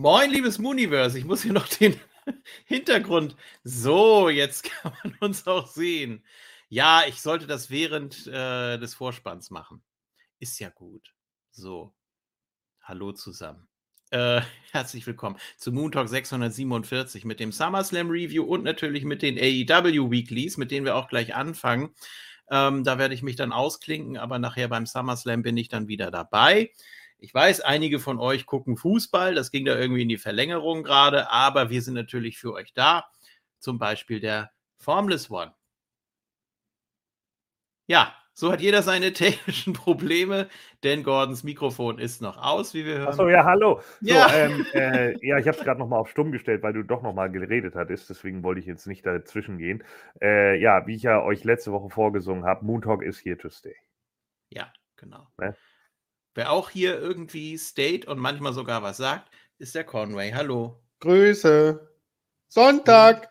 Moin, liebes Mooniverse. Ich muss hier noch den Hintergrund. So, jetzt kann man uns auch sehen. Ja, ich sollte das während äh, des Vorspanns machen. Ist ja gut. So. Hallo zusammen. Äh, herzlich willkommen zu Moon Talk 647 mit dem SummerSlam Review und natürlich mit den AEW Weeklies, mit denen wir auch gleich anfangen. Ähm, da werde ich mich dann ausklinken, aber nachher beim SummerSlam bin ich dann wieder dabei. Ich weiß, einige von euch gucken Fußball, das ging da irgendwie in die Verlängerung gerade, aber wir sind natürlich für euch da. Zum Beispiel der Formless One. Ja, so hat jeder seine technischen Probleme, denn Gordons Mikrofon ist noch aus, wie wir hören. Achso, ja, hallo. So, Ja. Ähm, äh, ja, ich habe es gerade nochmal auf Stumm gestellt, weil du doch nochmal geredet hattest. Deswegen wollte ich jetzt nicht dazwischen gehen. Äh, ja, wie ich ja euch letzte Woche vorgesungen habe, Moon Talk is here to stay. Ja, genau. Ne? Wer auch hier irgendwie state und manchmal sogar was sagt, ist der Conway. Hallo. Grüße. Sonntag.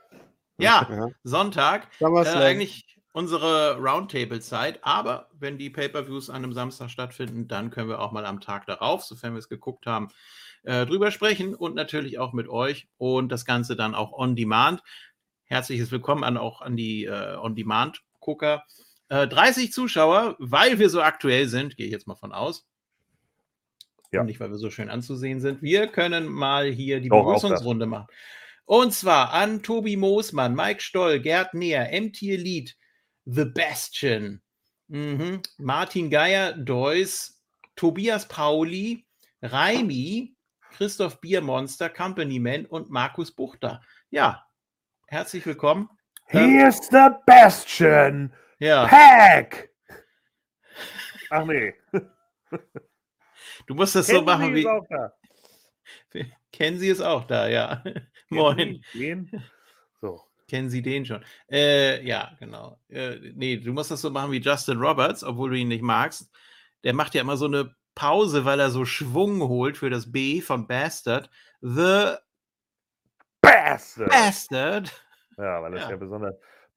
Ja, Ja, Sonntag. Äh, eigentlich unsere Roundtable-Zeit, aber wenn die Pay-Per-Views an einem Samstag stattfinden, dann können wir auch mal am Tag darauf, sofern wir es geguckt haben, äh, drüber sprechen und natürlich auch mit euch und das Ganze dann auch on demand. Herzliches Willkommen an, auch an die äh, On-Demand-Gucker. Äh, 30 Zuschauer, weil wir so aktuell sind, gehe ich jetzt mal von aus. Ja. Und nicht, weil wir so schön anzusehen sind. Wir können mal hier die Doch. Begrüßungsrunde machen. Und zwar an Tobi Moosmann, Mike Stoll, Gerd Neher, MT Elite, The Bastion, mhm. Martin Geier, Deuss, Tobias Pauli, Raimi, Christoph Biermonster, Company Man und Markus Buchter. Ja, herzlich willkommen. Ähm, Here's the Bastion ja, Pack! Ach nee. du musst das so Kennen machen Sie wie. es auch da? Kennen Sie es auch da, ja. Moin. So. Kennen Sie den schon? Äh, ja, genau. Äh, nee, du musst das so machen wie Justin Roberts, obwohl du ihn nicht magst. Der macht ja immer so eine Pause, weil er so Schwung holt für das B von Bastard. The Bastard! Bastard. Ja, weil das Ja. ja, besonders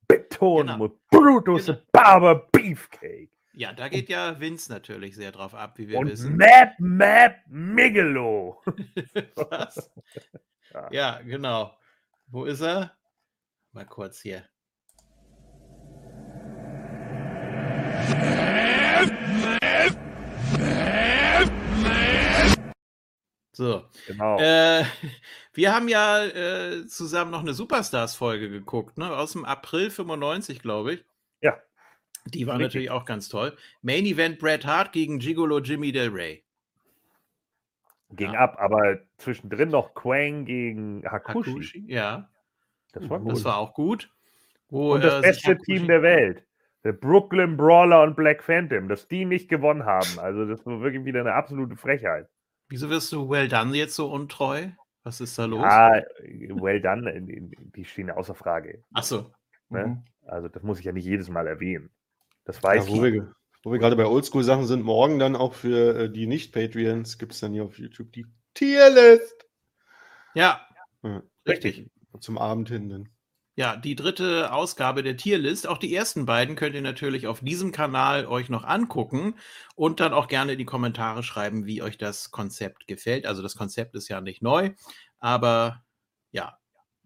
betonen Genau. muss. Brutus Genau. Barber Beefcake. Ja, da geht ja Vince natürlich sehr drauf ab, wie wir Und wissen. Mad Mad Migelo. Was? Ja. Ja, genau. Wo ist er? Mal kurz hier. So. Genau. Äh, wir haben ja äh, zusammen noch eine Superstars-Folge geguckt, ne? Aus dem April 95, glaube ich. Ja. Die war Richtig. natürlich auch ganz toll. Main Event Bret Hart gegen Gigolo Jimmy Del Rey. Ging ja. ab, aber zwischendrin noch Quang gegen Hakushi. Hakushi, ja. Das war gut. Das war auch gut. Wo, Und das äh, beste Team der Welt. Der Brooklyn Brawler und Black Phantom, dass die nicht gewonnen haben. Also, das war wirklich wieder eine absolute Frechheit. Wieso wirst du Well Done jetzt so untreu? Was ist da los? Ah, well done, die stehen außer Frage. Ach so. Ne? Mhm. Also, das muss ich ja nicht jedes Mal erwähnen. Das Ja, weiß wo, ich. wir, wo wir gerade bei Oldschool-Sachen sind, morgen dann auch für äh, die Nicht-Patreons gibt es dann hier auf YouTube die Tierlist. Ja, Ja, richtig. zum Abend hin dann. Ja, die dritte Ausgabe der Tierlist. Auch die ersten beiden könnt ihr natürlich auf diesem Kanal euch noch angucken und dann auch gerne in die Kommentare schreiben, wie euch das Konzept gefällt. Also das Konzept ist ja nicht neu, aber ja,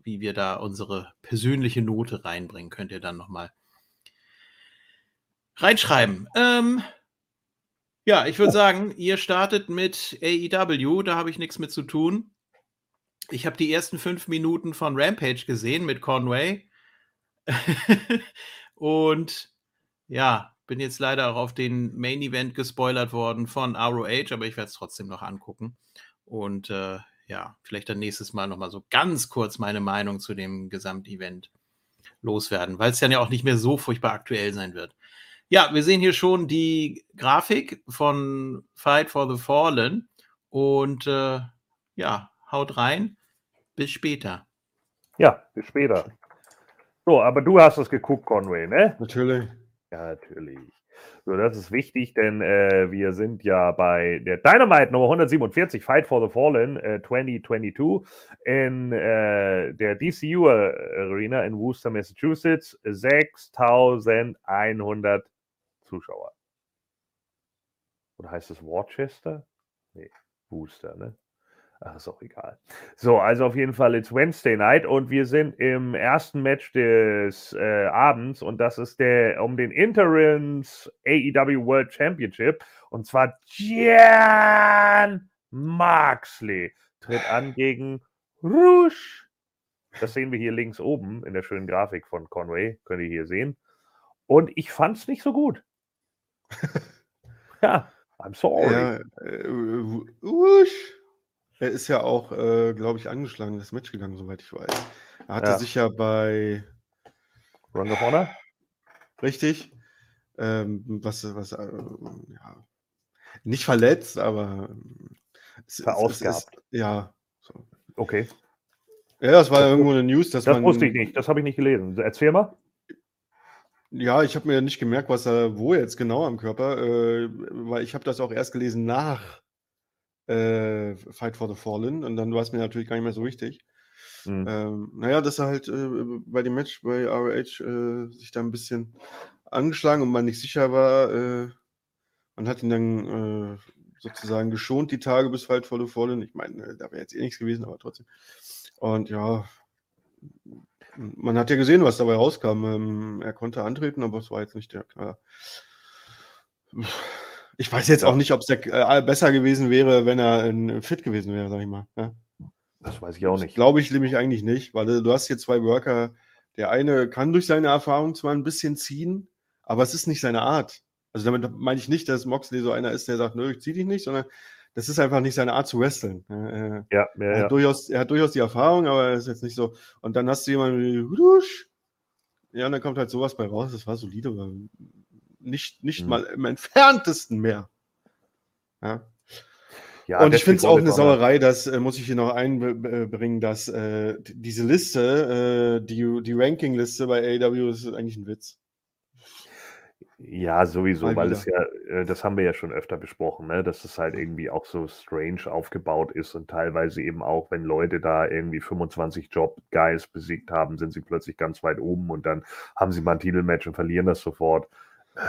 wie wir da unsere persönliche Note reinbringen, könnt ihr dann nochmal reinschreiben. Ähm, ja, ich würde sagen, ihr startet mit AEW, da habe ich nichts mit zu tun. Ich habe die ersten fünf Minuten von Rampage gesehen mit Conway. Und ja, bin jetzt leider auch auf den Main Event gespoilert worden von ROH, aber ich werde es trotzdem noch angucken. Und äh, ja, vielleicht dann nächstes Mal nochmal so ganz kurz meine Meinung zu dem Gesamtevent loswerden, weil es dann ja auch nicht mehr so furchtbar aktuell sein wird. Ja, wir sehen hier schon die Grafik von Fight for the Fallen und äh, ja, haut rein. Bis später. Ja, bis später. So, aber du hast es geguckt, Conway, ne? Natürlich. Ja, natürlich. So, das ist wichtig, denn äh, wir sind ja bei der Dynamite Nummer 147, Fight for the Fallen äh, 2022 in äh, der DCU Arena in Worcester, Massachusetts. 6100 Zuschauer. Oder heißt es Worcester? Nee, Worcester, ne? Ach, ist auch egal. So, also auf jeden Fall, it's Wednesday night und wir sind im ersten Match des äh, Abends und das ist der um den Interims AEW World Championship und zwar Jan Moxley tritt an gegen Rouge. Das sehen wir hier links oben in der schönen Grafik von Conway, könnt ihr hier sehen. Und ich fand es nicht so gut. ja, I'm sorry. Ja, äh, Rouge. Er ist ja auch, äh, glaube ich, angeschlagen in das Match gegangen, soweit ich weiß. Er hatte Ja. sich ja bei Ring of Honor? Richtig. Ähm, was, was, äh, ja, nicht verletzt, aber ähm, es, Verausgabt. ja. So. Okay. Ja, das war irgendwo eine News, dass Das man. wusste ich nicht, das habe ich nicht gelesen. Erzähl mal. Ja, ich habe mir nicht gemerkt, was er wo jetzt genau am Körper, äh, weil ich habe das auch erst gelesen nach äh, Fight for the Fallen und dann war es mir natürlich gar nicht mehr so wichtig. Hm. Ähm, naja, dass er halt äh, bei dem Match bei ROH äh, sich da ein bisschen angeschlagen und man nicht sicher war. Äh, man hat ihn dann äh, sozusagen geschont, die Tage bis Fight for the Fallen. Ich meine, äh, da wäre jetzt eh nichts gewesen, aber trotzdem. Und ja, man hat ja gesehen, was dabei rauskam. Ähm, er konnte antreten, aber es war jetzt nicht der Knaller. Ich weiß jetzt auch nicht, ob es äh, besser gewesen wäre, wenn er äh, fit gewesen wäre, sag ich mal. Ja. Das weiß ich auch nicht. Glaube ich nämlich eigentlich nicht, weil äh, du hast hier zwei Worker. Der eine kann durch seine Erfahrung zwar ein bisschen ziehen, aber es ist nicht seine Art. Also damit meine ich nicht, dass Moxley so einer ist, der sagt, nö, ich zieh dich nicht, sondern das ist einfach nicht seine Art zu wresteln. Ja, ja, er, ja. hat durchaus, er hat durchaus die Erfahrung, aber er ist jetzt nicht so. Und dann hast du jemanden wie Rusch. Ja, und dann kommt halt sowas bei raus. Das war solide, aber nicht, nicht Mhm. mal im entferntesten mehr. Ja. ja und ich finde es auch eine Sauerei, das äh, muss ich hier noch einbringen, dass äh, diese Liste, äh, die, die Ranking-Liste bei AEW ist eigentlich ein Witz. Ja, sowieso, Mal weil wieder. es ja, äh, das haben wir ja schon öfter besprochen, ne, dass es halt irgendwie auch so strange aufgebaut ist und teilweise eben auch, wenn Leute da irgendwie 25 Job-Guys besiegt haben, sind sie plötzlich ganz weit oben und dann haben sie mal ein Titelmatch und verlieren das sofort. Äh,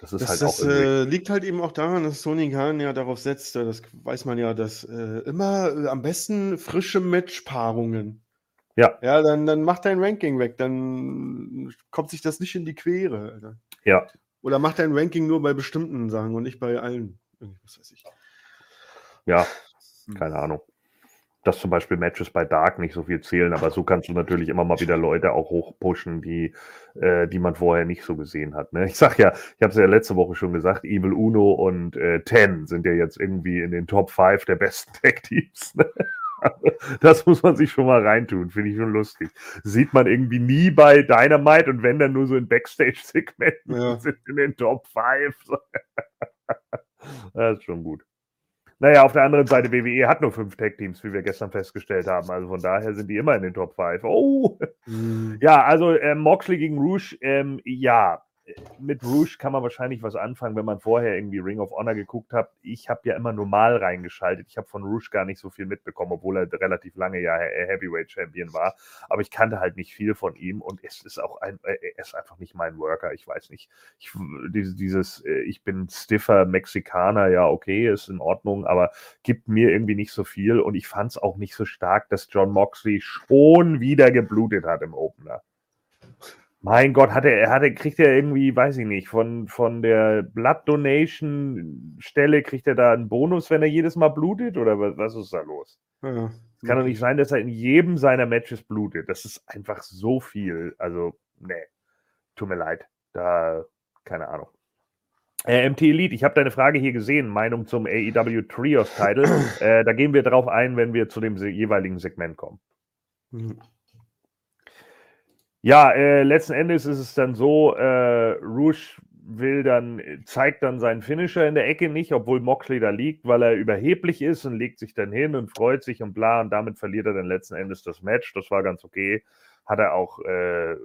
Das ist Das, halt das auch äh, liegt halt eben auch daran, dass Sony Khan ja darauf setzt, äh, das weiß man ja, dass äh, immer äh, am besten frische Matchpaarungen. Ja. Ja, dann, dann mach dein Ranking weg, dann kommt sich das nicht in die Quere. Alter. ja, Oder mach dein Ranking nur bei bestimmten Sachen und nicht bei allen. Was weiß ich. ja, Hm. keine Ahnung. Dass zum Beispiel Matches bei Dark nicht so viel zählen, aber so kannst du natürlich immer mal wieder Leute auch hochpushen, die, äh, die man vorher nicht so gesehen hat. Ne? Ich sag ja, ich habe es ja letzte Woche schon gesagt, Evil Uno und äh, Ten sind ja jetzt irgendwie in den Top 5 der besten Tech-Teams. Ne? Das muss man sich schon mal reintun, finde ich schon lustig. Sieht man irgendwie nie bei Dynamite und wenn dann nur so in Backstage-Segmenten Ja. sind in den Top 5. Das ist schon gut. Naja, auf der anderen Seite, WWE hat nur fünf Tag-Teams, wie wir gestern festgestellt haben. Also von daher sind die immer in den Top 5. Oh! Hm. Ja, also ähm, Moxley gegen Rouge, ähm, ja. Mit Rouge kann man wahrscheinlich was anfangen, wenn man vorher irgendwie Ring of Honor geguckt hat. Ich habe ja immer normal reingeschaltet. Ich habe von Rouge gar nicht so viel mitbekommen, obwohl er relativ lange ja He- Heavyweight Champion war. Aber ich kannte halt nicht viel von ihm und es ist auch ein, äh, er ist einfach nicht mein Worker. Ich weiß nicht. Ich, dieses, dieses äh, ich bin stiffer Mexikaner, ja, okay, ist in Ordnung, aber gibt mir irgendwie nicht so viel und ich fand es auch nicht so stark, dass John Moxley schon wieder geblutet hat im Opener. Mein Gott, hat er, er hatte, kriegt er irgendwie, weiß ich nicht, von, von der Blood Donation Stelle kriegt er da einen Bonus, wenn er jedes Mal blutet? Oder was, was ist da los? Ja. Es kann doch nicht sein, dass er in jedem seiner Matches blutet. Das ist einfach so viel. Also, nee, tut mir leid. Da, keine Ahnung. Äh, MT Elite, ich habe deine Frage hier gesehen, Meinung zum AEW Trios Title. äh, da gehen wir drauf ein, wenn wir zu dem jeweiligen Segment kommen. Hm. Ja, äh, letzten Endes ist es dann so, äh, Rouge will dann, zeigt dann seinen Finisher in der Ecke nicht, obwohl Moxley da liegt, weil er überheblich ist und legt sich dann hin und freut sich und bla und damit verliert er dann letzten Endes das Match. Das war ganz okay. Hat er auch äh,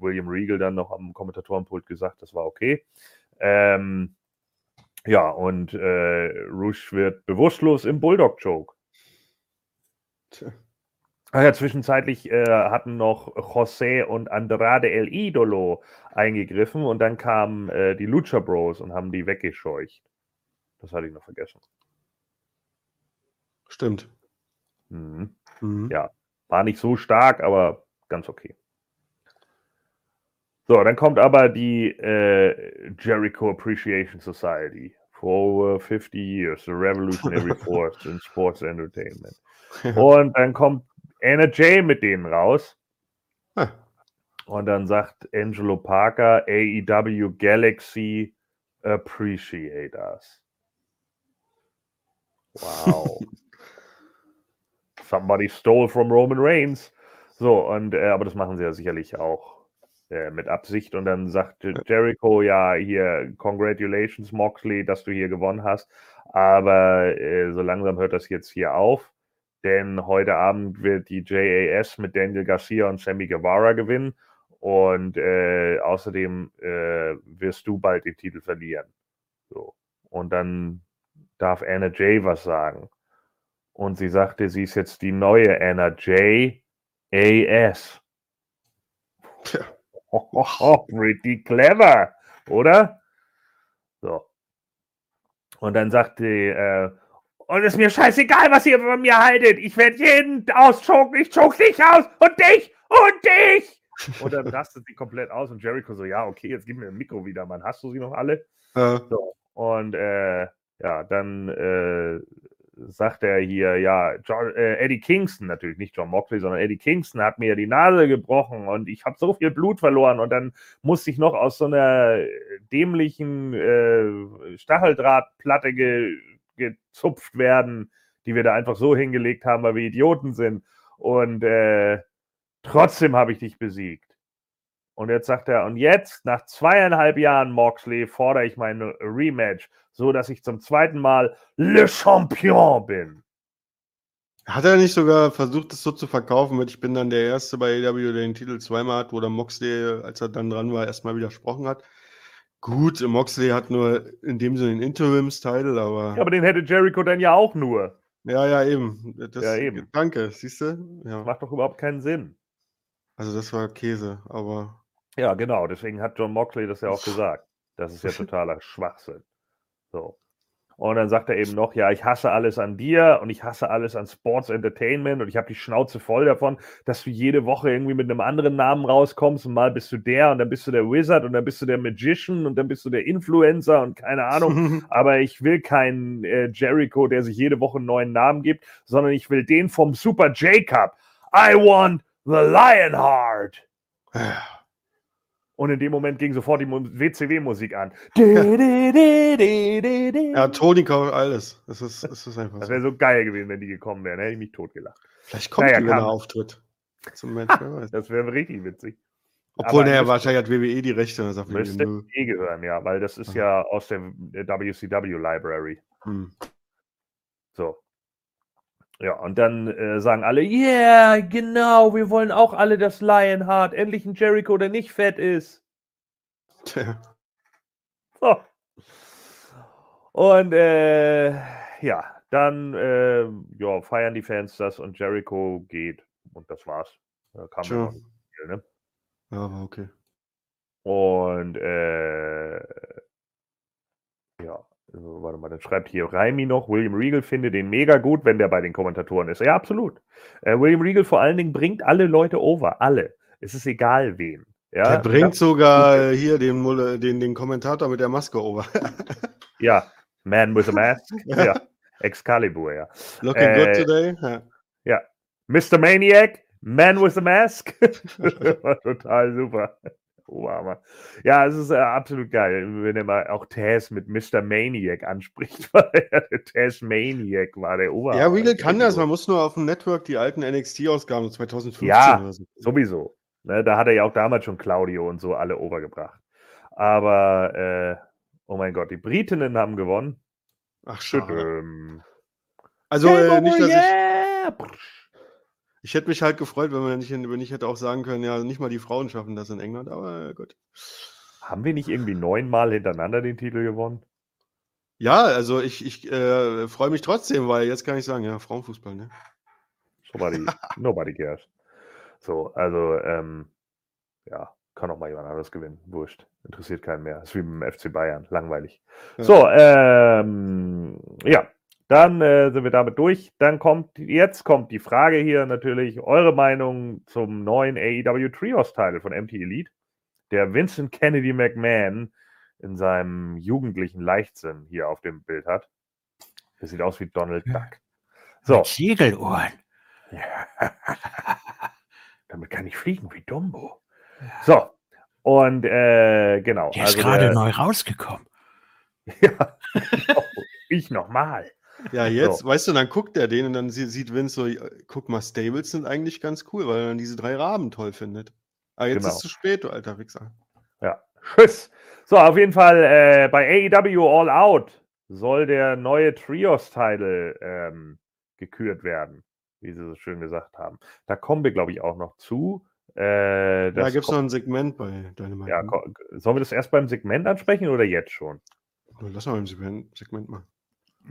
William Regal dann noch am Kommentatorenpult gesagt, das war okay. Ähm, ja, und äh, Rouge wird bewusstlos im Bulldog-Choke. Tja. Ah ja, zwischenzeitlich äh, hatten noch José und Andrade El Idolo eingegriffen und dann kamen äh, die Lucha Bros und haben die weggescheucht. Das hatte ich noch vergessen. Stimmt. Mhm. Mhm. Ja. War nicht so stark, aber ganz okay. So, dann kommt aber die äh, Jericho Appreciation Society. For over 50 years, the revolutionary force in sports entertainment. Und dann kommt Anna Jay mit denen raus. Ah. Und dann sagt Angelo Parker, AEW Galaxy appreciate us. Wow. Somebody stole from Roman Reigns. So, und äh, aber das machen sie ja sicherlich auch äh, mit Absicht. Und dann sagt Jericho, ja, hier, congratulations, Moxley, dass du hier gewonnen hast. Aber äh, so langsam hört das jetzt hier auf. Denn heute Abend wird die JAS mit Daniel Garcia und Sammy Guevara gewinnen. Und äh, außerdem äh, wirst du bald den Titel verlieren. So. Und dann darf Anna Jay was sagen. Und sie sagte, sie ist jetzt die neue Anna Jay AS. Tja. Pretty clever, oder? So. Und dann sagte, äh, und ist mir scheißegal, was ihr von mir haltet. Ich werde jeden auschoken. Ich choke dich aus und dich und dich. Und dann rastet sie komplett aus und Jericho so, ja, okay, jetzt gib mir ein Mikro wieder, Mann. Hast du sie noch alle? Äh, So. Und äh, ja, dann äh, sagt er hier, ja, John, äh, Eddie Kingston, natürlich nicht John Moxley, sondern Eddie Kingston hat mir die Nase gebrochen und ich habe so viel Blut verloren und dann musste ich noch aus so einer dämlichen äh, Stacheldrahtplatte ge gezupft werden, die wir da einfach so hingelegt haben, weil wir Idioten sind. Und äh, trotzdem habe ich dich besiegt. Und jetzt sagt er, und jetzt, nach zweieinhalb Jahren Moxley, fordere ich mein Rematch, so dass ich zum zweiten Mal Le Champion bin. Hat er nicht sogar versucht, es so zu verkaufen mit, ich bin dann der Erste bei AEW, der den Titel zweimal hat, wo dann Moxley, als er dann dran war, erstmal widersprochen hat? Gut, Moxley hat nur in dem Sinne den Interims-Title, aber Ja, aber den hätte Jericho dann ja auch nur. ja, ja, eben. Das, Ja, eben. Danke, siehst du? Ja. Macht doch überhaupt keinen Sinn. Also das war Käse, aber Ja, genau. Deswegen hat John Moxley das ja auch gesagt. Das ist ja totaler Schwachsinn. So. Und dann sagt er eben noch, ja, ich hasse alles an dir und ich hasse alles an Sports Entertainment und ich habe die Schnauze voll davon, dass du jede Woche irgendwie mit einem anderen Namen rauskommst und mal bist du der und dann bist du der Wizard und dann bist du der Magician und dann bist du der Influencer und keine Ahnung. Aber ich will keinen äh, Jericho, der sich jede Woche einen neuen Namen gibt, sondern ich will den vom Super J-Cup. I want the Lionheart. Und in dem Moment ging sofort die WCW-Musik an. ja, Tony kauft alles. Das ist, das ist einfach Das wäre so geil gewesen, wenn die gekommen wären. Hätte ich mich totgelacht. Vielleicht kommt Naja, die, wenn er auftritt. Zum Match, wer weiß. Das wäre richtig witzig. Obwohl, aber naja, wahrscheinlich hat WWE die Rechte. Und sagt Müsste nö. eh gehören, ja, weil das ist Aha. ja aus der der WCW Library. Hm. So. Ja, und dann äh, sagen alle, yeah, genau, wir wollen auch alle, dass Lionheart endlich ein Jericho, der nicht fett ist. Tja. So. Und äh, ja, dann äh, ja, feiern die Fans das und Jericho geht. Und das war's. Da kam nicht viel, ne? Ja, okay. Und äh, ja, also, warte mal, dann schreibt hier Raimi noch, William Regal finde den mega gut, wenn der bei den Kommentatoren ist. Ja, absolut. Äh, William Regal vor allen Dingen bringt alle Leute over, alle. Es ist egal wen. Ja, Der bringt sogar äh, hier den, den, den Kommentator mit der Maske over. ja, Man with a Mask. ja, Excalibur, ja. Looking Äh, good today. Ja. Mr. Maniac, Man with a Mask. Total super. Oberhammer. Ja, es ist äh, absolut geil, wenn er mal auch Taz mit Mr. Maniac anspricht, weil er der Taz Maniac war, der Oberhammer. ja, Regal kann das. Man muss nur auf dem Network die alten NXT-Ausgaben 2015 Ja. oder so. Sowieso. Ne, da hat er ja auch damals schon Claudio und so alle overgebracht. Aber, äh, oh mein Gott, die Britinnen haben gewonnen. Ach, schade. Tüdüm. Also äh, nicht, dass ich. yeah! Prsch. Ich hätte mich halt gefreut, wenn man nicht, wenn ich hätte auch sagen können, ja, nicht mal die Frauen schaffen das in England, aber gut. Haben wir nicht irgendwie neunmal hintereinander den Titel gewonnen? Ja, also ich, ich äh, freue mich trotzdem, weil jetzt kann ich sagen, ja, Frauenfußball, ne? Nobody, nobody cares. So, also, ähm, ja, kann auch mal jemand anderes gewinnen. Wurscht. Interessiert keinen mehr. Ist wie beim FC Bayern. Langweilig. Ja. So, ähm, ja. Dann äh, sind wir damit durch. Dann kommt, jetzt kommt die Frage hier natürlich, eure Meinung zum neuen AEW Trios-Title von MT Elite, der Vincent Kennedy McMahon in seinem jugendlichen Leichtsinn hier auf dem Bild hat. Das sieht aus wie Donald Duck. So. Kegelohren. Damit kann ich fliegen wie Dumbo. So. Und äh, genau. Der ist gerade neu rausgekommen. ja, genau. ich nochmal. Ja, jetzt, so. weißt du, dann guckt er den und dann sieht Vince so, guck mal, Stables sind eigentlich ganz cool, weil er dann diese drei Raben toll findet. Aber jetzt genau. ist es zu spät, du alter Wichser. Ja, tschüss. So, auf jeden Fall äh, bei AEW All Out soll der neue Trios-Title ähm, gekürt werden, wie sie so schön gesagt haben. Da kommen wir, glaube ich, auch noch zu. Äh, da gibt es noch ein Segment bei Dynamite. Ja, ne? sollen wir das erst beim Segment ansprechen oder jetzt schon? Lass mal im Segment, Segment mal.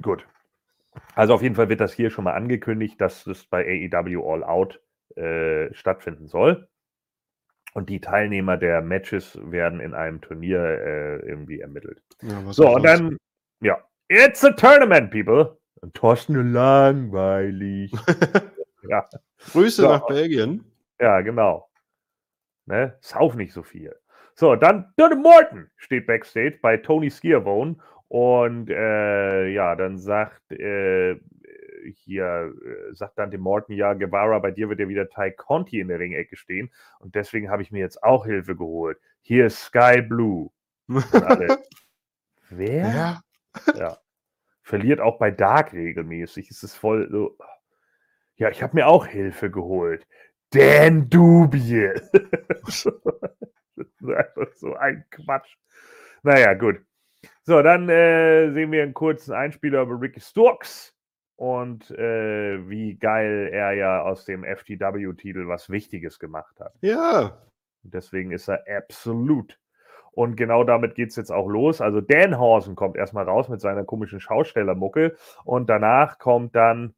Gut. Also auf jeden Fall wird das hier schon mal angekündigt, dass das bei AEW All Out äh, stattfinden soll. Und die Teilnehmer der Matches werden in einem Turnier äh, irgendwie ermittelt. Ja, so, und dann, ja, it's a tournament, people. Und Thorsten langweilig. ja. Grüße so. nach Belgien. Ja, genau. Ne? Sauf nicht so viel. So, dann Dante Morton steht backstage bei Tony Skiavone und äh, ja, dann sagt äh, hier, äh, sagt Dante Morton, ja, Guevara, bei dir wird ja wieder Ty Conti in der Ringecke stehen und deswegen habe ich mir jetzt auch Hilfe geholt. Hier ist Sky Blue. Wer? Ja. ja. Verliert auch bei Dark regelmäßig. Es ist voll so. Ja, ich habe mir auch Hilfe geholt. Dan Dubie. das ist einfach so ein Quatsch. Naja, gut. So, dann äh, sehen wir einen kurzen Einspieler über Ricky Storks und äh, wie geil er ja aus dem FTW-Titel was Wichtiges gemacht hat. Ja. deswegen ist er absolut. Und genau damit geht es jetzt auch los. Also Danhausen kommt erstmal raus mit seiner komischen Schaustellermucke und danach kommt dann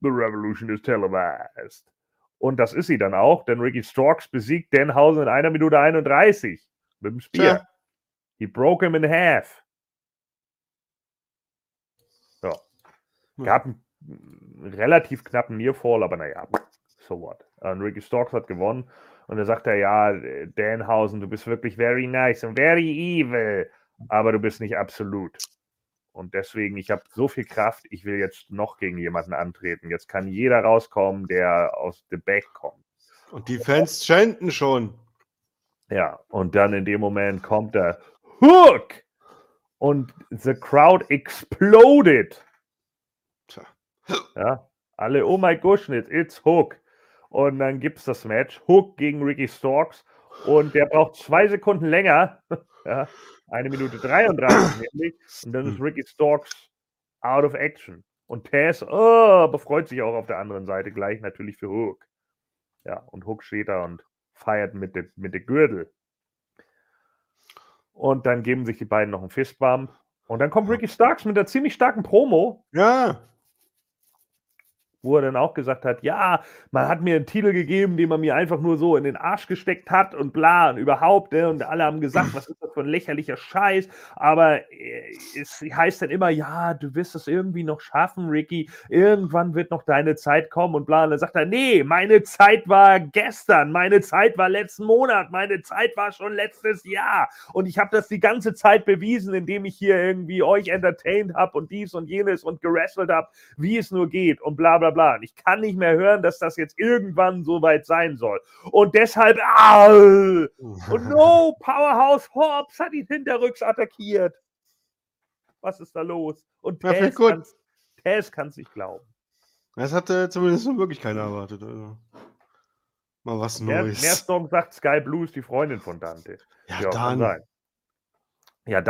The Revolution is televised. Und das ist sie dann auch, denn Ricky Storks besiegt Danhausen in einer Minute 31 mit dem Spear. Ja. He broke him in half. Gab einen relativ knappen Nearfall, aber naja, so what. Und Ricky Storks hat gewonnen. Und dann sagt er, ja, Danhausen, du bist wirklich very nice and very evil, aber du bist nicht absolut. Und deswegen, ich habe so viel Kraft, ich will jetzt noch gegen jemanden antreten. Jetzt kann jeder rauskommen, der aus the back kommt. Und die Fans chanten schon. Ja, und dann in dem Moment kommt der Hook und the crowd exploded. Ja, alle, oh my goodness, it's Hook. Und dann gibt es das Match, Hook gegen Ricky Storks. Und der braucht zwei Sekunden länger. ja, eine Minute 33 nämlich. Und dann ist. Ricky Storks out of action. Und Taz oh, befreut sich auch auf der anderen Seite gleich natürlich für Hook. Ja, und Hook steht da und feiert mit dem mit de Gürtel. Und dann geben sich die beiden noch einen Fistbump. Und dann kommt Ricky Starks mit einer ziemlich starken Promo. Ja wo er dann auch gesagt hat, ja, man hat mir einen Titel gegeben, den man mir einfach nur so in den Arsch gesteckt hat und bla und überhaupt, ne? und alle haben gesagt, was ist das für ein lächerlicher Scheiß, aber äh, es heißt dann immer, ja, du wirst es irgendwie noch schaffen, Ricky, irgendwann wird noch deine Zeit kommen und bla, und dann sagt er, nee, meine Zeit war gestern, meine Zeit war letzten Monat, meine Zeit war schon letztes Jahr. Und ich habe das die ganze Zeit bewiesen, indem ich hier irgendwie euch entertained habe und dies und jenes und gerasselt habe, wie es nur geht und bla bla bla bla. Und ich kann nicht mehr hören, dass das jetzt irgendwann so weit sein soll. Und deshalb, ah, und no, Powerhouse Hobbs hat ihn hinterrücks attackiert. Was ist da los? Und Tess kann es nicht glauben. Das hatte zumindest wirklich keiner erwartet. Also. Mal was Neues. Der Song sagt Sky Blue ist die Freundin von Dante. Ja, ja dann. Ja,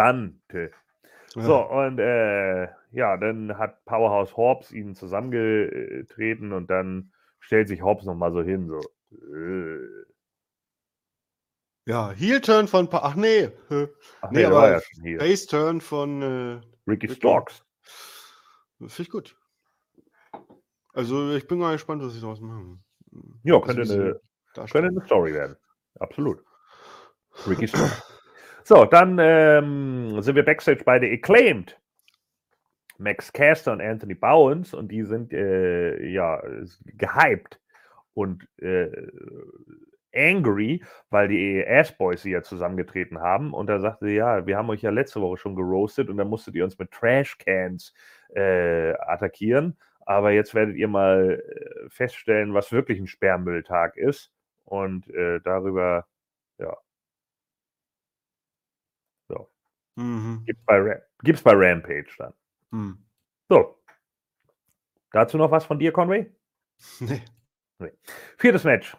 So, und äh, ja, dann hat Powerhouse Hobbs ihn zusammengetreten und dann stellt sich Hobbs nochmal so hin, so. Äh. Ja, Heel-Turn von. Pa Ach nee. Ach nee, nee aber ja Face-Turn von äh, Ricky Storks. Finde ich gut. Also, ich bin mal gespannt, was sie daraus machen. Ja, könnte eine, könnte eine Story werden. Absolut. Ricky Storks. So, dann ähm, sind wir backstage bei The Acclaimed. Max Caster und Anthony Bowens und die sind äh, ja gehypt und äh, angry, weil die Ash Boys sie ja zusammengetreten haben. Und da sagte sie, ja, wir haben euch ja letzte Woche schon geroastet und dann musstet ihr uns mit Trashcans äh, attackieren. Aber jetzt werdet ihr mal äh, feststellen, was wirklich ein Sperrmülltag ist. Und äh, darüber, ja. So. Mhm. Gibt's bei, Ram gibt's bei Rampage dann. Hm. So. Dazu noch was von dir, Conway? Nee. Viertes Match.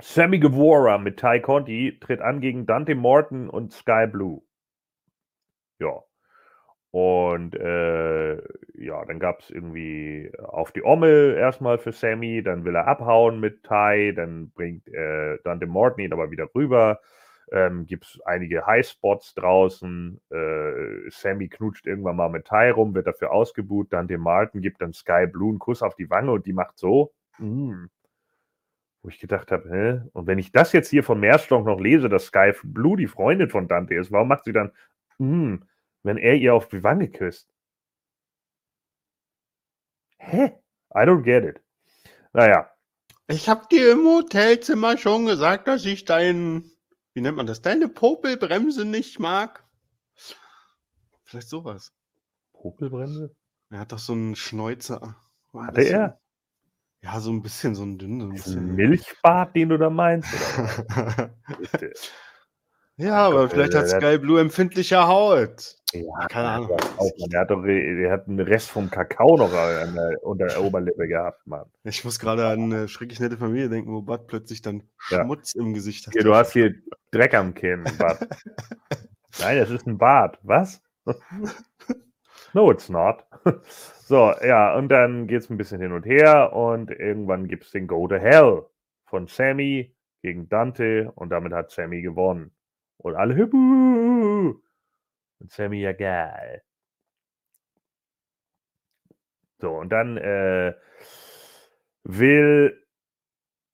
Sammy Guevara mit Ty Conti tritt an gegen Dante Morton und Sky Blue. Ja. Und äh, ja, dann gab es irgendwie auf die Ommel erstmal für Sammy, dann will er abhauen mit Ty, dann bringt äh, Dante Morton ihn aber wieder rüber. Ähm, Gibt es einige Highspots draußen. Äh, Sammy knutscht irgendwann mal mit Ty rum, wird dafür ausgebuht. Dante Martin gibt dann Sky Blue einen Kuss auf die Wange und die macht so. Mm. Wo ich gedacht habe, hä? Und wenn ich das jetzt hier von Meerstonk noch lese, dass Sky Blue die Freundin von Dante ist, warum macht sie dann, mm, wenn er ihr auf die Wange küsst? Hä? I don't get it. Naja, Ich hab dir im Hotelzimmer schon gesagt, dass ich dein, wie nennt man das, deine Popelbremse nicht mag. Vielleicht sowas. Popelbremse? Er hat doch so einen Schnäuzer. Bisschen. er? Ja, so ein bisschen, so ein dünn, so ein bisschen. Milchbart, den du da meinst? Ja, aber vielleicht hat Sky Blue empfindliche Haut. ja, Keine Ahnung. Der hat doch der hat einen Rest vom Kakao noch an der, unter der Oberlippe gehabt, Mann. Ich muss gerade an eine schrecklich nette Familie denken, wo Bud plötzlich dann Ja. Schmutz im Gesicht hat. Hier, du hast hier Dreck am Kinn, Bart. Nein, das ist ein Bart. Was? no, it's not. So, ja, und dann geht es ein bisschen hin und her und irgendwann gibt es den Go to Hell von Sammy gegen Dante und damit hat Sammy gewonnen. Und alle hüppu. Und Sammy, ja geil. So, und dann äh, will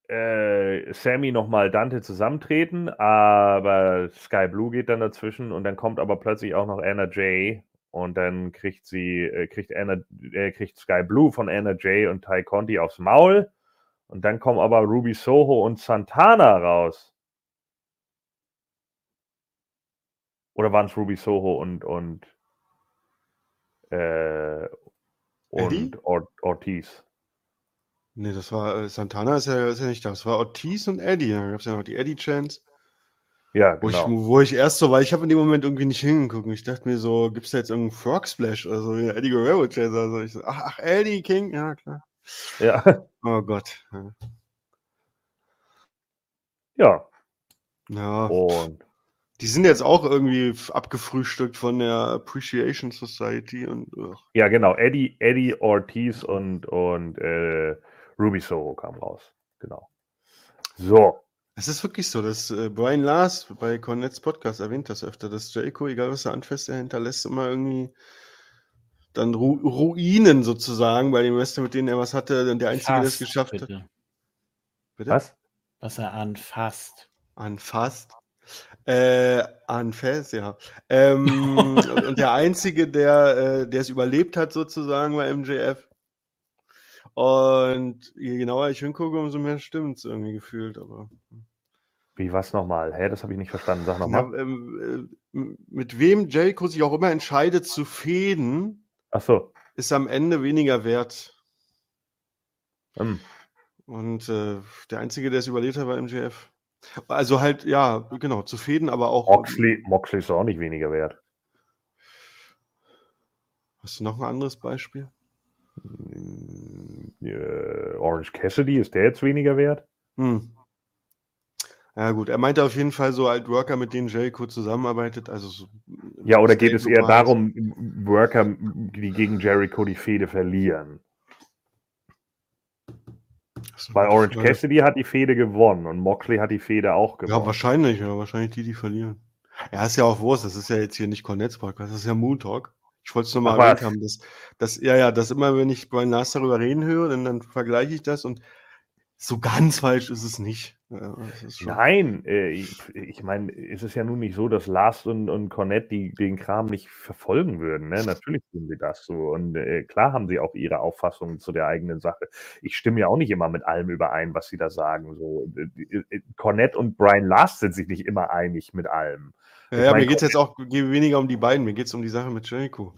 äh, Sammy nochmal Dante zusammentreten, aber Sky Blue geht dann dazwischen und dann kommt aber plötzlich auch noch Anna Jay und dann kriegt sie, äh, kriegt Anna, äh, kriegt Sky Blue von Anna Jay und Ty Conti aufs Maul und dann kommen aber Ruby Soho und Santana raus. Oder waren es Ruby Soho und und äh, und Or Ortiz? Nee, das war äh, Santana ist ja, ist ja nicht da. Das war Ortiz und Eddie. Da gab es ja noch die Eddie-Chance. Ja, Wo, genau. ich, wo ich erst so, weil ich habe in dem Moment irgendwie nicht hingeguckt. Ich dachte mir so, gibt es da jetzt irgendeinen Frog Splash oder so, wie Eddie Guerrero Chance? Also ich so, ach, ach, Eddie King, ja klar. Ja, Oh Gott. Ja. ja. Ja, Und die sind jetzt auch irgendwie abgefrühstückt von der Appreciation Society und ugh. Ja, genau. Eddie, Eddie Ortiz und, und äh, Ruby Soho kamen raus. Genau. So. es ist wirklich so, dass äh, Brian Lars bei Cornets Podcast erwähnt das öfter, dass Jericho, egal was er anfasst, er hinterlässt immer irgendwie dann Ru Ruinen sozusagen bei den Wrestler, mit denen er was hatte, und der Einzige, der es geschafft hat. bitte. Bitte? Was? Was er anfasst. Anfasst. Äh, anfasst, ja. Ähm, und, der Einzige, der äh, der es überlebt hat, sozusagen, war MJF. Und je genauer ich hingucke, umso mehr stimmt es irgendwie gefühlt. Aber Wie was nochmal? Hä, das habe ich nicht verstanden. Sag nochmal. ähm, äh, mit wem Jericho sich auch immer entscheidet zu fäden, Ach so. ist am Ende weniger wert. Hm. Und äh, der Einzige, der es überlebt hat, war MJF. Also halt, ja, genau, zu fäden, aber auch. Moxley, Moxley ist auch nicht weniger wert. Hast du noch ein anderes Beispiel? Hm, äh, Orange Cassidy, ist der jetzt weniger wert? Hm. Ja, gut, er meinte auf jeden Fall so halt Worker, mit denen Jericho zusammenarbeitet. Also so, Ja, oder geht es eher darum, Worker, die gegen Jericho die Fehde verlieren? Weil Orange Frage. Cassidy hat die Fehde gewonnen und Moxley hat die Fehde auch Ja, gewonnen. wahrscheinlich, ja, wahrscheinlich die, die verlieren. Ja, ist ja auch Wurst, das ist ja jetzt hier nicht Cornets Podcast, das ist ja Moon Talk. Ich wollte es nur mal Ach, erwähnt haben, dass, dass, ja, ja, dass immer, wenn ich bei Nas darüber reden höre, dann, dann vergleiche ich das und so ganz falsch ist es nicht. Nein, äh, ich, ich meine, es ist ja nun nicht so, dass Lars und, und Cornette die, den Kram nicht verfolgen würden. Ne? Natürlich tun sie das so. Und äh, klar haben sie auch ihre Auffassungen zu der eigenen Sache. Ich stimme ja auch nicht immer mit allem überein, was sie da sagen. So, äh, äh, Cornette und Brian Lars sind sich nicht immer einig mit allem. Ja, ja mir geht es jetzt auch ge- weniger um die beiden, mir geht es um die Sache mit Jericho.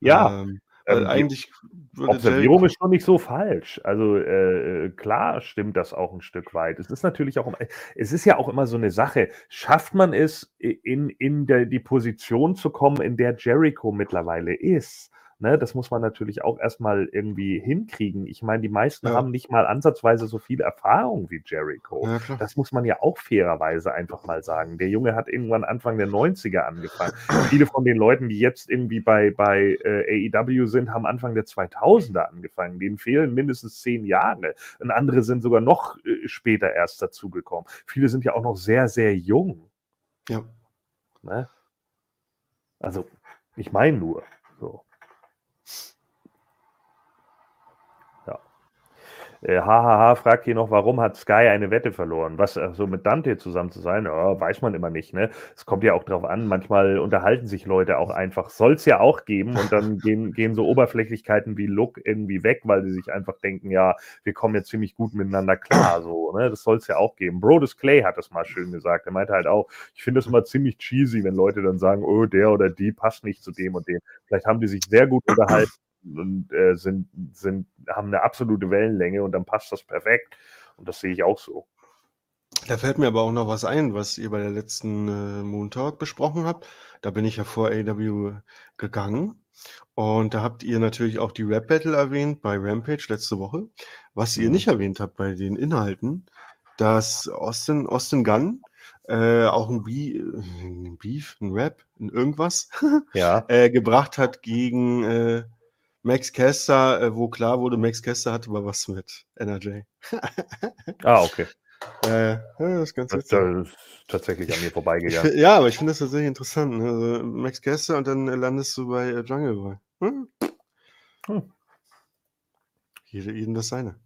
Ja, Ähm, ähm, die eigentlich würde Observierung Jericho. ist schon nicht so falsch. Also äh, klar stimmt das auch ein Stück weit. Es ist natürlich auch, immer- es ist ja auch immer so eine Sache. Schafft man es, in, in der, die Position zu kommen, in der Jericho mittlerweile ist? Ne, das muss man natürlich auch erstmal irgendwie hinkriegen. Ich meine, die meisten Ja. haben nicht mal ansatzweise so viel Erfahrung wie Jericho. Ja. Das muss man ja auch fairerweise einfach mal sagen. Der Junge hat irgendwann Anfang der 90er angefangen. Viele von den Leuten, die jetzt irgendwie bei, bei äh, AEW sind, haben Anfang der 2000er angefangen. Denen fehlen mindestens zehn Jahre. Und andere sind sogar noch äh, später erst dazugekommen. Viele sind ja auch noch sehr, sehr jung. Ja. Ne? Also, ich meine nur. So. Ja. Äh, HHH fragt hier noch, warum hat Sky eine Wette verloren? Was, äh, so mit Dante zusammen zu sein, ja, weiß man immer nicht. Ne? Es kommt ja auch drauf an, manchmal unterhalten sich Leute auch einfach. Soll es ja auch geben und dann gehen, gehen so Oberflächlichkeiten wie Look irgendwie weg, weil sie sich einfach denken, ja, wir kommen jetzt ziemlich gut miteinander klar. So, ne? Das soll es ja auch geben. Brodus Clay hat das mal schön gesagt. Er meinte halt auch, ich finde es immer ziemlich cheesy, wenn Leute dann sagen, oh, der oder die passt nicht zu dem und dem. Vielleicht haben die sich sehr gut unterhalten und äh, sind, sind, haben eine absolute Wellenlänge und dann passt das perfekt. Und das sehe ich auch so. Da fällt mir aber auch noch was ein, was ihr bei der letzten äh, Moon Talk besprochen habt. Da bin ich ja vor AW gegangen. Und da habt ihr natürlich auch die Rap Battle erwähnt bei Rampage letzte Woche. Was ihr Mhm. nicht erwähnt habt bei den Inhalten, dass Austin, Austin Gunn äh, auch ein, Be ein Beef, ein Rap, ein irgendwas Ja. äh, gebracht hat gegen äh, Max Caster, äh, wo klar wurde, Max Caster hatte aber was mit NRJ. Ah, okay. Äh, ja, das ist ganz Das, das ist tatsächlich an mir vorbeigegangen. Ja, aber ich finde das tatsächlich interessant. Ne? Also Max Caster und dann landest du bei äh, Jungle Boy. Hm? Hm. Jede, jedem das seine.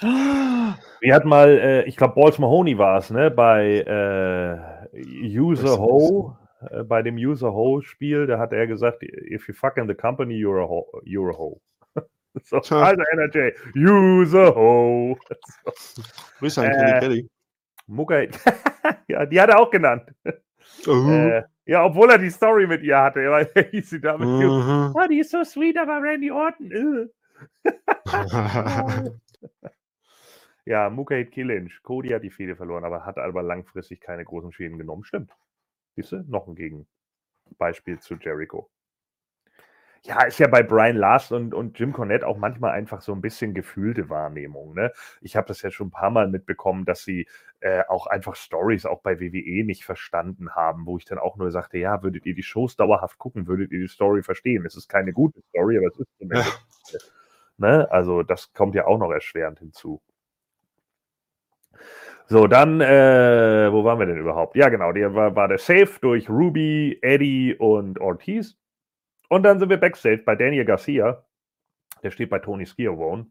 Wir hatten mal, äh, ich glaube, Balls Mahoney war es, ne? Bei äh, User Ho, äh, bei dem User Ho-Spiel, da hat er gesagt, if you fuck in the company, you're a ho. You're a ho. so, also NRJ, User Ho. So, Grüße an Äh, Kelly Kelly. Mucka, ja, die hat er auch genannt. Oh. Äh, ja, obwohl er die Story mit ihr hatte, weil er hieß sie damit. Mhm. Oh, die ist so sweet, aber Randy Orton. äh. Ja, Mukait Killinch. Cody hat die Fehde verloren, aber hat aber langfristig keine großen Schäden genommen. Stimmt. Siehst du? Noch ein Gegenbeispiel zu Jericho. Ja, ist ja bei Brian Last und, und Jim Cornette auch manchmal einfach so ein bisschen gefühlte Wahrnehmung. Ne? Ich habe das ja schon ein paar Mal mitbekommen, dass sie äh, auch einfach Stories auch bei WWE nicht verstanden haben, wo ich dann auch nur sagte, ja, würdet ihr die Shows dauerhaft gucken, würdet ihr die Story verstehen. Es ist keine gute Story, aber es ist zumindest. Ne? Also das kommt ja auch noch erschwerend hinzu. So, dann, äh, wo waren wir denn überhaupt? Ja, genau, der war, war der Safe durch Ruby, Eddie und Ortiz. Und dann sind wir backstage bei Daniel Garcia. Der steht bei Tony Skiavone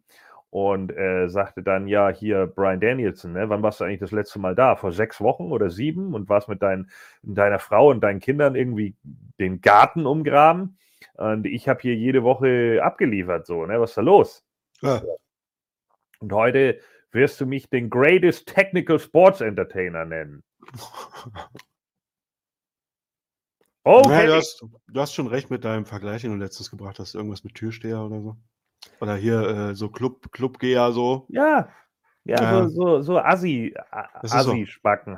und äh, sagte dann, ja, hier Brian Danielson, ne? wann warst du eigentlich das letzte Mal da? Vor sechs Wochen oder sieben? Und warst mit dein, deiner Frau und deinen Kindern irgendwie den Garten umgraben? Und ich habe hier jede Woche abgeliefert, so, ne? Was ist da los? Ja. Und heute wirst du mich den Greatest Technical Sports Entertainer nennen. Okay. Ja, du, hast, du hast schon recht mit deinem Vergleich, den du letztens gebracht hast. Irgendwas mit Türsteher oder so. Oder hier äh, so Club, Clubgeher so. Ja. Ja, Ja. so, so, so Assi, ist so.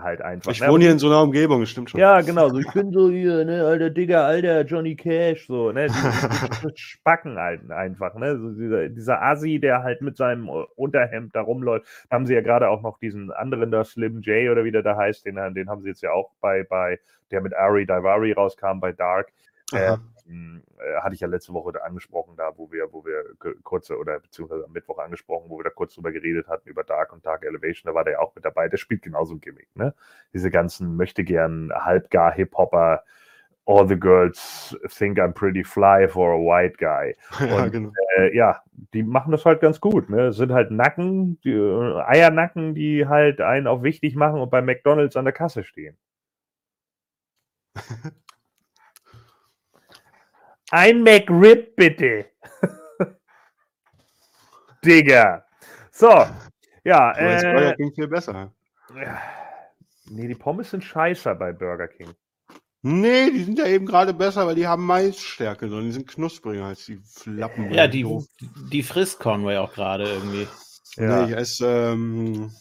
Halt einfach. Ich ne? wohne hier in so einer Umgebung, das stimmt schon. Ja, genau. So, ich bin so hier, ne, alter Digger, alter Johnny Cash, so, ne? Die, Spacken halt einfach, ne? So dieser, dieser Assi, der halt mit seinem Unterhemd da rumläuft. Da haben sie ja gerade auch noch diesen anderen da, Slim J oder wie der da heißt, den, den haben sie jetzt ja auch bei, bei der mit Ari Daivari rauskam, bei Dark. Äh, Aha. mh, äh, hatte ich ja letzte Woche da angesprochen, da wo wir, wo wir kurze oder beziehungsweise am Mittwoch angesprochen, wo wir da kurz drüber geredet hatten über Dark und Dark Elevation, da war der ja auch mit dabei. Der spielt genauso ein Gimmick, ne? Diese ganzen möchte gern halbgar Hip-Hopper all the girls think I'm pretty fly for a white guy. ja, Und, genau. Äh, ja, die machen das halt ganz gut. Ne? Sind halt Nacken, die, äh, Eiernacken, die halt einen auch wichtig machen und bei McDonalds an der Kasse stehen. Ein McRib bitte. Digga. So, ja. Aber das Burger Äh, King viel besser. nee, die Pommes sind scheiße bei Burger King. Nee, die sind ja eben gerade besser, weil die haben Maisstärke, sondern die sind knuspriger als die Flappen. Ja, die, die frisst Conway auch gerade irgendwie. Ja. Nee, ich esse ähm,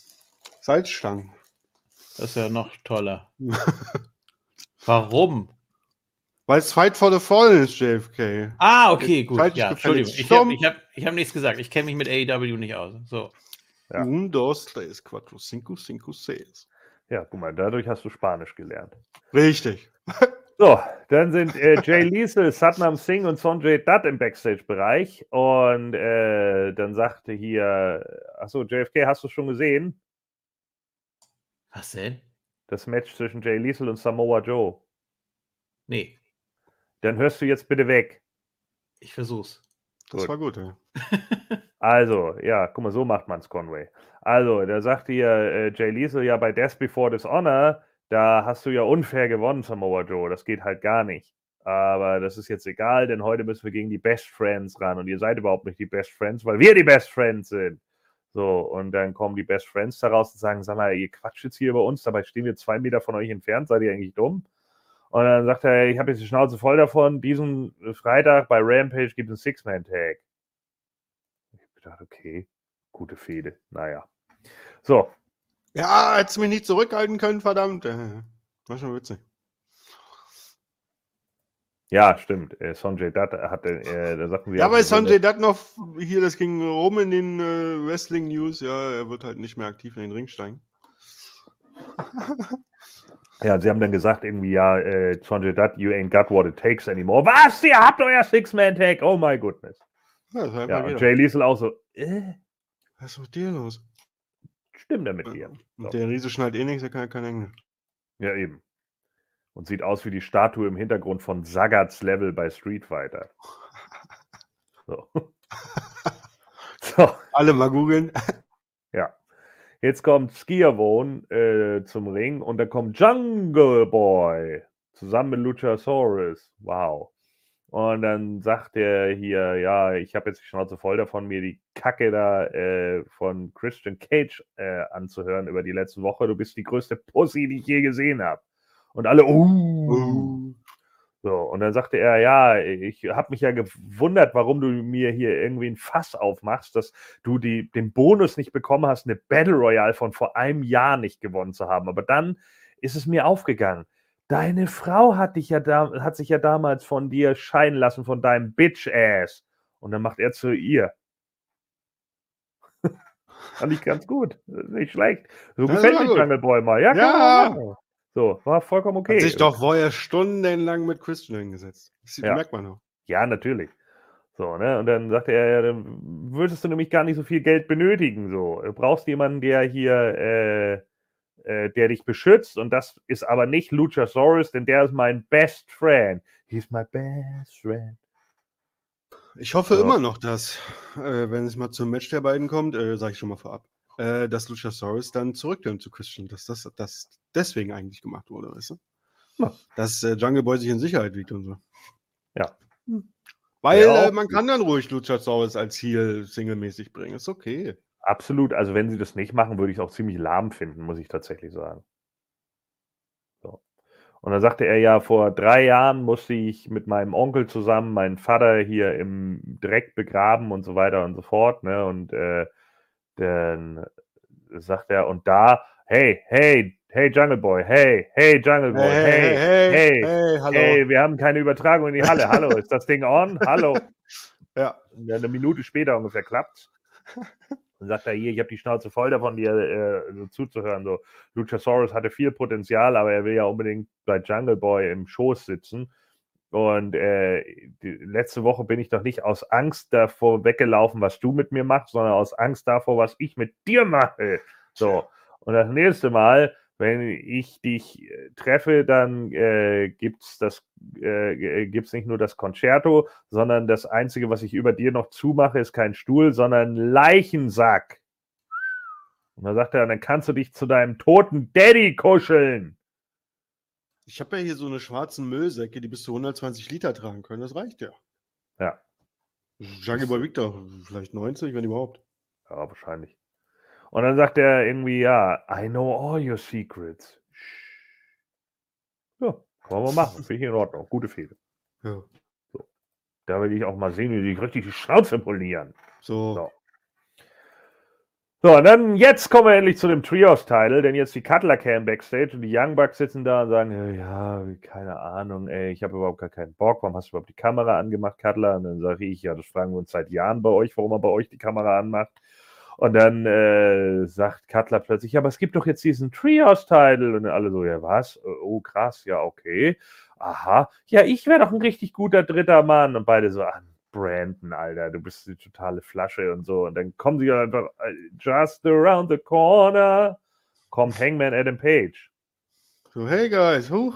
Salzstangen. Das ist ja noch toller. Warum? Weil es Fight for the Fallen ist, JFK. Ah, okay, gut. Ja. Entschuldigung. Ich habe ich hab, ich hab nichts gesagt. Ich kenne mich mit AEW nicht aus. So. Ja. Un, dos, tres, cuatro, cinco, cinco, seis. ja, guck mal, dadurch hast du Spanisch gelernt. Richtig. So, dann sind äh, Jay Liesel, Satnam Singh und Sonjay Dutt im Backstage-Bereich. Und äh, dann sagte hier, achso, JFK, hast du schon gesehen? Was denn? Das Match zwischen Jay Liesel und Samoa Joe. Nee, Dann hörst du jetzt bitte weg. ich versuch's. Das Gut. war gut, ja. Also, ja, guck mal, so macht man's, Conway. Also, da sagt hier äh, Jay Liesel, ja, bei Death Before Dishonor, da hast du ja unfair gewonnen, Samoa Joe. Das geht halt gar nicht. Aber das ist jetzt egal, denn heute müssen wir gegen die Best Friends ran. Und ihr seid überhaupt nicht die Best Friends, weil wir die Best Friends sind. So, und dann kommen die Best Friends daraus und sagen, sag mal, ihr quatscht jetzt hier über uns, dabei stehen wir zwei Meter von euch entfernt, seid ihr eigentlich dumm? Und dann sagt er, ich habe jetzt die Schnauze voll davon, diesen Freitag bei Rampage gibt es einen Six-Man-Tag. Ich habe gedacht, okay, gute Fehde, naja. So, Ja, hättest du mich nicht zurückhalten können, verdammt. Äh, War schon witzig. ja, stimmt, äh, Sonjay Dutt hatte, äh, da sagten wir... Ja, weil so, Sanjay Dutt noch hier, das ging rum in den äh, Wrestling News. Ja, er wird halt nicht mehr aktiv in den Ring steigen. Ja, sie haben dann gesagt, irgendwie, ja, äh, Sonjay Dutt, you ain't got what it takes anymore. Was? Ihr habt euer Six-Man-Tag? Oh my goodness. Ja, Ja, und. Jay Liesel auch so, äh, Was ist mit dir los? stimmt er mit dir. So. Und der Riese schnallt eh nichts, der kann ja kein Englisch. Ja, eben. Und sieht aus wie die Statue im Hintergrund von Sagats Level bei Street Fighter. So. so, Alle mal googeln. Jetzt kommt Skiavone äh, zum Ring und dann kommt Jungle Boy zusammen mit Luchasaurus. Wow. Und dann sagt er hier, ja, ich habe jetzt die Schnauze voll davon, mir die Kacke da äh, von Christian Cage äh, anzuhören über die letzte Woche. Du bist die größte Pussy, die ich je gesehen habe. Und alle, uh. So, und dann sagte er, ja, ich habe mich ja gewundert, warum du mir hier irgendwie ein Fass aufmachst, dass du die, den Bonus nicht bekommen hast, eine Battle Royale von vor einem Jahr nicht gewonnen zu haben. Aber dann ist es mir aufgegangen. Deine Frau hat, dich ja da, hat sich ja damals von dir scheiden lassen, von deinem Bitch-Ass. Und dann macht er zu ihr. Fand ich ganz gut. Nicht schlecht. So Ja, gefällt gut. Jungle mal. Ja, Ja. So, war vollkommen okay. Hat sich doch vorher stundenlang mit Christian hingesetzt. Das Ja. merkt man auch. Ja, natürlich. So, ne? Und dann sagte er, ja, dann würdest du nämlich gar nicht so viel Geld benötigen. So, du brauchst jemanden, der hier, äh, äh, der dich beschützt. Und das ist aber nicht Luchasaurus, denn der ist mein best friend. He's my best friend. Ich hoffe Ja. immer noch, dass, äh, wenn es mal zum Match der beiden kommt, äh, sage ich schon mal vorab, äh, dass Luchasaurus dann zurückkommt zu Christian, dass das, das deswegen eigentlich gemacht wurde, weißt du? Ja. Dass äh, Jungle Boy sich in Sicherheit wiegt und so. Ja. Weil Ja, äh, man kann dann ruhig Luchasaurus als Heel singlemäßig bringen, ist okay. Absolut. Also, wenn sie das nicht machen, würde ich es auch ziemlich lahm finden, muss ich tatsächlich sagen. So. Und dann sagte er ja, vor drei Jahren musste ich mit meinem Onkel zusammen meinen Vater hier im Dreck begraben und so weiter und so fort. Ne? Und äh, dann sagt er, und da, hey, hey, hey Jungle Boy, hey, hey Jungle Boy, hey, hey, hey, hey, hallo. wir haben keine Übertragung in die Halle. Hallo, ist das Ding on? Hallo. Ja. Eine Minute später ungefähr klappt. Dann sagt er hier, ich habe die Schnauze voll davon, dir äh, so zuzuhören. So, Luchasaurus hatte viel Potenzial, aber er will ja unbedingt bei Jungle Boy im Schoß sitzen. Und äh, letzte Woche bin ich doch nicht aus Angst davor weggelaufen, was du mit mir machst, sondern aus Angst davor, was ich mit dir mache. So. Und das nächste Mal wenn ich dich äh, treffe, dann äh, gibt es das, äh, äh, gibt's nicht nur das Concerto, sondern das Einzige, was ich über dir noch zumache, ist kein Stuhl, sondern Leichensack. Und dann sagt er, dann kannst du dich zu deinem toten Daddy kuscheln. Ich habe ja hier so eine schwarzen Müllsäcke, die bis zu 120 Liter tragen können. Das reicht ja. Ja. Jungle Boy Victor, vielleicht 90, wenn überhaupt. Ja, wahrscheinlich. Und dann sagt er irgendwie, ja, I know all your secrets. Ja, kann man machen. Finde ich in Ordnung. Gute Fehde. Ja. Da will ich auch mal sehen, wie die richtig die Schnauze polieren. So. So. So, und dann jetzt kommen wir endlich zu dem Trios-Title, denn jetzt die Cutler Cam Backstage und die Young Bucks sitzen da und sagen, äh, ja, keine Ahnung, ey, ich habe überhaupt gar keinen Bock, warum hast du überhaupt die Kamera angemacht, Cutler? Und dann sage ich, ja, das fragen wir uns seit Jahren bei euch, warum er bei euch die Kamera anmacht. Und dann äh, sagt Cutler plötzlich, ja, aber es gibt doch jetzt diesen Trios-Title. Und alle so, ja, was? Oh, krass, ja, okay. Aha, ja, ich wäre doch ein richtig guter dritter Mann. Und beide so, ah, Brandon, Alter, du bist die totale Flasche und so. Und dann kommen sie einfach, äh, just around the corner, kommt Hangman Adam Page. So, hey guys, huch.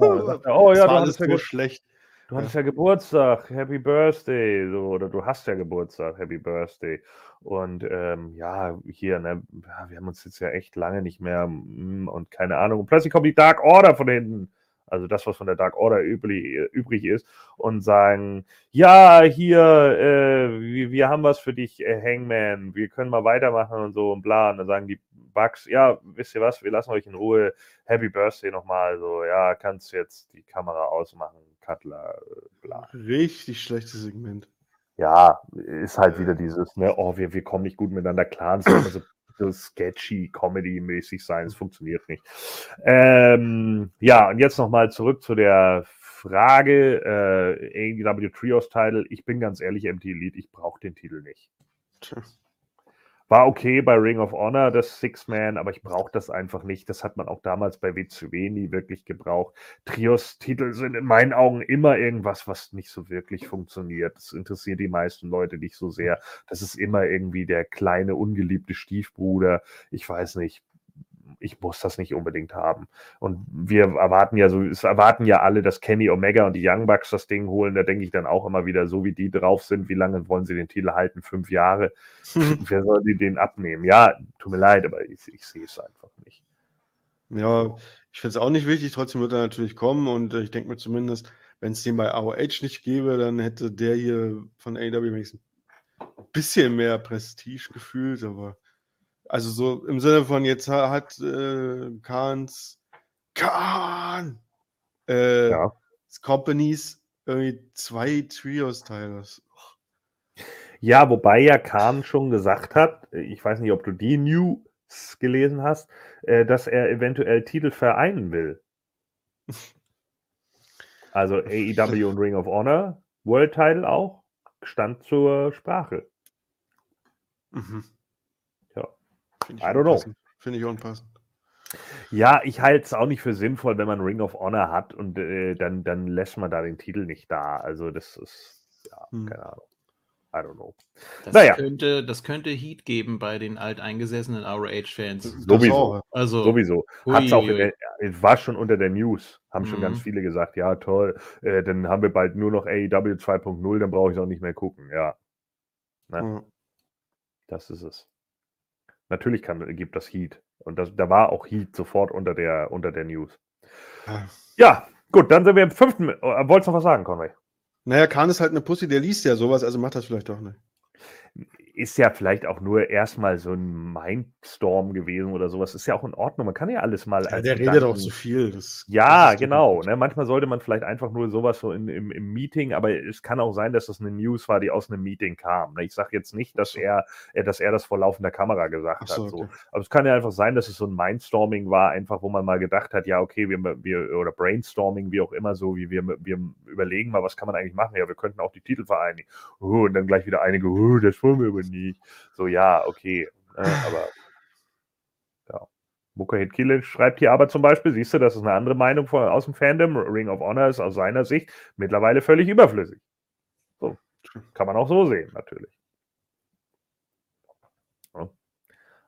Ja, sagt oh ja, das du hattest ja, so schlecht. du hattest ja Geburtstag, Happy Birthday, so, oder du hast ja Geburtstag, Happy Birthday. Und ähm, ja, hier, ne, ja, wir haben uns jetzt ja echt lange nicht mehr mm, und keine Ahnung. Und plötzlich kommt die Dark Order von hinten also das, was von der Dark Order übrig, übrig ist, und sagen, ja, hier, äh, wir, wir, haben was für dich, äh, Hangman, wir können mal weitermachen und so und bla. Und dann sagen die Bugs, ja, wisst ihr was, wir lassen euch in Ruhe, Happy Birthday nochmal, so, ja, kannst jetzt die Kamera ausmachen, Cutler, äh, bla. Richtig schlechtes Segment. Ja, ist halt wieder dieses, ne, oh, wir, wir kommen nicht gut miteinander klar, immer so so sketchy, Comedy-mäßig sein. Es funktioniert nicht. Ähm, ja, und jetzt nochmal zurück zu der Frage, äh, AEW Trios Title. Ich bin ganz ehrlich, MT Elite, ich brauche den Titel nicht. War okay bei Ring of Honor, das Six-Man, aber ich brauche das einfach nicht. Das hat man auch damals bei WCW nie wirklich gebraucht. Trios-Titel sind in meinen Augen immer irgendwas, was nicht so wirklich funktioniert. Das interessiert die meisten Leute nicht so sehr. Das ist immer irgendwie der kleine, ungeliebte Stiefbruder. Ich weiß nicht ich muss das nicht unbedingt haben. Und wir erwarten ja so, es erwarten ja alle, dass Kenny Omega und die Young Bucks das Ding holen. Da denke ich dann auch immer wieder, so wie die drauf sind, wie lange wollen sie den Titel halten? Fünf Jahre. Wer soll die den abnehmen? Ja, tut mir leid, aber ich, ich sehe es einfach nicht. Ja, ich finde es auch nicht wichtig, trotzdem wird er natürlich kommen und äh, ich denke mir zumindest, wenn es den bei AOH nicht gäbe, dann hätte der hier von AEW wenigstens ein bisschen mehr Prestige gefühlt, aber also so im Sinne von jetzt hat äh, Kahns Kahn äh, Ja. Companies irgendwie zwei Trios-Titles. Ja, wobei ja Kahn schon gesagt hat, ich weiß nicht, ob du die News gelesen hast, äh, dass er eventuell Titel vereinen will. Also AEW und Ring of Honor, World Title auch, stand zur Sprache. Mhm. Ja. Finde I don't know. Finde ich unpassend. Ja, ich halte es auch nicht für sinnvoll, wenn man Ring of Honor hat und äh, dann, dann lässt man da den Titel nicht da. Also das ist, ja, Hm. keine Ahnung. I don't know. Das, Naja. könnte, das könnte Heat geben bei den alteingesessenen ROH-Fans. Sowieso. auch. Also, Sowieso. Hat's auch der, es war schon unter der News. Haben schon Mhm. ganz viele gesagt, ja, toll, äh, dann haben wir bald nur noch AEW 2.0, dann brauche ich auch nicht mehr gucken. Ja, Ja. Ja. das ist es. Natürlich kann, gibt das Heat. Und das, da war auch Heat sofort unter der, unter der News. Ja. Ja, gut, dann sind wir im fünften. Äh, wolltest du noch was sagen, Conway? Naja, Kahn ist halt eine Pussy, der liest ja sowas, also macht das vielleicht doch nicht. Ist ja vielleicht auch nur erstmal so ein Mindstorm gewesen oder sowas. Ist ja auch in Ordnung. Man kann ja alles mal Ja, der redet auch Gedanken- zu viel. Das, Ja, genau. Ne? Manchmal sollte man vielleicht einfach nur sowas so in, im, im Meeting, aber es kann auch sein, dass das eine News war, die aus einem Meeting kam. Ne? Ich sage jetzt nicht, dass so. er, äh, dass er das vor laufender Kamera gesagt so, hat. So. okay. Aber es kann ja einfach sein, dass es so ein Mindstorming war, einfach wo man mal gedacht hat, ja, okay, wir, wir oder Brainstorming, wie auch immer, so wie wir, wir überlegen mal, was kann man eigentlich machen? Ja, wir könnten auch die Titel vereinigen. Oh, und dann gleich wieder einige, oh, das wollen wir aber nicht. So, ja, okay. Ne? Aber ja. Mukahid Kilic schreibt hier aber zum Beispiel, siehst du, das ist eine andere Meinung von, aus dem Fandom. Ring of Honor ist aus seiner Sicht mittlerweile völlig überflüssig. So, kann man auch so sehen, natürlich.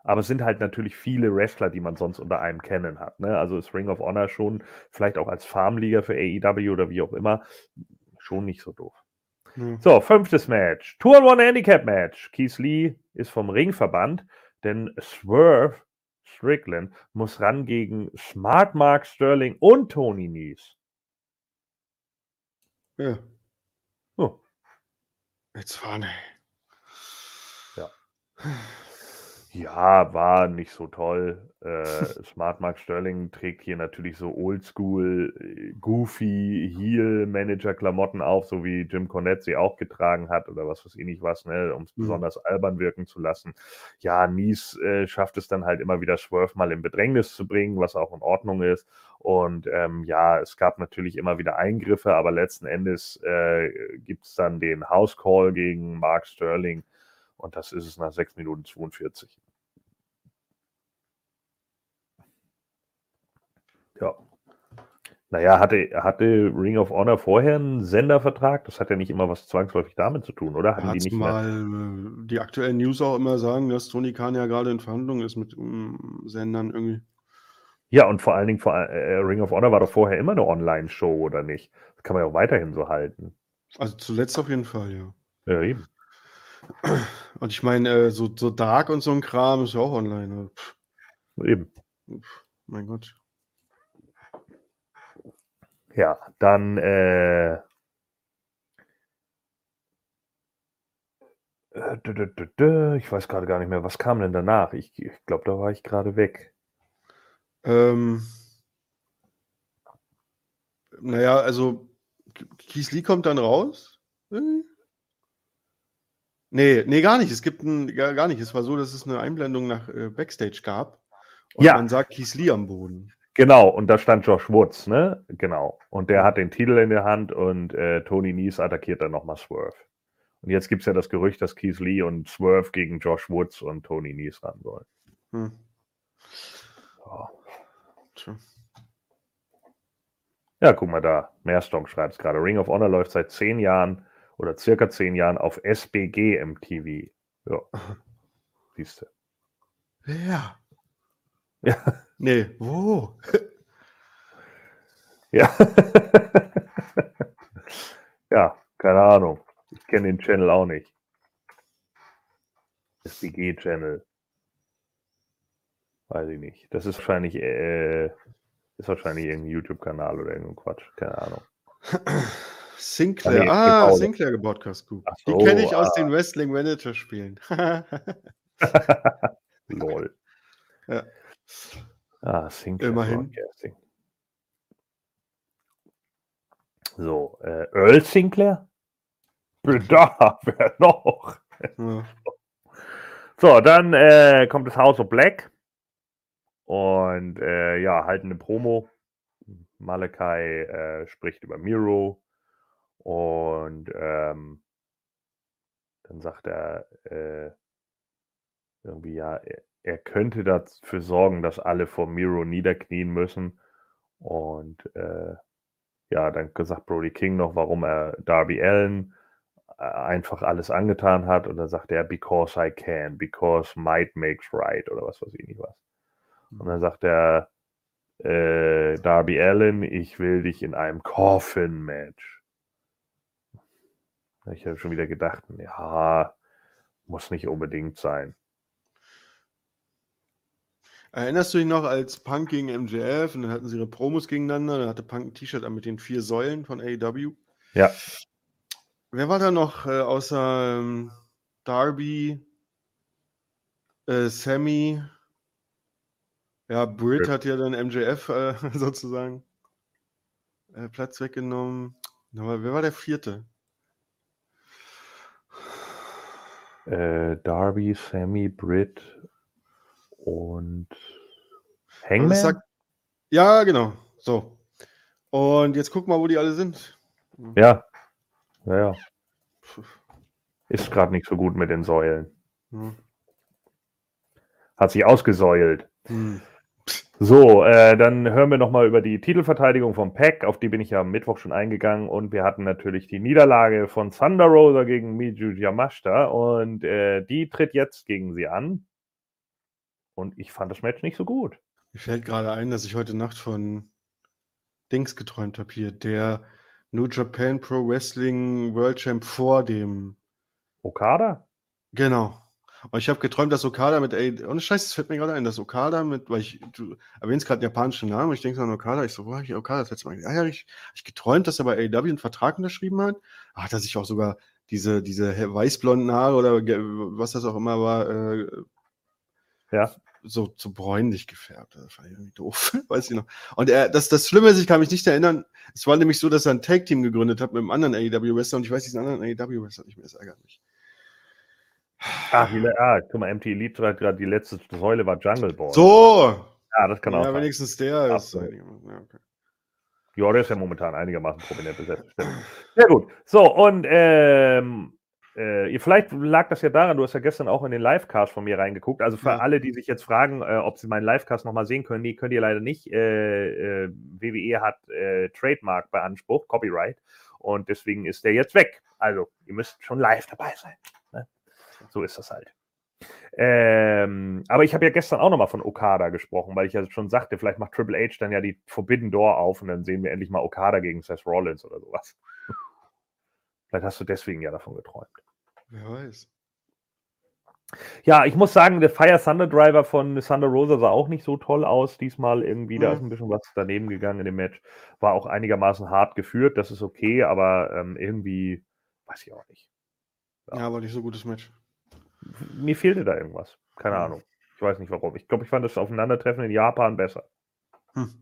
Aber es sind halt natürlich viele Wrestler, die man sonst unter einem kennen hat. Ne? Also ist Ring of Honor schon, vielleicht auch als Farmliga für AEW oder wie auch immer, schon nicht so doof. So, fünftes Match. Tour and One Handicap Match. Keith Lee ist vom Ring verbannt, denn Swerve Strickland muss ran gegen Smart Mark Sterling und Tony Nies. Ja. Oh. Jetzt fahren, ey. Ja. Ja, war nicht so toll. Äh, Smart Mark Sterling trägt hier natürlich so oldschool, äh, goofy Heel-Manager-Klamotten auf, so wie Jim Cornette sie auch getragen hat oder was weiß ich nicht was, ne, um es Mhm. besonders albern wirken zu lassen. Ja, Nies äh, schafft es dann halt immer wieder, Swerve mal in Bedrängnis zu bringen, was auch in Ordnung ist. Und ähm, ja, es gab natürlich immer wieder Eingriffe, aber letzten Endes äh, gibt es dann den House Call gegen Mark Sterling. Und das ist es nach 6 Minuten 42. Ja. Naja, hatte, hatte Ring of Honor vorher einen Sendervertrag? Das hat ja nicht immer was zwangsläufig damit zu tun, oder? Hatten die nicht mehr? mal äh, die aktuellen News auch immer sagen, dass Tony Khan ja gerade in Verhandlungen ist mit um, Sendern irgendwie. Ja, und vor allen Dingen, vor, äh, Ring of Honor war doch vorher immer eine Online-Show, oder nicht? Das kann man ja auch weiterhin so halten. Also zuletzt auf jeden Fall, ja. Ja, eben. Und ich meine, äh, so, so Dark und so ein Kram ist ja auch online. Pff, Eben. mein Gott. Ja, dann äh, äh, ich weiß gerade gar nicht mehr, was kam denn danach? Ich, ich glaube, da war ich gerade weg. Ähm, naja, also K- Keith Lee kommt dann raus. Äh? Nee, nee, gar nicht. Es gibt ein, gar, gar nicht. Es war so, dass es eine Einblendung nach äh, Backstage gab. Und Ja. man sagt Keith Lee am Boden. Genau, und da stand Josh Woods, ne? Genau. Und der hat den Titel in der Hand und äh, Tony Nies attackiert dann nochmal Swerve. Und jetzt gibt es ja das Gerücht, dass Keith Lee und Swerve gegen Josh Woods und Tony Nies ran sollen. Hm. Ja. Tja. Ja, guck mal da. Mehrstong schreibt es gerade. Ring of Honor läuft seit zehn Jahren oder circa zehn Jahren auf SBG MTV. Ja. Siehst du. Ja. Ja. Nee, wo? Ja. ja, keine Ahnung. Ich kenne den Channel auch nicht. SBG-Channel. Weiß ich nicht. Das ist wahrscheinlich, äh, ist wahrscheinlich irgendein YouTube-Kanal oder irgendein Quatsch. Keine Ahnung. Sinclair. nee, Ah, gebaut. Sinclair Podcast Group. Ach Die so, kenne ich aus ah. den Wrestling Manager Spielen. Lol. Ja. Ah, Sinclair Immerhin. Broadcasting. So, äh, Earl Sinclair? Da, wer noch? ja. So, dann äh, kommt das House of Black. Und äh, ja, halten eine Promo. Malakai äh, spricht über Miro. Und ähm, dann sagt er äh, irgendwie, ja, er, er könnte dafür sorgen, dass alle vor Miro niederknien müssen. Und äh, ja, dann sagt Brody King noch, warum er Darby Allen äh, einfach alles angetan hat. Und dann sagt er, because I can, because might makes right oder was weiß ich nicht was. Und dann sagt er, äh, Darby Allen, ich will dich in einem Coffin-Match. Ich habe schon wieder gedacht, ja, muss nicht unbedingt sein. Erinnerst du dich noch, als Punk gegen MJF und dann hatten sie ihre Promos gegeneinander, da hatte Punk ein T-Shirt an mit den vier Säulen von AEW. Ja. Wer war da noch äh, außer ähm, Darby, äh, Sammy? Ja, Britt Britt. hat ja dann MJF äh, sozusagen äh, Platz weggenommen. Aber wer war der vierte? Äh, Darby, Sammy, Britt und Also Hangman? sag- ja, genau. So. Und jetzt guck mal, wo die alle sind. Ja. Ja, ja. Ist gerade nicht so gut mit den Säulen. Hm. Hat sich ausgesäult. Hm. So, äh, dann hören wir nochmal über die Titelverteidigung von Pack. Auf die bin ich ja am Mittwoch schon eingegangen. Und wir hatten natürlich die Niederlage von Thunder Rosa gegen Miju Yamashita. Und äh, die tritt jetzt gegen sie an. Und ich fand das Match nicht so gut. Mir fällt gerade ein, dass ich heute Nacht von Dings geträumt habe hier, der New Japan Pro Wrestling World Champ vor dem. Okada? Genau. Und ich habe geträumt, dass Okada mit A. Und Scheiße, es fällt mir gerade ein, dass Okada mit, weil ich, du erwähnst gerade einen japanischen Namen, und ich denke an Okada, ich so, wo habe ich Okada das letzte Mal? Ja, ja, ich, ich geträumt, dass er bei AEW einen Vertrag unterschrieben hat. Ach, dass ich auch sogar diese, diese weißblonden Haare oder was das auch immer war, äh, ja. so, so bräunlich gefärbt. Das fand ich irgendwie doof. Weiß ich noch. Und er, das, das Schlimme ist, ich kann mich nicht erinnern, es war nämlich so, dass er ein Tag-Team gegründet hat mit einem anderen AEW-Wrestler und ich weiß diesen anderen AEW-Wrestler nicht mehr, das ärgert mich. Ach, die, ah, guck mal, MT Elite hat gerade die letzte Säule war Jungle Boy. So! Ja, das kann auch Ja, wenigstens der ist. Ja, okay. Ja, der ist ja momentan einigermaßen prominent besetzt. Sehr gut. So, und ähm, äh, vielleicht lag das ja daran, du hast ja gestern auch in den Livecast von mir reingeguckt. Also für Ja. alle, die sich jetzt fragen, äh, ob sie meinen Livecast nochmal sehen können, nee, könnt ihr leider nicht. Äh, äh, WWE hat äh, Trademark beansprucht, Copyright. Und deswegen ist der jetzt weg. Also, ihr müsst schon live dabei sein. So ist das halt. Ähm, aber ich habe ja gestern auch nochmal von Okada gesprochen, weil ich ja schon sagte, vielleicht macht Triple H dann ja die Forbidden Door auf und dann sehen wir endlich mal Okada gegen Seth Rollins oder sowas. vielleicht hast du deswegen ja davon geträumt. Wer weiß. Ja, ich muss sagen, der Fire Thunder Driver von Thunder Rosa sah auch nicht so toll aus. Diesmal irgendwie, da Mhm. ist ein bisschen was daneben gegangen in dem Match. War auch einigermaßen hart geführt, das ist okay, aber ähm, irgendwie, weiß ich auch nicht. Ja. Ja, aber nicht so gutes Match. Mir fehlte da irgendwas. Keine Mhm. Ahnung. Ich weiß nicht warum. Ich glaube, ich fand das Aufeinandertreffen in Japan besser. Hm.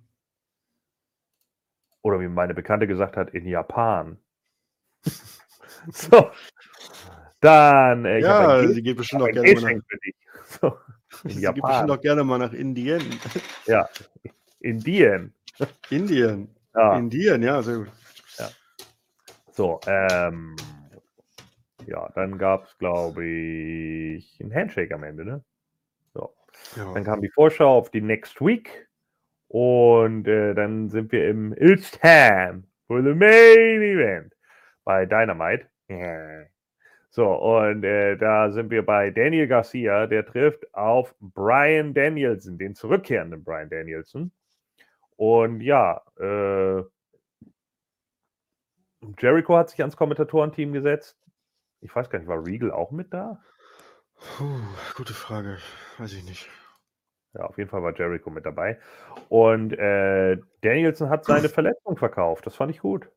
Oder wie meine Bekannte gesagt hat, in Japan. so. Dann. Äh, Ja, sie geht bestimmt auch gerne mal nach, Geschenk für dich. So. In sie geht Japan. bestimmt auch gerne mal nach Indien. Ja. Indien. Indien. Ja. Indien, ja, sehr gut. So, ähm, ja, dann gab es, glaube ich, ein Handshake am Ende, ne? So. Ja. Dann kam die Vorschau auf die Next Week und äh, dann sind wir im It's Time for the Main Event bei Dynamite. So, und äh, da sind wir bei Daniel Garcia, der trifft auf Brian Danielson, den zurückkehrenden Brian Danielson. Und ja, äh, Jericho hat sich ans Kommentatorenteam gesetzt. Ich weiß gar nicht, war Regal auch mit da? Puh, gute Frage. Weiß ich nicht. Ja, auf jeden Fall war Jericho mit dabei. Und äh, Danielson hat seine Verletzung verkauft. Das fand ich gut.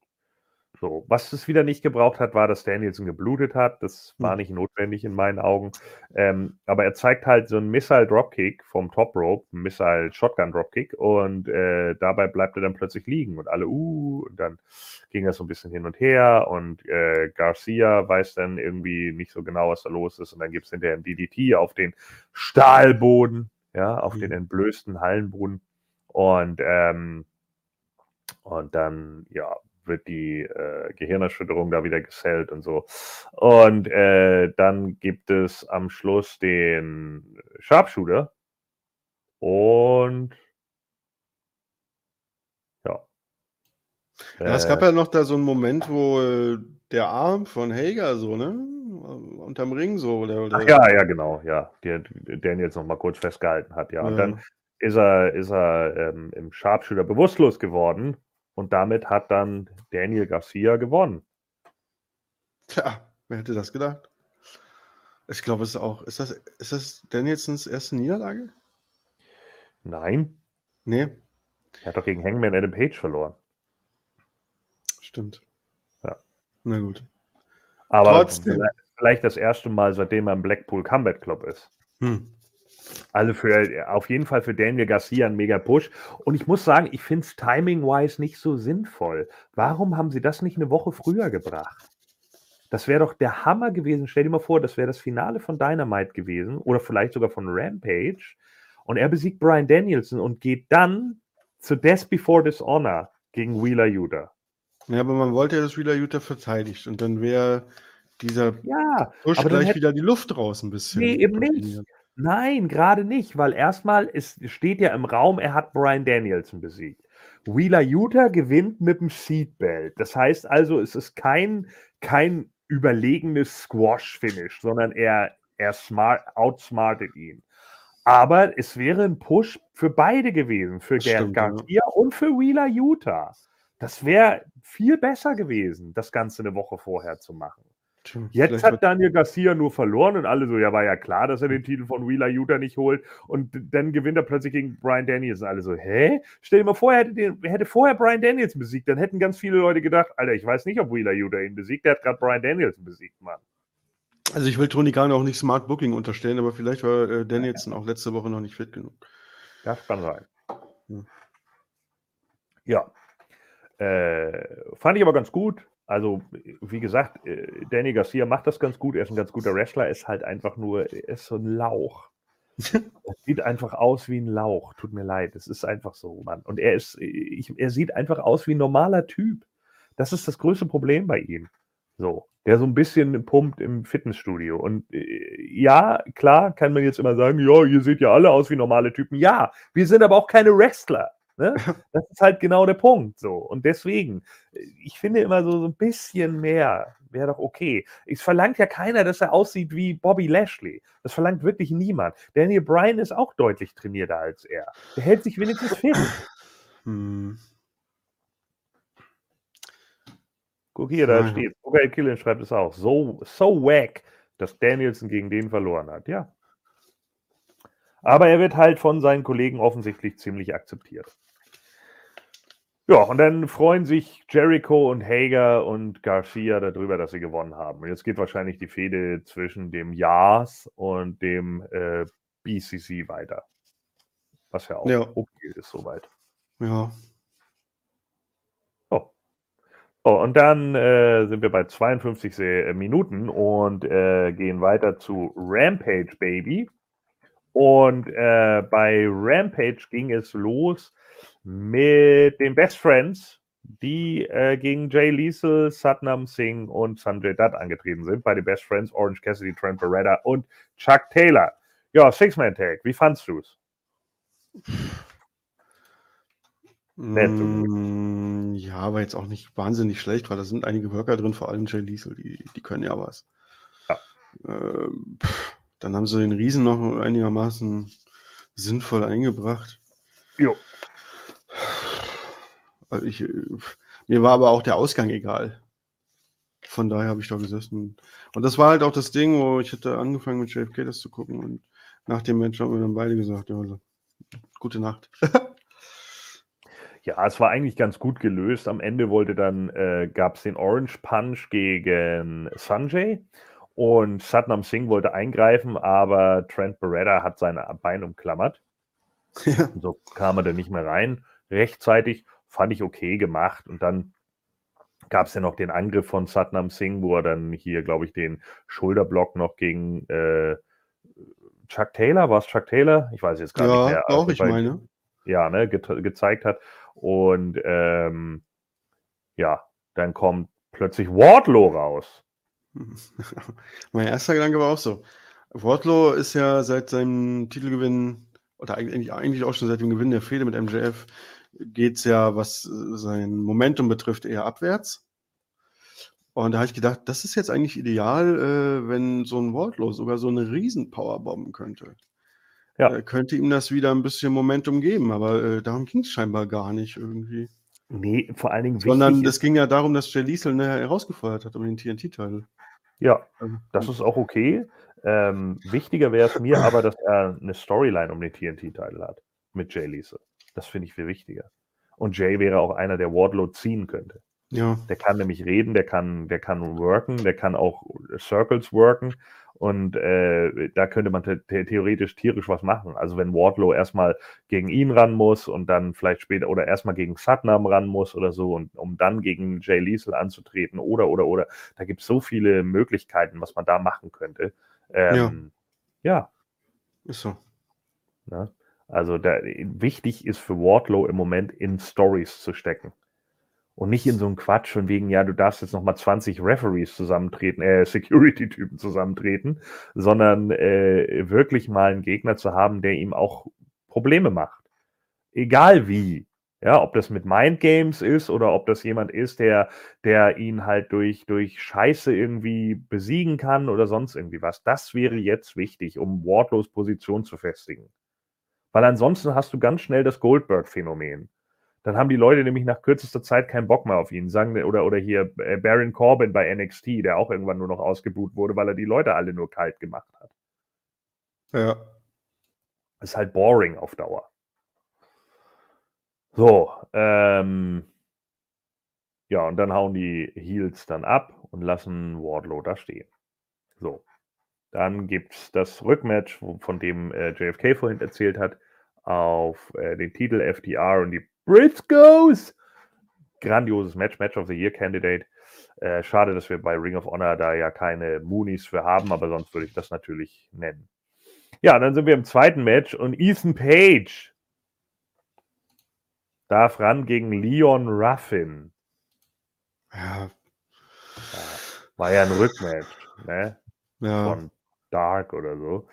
So, was es wieder nicht gebraucht hat, war, dass Danielson geblutet hat. Das war Hm. nicht notwendig in meinen Augen. Ähm, aber er zeigt halt so einen Missile Dropkick vom Top Rope, Missile Shotgun Dropkick und äh, dabei bleibt er dann plötzlich liegen und alle, uh, und dann ging das so ein bisschen hin und her und äh, Garcia weiß dann irgendwie nicht so genau, was da los ist und dann gibt es hinterher ein DDT auf den Stahlboden, ja, auf den Mhm. entblößten Hallenboden und ähm, und dann, ja, wird die äh, Gehirnerschütterung da wieder gesellt und so. Und äh, dann gibt es am Schluss den Sharpshooter. Und ja. Ja, es Äh, gab ja noch da so einen Moment, wo äh, der Arm von Hager so, ne? Unterm Ring so. Oder, oder Ach ja, ja, genau, ja. Der, Daniel jetzt noch mal kurz festgehalten hat, ja. Und Ja. dann ist er, ist er ähm, im Sharpshooter bewusstlos geworden. Und damit hat dann Daniel Garcia gewonnen. Tja, wer hätte das gedacht? Ich glaube, es ist auch. Ist das, ist das Danielsons erste Niederlage? Nein, Nee, er hat doch gegen Hangman Adam Page verloren. stimmt. Ja. Na gut. Aber Trotzdem. vielleicht, das erste Mal, seitdem er im Blackpool Combat Club ist. Hm. Also für auf jeden Fall für Daniel Garcia ein mega Push. Und ich muss sagen, ich finde es timing-wise nicht so sinnvoll. Warum haben sie das nicht eine Woche früher gebracht? Das wäre doch der Hammer gewesen. Stell dir mal vor, das wäre das Finale von Dynamite gewesen oder vielleicht sogar von Rampage. Und er besiegt Brian Danielson und geht dann zu Death Before Dishonor gegen Wheeler Yuta. Ja, aber man wollte ja, dass Wheeler Utah verteidigt und dann wäre dieser Ja, Push gleich hätte- wieder die Luft raus ein bisschen. Nee, eben nicht. Nein, gerade nicht, weil erstmal es steht ja im Raum, er hat Brian Danielson besiegt. Wheeler Utah gewinnt mit dem Seatbelt. Das heißt also, es ist kein, kein überlegenes Squash-Finish, sondern er, er smart, outsmartet ihn. Aber es wäre ein Push für beide gewesen, für Das Gar stimmt, ja. Garcia und für Wheeler Utah. Das wäre viel besser gewesen, das Ganze eine Woche vorher zu machen. Jetzt hat Daniel Garcia nur verloren und alle so, ja, war ja klar, dass er den Titel von Wheeler Utah nicht holt. Und dann gewinnt er plötzlich gegen Brian Daniels. Und alle so, hä? Stell dir mal vor, er hätte, den, er hätte vorher Brian Daniels besiegt. Dann hätten ganz viele Leute gedacht, Alter, ich weiß nicht, ob Wheeler Utah ihn besiegt. Der hat gerade Brian Daniels besiegt, Mann. Also ich will Tony Khan auch nicht Smart Booking unterstellen, aber vielleicht war äh, Danielson auch letzte Woche noch nicht fit genug. Das kann sein. Hm. Ja. Äh, fand ich aber ganz gut. Also, wie gesagt, äh, Danny Garcia macht das ganz gut. Er ist ein ganz guter Wrestler, ist halt einfach nur, er ist so ein Lauch. Er sieht einfach aus wie ein Lauch. Tut mir leid. Es ist einfach so, Mann. Und er ist, ich, er sieht einfach aus wie ein normaler Typ. Das ist das größte Problem bei ihm. So, der so ein bisschen pumpt im Fitnessstudio. Und äh, ja, klar, kann man jetzt immer sagen, ja, ihr seht ja alle aus wie normale Typen. Ja, wir sind aber auch keine Wrestler. Ne? Das ist halt genau der Punkt. So. Und deswegen, ich finde immer so, so ein bisschen mehr wäre doch okay. Es verlangt ja keiner, dass er aussieht wie Bobby Lashley. Das verlangt wirklich niemand. Daniel Bryan ist auch deutlich trainierter als er. Der hält sich wenigstens fit. Hm. Guck hier, da steht. Okay, Killen schreibt es auch. So, so wack, dass Danielson gegen den verloren hat. Ja. Aber er wird halt von seinen Kollegen offensichtlich ziemlich akzeptiert. Ja, und dann freuen sich Jericho und Hager und Garcia darüber, dass sie gewonnen haben. Und jetzt geht wahrscheinlich die Fehde zwischen dem Yas und dem äh, BCC weiter. Was ja auch Ja. okay ist soweit. Ja. Oh. Oh, und dann äh, sind wir bei 52 Se- äh, Minuten und äh, gehen weiter zu Rampage Baby. Und äh, bei Rampage ging es los mit den Best Friends, die äh, gegen Jay Liesel, Satnam Singh und Sanjay Dutt angetreten sind. Bei den Best Friends Orange Cassidy, Trent Beretta und Chuck Taylor. Ja, Six-Man-Tag. Wie fandst du es? Mm, ja, aber jetzt auch nicht wahnsinnig schlecht, weil da sind einige Worker drin, vor allem Jay Liesel, die, die können ja was. Ja. Ähm, pff, dann haben sie den Riesen noch einigermaßen sinnvoll eingebracht. Jo. Also ich, mir war aber auch der Ausgang egal. Von daher habe ich da gesessen. Und das war halt auch das Ding, wo ich hätte angefangen mit JFK das zu gucken und nach dem Match haben wir dann beide gesagt, ja, also, gute Nacht. Ja, es war eigentlich ganz gut gelöst. Am Ende wollte dann, äh, gab es den Orange Punch gegen Sanjay und Satnam Singh wollte eingreifen, aber Trent Beretta hat sein Bein umklammert. ja. Und so kam er dann nicht mehr rein. Rechtzeitig fand ich okay gemacht. Und dann gab es ja noch den Angriff von Satnam Singh, wo er dann hier, glaube ich, den Schulterblock noch gegen äh, Chuck Taylor, war es Chuck Taylor? Ich weiß jetzt gar nicht ja, mehr. auch Also ich bei- meine. ja, ne, ge gezeigt hat. Und ähm, ja, dann kommt plötzlich Wardlow raus. mein erster Gedanke war auch so. Wardlow ist ja seit seinem Titelgewinn, oder eigentlich, eigentlich auch schon seit dem Gewinn der Fehde mit MJF, geht es ja, was äh, sein Momentum betrifft, eher abwärts. Und da habe ich gedacht, das ist jetzt eigentlich ideal, äh, wenn so ein Wardlow sogar so eine Riesen-Power bomben könnte. Ja. Äh, könnte ihm das wieder ein bisschen Momentum geben, aber äh, darum ging es scheinbar gar nicht irgendwie. Nee, vor allen Dingen Sondern wichtig es ging ja darum, dass Jay Liesel ne, herausgefordert hat um den TNT-Titel. Ja, Also, das ist auch okay. Ähm, wichtiger wäre es mir aber, dass er eine Storyline um den TNT-Titel hat mit Jay Lise. Das finde ich viel wichtiger. Und Jay wäre auch einer, der Wardlow ziehen könnte. ja. Der kann nämlich reden, der kann, der kann worken, der kann auch Circles worken. Und äh, da könnte man the the theoretisch tierisch was machen. Also wenn Wardlow erstmal gegen ihn ran muss und dann vielleicht später oder erstmal gegen Satnam ran muss oder so und um dann gegen Jay Liesel anzutreten oder oder oder. Da gibt es so viele Möglichkeiten, was man da machen könnte. Ähm, ja. Ist so. Ne? Also da, wichtig ist für Wardlow im Moment in Stories zu stecken. Und nicht in so einem Quatsch von wegen, ja, du darfst jetzt nochmal 20 Referees zusammentreten, äh, Security-Typen zusammentreten, sondern äh, wirklich mal einen Gegner zu haben, der ihm auch Probleme macht. Egal wie. Ja, ob das mit Mind Games ist oder ob das jemand ist, der, der ihn halt durch, durch Scheiße irgendwie besiegen kann oder sonst irgendwie was. Das wäre jetzt wichtig, um Wardlows Position zu festigen. Weil ansonsten hast du ganz schnell das Goldberg-Phänomen. Dann haben die Leute nämlich nach kürzester Zeit keinen Bock mehr auf ihn. Sagen, oder, oder hier äh, Baron Corbin bei NXT, der auch irgendwann nur noch ausgebuht wurde, weil er die Leute alle nur kalt gemacht hat. Ja. Ist halt boring auf Dauer. So, ähm, ja, und dann hauen die Heels dann ab und lassen Wardlow da stehen. So, dann gibt es das Rückmatch, von dem äh, JFK vorhin erzählt hat, auf äh, den Titel FDR und die Briscoes. Grandioses Match, Match of the Year Candidate. Äh, schade, dass wir bei Ring of Honor da ja keine Moonies für haben, aber sonst würde ich das natürlich nennen. Ja, dann sind wir im zweiten Match und Ethan Page darf ran gegen Leon Ruffin. Ja. War ja ein Rückmatch, ne? Ja. Von Dark oder so.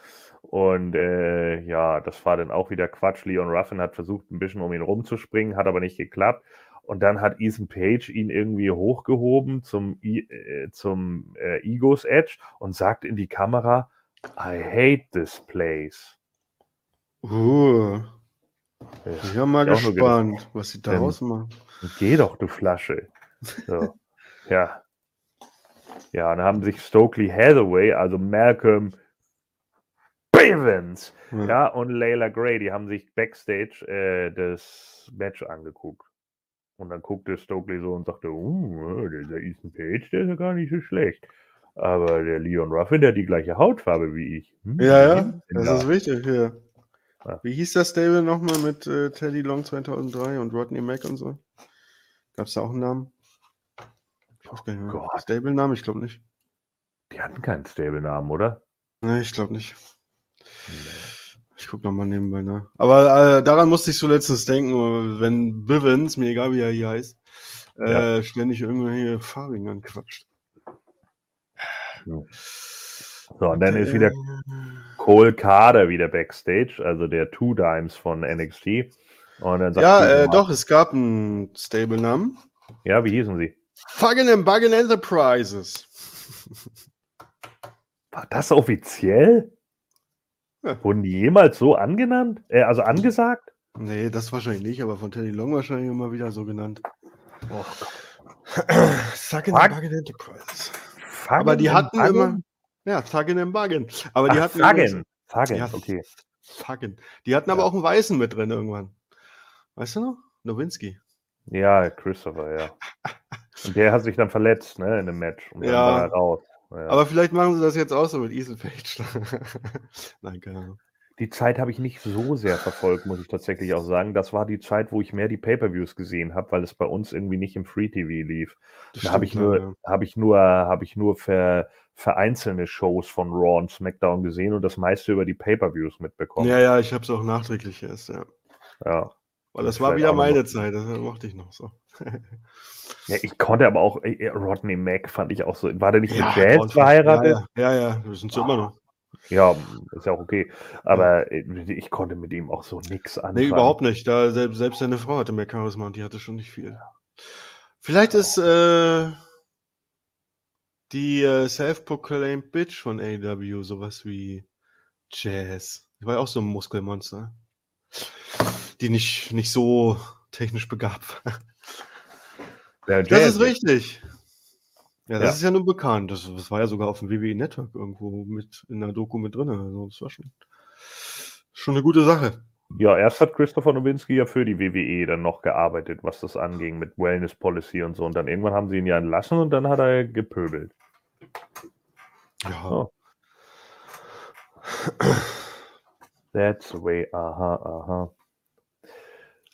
Und äh, ja, das war dann auch wieder Quatsch. Leon Ruffin hat versucht, ein bisschen um ihn rumzuspringen, hat aber nicht geklappt. Und dann hat Ethan Page ihn irgendwie hochgehoben zum, äh, zum äh, Egos Edge und sagt in die Kamera, I hate this place. Uh, Ja, ich bin mal nur gedacht, gespannt, was sie daraus machen. Geh doch, du Flasche. So. ja. Ja, und dann haben sich Stokely Hathaway, also Malcolm Bivens, Ja. ja, und Layla Gray, die haben sich backstage äh, das Match angeguckt. Und dann guckte Stokely so und sagte, uh, der Ethan Page, der ist ja gar nicht so schlecht. Aber der Leon Ruffin, der hat die gleiche Hautfarbe wie ich. Hm, Ja, ja, das da?" ist wichtig hier. Ja. Wie hieß das Stable nochmal mit äh, Teddy Long 2003 und Rodney Mack und so? Gab es da auch einen Namen? Ich weiß gar nicht mehr. Gott. Stable-Namen? Ich glaube nicht. Die hatten keinen Stable-Namen, oder? Nee, ich glaube nicht. Ich gucke nochmal nebenbei nach. Aber äh, daran musste ich so letztens denken, wenn Bivens, mir egal wie er hier heißt, äh, ständig irgendwelche Farbigen anquatscht. So, und dann ist wieder Cole Carter wieder backstage, also der Two Dimes von NXT. Und dann sagt Ja, äh, doch, es gab einen Stable-Namen. Ja, wie hießen sie? Fucking and Buggin Enterprises. War das offiziell? Ja. Wurden die jemals so angenannt? Äh, also angesagt? Nee, das wahrscheinlich nicht, aber von Teddy Long wahrscheinlich immer wieder so genannt. Oh Fucking Fuck. and Buggin Enterprises. Faggen Aber die hatten Baggen? immer. Ja, Fucking and Buggin. Aber die Ach, hatten Faggen. Faggen, Ja. okay. Fucking. Die hatten aber Ja. auch einen Weißen mit drin irgendwann. Weißt du noch? Nowinski. Ja, Christopher, ja. Und der hat sich dann verletzt, ne, in dem Match. Und dann Ja. war er raus. Ja. Aber vielleicht machen sie das jetzt auch so mit Ethan Page. Nein, keine Ahnung. die Zeit habe ich nicht so sehr verfolgt, muss ich tatsächlich auch sagen. Das war die Zeit, wo ich mehr die Pay-Per-Views gesehen habe, weil es bei uns irgendwie nicht im Free-TV lief. Das Da habe ich nur, ja. habe ich nur, habe ich nur für, für einzelne Shows von Raw und SmackDown gesehen und das meiste über die Pay-Per-Views mitbekommen. Ja, ja, ich habe es auch nachträglich erst, ja. Ja. Weil Das war vielleicht wieder noch meine mal- Zeit, das mochte ich noch so. ja. Ich konnte aber auch, äh, Rodney Mack fand ich auch so, war der nicht mit Ja, Jazz verheiratet? Ja, ja, ja, wir sind so immer noch. Ja, ist ja auch okay. Aber äh, ich konnte mit ihm auch so nix anfangen. Nee, überhaupt nicht. Da, selbst, selbst seine Frau hatte mehr Charisma und die hatte schon nicht viel. Vielleicht ist äh, die äh, Self-Proclaimed Bitch von AW sowas wie Jazz. Die war ja auch so ein Muskelmonster. Die nicht, nicht so technisch begabt war. Der Das ist richtig. Ja, das Ja. ist ja nun bekannt. Das, das war ja sogar auf dem WWE Network irgendwo mit in der Doku mit drin. Also das war schon, schon eine gute Sache. Ja, erst hat Christopher Nowinski ja für die WWE dann noch gearbeitet, was das anging mit Wellness Policy und so. Und dann irgendwann haben sie ihn ja entlassen und dann hat er gepöbelt. Ja. Oh. That's the way, aha, aha.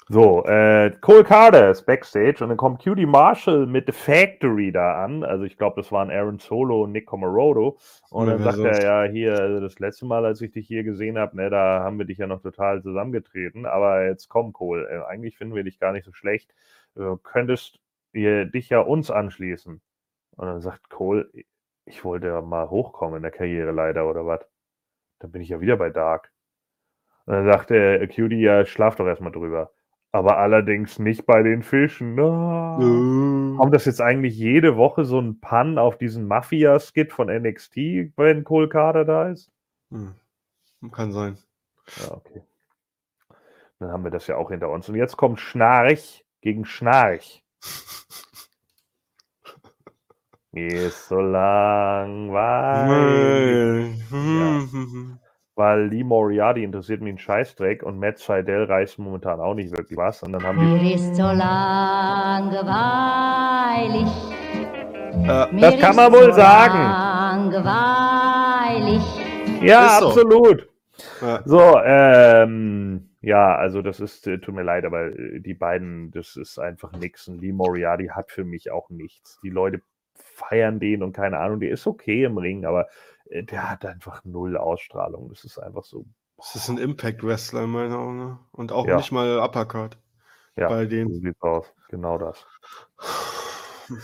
So, äh, Cole Carter ist Backstage und dann kommt Cutie Marshall mit The Factory da an. Also ich glaube, das waren Aaron Solo und Nick Comorodo. Und dann sagt er, sonst? ja, hier, also das letzte Mal, als ich dich hier gesehen habe, ne, da haben wir dich ja noch total zusammengetreten. Aber jetzt komm, Cole, äh, eigentlich finden wir dich gar nicht so schlecht. Du könntest ihr, dich ja uns anschließen. Und dann sagt Cole, ich wollte ja mal hochkommen in der Karriere leider oder was. Dann bin ich ja wieder bei Dark. Und dann sagt der Cutie, ja, schlaf doch erstmal drüber. Aber allerdings nicht bei den Fischen. Ah. Äh, Kommt das jetzt eigentlich jede Woche so ein Pun auf diesen Mafia-Skit von NXT, wenn Cole Carter da ist? hm, Kann sein. Ja, okay. Dann haben wir das ja auch hinter uns. Und jetzt kommt Schnarch gegen Schnarch. Mir ist so langweilig. Hm, Weil Lee Moriarty interessiert mich ein Scheißdreck und Matt Seidel reißt momentan auch nicht wirklich was. Und dann haben die. Mir ist so langweilig. Äh, Das kann man wohl so sagen. Langweilig. Ja, so. absolut. ja. So, ähm, ja, also das ist, äh, tut mir leid, aber äh, die beiden, das ist einfach nix. Und Lee Moriarty hat für mich auch nichts. Die Leute feiern den und keine Ahnung, der ist okay im Ring, aber äh, der hat einfach null Ausstrahlung. Das ist einfach so. Das ist ein Impact-Wrestler in meinen Augen. Ne? Und auch Ja. nicht mal Uppercut Ja, bei so denen. sieht's aus. Genau das.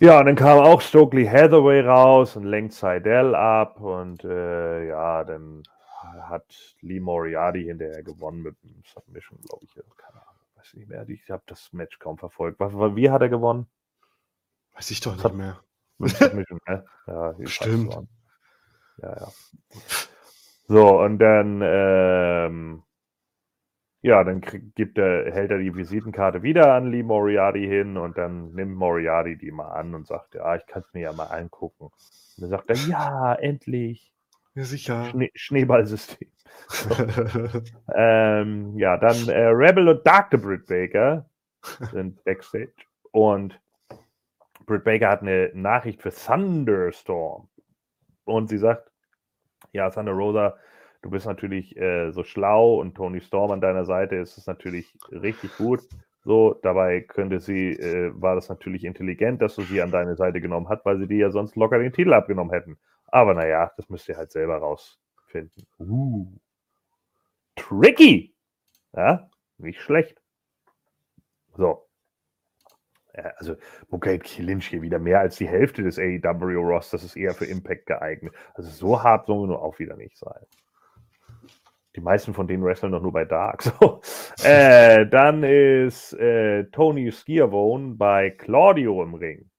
Ja, und dann kam auch Stokely Hathaway raus und lenkt Seidel ab und äh, ja, dann hat Lee Moriarty hinterher gewonnen mit dem Submission, glaube ich. Keine Ahnung, weiß nicht mehr. Ich habe das Match kaum verfolgt. Wie hat er gewonnen? Weiß ich doch nicht mehr. Submission, ne? Ja, Stimmt. so. Ja, ja. So, und dann, ähm, ja, dann krieg, gibt er, hält er die Visitenkarte wieder an Lee Moriarty hin und dann nimmt Moriarty die mal an und sagt, ja, ich kann es mir ja mal angucken. Und dann sagt er, ja, endlich. Ja, sicher. Schnee, Schneeballsystem. Ähm, ja, dann äh, Rebel und Dark the Britt Baker sind Backstage. Und Britt Baker hat eine Nachricht für Thunderstorm. Und sie sagt, ja, Thunder Rosa, du bist natürlich äh, so schlau und Tony Storm an deiner Seite ist es natürlich richtig gut. So, dabei könnte sie, äh, war das natürlich intelligent, dass du sie an deine Seite genommen hast, weil sie dir ja sonst locker den Titel abgenommen hätten. Aber naja, das müsst ihr halt selber rausfinden. Uh. Tricky! Ja, nicht schlecht. So. Ja, also, Mukai Lynch hier wieder mehr als die Hälfte des AEW Ross. Das ist eher für Impact geeignet. Also, so hart sollen wir nur auch wieder nicht sein. Die meisten von denen wresteln doch nur bei Dark. So. Äh, dann ist äh, Tony Schiavone bei Claudio im Ring.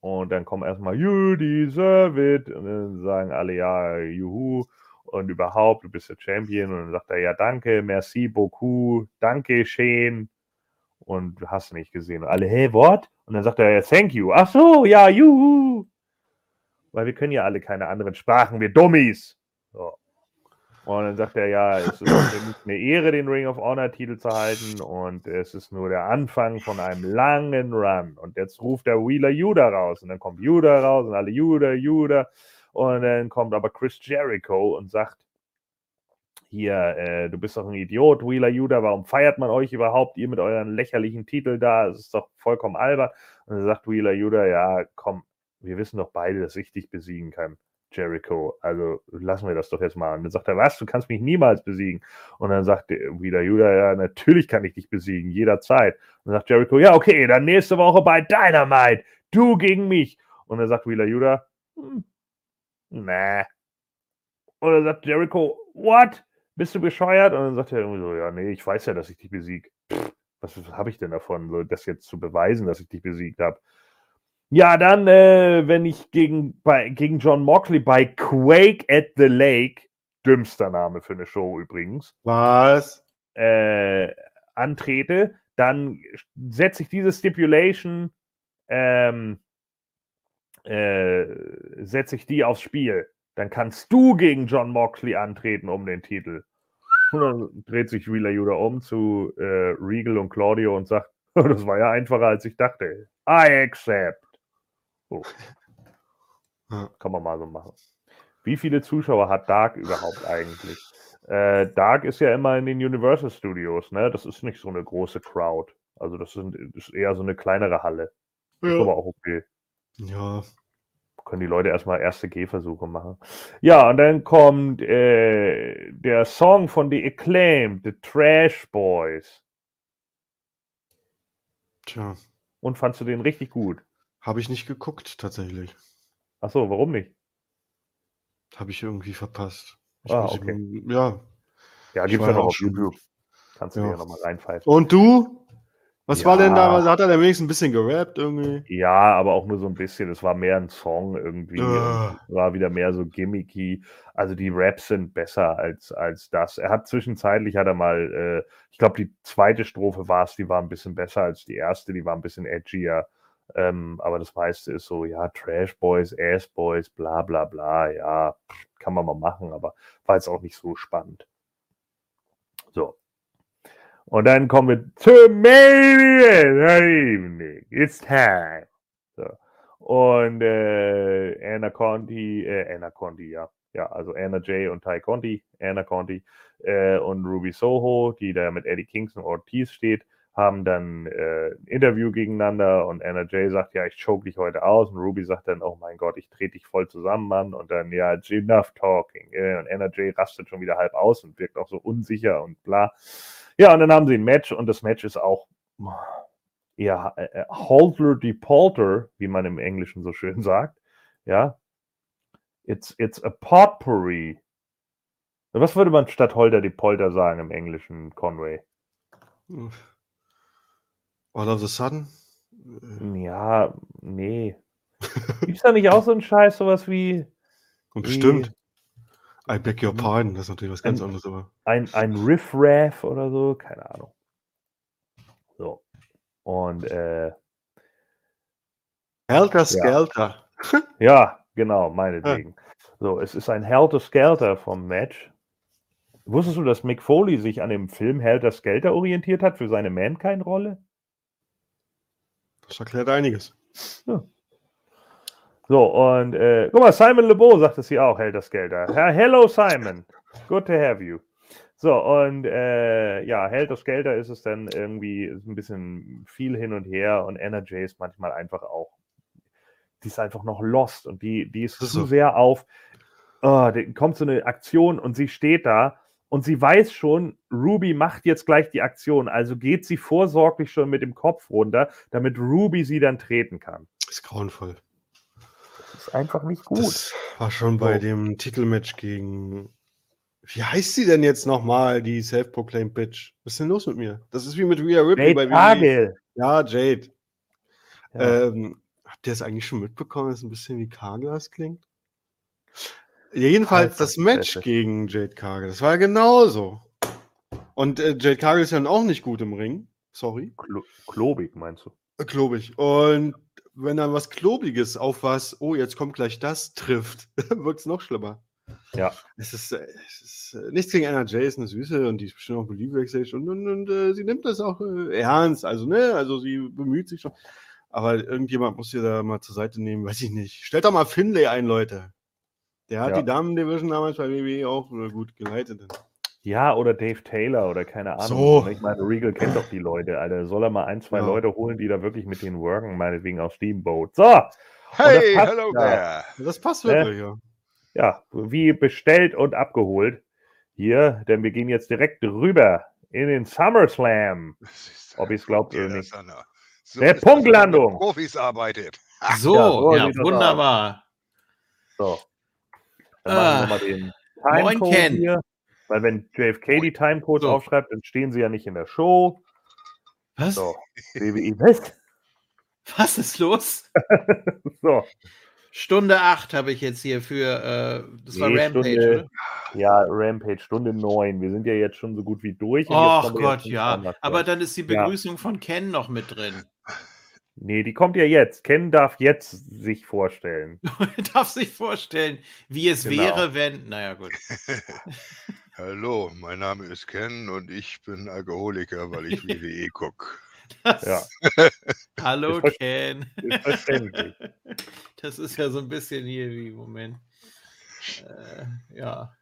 Und dann kommen erstmal, you deserve it. Und dann sagen alle, ja, juhu. Und überhaupt, du bist der Champion. Und dann sagt er, ja, danke, merci beaucoup, danke, schön. Und hast nicht gesehen. Und alle, hey, what? Und dann sagt er, thank you. Ach so, ja, juhu. Weil wir können ja alle keine anderen Sprachen, wir Dummies. So. Und dann sagt er, ja, es ist eine Ehre, den Ring of Honor Titel zu halten und es ist nur der Anfang von einem langen Run. Und jetzt ruft der Wheeler Judah raus und dann kommt Judah raus und alle Judah, Judah. Und dann kommt aber Chris Jericho und sagt, hier, äh, du bist doch ein Idiot, Wheeler Judah, warum feiert man euch überhaupt, ihr mit euren lächerlichen Titel da? Es ist doch vollkommen albern. Und dann sagt Wheeler Judah, ja, komm, wir wissen doch beide, dass ich dich besiegen kann. Jericho, also lassen wir das doch jetzt mal. Und dann sagt er, was, du kannst mich niemals besiegen. Und dann sagt wieder Judah, ja, natürlich kann ich dich besiegen, jederzeit. Und dann sagt Jericho, ja, okay, dann nächste Woche bei Dynamite, du gegen mich. Und dann sagt Wheeler Judah, hm, nah. Und dann sagt Jericho, what? Bist du bescheuert? Und dann sagt er irgendwie so, ja, nee, ich weiß ja, dass ich dich besiege. Was, was habe ich denn davon, so, das jetzt zu beweisen, dass ich dich besiegt habe? Ja, dann, äh, wenn ich gegen, bei, gegen John Moxley bei Quake at the Lake, dümmster Name für eine Show übrigens, Was? äh, antrete, dann setze ich diese Stipulation, ähm, äh, setze ich die aufs Spiel. Dann kannst du gegen John Moxley antreten um den Titel. Und dann dreht sich Wheeler Judah um zu äh, Regal und Claudio und sagt, das war ja einfacher als ich dachte. I accept. So. Ja. Kann man mal so machen. Wie viele Zuschauer hat Dark überhaupt eigentlich? Äh, Dark ist ja immer in den Universal Studios, ne? Das ist nicht so eine große Crowd. Also das, sind, das ist eher so eine kleinere Halle. Ist aber auch okay. Ja. Können die Leute erstmal erste Gehversuche machen. Ja, und dann kommt äh, der Song von The Acclaimed, The Trash Boys. Tja. Und fandst du den richtig gut? Habe ich nicht geguckt, tatsächlich. Achso, warum nicht? Habe ich irgendwie verpasst. Ich Ah, okay. Ja. Ja, gibt's war ja ja noch auch auf YouTube. Kannst du Ja. dir nochmal reinpfeifen. Und du? Was war denn da? Ja. Hat er denn wenigstens ein bisschen gerappt irgendwie? Ja, aber auch nur so ein bisschen. Es war mehr ein Song irgendwie. Ah. und War wieder mehr so gimmicky. Also die Raps sind besser als, als das. Er hat zwischenzeitlich, hat er mal, äh, ich glaube, die zweite Strophe war es, die war ein bisschen besser als die erste. Die war ein bisschen edgier. Ähm, aber das meiste ist so, ja, Trash Boys, Ass Boys, bla bla bla. Ja, kann man mal machen, aber war jetzt auch nicht so spannend. Und dann kommen wir zum Main Event Evening. It's time. So. Und äh, Anna Conti, äh, Anna Conti, ja. Ja, also Anna Jay und Ty Conti, Anna Conti äh, und Ruby Soho, die da mit Eddie Kingston Ortiz steht, haben dann äh, ein Interview gegeneinander und Anna Jay sagt, ja, ich choke dich heute aus und Ruby sagt dann, oh mein Gott, ich trete dich voll zusammen, Mann und dann, ja, enough talking äh, und Anna Jay rastet schon wieder halb aus und wirkt auch so unsicher und bla. Ja, und dann haben sie ein Match und das Match ist auch ja, äh, äh, Halter de Polter, wie man im Englischen so schön sagt. Ja. It's, it's a potpourri. Was würde man statt Holter de Polter sagen im Englischen, Conway? All of a sudden? Ja, nee. Gibt's da nicht auch so einen Scheiß, sowas wie Und bestimmt. I beg your pardon, das ist natürlich was ganz anderes, aber. ein, ein Riff-Raff oder so? Keine Ahnung. So. Und äh, Helter Skelter. Ja, genau, meinetwegen. So, es ist ein Helter Skelter vom Match. Wusstest du, dass Mick Foley sich an dem Film Helter Skelter orientiert hat für seine Mankind-Rolle? Das erklärt einiges. So, und äh, guck mal, Simon LeBeau sagt es hier auch, Helter Skelter. Ja, hello, Simon. Good to have you. So, und äh, ja, Helter Skelter ist es dann irgendwie ein bisschen viel hin und her und Jay ist manchmal einfach auch, die ist einfach noch lost und die, die ist Das ist zu so. sehr auf, oh, da kommt so eine Aktion und sie steht da und sie weiß schon, Ruby macht jetzt gleich die Aktion, also geht sie vorsorglich schon mit dem Kopf runter, damit Ruby sie dann treten kann. Das ist grauenvoll. Das ist einfach nicht gut. Das war schon bei So. dem Titelmatch gegen. Wie heißt sie denn jetzt nochmal, die Self-Proclaimed Bitch? Was ist denn los mit mir? Das ist wie mit Rhea Ripley Jade bei WWE. Cargill. Ja, Jade. Ja. Ähm, habt ihr das eigentlich schon mitbekommen, dass es ein bisschen wie Carglass klingt? Ja, jedenfalls Alter, das Match gegen Jade Cargill, das war ja genauso. Und äh, Jade Cargill ist ja auch nicht gut im Ring. Sorry. Klo klobig, meinst du? Äh, Klobig. Und wenn dann was Klobiges auf was, oh, jetzt kommt gleich das, trifft, wird es noch schlimmer. Ja. Es ist, äh, es ist äh, nichts gegen Anna Jay, ist eine Süße und die ist bestimmt auch Backstage und, und, und äh, sie nimmt das auch äh, ernst. Also, ne, also sie bemüht sich schon. Aber irgendjemand muss ihr da mal zur Seite nehmen, weiß ich nicht. Stellt doch mal Finlay ein, Leute. Der hat Ja. die Damen-Division damals bei WWE auch äh, gut geleitet. Ja, oder Dave Taylor oder keine Ahnung. So. Ich meine, Regal kennt doch die Leute, Alter. Soll er mal ein, zwei Ja. Leute holen, die da wirklich mit denen worken, meinetwegen auf Steamboat. So, Hey, hello ja. there. Das passt Ne? wirklich, ja. ja, wie bestellt und abgeholt. Hier, denn wir gehen jetzt direkt rüber in den SummerSlam. Ob ich's glaubt oder nicht. So Der Punktlandung. Profis arbeitet. So, Ja, so ja, wunderbar. So. Dann Ah. machen wir mal den Moin, Timecode Ken. hier. Weil wenn JFK die Timecodes So. aufschreibt, dann stehen sie ja nicht in der Show. Was? So, WWE, was? Was ist los? So, Stunde 8 habe ich jetzt hier für, äh, das war Nee, Rampage, Stunde- oder? ja, Rampage, Stunde 9. Wir sind ja jetzt schon so gut wie durch. wir Gott, ja. Aber dann ist die Ja. Begrüßung von Ken noch mit drin. Nee, die kommt ja jetzt. Ken darf jetzt sich vorstellen. Darf sich vorstellen, wie es Genau. wäre, wenn. Naja, gut. Hallo, mein Name ist Ken und ich bin Alkoholiker, weil ich WWE gucke. Das, Ja. Hallo, Ist Ken. Ist verständlich. Das ist ja so ein bisschen hier wie, Moment. Äh, ja.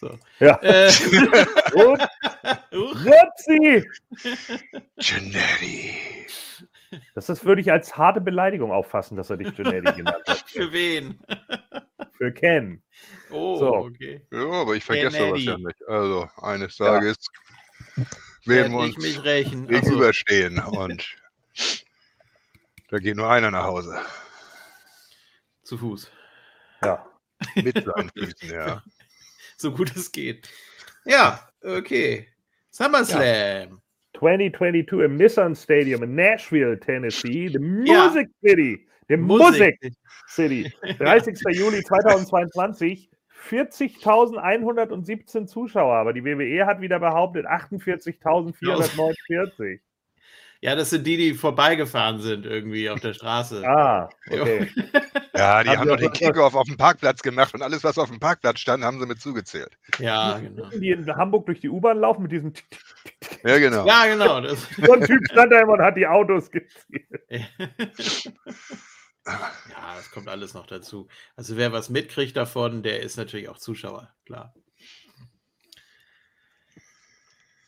So. Ja. Äh, Und. Rupsi! Gennady. Das ist, würde ich als harte Beleidigung auffassen, dass er dich Gennady genannt hat. Für wen? Für Ken. Oh, So. okay. Ja, aber ich vergesse sowas ja nicht. Also, eines Ja. Tages werden wir uns mich rächen. Achso, gegenüberstehen und da geht nur einer nach Hause. zu Fuß. Ja. Mit seinen Füßen, ja. So gut es geht. Ja, okay. SummerSlam. 2022 im Nissan Stadium in Nashville, Tennessee. The Ja. Music City. The Music City. 30. Juli 2022. 40.117 Zuschauer, aber die WWE hat wieder behauptet 48.449. Ja, das sind die, die vorbeigefahren sind irgendwie auf der Straße. Ah, okay. Ja, die Haben haben doch den Kickoff auf dem Parkplatz gemacht und alles, was auf dem Parkplatz stand, haben sie mit zugezählt. Ja, genau. Die in Hamburg durch die U-Bahn laufen mit diesem. Ja, genau. Ja, genau. Das, So ein Typ stand da immer und hat die Autos gezählt. ja, das kommt alles noch dazu. Also wer was mitkriegt davon, der ist natürlich auch Zuschauer, klar.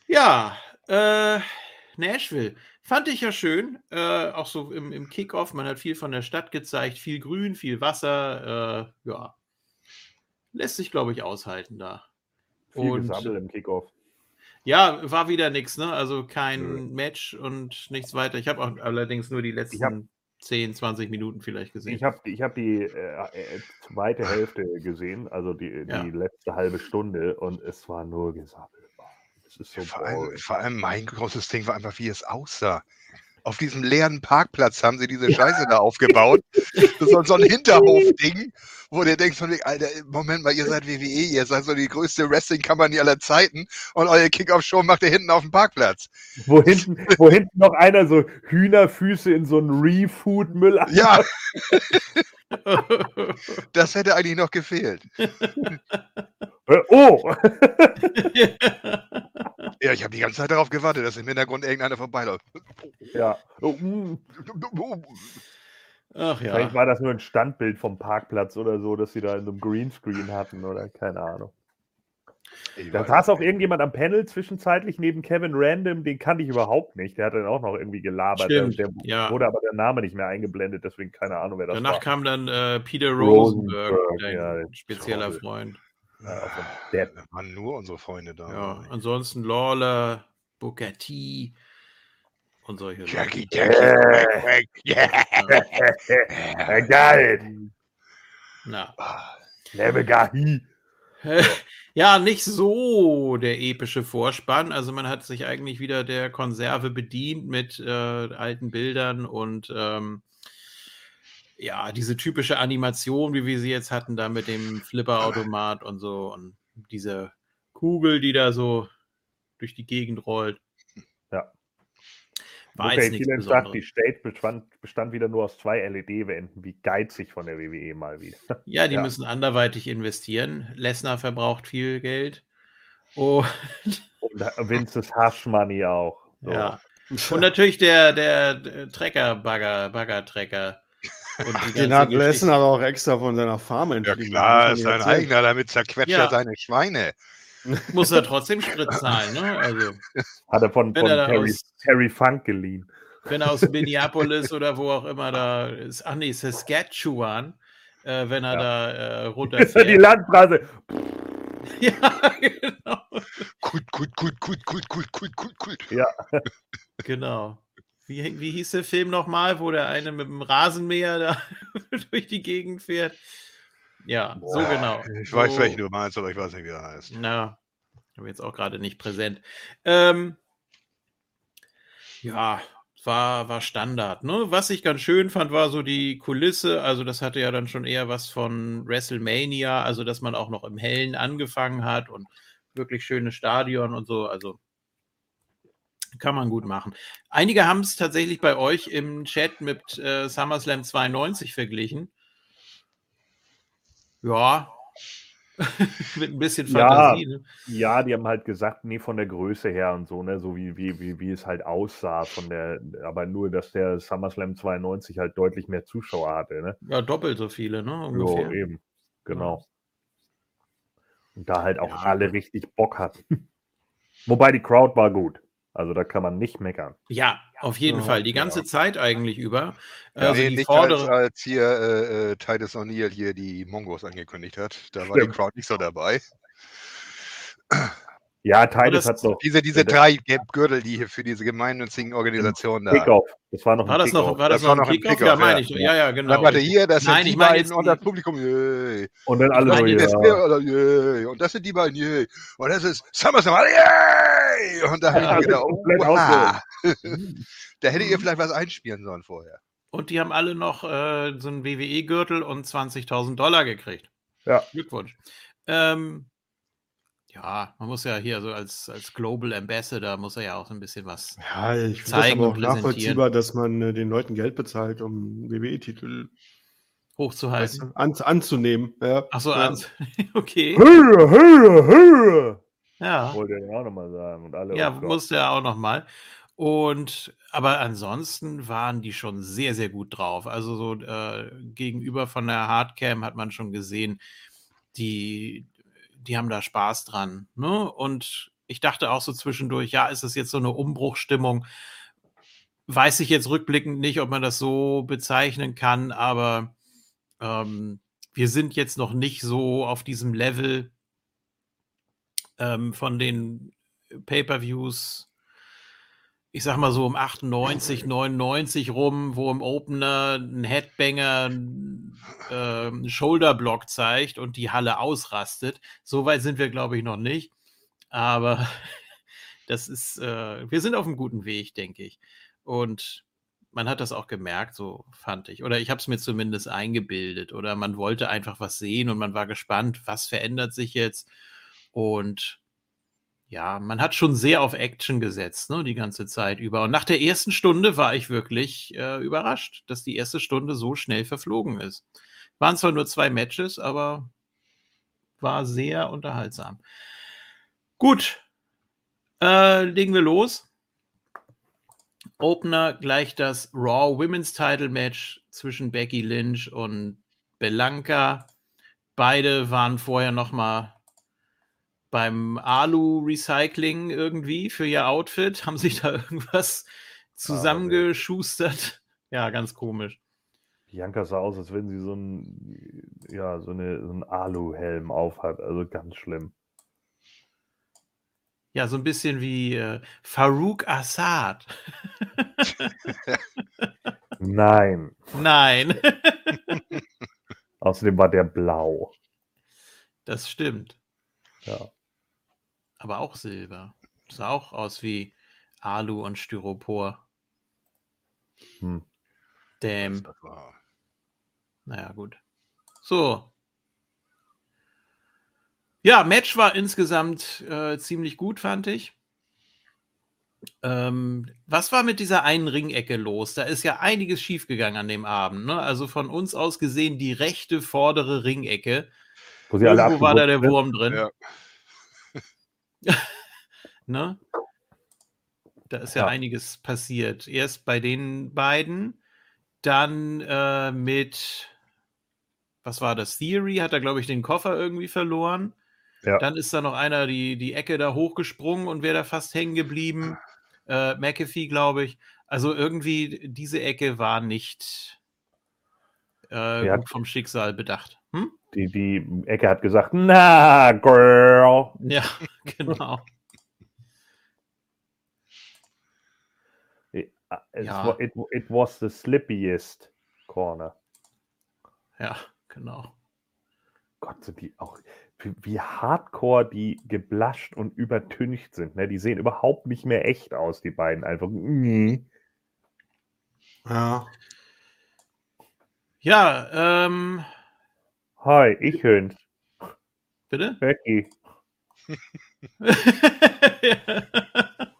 Ja, äh, Nashville. Fand ich ja schön. Äh, auch so im, im Kickoff. Man hat viel von der Stadt gezeigt. Viel Grün, viel Wasser. Äh, ja. Lässt sich, glaube ich, aushalten da. Viel Und- Gesabbel im Kickoff. Ja, war wieder nichts, ne? Also kein Nö. Match und nichts weiter. Ich habe auch allerdings nur die letzten 10, 20 Minuten vielleicht gesehen. Ich habe ich hab die äh, äh, zweite Hälfte gesehen, also die, die Ja. letzte halbe Stunde, und es war nur Gesabbel. Es ist so Vor allem, vor allem mein großes Ding war einfach, wie es aussah. Auf diesem leeren Parkplatz haben sie diese Scheiße da aufgebaut. Das ist so ein Hinterhof-Ding, wo du denkst von Alter, Moment mal, ihr seid WWE, ihr seid so die größte Wrestling-Company aller Zeiten und euer Kickoff-Show macht ihr hinten auf dem Parkplatz. Wo hinten, wo hinten noch einer so Hühnerfüße in so einen Refood-Müll Ja, das hätte eigentlich noch gefehlt. Äh, Oh! Ja, ich habe die ganze Zeit darauf gewartet, dass im Hintergrund irgendeiner vorbeiläuft. ja. Oh. Ach Vielleicht ja. war das nur ein Standbild vom Parkplatz oder so, dass sie da in so einem Greenscreen hatten oder keine Ahnung. Ich Da saß auch irgendjemand am Panel zwischenzeitlich neben Kevin Random, den kannte ich überhaupt nicht. Der hat dann auch noch irgendwie gelabert. Stimmt, der ja. wurde aber der Name nicht mehr eingeblendet, deswegen keine Ahnung, wer das Danach war. kam dann äh, Peter Rosenberg, Rosenberg, dein ja, spezieller. Freund. Ja, der, Da waren nur unsere Freunde da. Ja, ansonsten Lawler, Booker T und solche Jackie, Sachen. Jackie, wack, yeah. äh, geil. Na. Lebe Gahi. Ja, nicht so der epische Vorspann. Also man hat sich eigentlich wieder der Konserve bedient mit äh, alten Bildern und ähm, ja, diese typische Animation, wie wir sie jetzt hatten, da mit dem Flipperautomat und so und diese Kugel, die da so durch die Gegend rollt. Ja. War Okay, jetzt sagt, die. Stage bestand, bestand wieder nur aus zwei LED-Wänden. Wie geizig von der WWE mal wieder. Ja, die Ja. müssen anderweitig investieren. Lesnar verbraucht viel Geld. Oh, Und Vince's Hush Money auch. So. ja. Und natürlich der, der, der Trecker, Bagger, Bagger-Trecker. Und Den hat Geschichte. Lesnar auch extra von seiner Farm Ja entfliehen. klar, ist sein eigener, damit zerquetscht Ja. er seine Schweine. Muss er trotzdem Sprit zahlen, ne? Also, Hat er von, von er Terry, aus- Terry Funk geliehen. wenn er aus Minneapolis oder wo auch immer da ist, ach nee, Saskatchewan, äh, wenn er Ja. da äh, Ist er die runterfährt. Landstraße. ja, genau. Gut, gut, gut, gut, gut, gut, gut, gut, gut. Genau. Wie, wie hieß der Film nochmal, wo der eine mit dem Rasenmäher da durch die Gegend fährt? Ja, so Boah, genau. Ich weiß, so, welchen du meinst, aber ich weiß nicht, wie er heißt. Na, habe jetzt auch gerade nicht präsent. Ähm, ja, war, war Standard. Ne? Was ich ganz schön fand, war so die Kulisse. Also, das hatte ja dann schon eher was von WrestleMania, also dass man auch noch im Hellen angefangen hat und wirklich schönes Stadion und so. Also kann man gut machen. Einige haben es tatsächlich bei euch im Chat mit äh, SummerSlam 92 verglichen. Ja. mit ein bisschen Ja. Fantasie. Ne? Ja, die haben halt gesagt, nee, von der Größe her und so, ne, so wie, wie, wie, wie es halt aussah, von der, aber nur, dass der SummerSlam 92 halt deutlich mehr Zuschauer hatte, ne? Ja, doppelt so viele, ne? Ungefähr. eben. Genau. Und da halt auch Ja. alle richtig Bock hatten. Wobei die Crowd war gut. Also da kann man nicht meckern. Ja, auf jeden Ja, Fall. Die ja. ganze Zeit eigentlich über. Ja, Also nee, die nicht vordere. als, als hier äh, äh, Titus O'Neill hier die Mongos angekündigt hat. Da war die Stimmt. Crowd nicht so dabei. Ja, Titus hat noch Diese, diese drei Gelb- Gürtel, die hier für diese gemeinnützigen Organisationen da. Kickoff. Das war noch ein War das noch, Kickoff. war das Das war noch ein Kickoff? Kickoff, Ja, meine ja. ich. Ja, ja, genau. Na, warte, hier, das Nein, sind die beiden und das die- Publikum, yay. Und dann alle so, die ja. Und das sind die beiden, yay. Und das ist SummerSlam, yay. Oi! Und da habe Ja, ich gedacht, komplett oha. da hätte ihr vielleicht was einspielen sollen vorher. Und die haben alle noch äh, so einen WWE-Gürtel und 20.000 Dollar gekriegt. Ja. Glückwunsch. Ähm, ja, man muss ja hier so als, als Global Ambassador muss er ja auch so ein bisschen was. Ja, ich Zeigen aber auch nachvollziehbar, dass man äh, den Leuten Geld bezahlt, um WWE-Titel hochzuhalten. weißt du, an, anzunehmen. Ja. Achso, ja. ans- okay. Höhe, Höhe, Höhe! Ja. Wollte er ja auch nochmal sagen. Und alle, Ja, oh musste er auch noch mal. Und aber ansonsten waren die schon sehr, sehr gut drauf. Also so äh, gegenüber von der Hardcam hat man schon gesehen, die, die haben da Spaß dran. Ne? Und ich dachte auch so zwischendurch, ja, ist es jetzt so eine Umbruchstimmung? Weiß ich jetzt rückblickend nicht, ob man das so bezeichnen kann, aber ähm, wir sind jetzt noch nicht so auf diesem Level ähm, von den Pay-per-Views, ich sag mal so um 98, 99 rum, wo im Opener ein Headbanger äh, einen Shoulderblock zeigt und die Halle ausrastet. So weit sind wir, glaube ich, noch nicht. Aber das ist, äh, wir sind auf einem guten Weg, denke ich. Und man hat das auch gemerkt, so fand ich. Oder ich habe es mir zumindest eingebildet. Oder man wollte einfach was sehen und man war gespannt, was verändert sich jetzt. Und ja, man hat schon sehr auf Action gesetzt, ne, die ganze Zeit über. Und nach der ersten Stunde war ich wirklich äh, überrascht, dass die erste Stunde so schnell verflogen ist. Waren zwar nur zwei Matches, aber war sehr unterhaltsam. Gut, äh, legen wir los. Opener gleich das Raw Women's Title Match zwischen Becky Lynch und Belanca. Beide waren vorher noch mal beim Alu-Recycling irgendwie für ihr Outfit. Haben sich da irgendwas zusammengeschustert. Ja, ganz komisch. Bianca sah aus, als wenn sie so ein, ja, so, eine, so einen Aluhelm auf hat. Also ganz schlimm. Ja, so ein bisschen wie äh, Farouk Assad. Nein. Nein, Außerdem war der blau. das stimmt. Ja. Aber auch Silber. Sah auch aus wie Alu und Styropor. Hm. Damn. Das war Naja, gut. So. Ja, Match war insgesamt äh, ziemlich gut, fand ich. Ähm, was war mit dieser einen Ringecke los? Da ist ja einiges schiefgegangen an dem Abend. Ne? Also von uns aus gesehen die rechte vordere Ringecke. Wo sie alle Irgendwo war da der Wurm drin. Ja. Ne? Da ist ja, Ja. einiges passiert. Erst bei den beiden, dann äh, mit, was war das? Theory hat er, glaube ich, den Koffer irgendwie verloren. Ja. Dann ist da noch einer die, die Ecke da hochgesprungen und wäre da fast hängen geblieben. Äh, McAfee, glaube ich. Also irgendwie, diese Ecke war nicht äh, gut vom Schicksal bedacht. Hm? Die, die Ecke hat gesagt, na, Girl. Ja, genau. It, Ja. it, it was the slippiest corner. Ja, genau. Gott, sind die auch, wie, wie hardcore die geblascht und übertüncht sind. Ne? Die sehen überhaupt nicht mehr echt aus, die beiden. Einfach, nee. Ja. Ja, ähm, Hi, ich Hünd, bitte? Becky.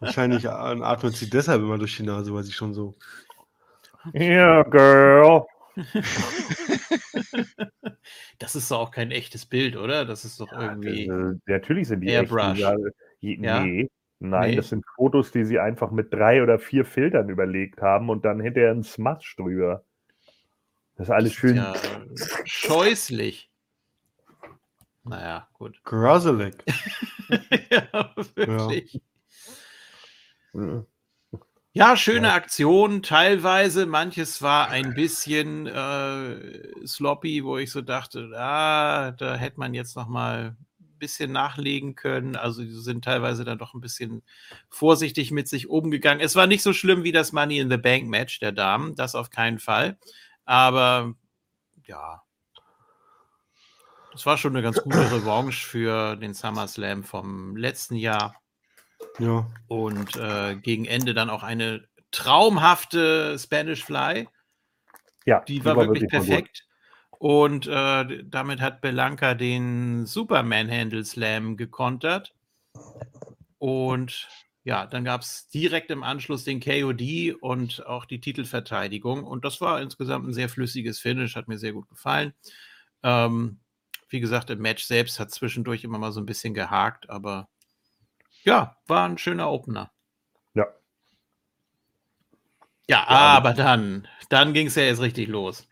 Wahrscheinlich atmet sie deshalb immer durch die Nase, weil sie schon so. Ja, Girl. Das ist doch auch kein echtes Bild, oder? Das ist doch irgendwie. Äh, natürlich sind die Airbrush. echt. Ja, Ja? Nee. Nein, Nee. das sind Fotos, die sie einfach mit drei oder vier Filtern überlegt haben und dann hinterher ein Smudge drüber. Das ist alles schön. Ja, scheußlich. Naja, gut. Gruselig. ja, wirklich. Mhm. Ja, schöne Aktion, teilweise. Manches war ein bisschen äh, sloppy, wo ich so dachte, ah, da hätte man jetzt noch mal ein bisschen nachlegen können. Also die sind teilweise dann doch ein bisschen vorsichtig mit sich umgegangen. Es war nicht so schlimm wie das Money in the Bank Match der Damen, das auf keinen Fall. Aber ja, das war schon eine ganz gute Revanche für den SummerSlam vom letzten Jahr. Ja. Und äh, gegen Ende dann auch eine traumhafte Spanish Fly. Ja, Die war wirklich mal gut. perfekt. Und äh, damit hat Belanca den Superman Handle Slam gekontert. Und ja, dann gab es direkt im Anschluss den KOD und auch die Titelverteidigung. Und das war insgesamt ein sehr flüssiges Finish, hat mir sehr gut gefallen. Ähm, wie gesagt, im Match selbst hat zwischendurch immer mal so ein bisschen gehakt, aber ja, war ein schöner Opener. Ja. Ja, aber dann, dann ging es ja jetzt richtig los.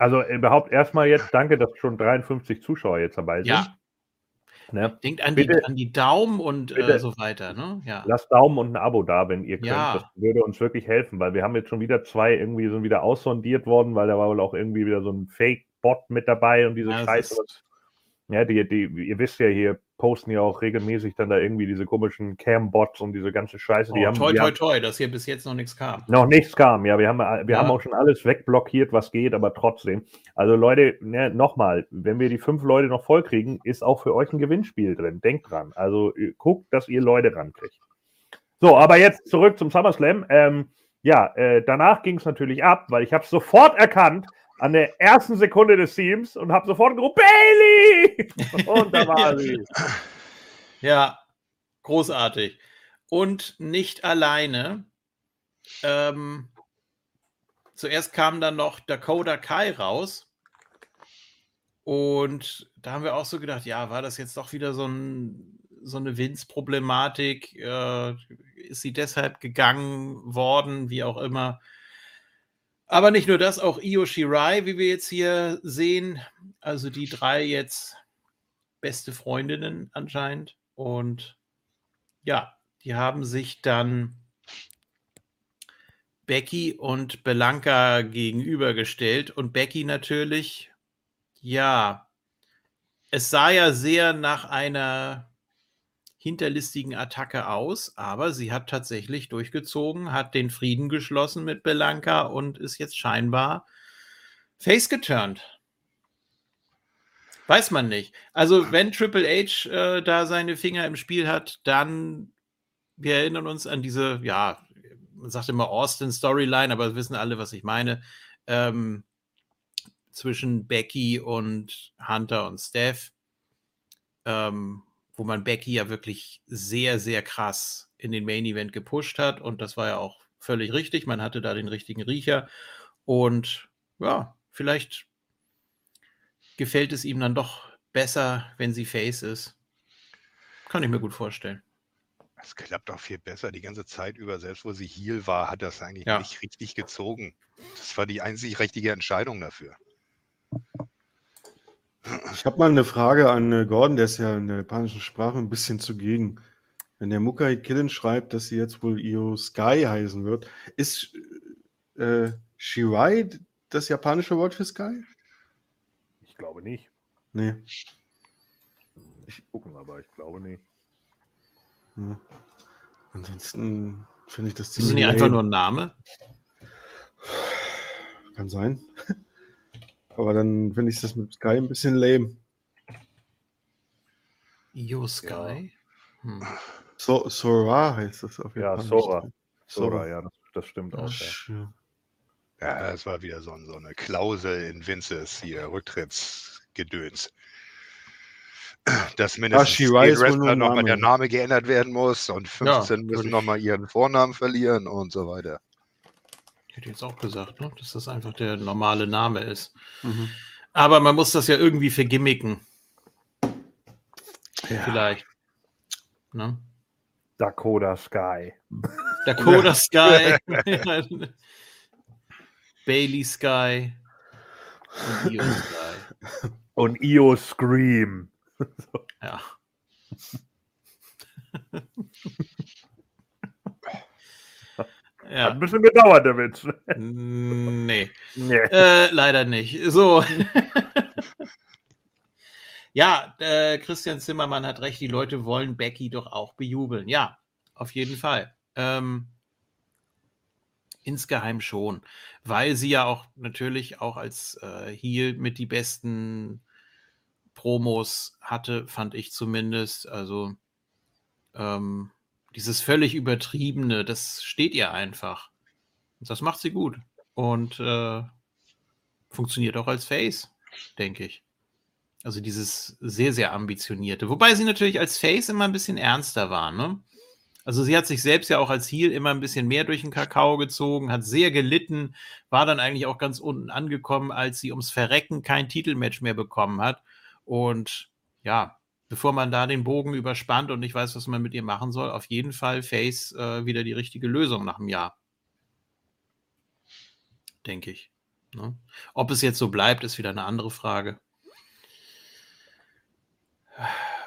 Also überhaupt erstmal jetzt danke, dass schon 53 Zuschauer jetzt dabei sind. Ja, Ne? denkt an die, Bitte. an die Daumen und äh, Bitte. so weiter, ne? Ja. Lasst Daumen und ein Abo da, wenn ihr könnt. Ja. Das würde uns wirklich helfen, weil wir haben jetzt schon wieder zwei irgendwie so wieder aussondiert worden, weil da war wohl auch irgendwie wieder so ein Fake-Bot mit dabei und diese Ja, Scheiße. ist- Ja, die, die, ihr wisst ja hier, posten ja auch regelmäßig dann da irgendwie diese komischen Cam-Bots und diese ganze Scheiße. Die Oh, haben, toi, toi, toi, dass hier bis jetzt noch nichts kam. noch nichts kam. Ja, wir haben, wir Ja. haben auch schon alles wegblockiert, was geht, aber trotzdem. Also Leute, ne, nochmal, wenn wir die fünf Leute noch voll kriegen, ist auch für euch ein Gewinnspiel drin. Denkt dran. Also äh, guckt, dass ihr Leute rankriegt. So, aber jetzt zurück zum SummerSlam. Ähm, ja, äh, danach ging es natürlich ab, weil ich habe sofort erkannt an der ersten Sekunde des Teams und habe sofort gerufen, Bailey! Und da war sie. Ja, großartig. Und nicht alleine. Ähm, zuerst kam dann noch Dakota Kai raus. Und da haben wir auch so gedacht, ja, war das jetzt doch wieder so, ein, so eine Vince-Problematik? Äh, ist sie deshalb gegangen worden, wie auch immer? Aber nicht nur das, auch Io Shirai, wie wir jetzt hier sehen. Also die drei jetzt beste Freundinnen anscheinend. Und ja, die haben sich dann Becky und Belanca gegenübergestellt. Und Becky natürlich, ja, es sah ja sehr nach einer hinterlistigen Attacke aus, aber sie hat tatsächlich durchgezogen, hat den Frieden geschlossen mit Belanca und ist jetzt scheinbar face geturnt. Weiß man nicht. Also, wenn Triple H äh, da seine Finger im Spiel hat, dann, wir erinnern uns an diese, ja, man sagt immer Austin-Storyline, aber wir wissen alle, was ich meine, ähm, zwischen Becky und Hunter und Steph, ähm, wo man Becky ja wirklich sehr, sehr krass in den Main Event gepusht hat und das war ja auch völlig richtig. Man hatte da den richtigen Riecher und ja, vielleicht gefällt es ihm dann doch besser, wenn sie Face ist. Kann ich mir gut vorstellen. Das klappt auch viel besser die ganze Zeit über. Selbst wo sie Heal war, hat das eigentlich Ja. nicht richtig gezogen. Das war die einzig richtige Entscheidung dafür. Ich habe mal eine Frage an äh, Gordon, der ist ja in der japanischen Sprache ein bisschen zugegen. Wenn der Mukai Killen schreibt, dass sie jetzt wohl Io Sky heißen wird, ist äh, Shirai das japanische Wort für Sky? Ich glaube nicht. Nee. Ich gucken, aber ich glaube nicht. Ja. Ansonsten finde ich das Ist das nicht einfach nur ein Name? Kann sein. Aber dann finde ich das mit Sky ein bisschen lame. Io Sky? Hm. So, Sora heißt das auf jeden Ja, Fall. Sora. Sora, ja, das, das stimmt auch. Ja. Ach, ja. Ja, das war wieder so, so eine Klausel in Vinces hier, Rücktrittsgedöns. Dass mindestens ein nochmal der Name. Geändert werden muss und 15 müssen natürlich. nochmal ihren Vornamen verlieren und so weiter. Ich hätte jetzt auch gesagt, ne, dass das einfach der normale Name ist. Mhm. Aber man muss das ja irgendwie vergimmicken. Ja. Vielleicht. Ne? Dakota Sky. Dakota Sky. Bailey Sky. Und Io Sky. Und Io Scream. Ja. Hat ja. ein bisschen gedauert, der Witz. Nee. Nee. Äh, leider nicht. So. ja, äh, Christian Zimmermann hat recht, die Leute wollen Becky doch auch bejubeln. Ja, auf jeden Fall. Ähm, insgeheim schon, weil sie ja auch natürlich auch als äh, Heel mit die besten Promos hatte, fand ich zumindest. Also ähm, Dieses völlig übertriebene, das steht ihr einfach. Das macht sie gut. Und äh, funktioniert auch als Face, denke ich. Also dieses sehr, sehr ambitionierte. Wobei sie natürlich als Face immer ein bisschen ernster war, ne? Also sie hat sich selbst ja auch als Heel immer ein bisschen mehr durch den Kakao gezogen, hat sehr gelitten, war dann eigentlich auch ganz unten angekommen, als sie ums Verrecken kein Titelmatch mehr bekommen hat. Und ja, bevor man da den Bogen überspannt und nicht weiß, was man mit ihr machen soll, auf jeden Fall Face äh, wieder die richtige Lösung nach einem Jahr. Denke ich. Ne? Ob es jetzt so bleibt, ist wieder eine andere Frage.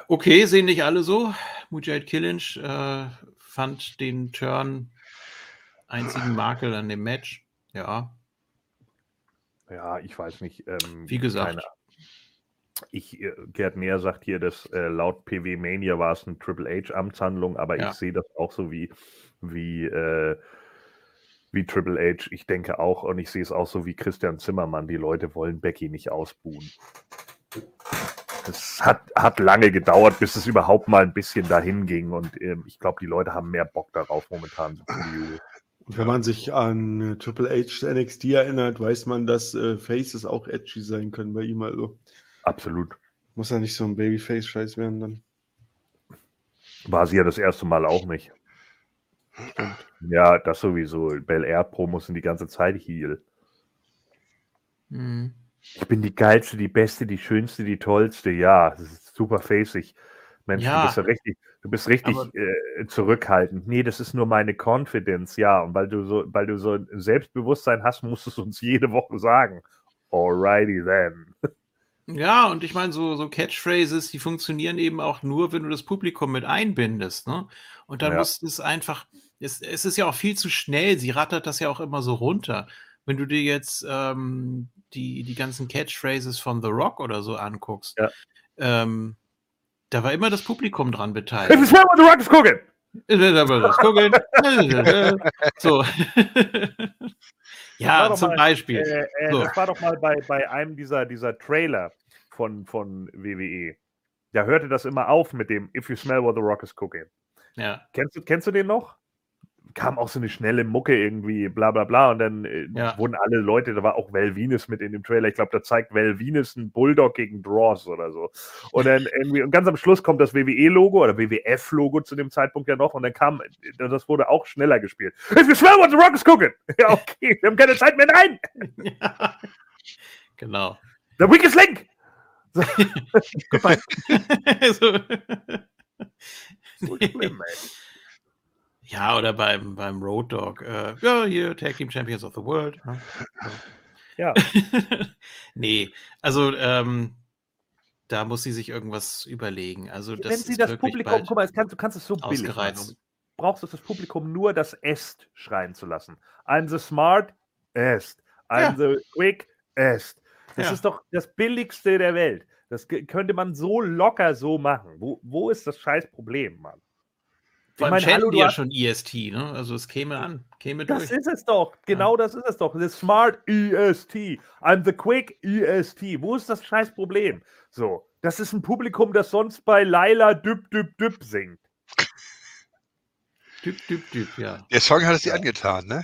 Okay, sehen nicht alle so. Mujahid Killinch äh, fand den Turn einzigen Makel an dem Match. Ja. Ja, ich weiß nicht. Ähm, Wie gesagt. keine- ich, äh, Gerd Näher sagt hier, dass äh, laut PW Mania war es eine Triple H-Amtshandlung, aber Ja. ich sehe das auch so wie, wie, äh, wie Triple H. Ich denke auch, und ich sehe es auch so wie Christian Zimmermann, die Leute wollen Becky nicht ausbuhen. Es hat, hat lange gedauert, bis es überhaupt mal ein bisschen dahin ging und ähm, ich glaube, die Leute haben mehr Bock darauf momentan. Und wenn man sich an äh, Triple H NXT erinnert, weiß man, dass äh, Faces auch edgy sein können bei ihm. Also Absolut. muss ja nicht so ein Babyface-Scheiß werden dann. War sie ja das erste Mal auch nicht. Ja, das sowieso. Bel Air Promos sind die ganze Zeit Heal. Hm. Ich bin die geilste, die beste, die schönste, die tollste. Ja, das ist super facig. Mensch, Ja. du bist ja richtig, du bist richtig Aber- äh, zurückhaltend. Nee, das ist nur meine Confidence, ja. Und weil du so, weil du so ein Selbstbewusstsein hast, musst du es uns jede Woche sagen. Alrighty then. Ja, und ich meine, so, so Catchphrases, die funktionieren eben auch nur, wenn du das Publikum mit einbindest. Ne? Und dann Ja. muss es einfach, es, es ist ja auch viel zu schnell, sie rattert das ja auch immer so runter. Wenn du dir jetzt ähm, die, die ganzen Catchphrases von The Rock oder so anguckst, Ja. ähm, da war immer das Publikum dran beteiligt. smell what the rock is cooking! So. ja, zum mal, Beispiel. Äh, äh, So. Das war doch mal bei, bei einem dieser, dieser Trailer von, von WWE. Da hörte das immer auf mit dem If you smell what the rock is cooking. Ja. Kennst du, kennst du den noch? Kam auch so eine schnelle Mucke irgendwie, bla bla bla. Und dann äh, Ja. wurden alle Leute, da war auch Val Venus mit in dem Trailer. Ich glaube, da zeigt Val Venus einen Bulldog gegen Draws oder so. Und dann irgendwie, und ganz am Schluss kommt das WWE-Logo oder WWF-Logo zu dem Zeitpunkt ja noch. Und dann kam, das wurde auch schneller gespielt. If you smell what the rock is cooking! Ja, okay, wir haben keine Zeit mehr, nein! ja. Genau. The weakest link! Goodbye. so. So schlimm, ey. Ja, oder beim, beim Road Dog. Äh, ja, hier, Tag Team Champions of the World. ne? Ja, nee, also ähm, da muss sie sich irgendwas überlegen. Also das wenn sie ist das Publikum, guck mal, kannst, du kannst es so billig machen. Du brauchst es das Publikum nur das Est schreien zu lassen. I'm the smart, Est. I'm Ja. the quick, Est. Das Ja. ist doch das Billigste der Welt. Das könnte man so locker so machen. Wo, wo ist das scheiß Problem, Mann? Vor allem meine, hallo, chanten die du ja hast- schon EST, ne? Also es käme an, käme Das durch. ist es doch. Genau das ist es doch. The smart EST. I'm the quick EST. Wo ist das scheiß Problem? So, das ist ein Publikum, das sonst bei Laila Düb Düb Düb singt. Düb, düb, düb, ja. Der Song hat es dir Ja. angetan, ne?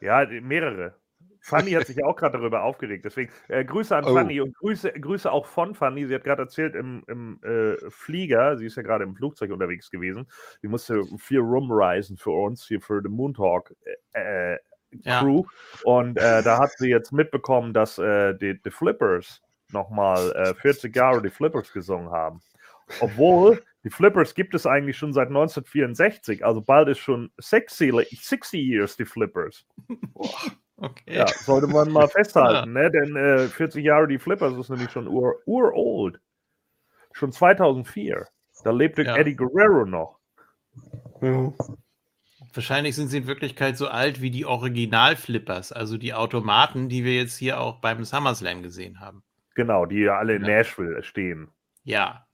Ja, mehrere. Fanny hat sich ja auch gerade darüber aufgeregt. Deswegen äh, Grüße an Oh. Fanny und Grüße, Grüße auch von Fanny. Sie hat gerade erzählt im, im äh, Flieger, sie ist ja gerade im Flugzeug unterwegs gewesen. Sie musste viel rumreisen für uns, hier für den Moontalk äh, äh, Ja. Crew. Und äh, da hat sie jetzt mitbekommen, dass äh, die, die Flippers nochmal äh, 40 Jahre die Flippers gesungen haben. Obwohl, die Flippers gibt es eigentlich schon seit 1964. Also bald ist schon 60, 60 years die Flippers. Okay. Ja, sollte man mal festhalten, ne? Denn äh, 40 Jahre die Flippers ist nämlich schon ur, urold. Schon 2004. Da lebte Ja. Eddie Guerrero noch. Ja. Wahrscheinlich sind sie in Wirklichkeit so alt wie die Original-Flippers, also die Automaten, die wir jetzt hier auch beim SummerSlam gesehen haben. Genau, die ja alle in Ja. Nashville stehen. Ja.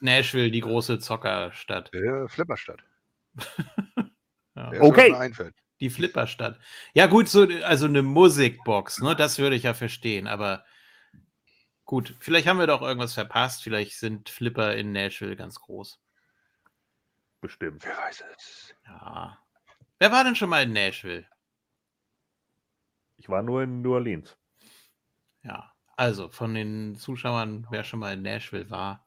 Nashville, die große Zockerstadt. Der Flipperstadt. Ja. Okay. Die Flipperstadt. Ja, gut, so, also eine Musikbox, ne? Das würde ich ja verstehen, aber gut, vielleicht haben wir doch irgendwas verpasst. Vielleicht sind Flipper in Nashville ganz groß. bestimmt. Wer weiß es. Ja. Wer war denn schon mal in Nashville? Ich war nur in New Orleans. Ja. Also von den Zuschauern, wer schon mal in Nashville war,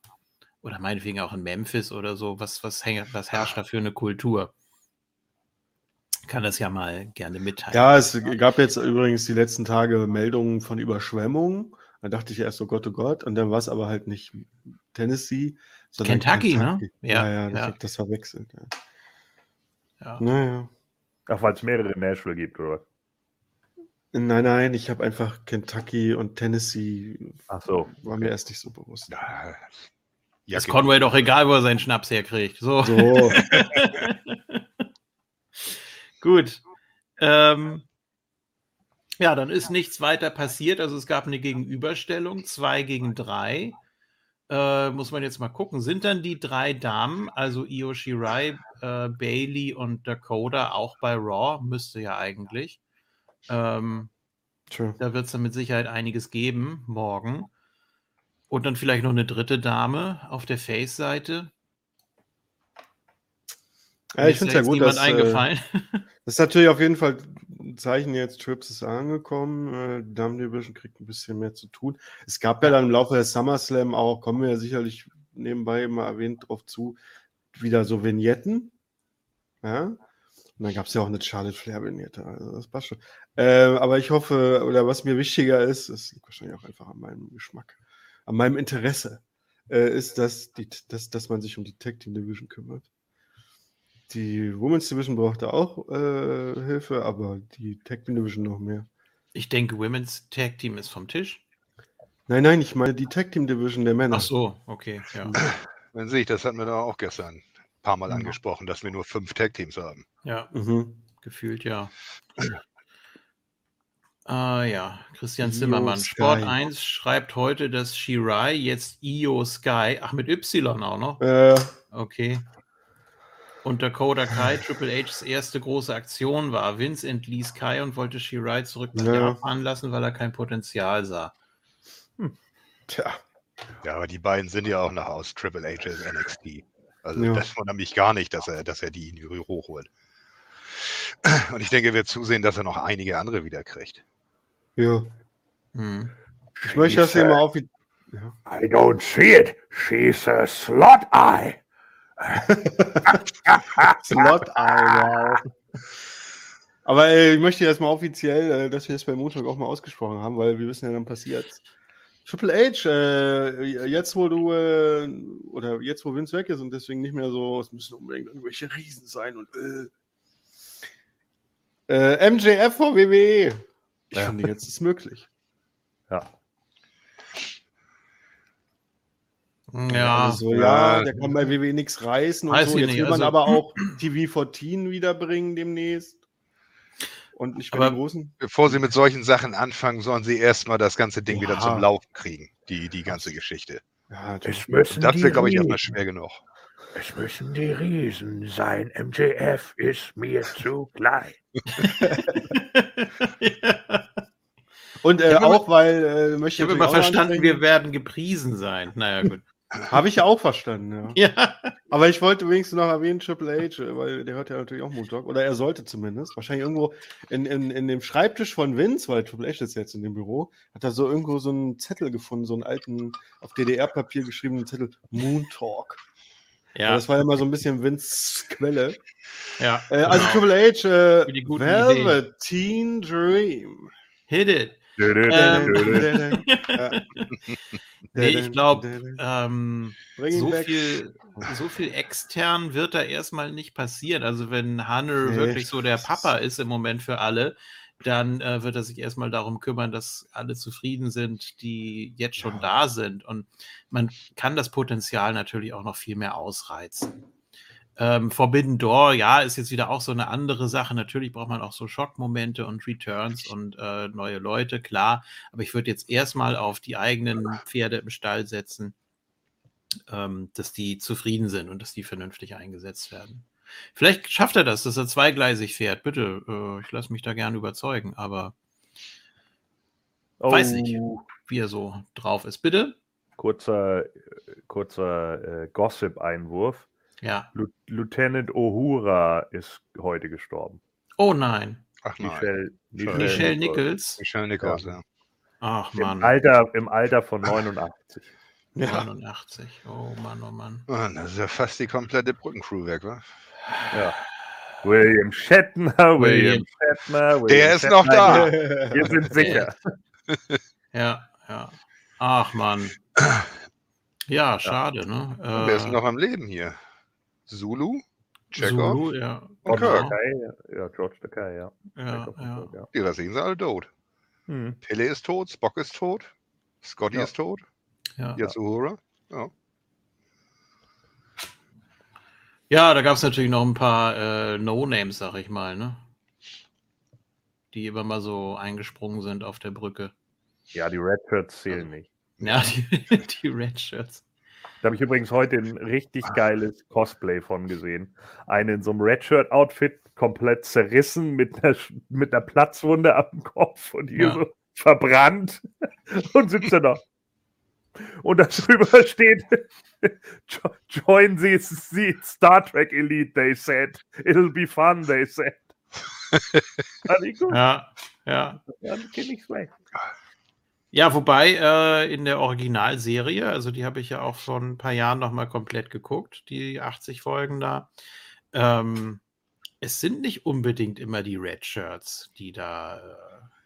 oder meinetwegen auch in Memphis oder so, was, was, häng- was herrscht da für eine Kultur? Kann das ja mal gerne mitteilen. Ja, es gab jetzt übrigens die letzten Tage Meldungen von Überschwemmungen. Da dachte ich erst, oh Gott, oh Gott. Und dann war es aber halt nicht Tennessee, sondern Kentucky, ne? Ja, Ja, ja, ich ja. habe das verwechselt. Ja. Ja. Naja. Ach, weil es mehrere in Nashville gibt, oder? Nein, nein, ich habe einfach Kentucky und Tennessee, Ach so. war mir erst nicht so bewusst. Ja, ja, ist Conway doch egal, wo er seinen Schnaps herkriegt. So. So, Gut. Ähm, ja, dann ist nichts weiter passiert. Also es gab eine Gegenüberstellung, zwei gegen drei. Äh, muss man jetzt mal gucken. Sind dann die drei Damen, also Io Shirai, äh, Bailey und Dakota, auch bei Raw? Müsste ja eigentlich. Ähm, tja. da wird es dann mit Sicherheit einiges geben morgen. Und dann vielleicht noch eine dritte Dame auf der Face-Seite. Ja, ich finde es ja gut, dass äh, eingefallen. das ist natürlich auf jeden Fall ein Zeichen jetzt, Trips ist angekommen, äh, Damen Division kriegt ein bisschen mehr zu tun. Es gab ja dann im Laufe der SummerSlam auch, kommen wir ja sicherlich nebenbei mal erwähnt drauf zu, wieder so Vignetten. Ja. Und dann gab es ja auch eine Charlotte Flair-Vignette, also das passt schon. Äh, aber ich hoffe, oder was mir wichtiger ist, das liegt wahrscheinlich auch einfach an meinem Geschmack, an meinem Interesse, äh, ist, dass, die, dass, dass man sich um die Tag Team Division kümmert. Die Women's Division brauchte auch äh, Hilfe, aber die Tag Team Division noch mehr. Ich denke, Women's Tag Team ist vom Tisch. Nein, nein, ich meine die Tag Team Division der Männer. Ach so, okay. Ja. Dann sehe ich, das hatten wir da auch gestern ein paar Mal Mhm. angesprochen, dass wir nur fünf Tag-Teams haben. ja. Mhm. Gefühlt ja. Ah ja, Christian Io Zimmermann. Sky. Sport 1 schreibt heute, dass Shirai jetzt Io Sky, ach mit Y auch noch. Äh, Okay. Und Dakota Kai, Triple H's erste große Aktion war. Vince entließ Kai und wollte Shirai zurück nach Ja. Japan lassen, weil er kein Potenzial sah. tja. Ja, aber die beiden sind ja auch noch aus Triple H's NXT. Also Ja. das wundert mich gar nicht, dass er, dass er die in die hochholt. Und ich denke, er wird zusehen, dass er noch einige andere wieder kriegt. Ja. Hm. Ich möchte das hier mal auf. Ja. I don't see it. She's a slot eye. Slot Eye, wow. Aber äh, ich möchte jetzt mal offiziell, äh, dass wir das bei Montag auch mal ausgesprochen haben, weil wir wissen ja, dann passiert. Triple H, äh, jetzt wo du, äh, oder jetzt wo Vince weg ist und deswegen nicht mehr so, es müssen unbedingt irgendwelche Riesen sein und äh. MJF vor WWE. Ich Ja. finde, jetzt ist möglich. Ja. Ja, Also, ja, Ja. der kann bei WWE nichts reißen und Weiß so. Jetzt nicht, will man also- aber auch TV 14 wiederbringen demnächst. Und nicht bei den großen. Bevor sie mit solchen Sachen anfangen, sollen sie erstmal das ganze Ding wieder Ja. zum Laufen kriegen, die, die ganze Geschichte. Ja. Es müssen Das wird, glaube ich, erstmal schwer genug. Es müssen die Riesen sein. MJF ist mir zu klein. Und äh, auch, weil äh, möchte Ich habe immer verstanden, wir werden gepriesen sein. Naja, gut. Habe ich ja auch verstanden, ja. Ja. Aber ich wollte wenigstens noch erwähnen, Triple H, weil der hört ja natürlich auch Montag. Oder er sollte zumindest. Wahrscheinlich irgendwo in, in, in dem Schreibtisch von Vince, weil Triple H ist jetzt in dem Büro, hat er so irgendwo so einen Zettel gefunden, so einen alten, auf DDR-Papier geschriebenen Zettel, Moon Talk. Ja, Das war ja mal so ein bisschen Vince Quelle. ja. Äh, also genau. Triple H, äh, Velveteen Dream. Hit it. Ähm, Nee, ich glaube, ähm, so viel, so viel extern wird da erstmal nicht passieren. Also wenn Hanner Nee, wirklich so der Papa ist im Moment für alle, dann äh, wird er sich erstmal darum kümmern, dass alle zufrieden sind, die jetzt schon Ja. da sind. Und man kann das Potenzial natürlich auch noch viel mehr ausreizen. Ähm, Forbidden Door, ja, ist jetzt wieder auch so eine andere Sache. Natürlich braucht man auch so Schockmomente und Returns und äh, neue Leute, klar. Aber ich würde jetzt erstmal auf die eigenen Pferde im Stall setzen, ähm, dass die zufrieden sind und dass die vernünftig eingesetzt werden. Vielleicht schafft er das, dass er zweigleisig fährt. Bitte, äh, ich lasse mich da gerne überzeugen, aber Oh, Weiß nicht. wie er so drauf ist. Bitte? Kurzer, äh, kurzer äh, Gossip-Einwurf. Ja. Lieutenant Uhura ist heute gestorben. Oh nein. Ach nein. Michelle, Michelle Michelle Nichols. Michelle Nichols, ja. Ach Im Mann. Alter, Im Alter von 89. Ja. 89. Oh Mann, oh Mann. Mann, das ist ja fast die komplette Brückencrew weg, wa? Ja. William Shatner, William Shatner. William Der ist noch da. Wir sind sicher. Ja, ja. Ach Mann. Ja, schade, ne? Und wer ist Äh, noch am Leben hier? Zulu? Chekhov? Zulu, ja. Und. Kirk. Takei, ja, George Takei, ja. Ja, ja. Kirk, ja. Die restlichen sind alle tot. Hm. Pille ist tot, Spock ist tot, Scotty Ja. ist tot, Ja. jetzt Uhura. Ja. Ja, da gab es natürlich noch ein paar äh, No-Names, sag ich mal, ne? Die immer mal so eingesprungen sind auf der Brücke. ja, die Red Shirts zählen nicht. Ja, die, die Red Shirts. Da habe ich übrigens heute ein richtig geiles Cosplay von gesehen. Eine in so einem Redshirt-Outfit, komplett zerrissen mit einer, mit einer Platzwunde am Kopf und hier Ja. so verbrannt und sitzt da noch. Und da drüber steht, "Jo- join the, the Star Trek Elite, they said. It'll be fun, they said. Fand ich gut. Ja, ja. Ja, das kenn ich schlecht. Ja, wobei äh, in der Originalserie, also die habe ich ja auch vor ein paar Jahren nochmal komplett geguckt, die 80 Folgen da. Ähm, es sind nicht unbedingt immer die Red Shirts, die da äh,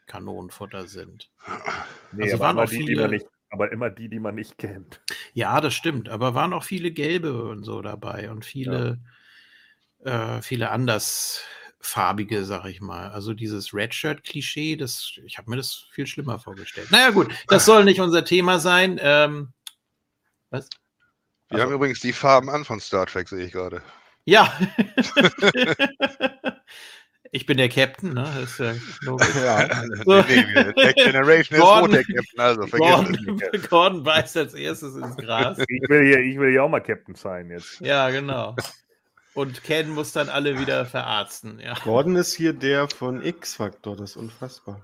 Kanonenfutter sind. Nee, Also aber, waren immer auch die, die viele- man nicht, aber immer die, die man nicht kennt. Ja, das stimmt, aber waren auch viele gelbe und so dabei und viele, äh, viele andersfarbige, sag ich mal. Also dieses Redshirt-Klischee, das, ich habe mir das viel schlimmer vorgestellt. Naja, gut, das soll nicht unser Thema sein. Ähm, was? Wir Also- haben übrigens die Farben an von Star Trek, sehe ich gerade. Ja. ich bin der Captain, ne? Das ist ja logisch. Ja. So. nee, nee, Next Generation ist Gordon- rot, der Captain, also vergiss es. Gordon, Gordon beißt als erstes ins Gras. Ich will hier, ich will hier auch mal Captain sein jetzt. Ja, genau. Und Ken muss dann alle wieder verarzten. Ja. Gordon ist hier der von X-Factor, das ist unfassbar.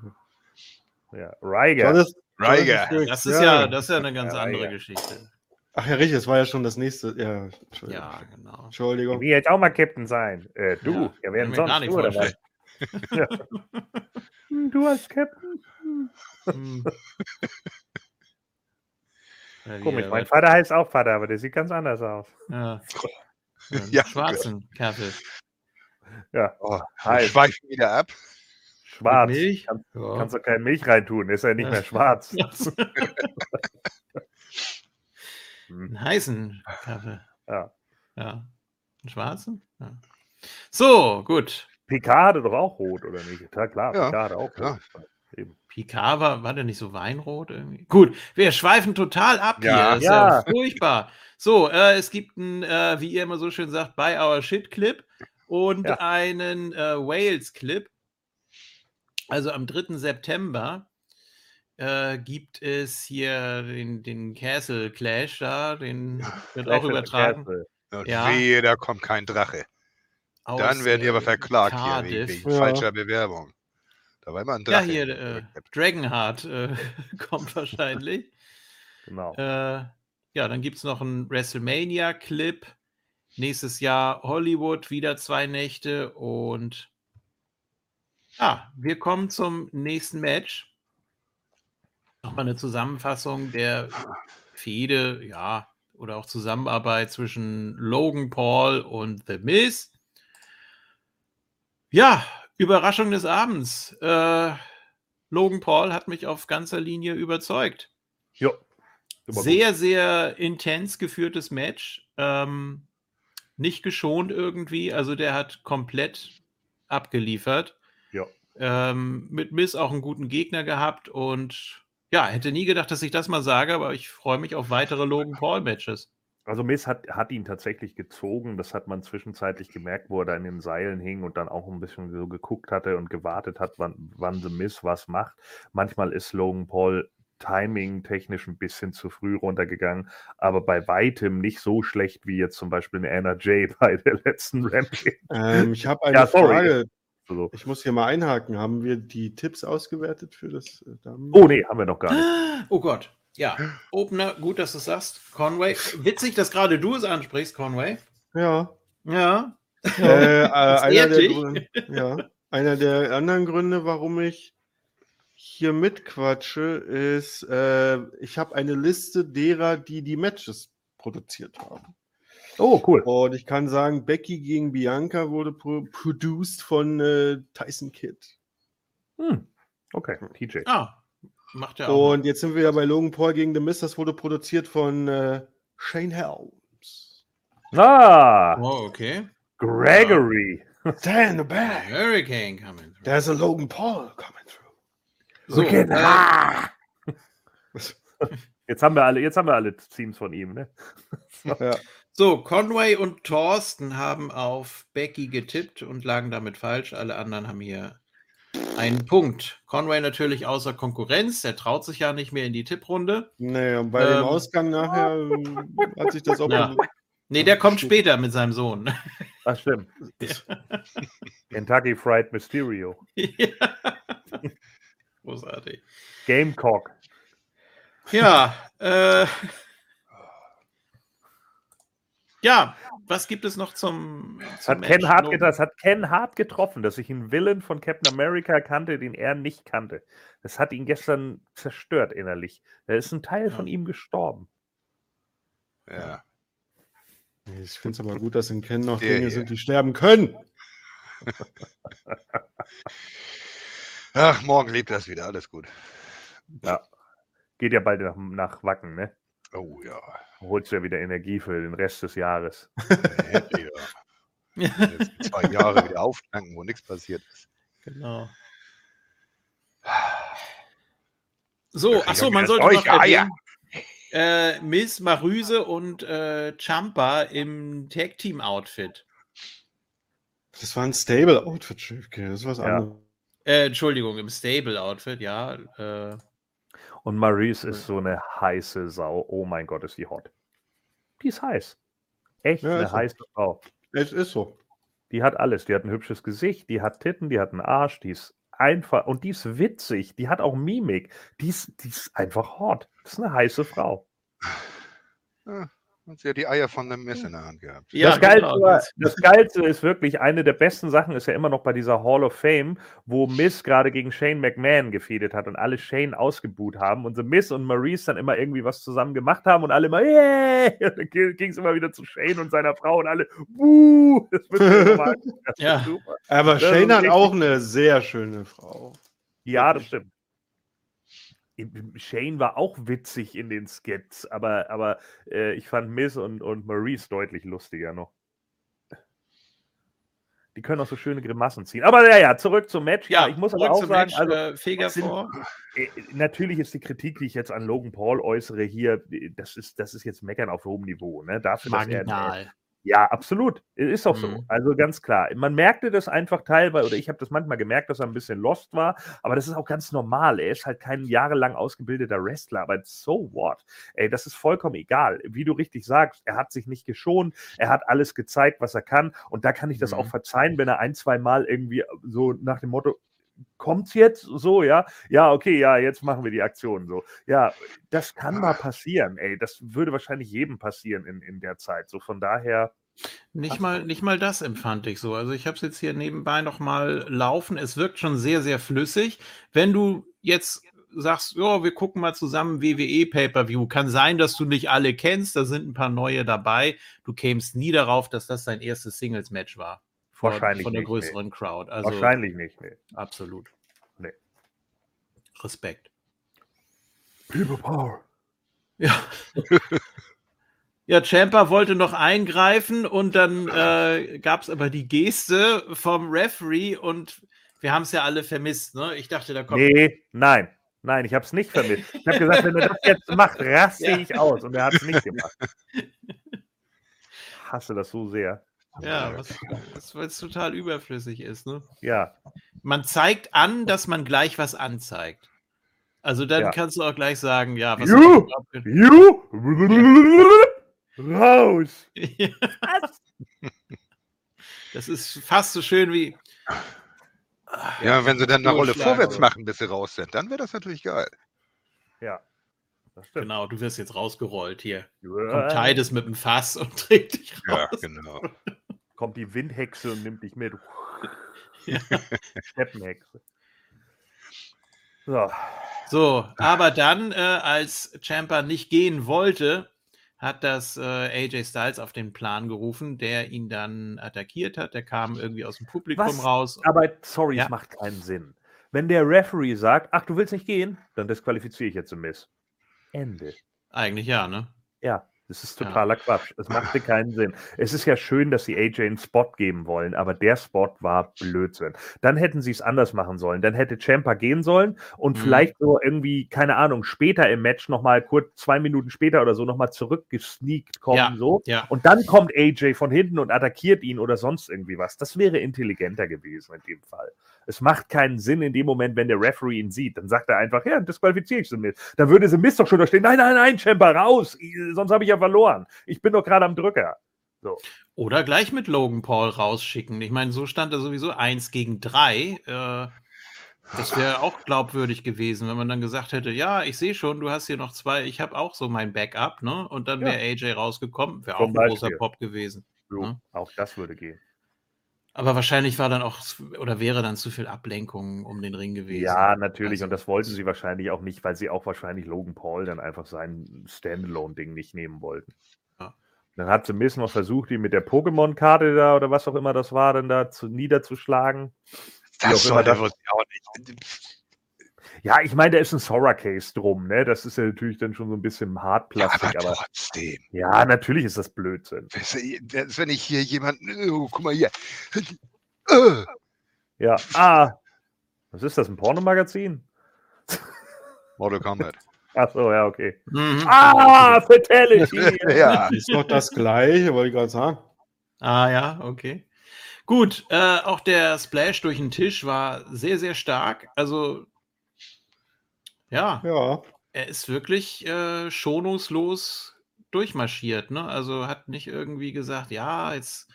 Ja, Riger. Jonathan- Riger. Jonathan Frakes, Das ist ja, das ist ja eine ganz Ja, andere ja. Geschichte. Ach ja, richtig, das war ja schon das nächste. Ja, Entschuldigung. Ja, genau. Ich Entschuldigung. will jetzt auch mal Captain sein. Äh, du, Ja, ja, wer denn kann mir gar sonst? nicht Du, oder was? vorstellen. Hm, Du als Captain? Hm. Ja, Komisch, wie, mein Vater heißt auch Vater, aber der sieht ganz anders aus. Ja. Ja, Ja. schwarzen Kaffee. Ja, Oh, wir Heiß. schweifen wieder ab. schwarz. Mit Milch? Kannst, Ja. kannst du keine Milch reintun, ist ja nicht Ja. mehr schwarz. Einen heißen Kaffee. Ja. Ja. Einen schwarzen? Ja. So, gut. Picard hatte doch auch rot, oder nicht? Ja, klar, Ja, Picard hatte auch klar. rot. Eben. Picard war, war der nicht so weinrot irgendwie? Gut, wir schweifen total ab Ja. hier. Das ist ja, Ja. furchtbar. So, äh, es gibt einen, äh, wie ihr immer so schön sagt, Buy Our Shit Clip und Ja. einen äh, Wales Clip. Also am 3. September äh, gibt es hier den, den Castle Clash da, den wird auch Clash übertragen. Ja. wehe, da kommt kein Drache. aus, Dann werden die aber äh, verklagt hier wegen, Cardiff. Ja. falscher Bewerbung. Da war immer ein Ja, Drache. hier äh, Dragonheart kommt wahrscheinlich. Genau. Ja, dann gibt es noch einen WrestleMania-Clip. Nächstes Jahr Hollywood, wieder zwei Nächte. Und ja, wir kommen zum nächsten Match. Nochmal eine Zusammenfassung der Fehde, ja, oder auch Zusammenarbeit zwischen Logan Paul und The Miz. Ja, Überraschung des Abends. Äh, Logan Paul hat mich auf ganzer Linie überzeugt. Sehr, sehr intens geführtes Match. Ähm, nicht geschont irgendwie. Also der hat komplett abgeliefert. Ja. Ähm, mit Miss auch einen guten Gegner gehabt und ja, hätte nie gedacht, dass ich das mal sage, aber ich freue mich auf weitere Logan Paul-Matches. Also Miss hat, hat ihn tatsächlich gezogen. Das hat man zwischenzeitlich gemerkt, wo er da in den Seilen hing und dann auch ein bisschen so geguckt hatte und gewartet hat, wann, wann The Miss was macht. Manchmal ist Logan Paul timing-technisch ein bisschen zu früh runtergegangen, aber bei weitem nicht so schlecht wie jetzt zum Beispiel eine Anna Jay bei der letzten Rampage. Ähm, ich habe eine Ja. Frage. So. Ich muss hier mal einhaken. Haben wir die Tipps ausgewertet für das äh, Damen? Oh nee, haben wir noch gar nicht. Oh Gott. Ja, Opener, gut, dass du es sagst. Conway. Witzig, dass gerade du es ansprichst, Conway. Ja. Ja. Äh, äh, einer, der dich. Gründe, ja. einer der anderen Gründe, warum ich hier mitquatsche, ist, äh, ich habe eine Liste derer, die die Matches produziert haben. Oh, cool. Und ich kann sagen, Becky gegen Bianca wurde pro produced von äh, Tyson Kidd. Hm. Okay, TJ. Ah, macht ja auch. Und jetzt sind wir ja bei Logan Paul gegen The Mist. Das wurde produziert von äh, Shane Helms. Ah, Oh, okay. Gregory. Stand in the back. Hurricane coming. through. There's a Logan Paul coming through. So, Wicked äh. Jetzt haben wir alle, jetzt haben wir alle Teams von ihm, ne? Ja. so, Conway und Thorsten haben auf Becky getippt und lagen damit falsch. Alle anderen haben hier einen Punkt. Conway natürlich außer Konkurrenz. Der traut sich ja nicht mehr in die Tipprunde. Nee, und bei Ähm, dem Ausgang nachher ähm, hat sich das auch. Ja. Nee, der kommt später mit seinem Sohn. Ach, stimmt. Kentucky Fried Mysterio. ja. Großartig. Gamecock. Ja, äh, ja, was gibt es noch zum, Das zum hat, Ken? Hart das hat Ken Hart getroffen, dass ich einen Villain von Captain America kannte, den er nicht kannte. Das hat ihn gestern zerstört innerlich. Da ist ein Teil von ihm gestorben. Ja. Ich finde es aber gut, dass in Ken noch Ja, Dinge ja. sind, die sterben können. Ach, morgen lebt das wieder, alles gut. Geht ja bald nach, nach Wacken, ne? Oh ja. Holst ja wieder Energie für den Rest des Jahres. Ja. Jetzt zwei Jahre wieder auftanken, wo nichts passiert ist. Genau. So, achso, man sollte noch erwähnen, äh, Miss Marüse und äh, Champa im Tag-Team-Outfit. Das war ein Stable-Outfit, Schiffke. Das ist was Ja. anderes. Äh, Entschuldigung, im Stable-Outfit, ja. Äh, Und Maurice ist so eine heiße Sau. Oh mein Gott, ist die hot. Die ist heiß. Echt Ja, eine ist so. heiße Frau. Es ist so. Die hat alles. Die hat ein hübsches Gesicht, die hat Titten, die hat einen Arsch, die ist einfach und die ist witzig. Die hat auch Mimik. Die ist, die ist einfach hot. Das ist eine heiße Frau. Und sie hat die Eier von dem Miss in der Hand gehabt. ja, das, Geilste, genau. war- das Geilste ist wirklich, eine der besten Sachen ist ja immer noch bei dieser Hall of Fame, wo Miss gerade gegen Shane McMahon gefedet hat und alle Shane ausgebuht haben und so Miss und Maurice dann immer irgendwie was zusammen gemacht haben und alle immer, yeah! Und dann ging es immer wieder zu Shane und seiner Frau und alle, buh! Das wird wird Ja. super. Aber Das Shane hat auch eine sehr schöne Frau. Ja, das stimmt. Shane war auch witzig in den Skits, aber, aber äh, ich fand Miss und, und Maurice deutlich lustiger noch. Die können auch so schöne Grimassen ziehen. Aber ja, ja, zurück zum Match. Ja, ich muss aber auch sagen, Match, also, äh, sind- äh, natürlich ist die Kritik, die ich jetzt an Logan Paul äußere, hier, äh, das ist, das ist jetzt Meckern auf hohem Niveau. Ne? Dafür, dass er Marginal. Ja, absolut. Ist auch so. Mhm. Also ganz klar. Man merkte das einfach teilweise, oder ich habe das manchmal gemerkt, dass er ein bisschen lost war, aber das ist auch ganz normal. Er ist halt kein jahrelang ausgebildeter Wrestler, aber so what? Ey, das ist vollkommen egal. Wie du richtig sagst, er hat sich nicht geschont, er hat alles gezeigt, was er kann und da kann ich das Mhm. auch verzeihen, wenn er ein, zwei Mal irgendwie so nach dem Motto, kommt's jetzt so, ja? Ja, okay, ja, jetzt machen wir die Aktion so. Ja, das kann mal passieren, ey. Das würde wahrscheinlich jedem passieren in, in der Zeit. So von daher, Nicht mal, nicht mal das empfand ich so. Also ich habe es jetzt hier nebenbei noch mal laufen. Es wirkt schon sehr, sehr flüssig. Wenn du jetzt sagst, ja, wir gucken mal zusammen WWE Pay-Per-View, kann sein, dass du nicht alle kennst, da sind ein paar neue dabei. Du kämst nie darauf, dass das dein erstes Singles-Match war. Wahrscheinlich Von der nicht, größeren Crowd. Also wahrscheinlich nicht. Nee. absolut. Nee. Respekt. People Power. Ja. Ja, Champa wollte noch eingreifen und dann äh, gab es aber die Geste vom Referee und wir haben es ja alle vermisst. Ne? Ich dachte, da kommt. Nee, nein. Nein, ich habe es nicht vermisst. Ich habe gesagt, wenn er das jetzt macht, raste Ja. ich aus. Und er hat es nicht gemacht. Hasse das so sehr. Ja, was, was, weil es total überflüssig ist. Ne? Ja, Man zeigt an, dass man gleich was anzeigt. Also dann Ja. kannst du auch gleich sagen, ja, was You! you raus. Ja. Das ist fast so schön wie. Ja, wenn sie dann eine Rolle vorwärts machen, bis sie raus sind, dann wäre das natürlich geil. Ja. Das stimmt. Genau, du wirst jetzt rausgerollt hier. Ja. Kommt Tides mit dem Fass und trägt dich Ja, raus. genau. Kommt die Windhexe und nimmt dich mit. Ja. Steppenhexe. So. So, aber dann, äh, als Champa nicht gehen wollte, hat das äh, AJ Styles auf den Plan gerufen, der ihn dann attackiert hat. Der kam irgendwie aus dem Publikum Was? raus. Aber sorry, Ja. es macht keinen Sinn. Wenn der Referee sagt, ach, du willst nicht gehen, dann disqualifiziere ich jetzt den Miss. Ende. Eigentlich ja, ne? Ja, das ist Ja. totaler Quatsch. Es machte keinen Sinn. Es ist ja schön, dass sie AJ einen Spot geben wollen, aber der Spot war Blödsinn. Dann hätten sie es anders machen sollen. Dann hätte Champa gehen sollen und Mhm. vielleicht so irgendwie, keine Ahnung, später im Match nochmal kurz zwei Minuten später oder so nochmal zurückgesneakt kommen. Ja. So. Ja. Und dann kommt AJ von hinten und attackiert ihn oder sonst irgendwie was. Das wäre intelligenter gewesen in dem Fall. Es macht keinen Sinn in dem Moment, wenn der Referee ihn sieht. Dann sagt er einfach, ja, disqualifiziere ich sie mit. Da würde sie Mist doch schon da stehen. Nein, nein, nein, Champa, raus. Sonst habe ich ja verloren. Ich bin doch gerade am Drücker. Oder gleich mit Logan Paul rausschicken. Ich meine, so stand er sowieso eins gegen drei. Äh, das wäre auch glaubwürdig gewesen, wenn man dann gesagt hätte, ja, ich sehe schon, du hast hier noch zwei, ich habe auch so mein Backup, ne? Und dann Ja. wäre AJ rausgekommen, wäre auch ein großer. Pop gewesen. So, Ja. Auch das würde gehen. Aber wahrscheinlich war dann auch oder wäre dann zu viel Ablenkung um den Ring gewesen. Ja, natürlich. Also, und das wollten sie wahrscheinlich auch nicht, weil sie auch wahrscheinlich Logan Paul dann einfach sein Standalone-Ding nicht nehmen wollten. Ja. Dann hat sie Miss noch versucht, ihn mit der Pokémon-Karte da oder was auch immer das war, dann da zu, niederzuschlagen. Das soll das- auch nicht. Ja, ich meine, da ist ein Sora-Case drum, ne? Das ist ja natürlich dann schon so ein bisschen Ja, Hartplastik, aber aber trotzdem. ja, natürlich ist das Blödsinn. Du, das- Wenn ich hier jemanden, oh, guck mal hier. Äh, Ja, ah, was ist das, ein Pornomagazin? Mortal Kombat. Ach so, ja, okay. Mhm. Ah, Fatality! ja. Ist doch das gleiche, wollte ich gerade sagen. Ah ja, okay. Gut, äh, auch der Splash durch den Tisch war sehr, sehr stark. Also, ja, Ja. er ist wirklich äh, schonungslos durchmarschiert. Ne? Also hat nicht irgendwie gesagt, ja, jetzt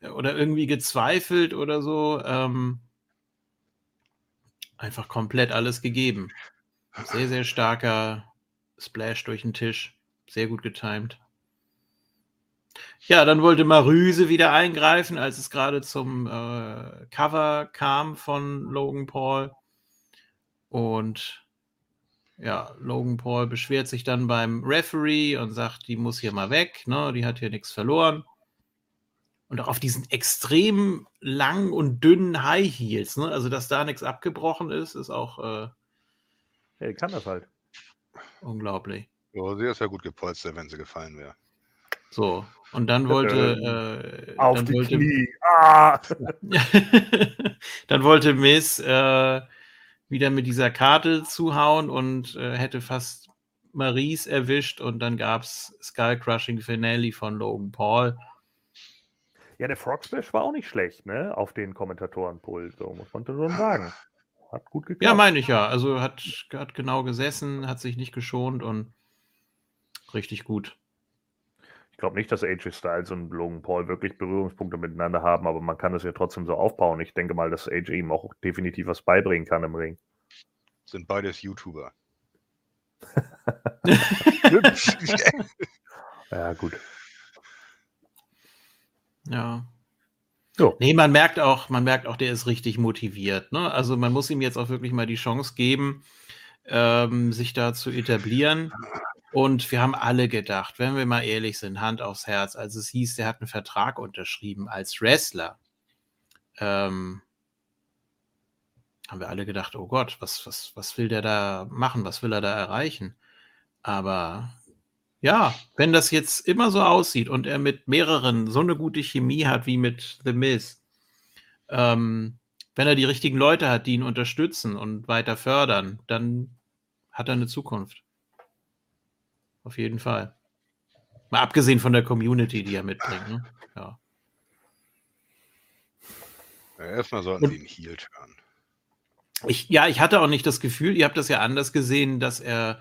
äh, oder irgendwie gezweifelt oder so. Ähm, einfach komplett alles gegeben. Sehr, sehr starker Splash durch den Tisch. Sehr gut getimt. Ja, dann wollte Marüse wieder eingreifen, als es gerade zum äh, Cover kam von Logan Paul. Und ja, Logan Paul beschwert sich dann beim Referee und sagt, die muss hier mal weg, ne? die hat hier nichts verloren. Und auch auf diesen extrem langen und dünnen High Heels, ne? also dass da nichts abgebrochen ist, ist auch äh, Ja, kann das halt. unglaublich. Oh, sie ist ja gut gepolstert, wenn sie gefallen wäre. So, und dann wollte. Äh, Auf dann die wollte, Knie. Ah! dann wollte Miss äh, wieder mit dieser Karte zuhauen und äh, hätte fast Maries erwischt und dann gab es Skull Crushing Finale von Logan Paul. Ja, der Frog Splash war auch nicht schlecht, ne? Auf den Kommentatorenpult, so muss man schon sagen. Hat gut geklappt. Ja, meine ich ja. Also hat, hat genau gesessen, hat sich nicht geschont und richtig gut. Ich glaube nicht, dass AJ Styles und Logan Paul wirklich Berührungspunkte miteinander haben, aber man kann es ja trotzdem so aufbauen. Ich denke mal, dass AJ ihm auch definitiv was beibringen kann im Ring. Sind beides YouTuber. Ja, gut. Ja. So. Nee, man merkt auch, man merkt auch, der ist richtig motiviert. Ne? Also man muss ihm jetzt auch wirklich mal die Chance geben, ähm, sich da zu etablieren. Und wir haben alle gedacht, wenn wir mal ehrlich sind, Hand aufs Herz, als es hieß, der hat einen Vertrag unterschrieben als Wrestler, ähm, haben wir alle gedacht, oh Gott, was, was, was will der da machen, was will er da erreichen? Aber ja, wenn das jetzt immer so aussieht und er mit mehreren so eine gute Chemie hat wie mit The Miz, ähm, wenn er die richtigen Leute hat, die ihn unterstützen und weiter fördern, dann hat er eine Zukunft. Auf jeden Fall. Mal abgesehen von der Community, die er mitbringt. Ne? Ja. Ja, erstmal sollten Und- sie ihn Heal turn. Ich, ja, ich hatte auch nicht das Gefühl, ihr habt das ja anders gesehen, dass er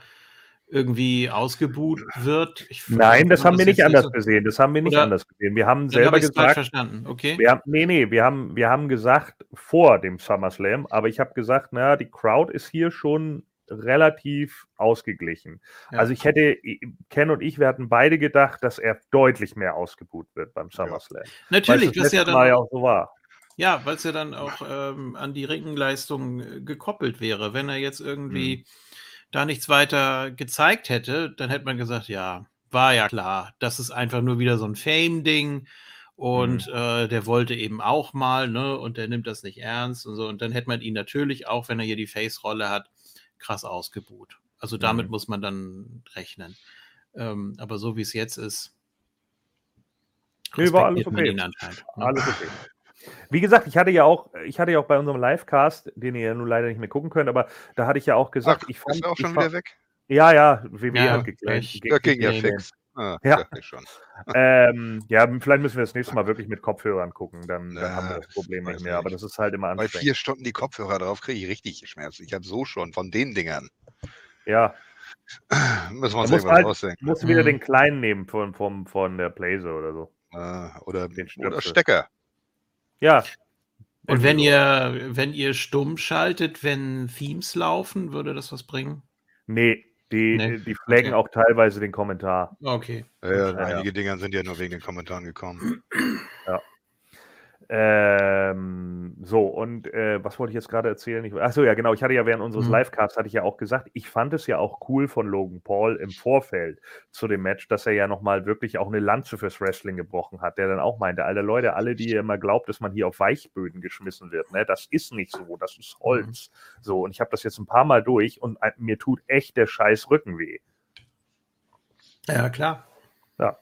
irgendwie ausgebuht wird. Ich, Nein, das haben wir jetzt nicht anders so- gesehen. Das haben wir nicht Oder- anders gesehen. Wir haben selber habe ich es falsch gesagt, verstanden. Okay. wir haben, nee, nee, wir haben, wir haben gesagt vor dem SummerSlam, aber ich habe gesagt, naja, die Crowd ist hier schon relativ ausgeglichen. Ja. Also ich hätte, Ken und ich, wir hatten beide gedacht, dass er deutlich mehr ausgebuht wird beim SummerSlam. Natürlich, Weil es was ja dann Mal ja auch so war. Ja, weil es ja dann auch ähm, an die Ringleistung äh, gekoppelt wäre. Wenn er jetzt irgendwie da nichts weiter gezeigt hätte, dann hätte man gesagt, ja, war ja klar, das ist einfach nur wieder so ein Fame-Ding und äh, der wollte eben auch mal, ne, und der nimmt das nicht ernst und so. Und dann hätte man ihn natürlich auch, wenn er hier die Face-Rolle hat, krass ausgebuht. Also damit Mhm. muss man dann rechnen. Ähm, aber so wie es jetzt ist, Nee, war alles okay. ihn anscheinend. ne? Alles okay. Wie gesagt, ich hatte ja auch, ich hatte ja auch bei unserem Livecast, den ihr ja nun leider nicht mehr gucken könnt, aber da hatte ich ja auch gesagt, Ach, ich ist fand, er auch schon ich wieder weg? ja, ja, WWE Ja, hat geklärt. Ja, ging ja fix. Ah, Ja. dachte ich schon. Ähm, ja, vielleicht müssen wir das nächste Mal wirklich mit Kopfhörern gucken, dann, dann Ja, haben wir das Problem nicht mehr. Aber nicht. das ist halt immer Bei anstrengend. vier Stunden die Kopfhörer drauf kriege ich richtig Schmerzen. Ich habe so schon von den Dingern. Ja, Müssen wir uns irgendwas halt- ausdenken. musst du wieder Mhm. den kleinen nehmen von, von, von der Blazer oder so. Äh, oder, Den oder. Stecker. Ja. Und wenn ihr, wenn ihr stumm schaltet, wenn Themes laufen, würde das was bringen? Nee, die, Nee, die, flaggen okay. auch teilweise den Kommentar. Okay. Ja, ja, Ja, ja. einige Dinger sind ja nur wegen den Kommentaren gekommen. Ähm, so, und äh, was wollte ich jetzt gerade erzählen? Ich, achso, ja, genau. Ich hatte ja während unseres Mhm. Livecasts, hatte ich ja auch gesagt, ich fand es ja auch cool von Logan Paul im Vorfeld zu dem Match, dass er ja nochmal wirklich auch eine Lanze fürs Wrestling gebrochen hat, der dann auch meinte, alter Leute, alle, die ihr immer glaubt, dass man hier auf Weichböden geschmissen wird, ne, das ist nicht so, das ist Holz. So, und ich habe das jetzt ein paar Mal durch und äh, mir tut echt der scheiß Rücken weh. Ja, klar. Ja,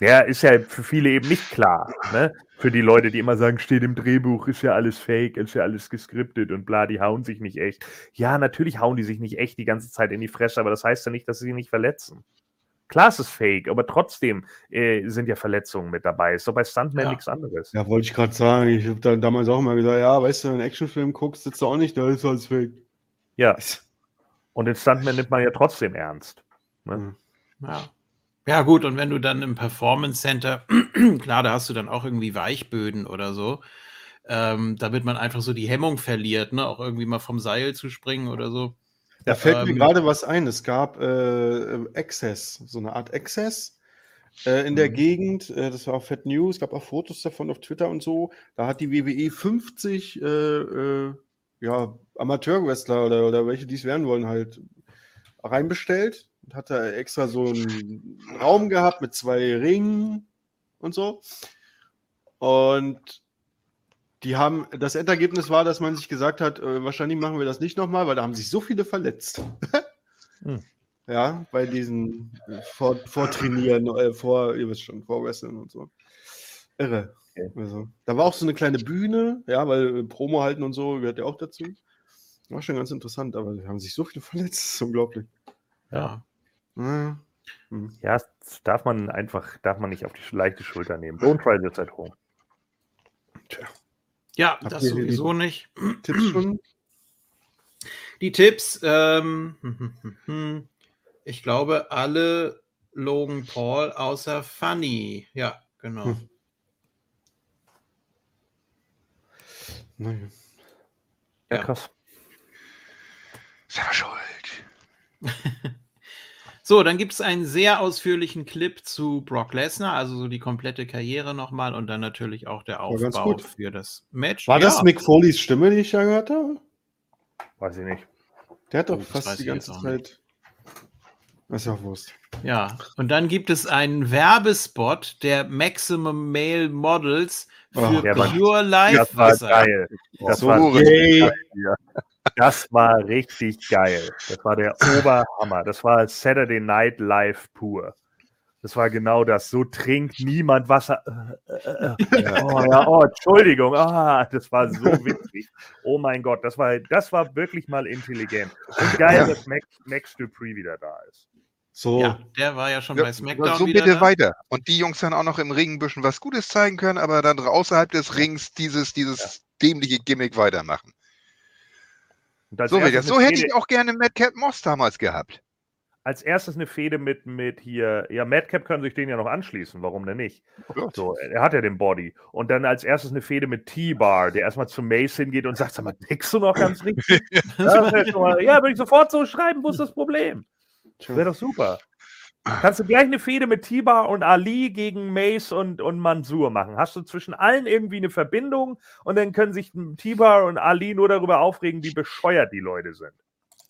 ist ja für viele eben nicht klar. Ne? Für die Leute, die immer sagen, steht im Drehbuch, ist ja alles fake, ist ja alles geskriptet und bla, die hauen sich nicht echt. Ja, natürlich hauen die sich nicht echt die ganze Zeit in die Fresse, aber das heißt ja nicht, dass sie sich nicht verletzen. Klar, es ist fake, aber trotzdem äh, sind ja Verletzungen mit dabei. Ist doch bei Stuntman Ja. nichts anderes. Ja, wollte ich gerade sagen. Ich habe da damals auch immer gesagt, ja, weißt du, wenn du einen Actionfilm guckst, sitzt du auch nicht, da ist alles fake. Ja. Und den Stuntman nimmt man ja trotzdem ernst. Ne? Ja. Ja, gut, und wenn du dann im Performance Center, klar, da hast du dann auch irgendwie Weichböden oder so, ähm, damit man einfach so die Hemmung verliert, ne? Auch irgendwie mal vom Seil zu springen oder so. Da fällt mir Ähm, gerade was ein. Es gab äh, Access, so eine Art Access äh, in der Mhm. Gegend. Äh, das war auch Fat News. Es gab auch Fotos davon auf Twitter und so. Da hat die WWE 50 äh, äh, ja, Amateurwrestler oder, oder welche, die es werden wollen, halt reinbestellt. Und hat da extra so einen Raum gehabt mit zwei Ringen und so. Und die haben, das Endergebnis war, dass man sich gesagt hat, äh, wahrscheinlich machen wir das nicht nochmal, weil da haben sich so viele verletzt. Hm. Ja, bei diesen äh, vor, Vortrainieren, äh, vor, ihr wisst schon, Vorwresteln und so. Irre. Okay. Also, da war auch so eine kleine Bühne, ja, weil äh, Promo halten und so gehört ja auch dazu. War schon ganz interessant, aber die haben sich so viele verletzt, das ist unglaublich. Ja. Ja. Hm. Ja, das darf man einfach, darf man nicht auf die leichte Schulter nehmen. Don't try this at home. Tja, Ja, Habt das sowieso nicht. Tipps schon? Die Tipps, ähm, ich glaube, alle Logan Paul außer Funny. Ja, genau. Hm. Naja. Ja, Ja. krass. Selber schuld. So, dann gibt es einen sehr ausführlichen Clip zu Brock Lesnar, also so die komplette Karriere nochmal und dann natürlich auch der Aufbau für das Match. War ja, das Mick Foleys Stimme, die ich da gehört habe? Weiß ich nicht. Der hat Oh, doch das fast die ganze. Zeit. Das ist ja auch Wurst. Ja, und dann gibt es einen Werbespot der Maximum Male Models für Oh, der war- Pure Life Das war Wasser. geil. Das So, war, yay. Das war richtig geil. Das war der Oberhammer. Das war Saturday Night Live pur. Das war genau das. So trinkt niemand Wasser. Äh, äh, äh. Oh, ja, oh, Entschuldigung. Ah, das war so witzig. Oh mein Gott, das war, das war wirklich mal intelligent. Und geil, Ja. dass Max, Max Dupree wieder da ist. So, Ja, der war ja schon Ja, bei SmackDown so wieder bitte da. weiter. Und die Jungs dann auch noch im Ring ein bisschen was Gutes zeigen können, aber dann außerhalb des Rings dieses, dieses dämliche Gimmick weitermachen. So, Vegas, so hätte ich auch gerne Madcap Moss damals gehabt. als erstes eine Fehde mit, mit hier, ja, Madcap können sich den ja noch anschließen, warum denn nicht? Gut. So, er hat ja den Body. Und dann als erstes eine Fehde mit T-Bar, der erstmal zu Mace hingeht und sagt, sag mal, tickst du noch ganz richtig? ja, mal- würde ich sofort so schreiben, wo ist das Problem? Wäre doch super. Kannst du gleich eine Fehde mit T-Bar und Ali gegen Mace und, und Mansur machen. Hast du zwischen allen irgendwie eine Verbindung und dann können sich T-Bar und Ali nur darüber aufregen, wie bescheuert die Leute sind.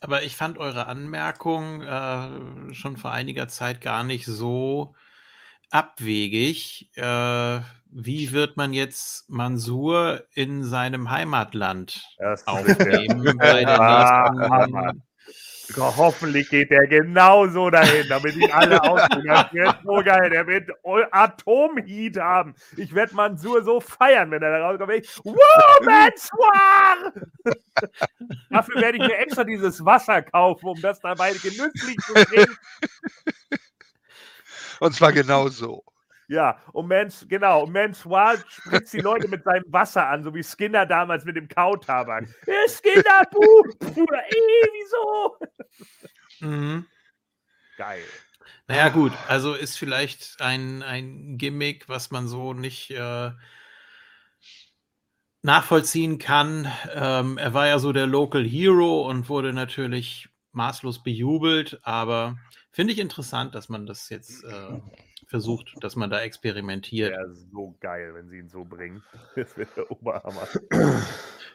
Aber ich fand eure Anmerkung äh, schon vor einiger Zeit gar nicht so abwegig. Äh, wie wird man jetzt Mansur in seinem Heimatland Das aufnehmen bei der nächsten. Hoffentlich geht der genauso dahin, damit ihn alle ausruhen. Das so geil. Der wird Atomheat haben. Ich werde Mansur so feiern, wenn er da rauskommt. Ich, Woman's War! Dafür werde ich mir extra dieses Wasser kaufen, um das dabei genüsslich zu trinken. Und zwar genau so. Ja, und Mans, genau, und Mans War spritzt die Leute mit seinem Wasser an, so wie Skinner damals mit dem Kautabak. Skinner, buh, buh, eh, wieso? Mhm. Geil. Naja, gut, also ist vielleicht ein, ein Gimmick, was man so nicht äh, nachvollziehen kann. Ähm, er war ja so der Local Hero und wurde natürlich maßlos bejubelt, aber finde ich interessant, dass man das jetzt äh, versucht, dass man da experimentiert. Wäre so geil, wenn sie ihn so bringen. Das wäre der Oberhammer.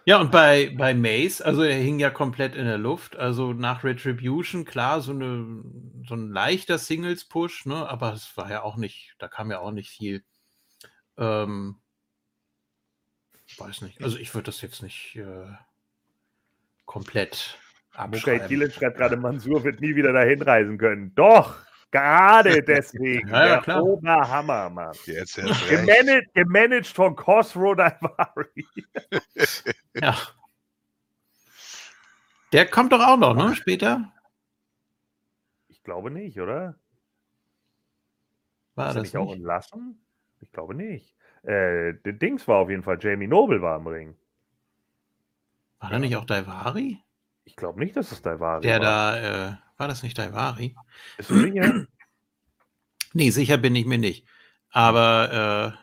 Ja, und bei, bei Mace, also er hing ja komplett in der Luft. Also nach Retribution, klar, so, eine, so ein leichter Singles-Push, ne? aber es war ja auch nicht, da kam ja auch nicht viel. Ähm, weiß nicht. Also ich würde das jetzt nicht äh, komplett Okay, abschreiben. Thielen schreibt gerade, Mansur wird nie wieder dahin reisen können. Doch, gerade deswegen. Ja, ja, der klar. Oberhammer, Mann. Jetzt erst. Gemanagt, gemanagt von Cosro Daivari. Ja. Der kommt doch auch noch, ne? Später? Ich glaube nicht, oder? War Ist das nicht auch entlassen? Ich glaube nicht. Äh, der Dings war auf jeden Fall, Jamie Noble war im Ring. War da nicht auch Daivari? Ich glaube nicht, dass es Daivari Der war. da, äh, war das nicht Daivari? Bist du sicher? Nee, sicher bin ich mir nicht. Aber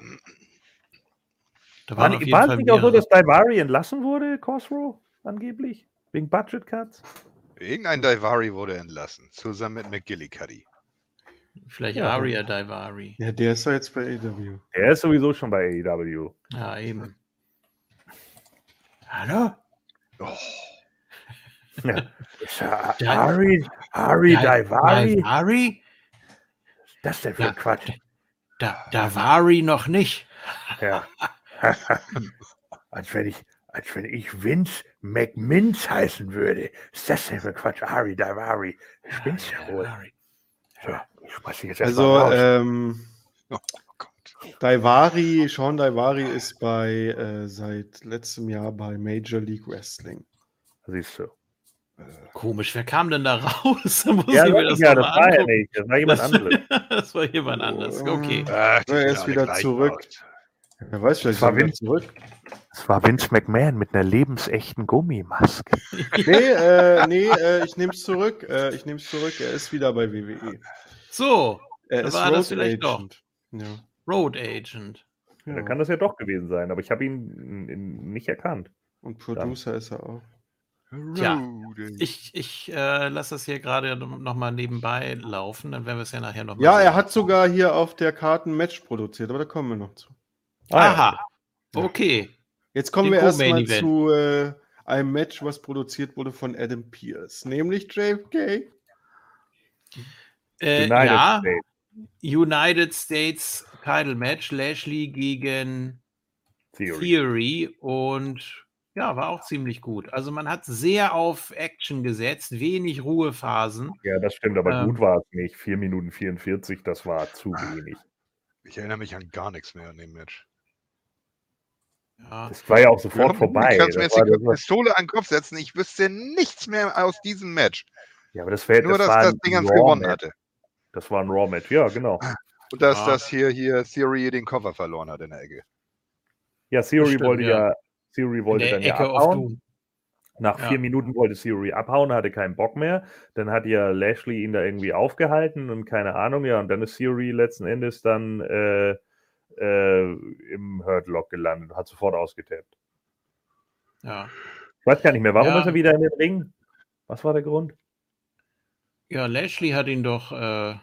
äh, da War, waren auf nicht- jeden war es nicht auch so, dass Daivari entlassen wurde, Cosro, angeblich? Wegen Budget Cuts? Irgendein Daivari wurde entlassen, zusammen mit McGillicuddy. Vielleicht Ja. Aria Daivari. Ja, der ist doch jetzt bei AW. Er ist sowieso schon bei AEW. Ja, eben. Hallo? Oh, Ja. Ist ja Dai- Ari, Ari Daivari? Daivari? Das ist denn für Ja. ein Quatsch? Da, Daivari noch nicht. Ja. als, wenn ich, als wenn ich Vince McMinz heißen würde. Ist das denn für ein Quatsch? Ari Daivari. Spinnst ja wohl. So, ich jetzt erstmal Also, raus. ähm, oh Gott. Daivari, Sean Daivari ist bei äh, seit letztem Jahr bei Major League Wrestling. Siehst du. Komisch, wer kam denn da raus? Da muss Ja, ich mir das ja, das war ja nicht. Das war jemand Das- anderes. das war jemand anders. Okay. Ach, die Ja, er ist wieder zurück. Wer weiß, vielleicht Das war er Vince. zurück. Das war Vince McMahon mit einer lebensechten Gummimaske. Nee, äh, nee, äh, ich nehme es zurück. Äh, ich nehme es zurück. Er ist wieder bei WWE. So, Er Da ist war das Road vielleicht doch. Agent. Ja. Road Agent. Da ja. kann das ja doch gewesen sein, aber ich habe ihn nicht erkannt. Und Producer ist er auch. Tja, Rudy. Ich, ich äh, lasse das hier gerade nochmal nebenbei laufen, dann werden wir es ja nachher nochmal Ja, er hat sogar hier auf der Karte ein Match produziert, aber da kommen wir noch zu. Ah, ja. Aha. Okay. Jetzt kommen Den wir erstmal zu äh, einem Match, was produziert wurde von Adam Pierce, nämlich JFK. Äh, United ja, States. United States Title Match, Lashley gegen Theory. Theory und ja, war auch ziemlich gut. Also man hat sehr auf Action gesetzt, wenig Ruhephasen. Ja, das stimmt, aber Ähm. gut war es nicht. 4 Minuten 44, das war zu wenig. Ich erinnere mich an gar nichts mehr an dem Match. Ja. Das war ja auch sofort Du vorbei. kannst mir jetzt die Pistole an den Kopf setzen. Ich wüsste nichts mehr aus diesem Match. ja, aber das, wär, Nur, das dass das Ding ans gewonnen Match. hatte. Das war ein Raw-Match, ja, genau. Und dass Ja. das hier, hier Theory den Koffer verloren hat in der Ecke. Ja, Theory stimmt, wollte ja. ja, Theory wollte dann ja Ecke of abhauen. Nach Ja. vier Minuten wollte Theory abhauen, hatte keinen Bock mehr. Dann hat ja Lashley ihn da irgendwie aufgehalten und keine Ahnung, ja, und dann ist Theory letzten Endes dann äh, äh, im Hurtlock gelandet, hat sofort ausgetappt. Ja. Ich weiß gar nicht mehr, warum Ja. ist er wieder in den Ring? Was war der Grund? Ja, Lashley hat ihn doch, äh,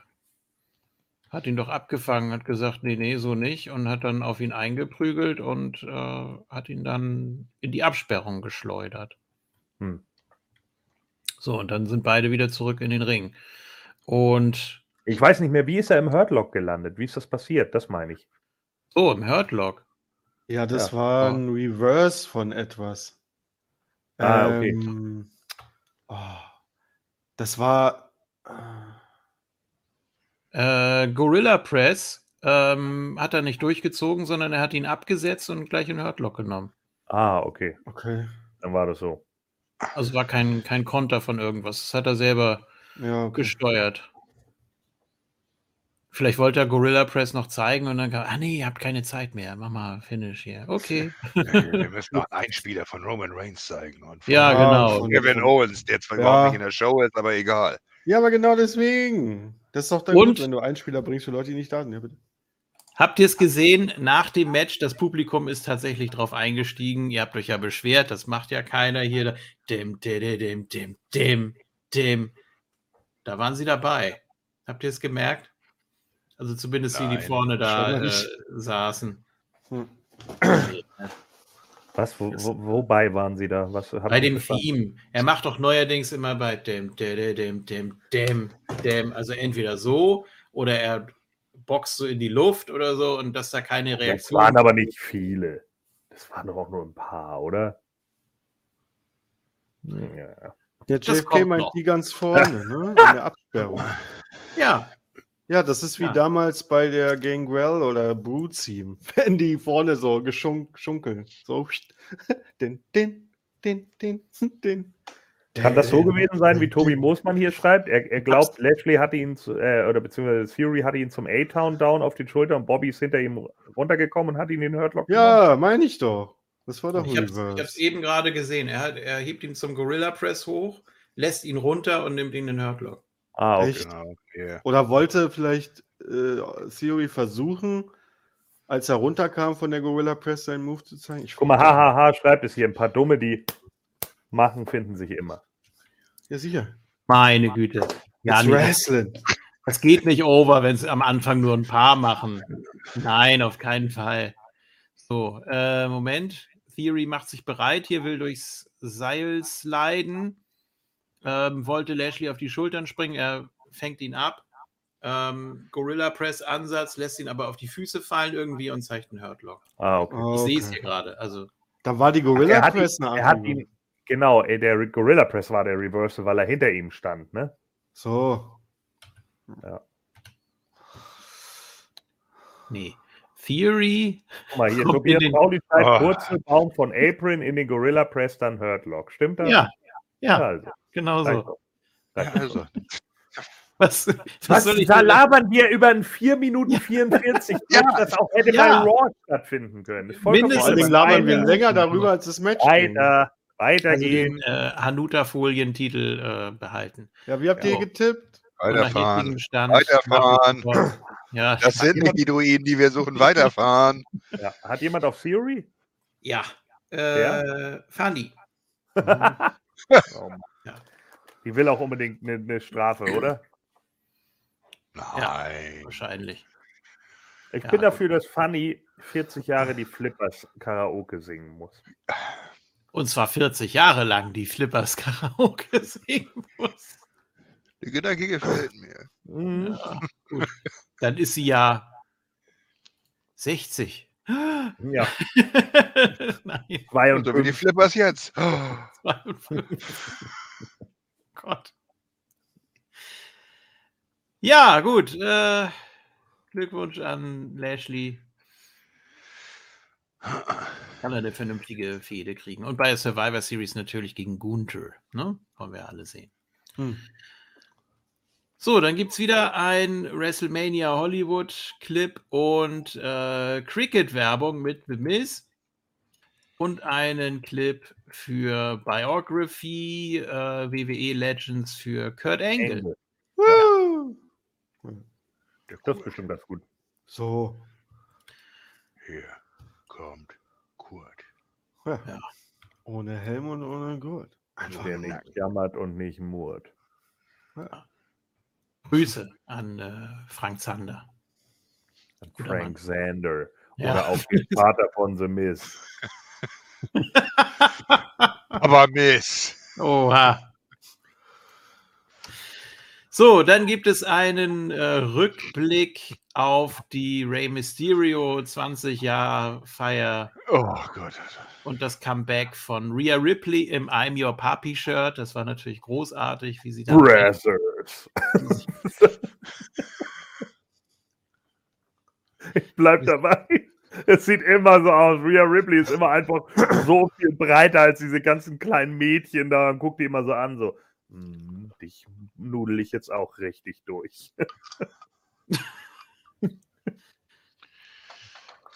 hat ihn doch abgefangen, hat gesagt, nee, nee, so nicht und hat dann auf ihn eingeprügelt und äh, hat ihn dann in die Absperrung geschleudert. Hm. So, und dann sind beide wieder zurück in den Ring. Und Ich weiß nicht mehr, wie ist er im Hurtlock gelandet? Wie ist das passiert? Das meine ich. so, im Hurtlock. Ja, das Ja. war Oh. ein Reverse von etwas. Ah, okay. Ähm, oh, das war. äh, Äh, Gorilla Press ähm, hat er nicht durchgezogen, sondern er hat ihn abgesetzt und gleich in Hurtlock genommen. Ah, okay. Okay. Dann war das so. Also war kein, kein Konter von irgendwas. Das hat er selber Ja, okay. gesteuert. Vielleicht wollte er Gorilla Press noch zeigen und dann kam, ah nee, ihr habt keine Zeit mehr. Mach mal Finish hier. Okay. Wir müssen noch einen Spieler von Roman Reigns zeigen. Und von Ja, genau. Kevin Owens, der zwar Ja. überhaupt nicht in der Show ist, aber egal. Ja, aber genau deswegen. Das ist doch dann Und- gut, wenn du einen Spieler bringst für Leute, die nicht da sind. Ja, bitte. Habt ihr es gesehen? Nach dem Match, das Publikum ist tatsächlich drauf eingestiegen. Ihr habt euch ja beschwert, das macht ja keiner hier. Dim, dim, dim, dim, dim, dim. Da waren sie dabei. Habt ihr es gemerkt? Also zumindest die, die Nein, vorne da äh, saßen. Hm. Was, wo, wo, wobei waren Sie da? Was, Bei dem? Theme. Er macht doch neuerdings immer bei dem, dem, dem, dem, dem, dem. Also entweder so oder er boxt so in die Luft oder so und dass da keine Das Reaktion waren aber nicht viele. Das waren doch auch nur ein paar, oder? Ja. Der Das JFK meint noch. die ganz vorne, ne? In der Absperrung. Ja, Ja, das ist wie Ja. damals bei der Gangrel oder Brood Team, wenn die vorne so geschunk, schunkeln. So, den, den, den, den, den. Kann das so gewesen sein, wie Tobi Moosmann hier schreibt? Er, er glaubt, Lashley hatte ihn, zu, äh, oder beziehungsweise Fury hatte ihn zum A-Town down auf die Schulter und Bobby ist hinter ihm runtergekommen und hat ihn in den Hurtlock. Ja, meine ich doch. Das war doch ich habe es eben gerade gesehen. Er, hat, er hebt ihn zum Gorilla Press hoch, lässt ihn runter und nimmt ihn in den Hurtlock. Ah, okay. Echt? Genau. Yeah. Oder wollte vielleicht äh, Theory versuchen, als er runterkam von der Gorilla Press seinen Move zu zeigen? Ich Guck mal, hahaha, schreibt es hier. Ein paar Dumme, die machen, finden sich immer. Ja, sicher. Meine Güte. Ja, It's Wrestling. das geht nicht over, wenn es am Anfang nur ein paar machen. Nein, auf keinen Fall. So, äh, Moment. Theory macht sich bereit. Hier will durchs Seil sliden. Ähm, wollte Lashley auf die Schultern springen. Er fängt ihn ab. Ähm, Gorilla Press Ansatz, lässt ihn aber auf die Füße fallen irgendwie und zeigt einen Hurtlock. Ah, okay. Ich sehe es Okay. hier gerade. Also, Da war die Gorilla er hat, Press ihn, eine er hat ihn, genau, äh, der Gorilla Press war der Reversal, weil er hinter ihm stand, ne? So. nee. Theory. Guck mal, hier, Kommt Tobias den- Pauli schreibt, Oh. kurze Baum von Apron in den Gorilla Press, dann Hurtlock. Stimmt das? Ja, ja, also. Genau so. also, Was, was, Was, soll ich da denn- labern wir über ein 4 Minuten 44 Ja. Match, das auch hätte Ja. bei Raw stattfinden können. Mindestens labern wir länger darüber, als das Match. Weiter, also weitergehen. den äh, Hanuta-Folientitel äh, behalten. Ja, wie habt Ja. ihr getippt? Weiterfahren. Weiterfahren. Ja, Das sind nicht die Druiden, die wir suchen. Weiterfahren. Ja. Hat jemand auf Theory? ja. Äh, Fanny. Oh, Ja. Die will auch unbedingt eine, eine Strafe, oder? Nein. Wahrscheinlich. Ich Ja. bin dafür, dass Fanny 40 Jahre die Flippers Karaoke singen muss. Und zwar 40 Jahre lang die Flippers Karaoke singen muss. Der Gedanke gefällt mir. Mhm. Ja, gut. Dann ist sie ja 60. Ja, Nein, Und so wie die 52. Flippers jetzt. Oh, 52. Gott. Ja, gut. Äh, Glückwunsch an Lashley. Kann er eine vernünftige Fehde kriegen. Und bei der Survivor Series natürlich gegen Gunther. Ne? Wollen wir alle sehen. Hm. So, dann gibt es wieder ein WrestleMania Hollywood Clip und äh, Cricket-Werbung mit The Miz und einen Clip für Biography, äh, WWE Legends für Kurt Angle. Ende. Woo! Der Das ist Kurt. bestimmt ganz gut. So. Hier kommt Kurt. Ja. Ja. Ohne Helm und ohne Gurt. Einfach Der nackt. nicht jammert und nicht murrt. Grüße an äh, Frank Zander. Guter Frank Sander. Ja. Oder auch den Vater von The Miz. Aber Miss. Oha. So, dann gibt es einen äh, Rückblick auf die Rey Mysterio 20 Jahr Feier Oh Gott. und das Comeback von Rhea Ripley im I'm Your Papi Shirt. Das war natürlich großartig, wie sie dann Brazzers. ich bleib dabei. Es sieht immer so aus. Rhea Ripley ist immer einfach so viel breiter als diese ganzen kleinen Mädchen da und guckt die immer so an, so. "Hm, dich nudel ich jetzt auch richtig durch.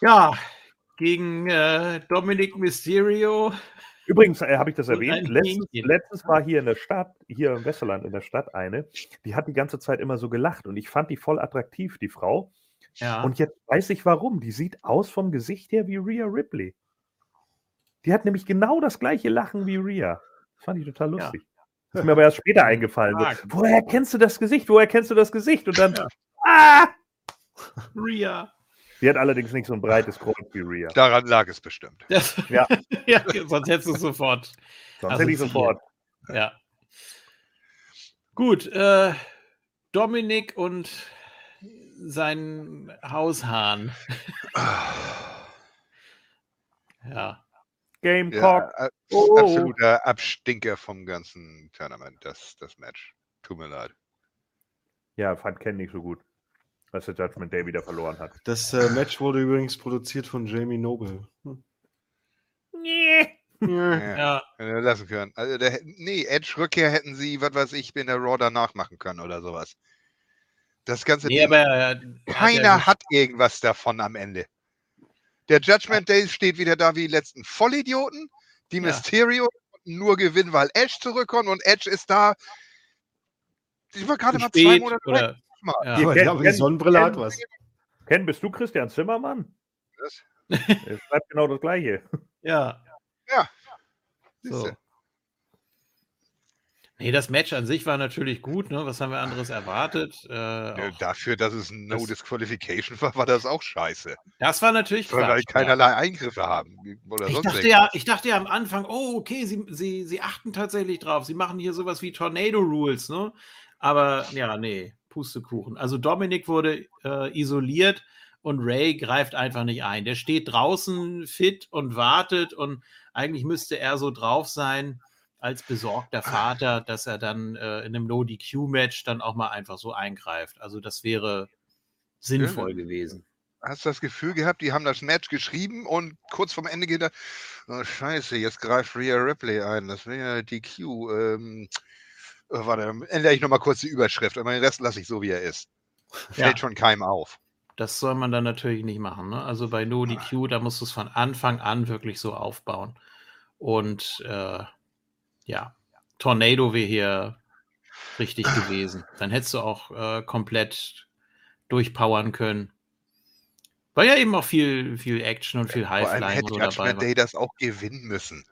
ja gegen äh, Dominic Mysterio. Übrigens, äh, habe ich das erwähnt, letztens, letztens war hier in der Stadt, hier im Westerland in der Stadt eine, die hat die ganze Zeit immer so gelacht und ich fand die voll attraktiv, die Frau. Ja. Und jetzt weiß ich warum. Die sieht aus vom Gesicht her wie Rhea Ripley. Die hat nämlich genau das gleiche Lachen wie Rhea. Das fand ich total Ja. lustig. Ist mir aber erst später eingefallen. So, woher kennst du das Gesicht? Woher kennst du das Gesicht? Und dann, Ja. ah! Rhea. Die hat allerdings nicht so ein breites Kreuz wie Rhea. Daran lag es bestimmt. Das, Ja. ja, sonst hättest du es sofort. Sonst Also hätte ich sofort. Ja. Gut, äh, Dominik und sein Haushahn. Ja. Gamecock. Ja, Oh. absoluter Abstinker vom ganzen Tournament, das, das Match. Tut mir leid. Ja, fand Ken nicht so gut, als der Judgment Day wieder verloren hat. Das äh, Match wurde übrigens produziert von Jamie Noble. Hm. Nee. Ja. Ja, lassen können. Also der, nee, Edge Rückkehr hätten sie, was weiß ich, in der Raw danach machen können oder sowas. Das ganze nee, aber er hat keiner ja, hat irgendwas davon am Ende. Der Judgment Day steht wieder da wie die letzten Vollidioten. Die Ja. Mysterio nur gewinnen, weil Edge zurückkommt und Edge ist da. Ich war gerade mal zwei Monate weg. oder Mal. ja. Ja, aber die Ken- Sonnenbrille hat Ken- was. Ken, bist du Christian Zimmermann? Es bleibt genau das Gleiche. ja. Siehste. So. Nee, das Match an sich war natürlich gut, ne? Was haben wir anderes erwartet? Äh, auch, Dafür, dass es ein No das- Disqualification war, war das auch scheiße. das war natürlich Weil wir Quatsch, ja. keinerlei Eingriffe haben. Oder Ich sonst dachte, irgendwas. ja, ich dachte ja am Anfang, oh, okay, sie, sie, sie achten tatsächlich drauf. Sie machen hier sowas wie Tornado Rules, ne? Aber ja, nee, Pustekuchen. Also Dominik wurde äh, isoliert und Ray greift einfach nicht ein. Der steht draußen fit und wartet und eigentlich müsste er so drauf sein als besorgter Vater, dass er dann äh, in einem No-DQ-Match dann auch mal einfach so eingreift. Also das wäre sinnvoll gewesen. Hast du das Gefühl gehabt, die haben das Match geschrieben und kurz vorm Ende gedacht, oh, scheiße, jetzt greift Rhea Ripley ein, das wäre ja DQ. Ähm, oh, warte, dann ändere ich nochmal kurz die Überschrift, aber den Rest lasse ich so, wie er ist. Fällt Ja. schon keinem auf. Das soll man dann natürlich nicht machen. Ne? Also bei No DQ, da musst du es von Anfang an wirklich so aufbauen. Und äh, ja, Tornado wäre hier richtig gewesen. Dann hättest du auch äh, komplett durchpowern können. Weil ja eben auch viel, viel Action und viel Highflying hätte so dabei Judgment war. Day das auch gewinnen müssen.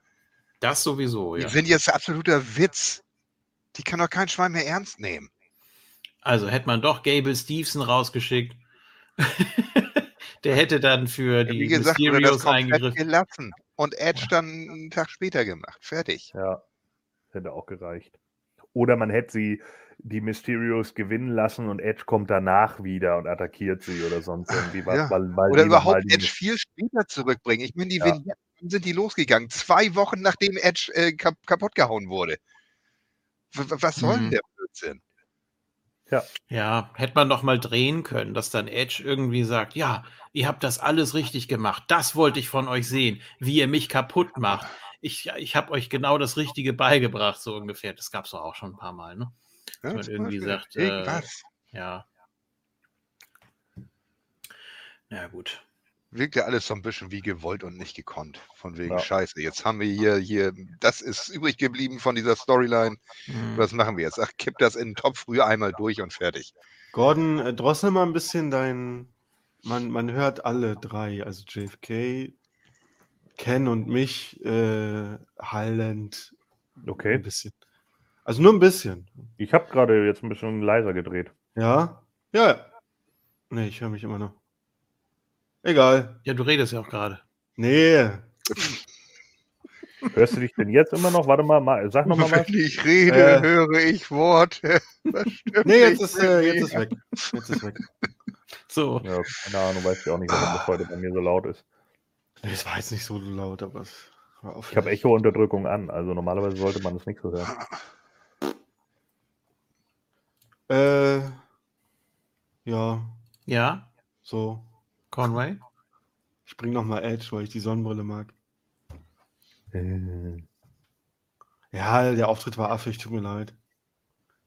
Das sowieso, ja. Die sind jetzt absoluter Witz. Die kann doch kein Schwein mehr ernst nehmen. Also hätte man doch Gable Stevenson rausgeschickt. Der hätte dann für Ja, die Wie gesagt, das Mysterios komplett eingegriffen. gelassen. Und Edge dann einen Tag später gemacht. Fertig. Ja, hätte auch gereicht. Oder man hätte sie die Mysterios gewinnen lassen und Edge kommt danach wieder und attackiert sie oder sonst irgendwie was. Ja. Weil, weil Oder überhaupt die- Edge viel später zurückbringen. Ich meine, die Ja. Vignetten sind die losgegangen. Zwei Wochen nachdem Edge äh, kap kaputt gehauen wurde. W was soll denn Mhm. der Blödsinn? Ja, hätte man doch mal drehen können, dass dann Edge irgendwie sagt, ja, ihr habt das alles richtig gemacht. Das wollte ich von euch sehen, wie ihr mich kaputt macht. Ich, ich habe euch genau das Richtige beigebracht, so ungefähr. Das gab es doch auch schon ein paar Mal, ne? Ja, man irgendwie sagt, äh. Ja. Na gut. wirkt ja alles so ein bisschen wie gewollt und nicht gekonnt. Von wegen Ja. Scheiße. Jetzt haben wir hier, hier, das ist übrig geblieben von dieser Storyline. Hm. Was machen wir jetzt? Ach, kipp das in den Topf früher einmal durch und fertig. Gordon, äh, drossel mal ein bisschen dein. Man, man hört alle drei, also JFK, Ken und mich, äh, hallend Okay. ein bisschen. Also nur ein bisschen. Ich habe gerade jetzt ein bisschen leiser gedreht. Ja? Ja. Nee, ich höre mich immer noch. Egal. Ja, du redest ja auch gerade. Nee. Hörst du dich denn jetzt immer noch? Warte mal, mal sag nochmal was. Wenn ich rede, Äh. höre ich Worte. Nee, jetzt ist, äh, jetzt ist weg. Jetzt ist weg. So. Ja, keine Ahnung, weiß ich auch nicht, warum das heute bei mir so laut ist. Es war jetzt nicht so laut, aber es war auf. Ich habe Echo-Unterdrückung an, also normalerweise sollte man das nicht so hören. Äh, ja, Ja, so. Conway? Ich bring noch mal Edge, weil ich die Sonnenbrille mag. Äh, Ja, der Auftritt war affig, tut mir leid.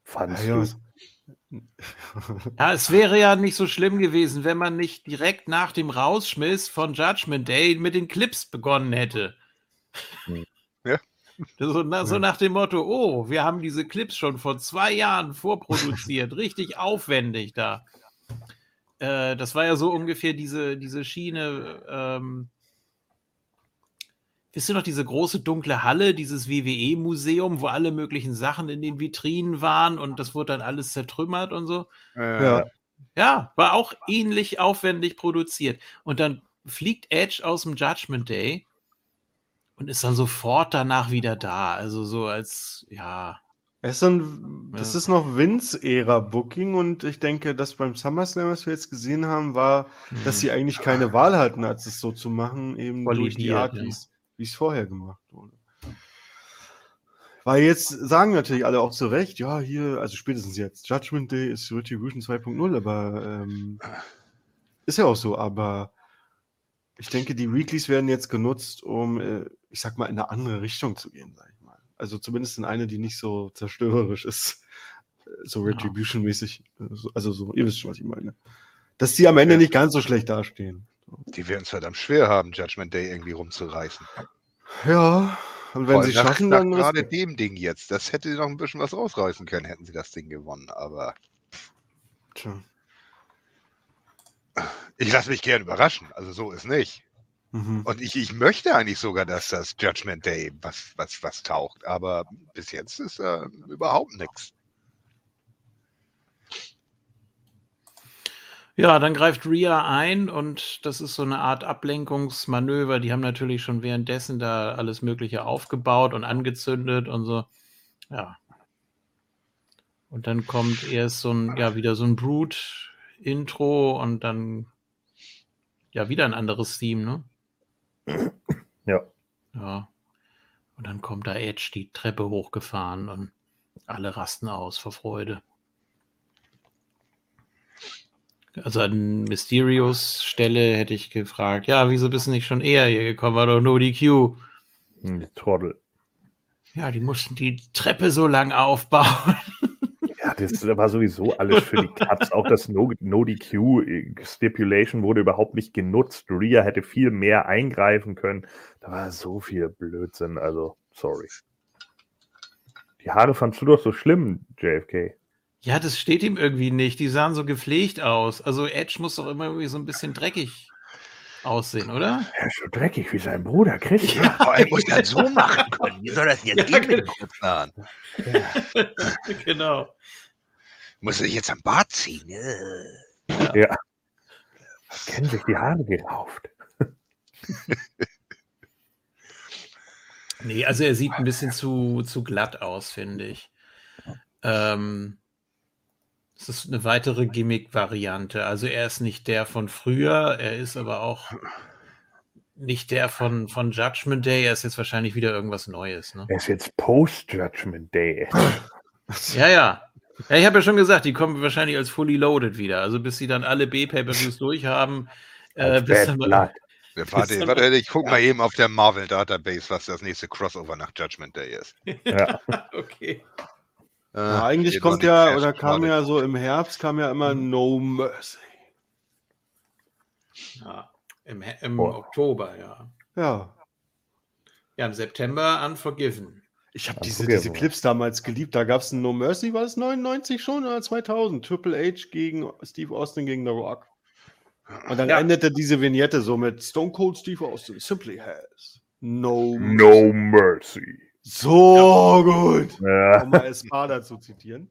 Fandst Ja, du? was- Ja, es wäre ja nicht so schlimm gewesen, wenn man nicht direkt nach dem Rausschmiss von Judgment Day mit den Clips begonnen hätte. Hm. Ja. So, na, so Ja. nach dem Motto, oh, wir haben diese Clips schon vor zwei Jahren vorproduziert, richtig aufwendig da. Äh, das war ja so ungefähr diese, diese Schiene. Ähm, wisst ihr noch, diese große dunkle Halle, dieses WWE-Museum, wo alle möglichen Sachen in den Vitrinen waren und das wurde dann alles zertrümmert und so? Ja. Ja, war auch ähnlich aufwendig produziert. Und dann fliegt Edge aus dem Judgment Day und ist dann sofort danach wieder da. Also so als, ja, Es ist ein, das Ja. ist noch Vince-Ära-Booking und ich denke, dass beim SummerSlam, was wir jetzt gesehen haben, war, dass hm, sie eigentlich keine Wahl hatten, als es so zu machen, eben durch die Art, ja. wie es wie es vorher gemacht wurde. Weil jetzt sagen natürlich alle auch zu Recht, ja, hier, also spätestens jetzt, Judgment Day ist Retribution 2.0, aber ähm, ist ja auch so, aber ich denke, die Weeklies werden jetzt genutzt, um, äh, ich sag mal, in eine andere Richtung zu gehen, sag ich mal. Also zumindest in eine, die nicht so zerstörerisch ist, so. Retribution-mäßig. so- Also so, ihr wisst schon, was ich meine. Dass die am Ende Ja. nicht ganz so schlecht dastehen. Die werden es verdammt schwer haben, Judgment Day irgendwie rumzureißen. Ja, und wenn Vor sie nach, schaffen, nach dann. gerade dem Ding jetzt. Das hätte noch ein bisschen was rausreißen können, hätten sie das Ding gewonnen. Aber Tja. ich lasse mich gern überraschen. Also so ist nicht. Mhm. Und ich, ich möchte eigentlich sogar, dass das Judgment Day was, was, was taucht. Aber bis jetzt ist äh, überhaupt nichts. Ja, dann greift Rhea ein und das ist so eine Art Ablenkungsmanöver. Die haben natürlich schon währenddessen da alles Mögliche aufgebaut und angezündet und so. Ja. Und dann kommt erst so ein, ja, wieder so ein Brute-Intro und dann ja wieder ein anderes Theme, ne? Ja. Ja. Und dann kommt da Edge die Treppe hochgefahren und alle rasten aus vor Freude. Also an Mysterios Stelle hätte ich gefragt, ja, wieso bist du nicht schon eher hier gekommen? War doch nur die Q. Hm, die Trottel. Ja, die mussten die Treppe so lang aufbauen. Ja, das war sowieso alles für die Cuts. Auch das No- No-DQ-Stipulation wurde überhaupt nicht genutzt. Rhea hätte viel mehr eingreifen können. Da war so viel Blödsinn. Also, sorry. Die Haare fandst du doch so schlimm, JFK. Ja, das steht ihm irgendwie nicht. Die sahen so gepflegt aus. Also Edge muss doch immer irgendwie so ein bisschen dreckig aussehen, oder? Er ist so dreckig wie sein Bruder Christian. Ja, Vor allem muss das so machen können. Wie soll das jetzt Ja, gehen mit genau. kurzen Haaren? genau. Muss ich jetzt am Bart ziehen? Äh. Ja. Kennen sich die Haare gerauft. Nee, also er sieht ein bisschen zu, zu glatt aus, finde ich. Ähm, es ist eine weitere Gimmick-Variante. Also er ist nicht der von früher, er ist aber auch nicht der von, von Judgment Day. Er ist jetzt wahrscheinlich wieder irgendwas Neues. Ne? Er ist jetzt Post-Judgment Day. Ja, ja. Ja, ich habe ja schon gesagt, die kommen wahrscheinlich als fully loaded wieder. Also bis sie dann alle B-Pay-Per-Views durchhaben. Äh, bis dann mal- Warte, warte, ich guck mal eben auf der Marvel Database, was das nächste Crossover nach Judgment Day ist. Ja. okay. Äh, Ja, eigentlich kommt ja, oder kam ja so im Herbst, kam ja immer No Mercy. Ja. Im, im. Oktober, ja. Ja. Ja, im September Unforgiven. Ich habe diese, diese. Clips damals geliebt. Da gab es ein No Mercy, war es 99 schon oder 2000? Triple H gegen Steve Austin gegen The Rock. Und dann Ja. endete diese Vignette so mit Stone Cold Steve Austin simply has no, No mercy. So gut. Ja. Um mal Espada zu zitieren.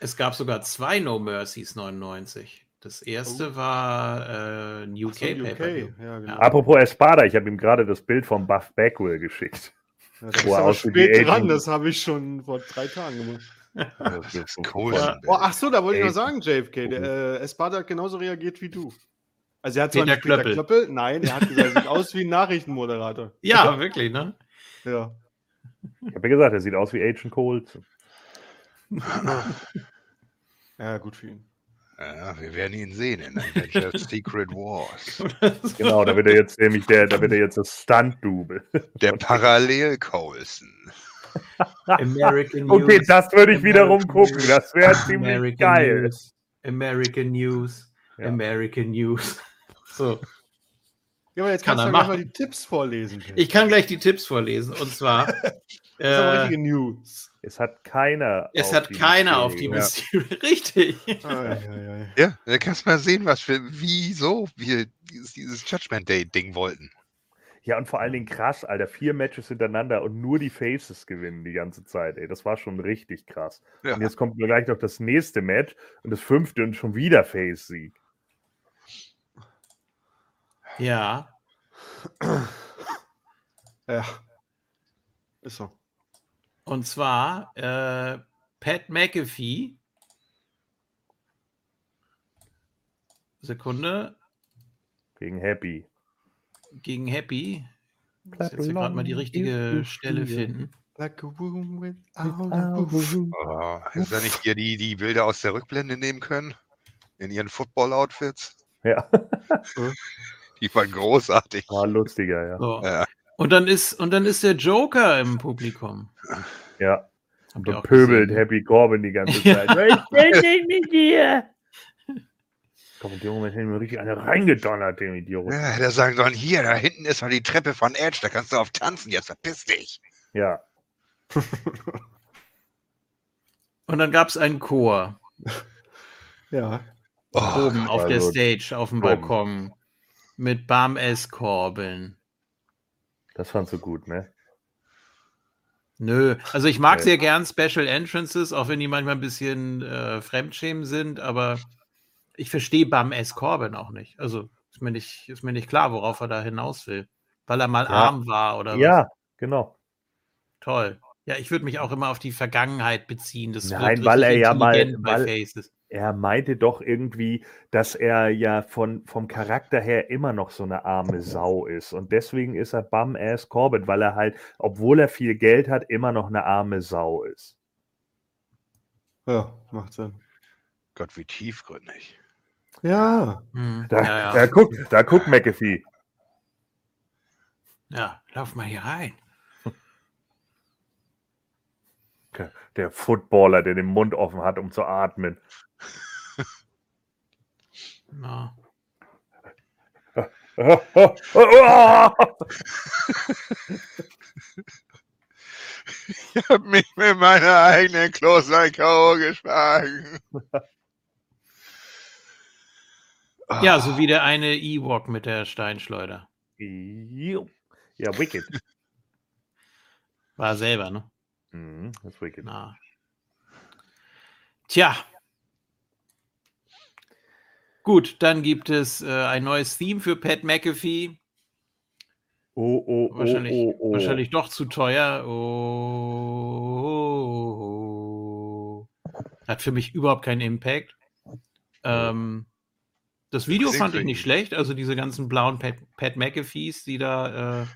Es gab sogar zwei No Mercies 99. Das erste war äh, ein UK, so, UK. Ja, genau. Ja. Apropos Espada, ich habe ihm gerade das Bild von Buff Bagwell geschickt. Ja, da Wo ist spät dran, das habe ich schon vor drei Tagen gemacht. Das ist cool. Ja. Oh, ach so, da wollte ich noch sagen, JFK. Der, äh, Espada hat genauso reagiert wie du. Also er hat zwar Peter nicht Peter Klöppel. Klöppel, nein, er hat gesagt, er sieht aus wie ein Nachrichtenmoderator. Ja, wirklich, ne? Ja. Ich habe ja gesagt, er sieht aus wie Agent Cold. Ja, gut für ihn. Ja, wir werden ihn sehen in Avengers Secret Wars. Genau, da wird er jetzt nämlich der, da wird er jetzt das Stunt-Double. Der Parallel Colson. American Okay, News. das würde ich wiederum gucken. News. Das wäre ziemlich American geil. News. American News. Ja. American News. So. Ja, aber jetzt Kann kannst er du ja machen. mal die Tipps vorlesen. JFK. Ich kann gleich die Tipps vorlesen. Und zwar. das ist aber äh, richtige News. Es hat keiner. es auf hat die keiner auf die Mysterio. Mysterio. Richtig. Ah, ja, ja, ja. Ja, da kannst du mal sehen, was wir, wieso wir dieses, dieses Judgment Day-Ding wollten. Ja, und vor allen Dingen krass, Alter. Vier Matches hintereinander und nur die Faces gewinnen die ganze Zeit, ey. Das war schon richtig krass. Ja. Und jetzt kommt gleich noch das nächste Match und das fünfte und schon wieder Face-Sieg. Ja. Ja. Ist so. Und zwar äh, Pat McAfee. Sekunde. Gegen Happy. Gegen Happy. Ich muss jetzt hier gerade mal die richtige Stelle finden. Like a room without. Oh, hätten sie nicht hier die, die Bilder aus der Rückblende nehmen können? In ihren Football-Outfits? Ja, Die waren großartig. war lustiger, ja. So. Ja. Und dann ist und dann ist der Joker im Publikum. Ja, Habt und pöbelt gesehen? Happy Corbin die ganze Ja. Zeit. Ich bin nicht mit dir. Komm, in dem Moment hätte mir richtig eine reingedonnert, dem Idiot. Ja, hätte er sagen sollen, hier, da hinten ist noch die Treppe von Edge, da kannst du auf tanzen, jetzt verpiss dich. Ja, Und dann gab es einen Chor Ja. Oh, oben auf der Stage auf dem. Balkon mit. Corbin. das fandst du gut, ne? Nö, also ich mag Nee. sehr gern Special Entrances, auch wenn die manchmal ein bisschen äh, Fremdschämen sind, aber ich verstehe Bam S. Corbin auch nicht. Also ist mir nicht, ist mir nicht klar, worauf er da hinaus will. Weil er mal Ja. arm war oder was. Ja, genau. Toll. Ja, ich würde mich auch immer auf die Vergangenheit beziehen. Das Nein, weil er ja mal- weil-. Er meinte doch irgendwie, dass er ja von, vom Charakter her immer noch so eine arme Sau ist. Und deswegen ist er Bum-Ass Corbett, weil er halt, obwohl er viel Geld hat, immer noch eine arme Sau ist. Ja, macht Sinn. Gott, wie tiefgründig. Ja. Hm, Da, ja, ja. da guckt, da guckt McAfee. ja, lauf mal hier rein. Der Footballer, der den Mund offen hat, um zu atmen. Na. Ich hab mich mit meiner eigenen Kloster K.O. geschlagen. Ja, so wie der eine Ewok mit der Steinschleuder. Ja, Wicked. War er selber, ne? Mhm, das ist Wicked. Na. Tja. Gut, dann gibt es äh, ein neues Theme für Pat McAfee. Oh, oh, oh, Wahrscheinlich, oh, oh. wahrscheinlich doch zu teuer. Oh, Hat für mich überhaupt keinen Impact. Ähm, das Video Klingt fand ich nicht schlecht. Also diese ganzen blauen Pat, Pat McAfees, die da äh,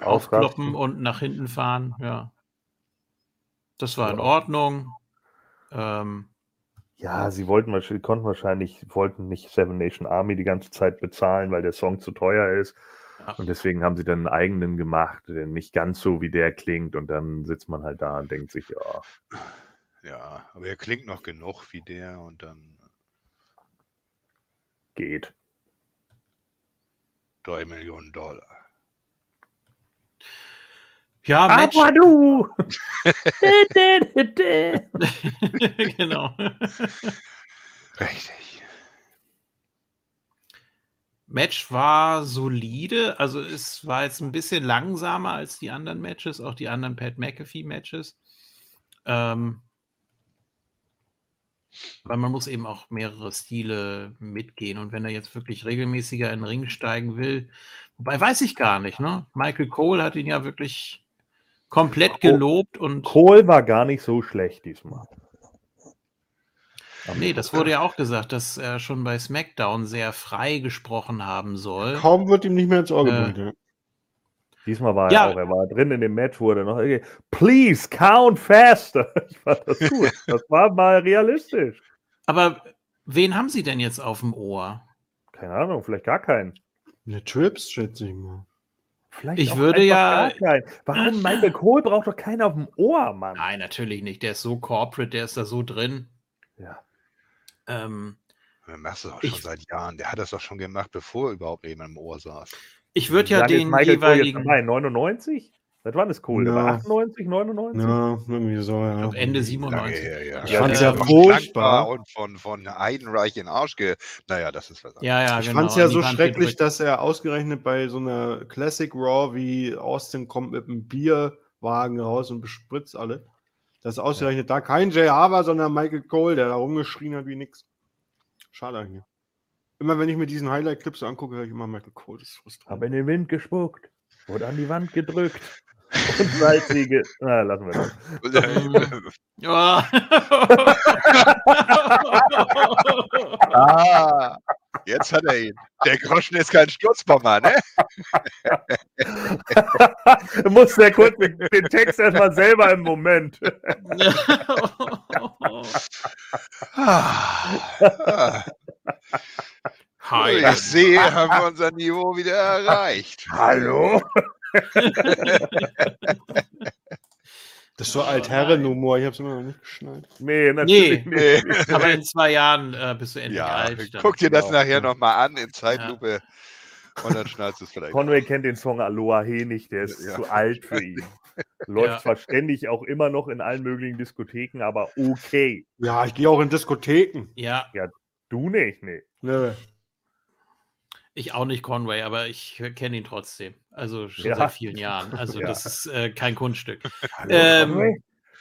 aufkloppen und nach hinten fahren. Ja. Das war in. Ordnung. Ähm, Ja, sie wollten wahrscheinlich, konnten wahrscheinlich, wollten nicht Seven Nation Army die ganze Zeit bezahlen, weil der Song zu teuer ist. Ja. Und deswegen haben sie dann einen eigenen gemacht, der nicht ganz so wie der klingt. Und dann sitzt man halt da und denkt sich, ja, Ja, aber er klingt noch genug wie der und dann. geht. 3 Millionen Dollar. Ja, Match. Aber du! genau. Richtig. Match war solide, also es war jetzt ein bisschen langsamer als die anderen Matches, auch die anderen Pat McAfee Matches. Ähm, weil man muss eben auch mehrere Stile mitgehen und wenn er jetzt wirklich regelmäßiger in den Ring steigen will, wobei weiß ich gar nicht, ne? Michael Cole hat ihn ja wirklich komplett gelobt und Kohl war gar nicht so schlecht diesmal. nee, das wurde ja auch gesagt, dass er schon bei SmackDown sehr frei gesprochen haben soll. Kaum wird ihm nicht mehr ins Ohr Äh, gebracht. Ja. Diesmal war Ja. er auch, er war drin in dem Match, er noch, irgendwie, please count faster. Ich fand das gut. Das war mal realistisch. Aber wen haben sie denn jetzt auf dem Ohr? Keine Ahnung, vielleicht gar keinen. Eine Trips, schätze ich mal. Vielleicht Ich auch würde ja-. Warum Michael Cole braucht doch keinen auf dem Ohr, Mann? Nein, natürlich nicht. Der ist so corporate, der ist da so drin. Ja. Ähm, Der machst du doch Ich- schon seit Jahren. Der hat das doch schon gemacht, bevor überhaupt jemand im Ohr saß. ich würde ja ist den Michael Cole jetzt jeweiligen dabei? 99? Seit wann ist war Ja. 98, 99? Ja, irgendwie so, ja. ich glaub, Ende Lange 97. her, ja. Ich Ja, fand's äh, ja furchtbar. Und von, von Heidenreich in den Arsch ge... Naja, das ist was anderes. Ja, ja, Ich genau. fand es ja so schrecklich, dass er ausgerechnet bei so einer Classic Raw wie Austin kommt mit einem Bierwagen raus und bespritzt alle. Dass ausgerechnet da kein JR war, sondern Michael Cole, der da rumgeschrien hat wie nix. Schade eigentlich. Immer wenn ich mir diesen Highlight-Clip so angucke, höre ich immer Michael Cole. Das ist frustrierend. Hab in den Wind gespuckt. Wurde an die Wand gedrückt. Und salzige. Na, lassen wir das. Ah, jetzt hat er ihn. Der Groschen ist kein Sturzbomber, ne? Muss der kurz den, den Text erstmal selber im Moment. Hi. ich sehe, haben wir unser Niveau wieder erreicht. Hallo? Das ist so Altherren-Humor, ich habe es immer noch nicht geschnallt. Nee, natürlich Nee. nicht. Aber in zwei Jahren äh, bist du endlich Ja, alt. dann- guck dir das genau. nachher nochmal an in Zeitlupe und dann schnallst du es vielleicht. Conway kennt den Song Aloha He nicht, der ist Ja. zu alt für ihn. Läuft Ja. zwar ständig auch immer noch in allen möglichen Diskotheken, aber okay. Ja, ich gehe auch in Diskotheken. Ja, Du nicht, nee. Ne, ich auch nicht Conway, aber ich kenne ihn trotzdem. Also schon Ja. seit vielen Jahren. Also Ja. das ist äh, kein Kunststück. Hallo, Ähm, Conway?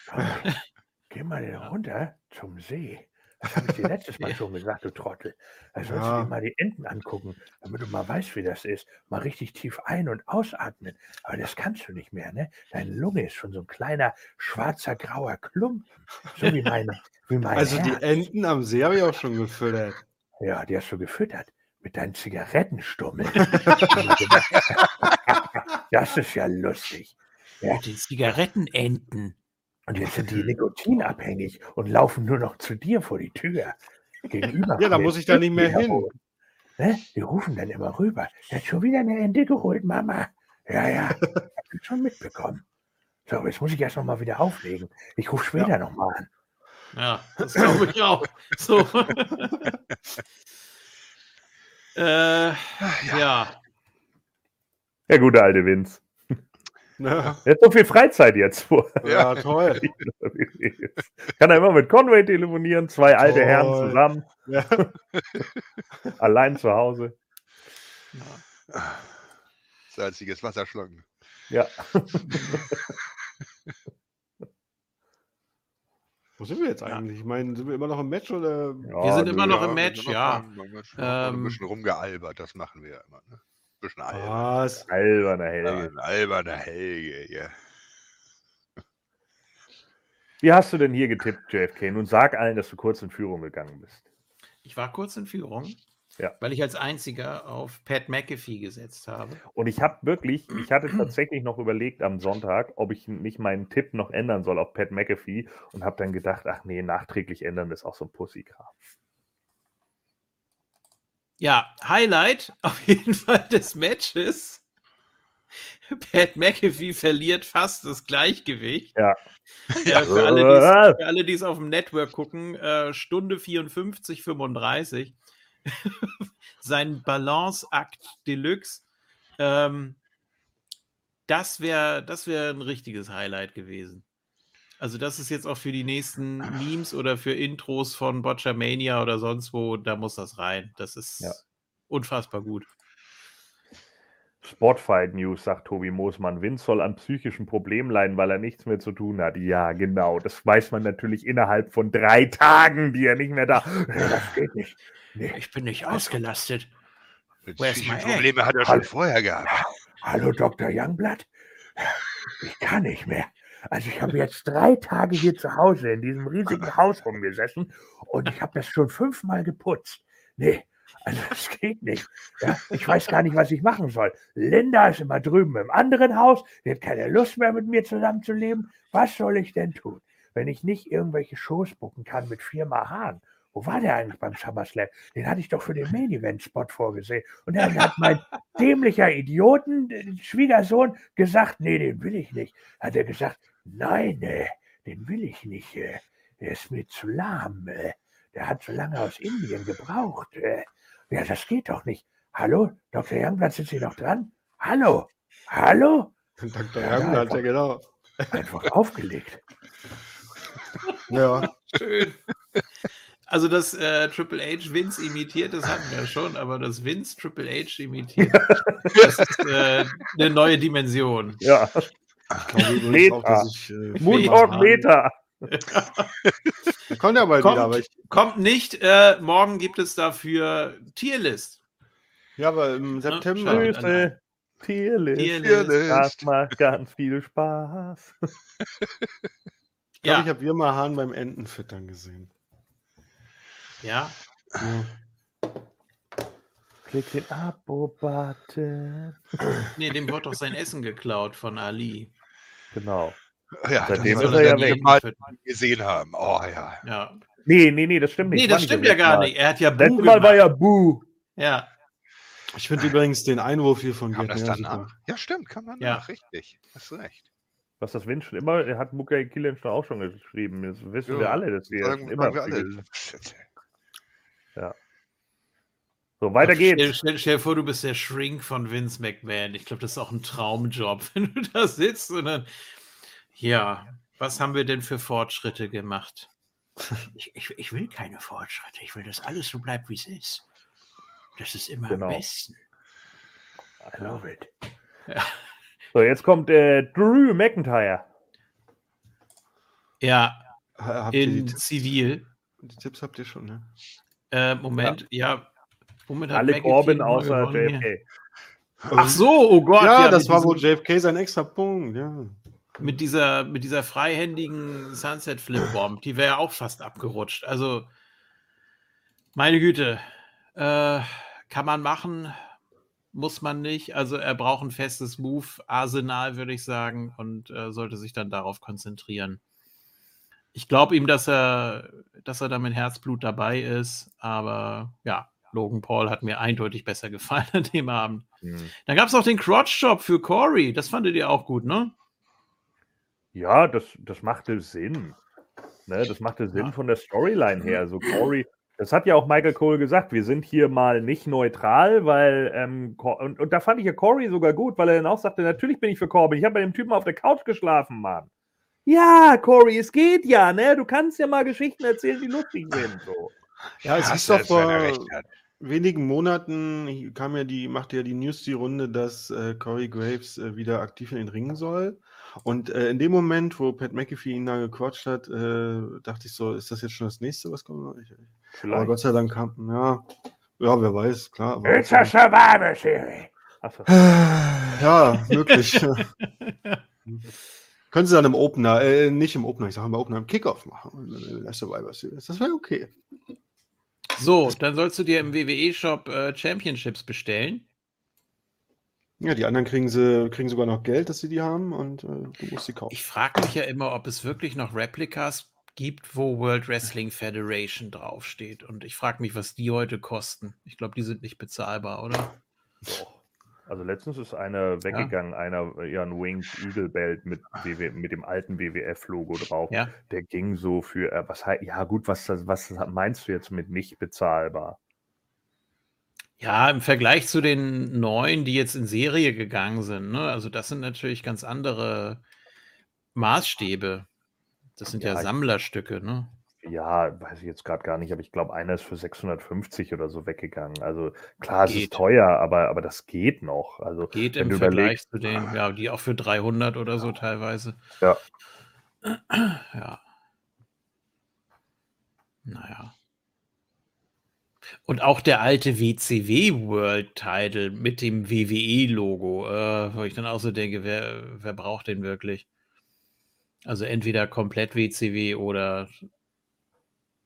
Conway, Geh mal runter zum See. Das habe ich dir letztes Mal Ja. schon gesagt, du Trottel. Da sollst Ja. du dir mal die Enten angucken, damit du mal weißt, wie das ist. Mal richtig tief ein- und ausatmen. Aber das kannst du nicht mehr, ne? Deine Lunge ist schon so ein kleiner, schwarzer, grauer Klumpen. So wie meine, wie mein Also die Herz. Enten am See habe ich auch schon gefüttert. Ja, die hast du gefüttert mit deinen Zigarettenstummeln. das ist ja lustig. Ja, Die Zigarettenenten. und jetzt sind die nikotinabhängig und laufen nur noch zu dir vor die Tür. Gegenüber. Ja, da muss den ich da nicht mehr hin. Ne? Die rufen dann immer rüber. Der hat schon wieder eine Ente geholt, Mama. Ja, ja, hab ich schon mitbekommen. So, jetzt muss ich erst noch mal wieder auflegen. Ich rufe später noch mal an. Ja, das glaube ich auch. So. äh, ja. Der gute alte Vince. Ja, Er hat so viel Freizeit jetzt. Wo ja toll. Kann er immer mit Conway telefonieren, zwei alte Herren zusammen, Ja. allein zu Hause. Salziges Wasser schlucken. Ja. Wo sind wir jetzt eigentlich? Ich meine, sind wir immer noch im Match oder? Wir sind immer noch im Match, ja. Ähm, ein bisschen rumgealbert, das machen wir ja immer. Ne? Ein bisschen albern. Was? Alberner Helge. Ein alberner Helge, ja. Wie hast du denn hier getippt, JFK? Nun sag allen, dass du kurz in Führung gegangen bist. Ich war kurz in Führung, Ja. weil ich als einziger auf Pat McAfee gesetzt habe. Und ich habe wirklich, ich hatte tatsächlich noch überlegt am Sonntag, ob ich nicht meinen Tipp noch ändern soll auf Pat McAfee und habe dann gedacht, ach nee, nachträglich ändern ist auch so ein Pussykram. Ja, Highlight auf jeden Fall des Matches. Pat McAfee verliert fast das Gleichgewicht. Ja. Ja, für, alle, die es auf dem Network gucken, äh, Stunde 54, 35. Sein Balanceakt Deluxe Ähm, das wäre das wär ein richtiges Highlight gewesen. Also, das ist jetzt auch für die nächsten Memes oder für Intros von Botchamania oder sonst wo, da muss das rein. Das ist Ja. unfassbar gut. Spotfight News, sagt Tobi Moosmann. Vince soll an psychischen Problemen leiden, weil er nichts mehr zu tun hat. Ja, genau. Das weiß man natürlich innerhalb von drei Tagen, die er nicht mehr da. Das geht nicht. Nee. Ich bin nicht ausgelastet. Where's Psychische? Probleme hat er Hallo. schon vorher gehabt. Hallo, Dr. Youngblood? Ich kann nicht mehr. Also ich habe jetzt drei Tage hier zu Hause in diesem riesigen Haus rumgesessen und ich habe das schon fünfmal geputzt. Nee, also das geht nicht. Ja, ich weiß gar nicht, was ich machen soll. Linda ist immer drüben im anderen Haus, die hat keine Lust mehr mit mir zusammenzuleben. Was soll ich denn tun, wenn ich nicht irgendwelche Shows bucken kann mit Firma Hahn? Wo war der eigentlich beim SummerSlam? Den hatte ich doch für den Main Event Spot vorgesehen. Und dann hat mein dämlicher Idioten, äh, Schwiegersohn, gesagt, nee, den will ich nicht. Hat er gesagt, nein, äh, den will ich nicht. Äh, der ist mir zu lahm. Äh, der hat so lange aus Indien gebraucht. Ja, das geht doch nicht. Hallo, Dr. Youngblood, sind Sie noch dran? Hallo? Hallo? Dr. Ja, Young hat ja genau. Einfach aufgelegt. Ja. Schön. Also, dass äh, Triple H Vince imitiert, das hatten wir schon, aber dass Vince Triple H imitiert, das ist äh, eine neue Dimension. Ja, Ich glaube übrigens Meta. auch, dass ich. Äh, Moontalk Meta. kommt ja bald Kommt. wieder, aber ich. Kommt nicht, äh, morgen gibt es dafür Tierlist. Ja, aber im September. schade. Grüße. Tierlist. Tierlist. Das macht ganz viel Spaß. Ich glaube, Ja, ich habe Wirma Hahn beim Entenfüttern gesehen. Ja. Ja. Klick den Abo-Button. Nee, dem wird doch sein Essen geklaut von Ali. Genau. Ja, Seitdem das er ja dann jeden Mal gesehen haben. Oh ja. Ja. Nee, nee, nee, das stimmt nicht. Nee, das nicht stimmt ja gar letzte nicht. Er hat ja Mal. Buh Letztes Mal war ja Boo. Ja, Ich finde übrigens den Einwurf hier von Gerd das danach? super. Ja, stimmt, kam danach, Ja. richtig. Hast recht. Was das Wünschen immer, er hat Mukai Killen schon auch schon geschrieben. Das wissen Ja, wir alle, dass wir Sagen, immer sagen wir alle. So, weiter Stell, geht's. stell, stell dir vor, du bist der Shrink von Vince McMahon. Ich glaube, das ist auch ein Traumjob, wenn du da sitzt und dann, ja, was haben wir denn für Fortschritte gemacht? Ich, ich, ich will keine Fortschritte. Ich will, dass alles so bleibt, wie es ist. Das ist immer Genau. am besten. I love it. Ja. So, jetzt kommt äh, Drew McIntyre. Ja, Ha- Habt die, in Tipps- zivil. die Tipps habt ihr schon, ne? Äh, Moment, ja. Womit Corbin mal außer gewonnen? JFK. Ach so, oh Gott. ja, das mit war wohl JFK sein extra Punkt, ja. mit dieser, mit dieser freihändigen Sunset Flip Bomb, die wäre ja auch fast abgerutscht. Also, meine Güte, äh, kann man machen, muss man nicht. Also, er braucht ein festes Move-Arsenal, würde ich sagen, und äh, sollte sich dann darauf konzentrieren. Ich glaube ihm, dass er, dass er da mit Herzblut dabei ist, aber ja, Logan Paul hat mir eindeutig besser gefallen an dem Abend. Hm. Dann gab es noch den Crotch-Job für Corey. Das fandet ihr auch gut, ne? Ja, das, das machte Sinn. Ne, das machte Sinn Ja. von der Storyline her. So Corey, das hat ja auch Michael Cole gesagt, wir sind hier mal nicht neutral, weil, ähm, und, und da fand ich ja Corey sogar gut, weil er dann auch sagte, natürlich bin ich für Corbin. Ich habe bei dem Typen auf der Couch geschlafen, Mann. Ja, Corey, es geht ja, ne? Du kannst ja mal Geschichten erzählen, die lustig sind. So. Ja, es Ja, hieß doch selbst wenigen Monaten, kam ja die, machte ja die News die Runde, dass äh, Corey Graves äh, wieder aktiv in den Ringen soll. Und äh, in dem Moment, wo Pat McAfee ihn da gequatscht hat, äh, dachte ich so, ist das jetzt schon das nächste, was kommt? Ich, aber Vielleicht. Gott sei Dank kam, ja, ja, wer weiß, klar. Aber It's a Survivor Series. Ja, möglich. Können Sie dann im Opener, äh, nicht im Opener, ich sage mal Opener, im Kickoff machen. in der Survivor Series. Das wäre okay. So, dann sollst du dir im WWE-Shop äh, Championships bestellen. Ja, die anderen kriegen sie, kriegen sogar noch Geld, dass sie die haben und äh, du musst sie kaufen. Ich frage mich ja immer, ob es wirklich noch Replikas gibt, wo World Wrestling Federation draufsteht. Und ich frage mich, was die heute kosten. Ich glaube, die sind nicht bezahlbar, oder? Also letztens ist einer weggegangen, einer, äh, ja, ein Winged Eagle Belt mit, WW, mit dem alten WWF-Logo drauf. Ja. Der ging so für, äh, was ja gut, was, was meinst du jetzt mit nicht bezahlbar? Ja, im Vergleich zu den neun, die jetzt in Serie gegangen sind, ne? Also das sind natürlich ganz andere Maßstäbe. Das sind ja, Ja, Sammlerstücke, ne? Ja, weiß ich jetzt gerade gar nicht, aber ich glaube, einer ist für 650 oder so weggegangen. Also klar, es Geht. ist teuer, aber, aber das geht noch. Also Geht im Vergleich zu den, ja, die auch für 300 oder so teilweise. Ja. Ja. Naja. Und auch der alte WCW World Title mit dem WWE-Logo, äh, wo ich dann auch so denke, wer, wer braucht den wirklich? Also entweder komplett WCW oder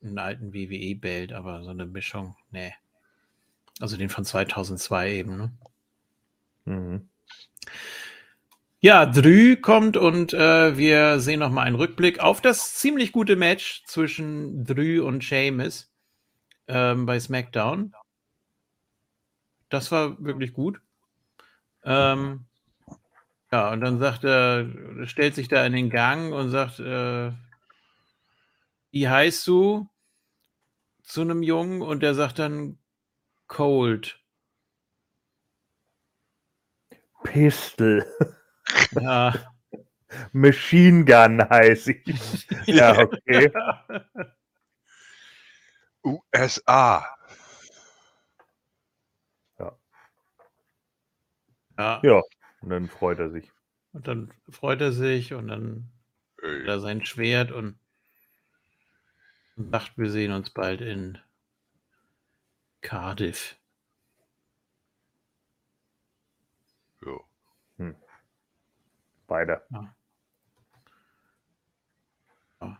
einen alten WWE-Belt, aber so eine Mischung, nee. Also den von 2002 eben, ne? Mhm. Ja, Drü kommt und äh, wir sehen noch mal einen Rückblick auf das ziemlich gute Match zwischen Drü und Sheamus ähm, bei SmackDown. Das war wirklich gut. Ähm, ja, und dann sagt er, stellt sich da in den Gang und sagt, äh, wie heißt du? Zu einem Jungen und der sagt dann Cold. Pistol, Ja. Machine Gun heiße ich. ja, okay. USA. ja. Ja, und dann freut er sich. Und dann freut er sich und dann hat Ey, er sein Schwert und sagt, wir sehen uns bald in Cardiff. ja. Beide. Ja. Ja.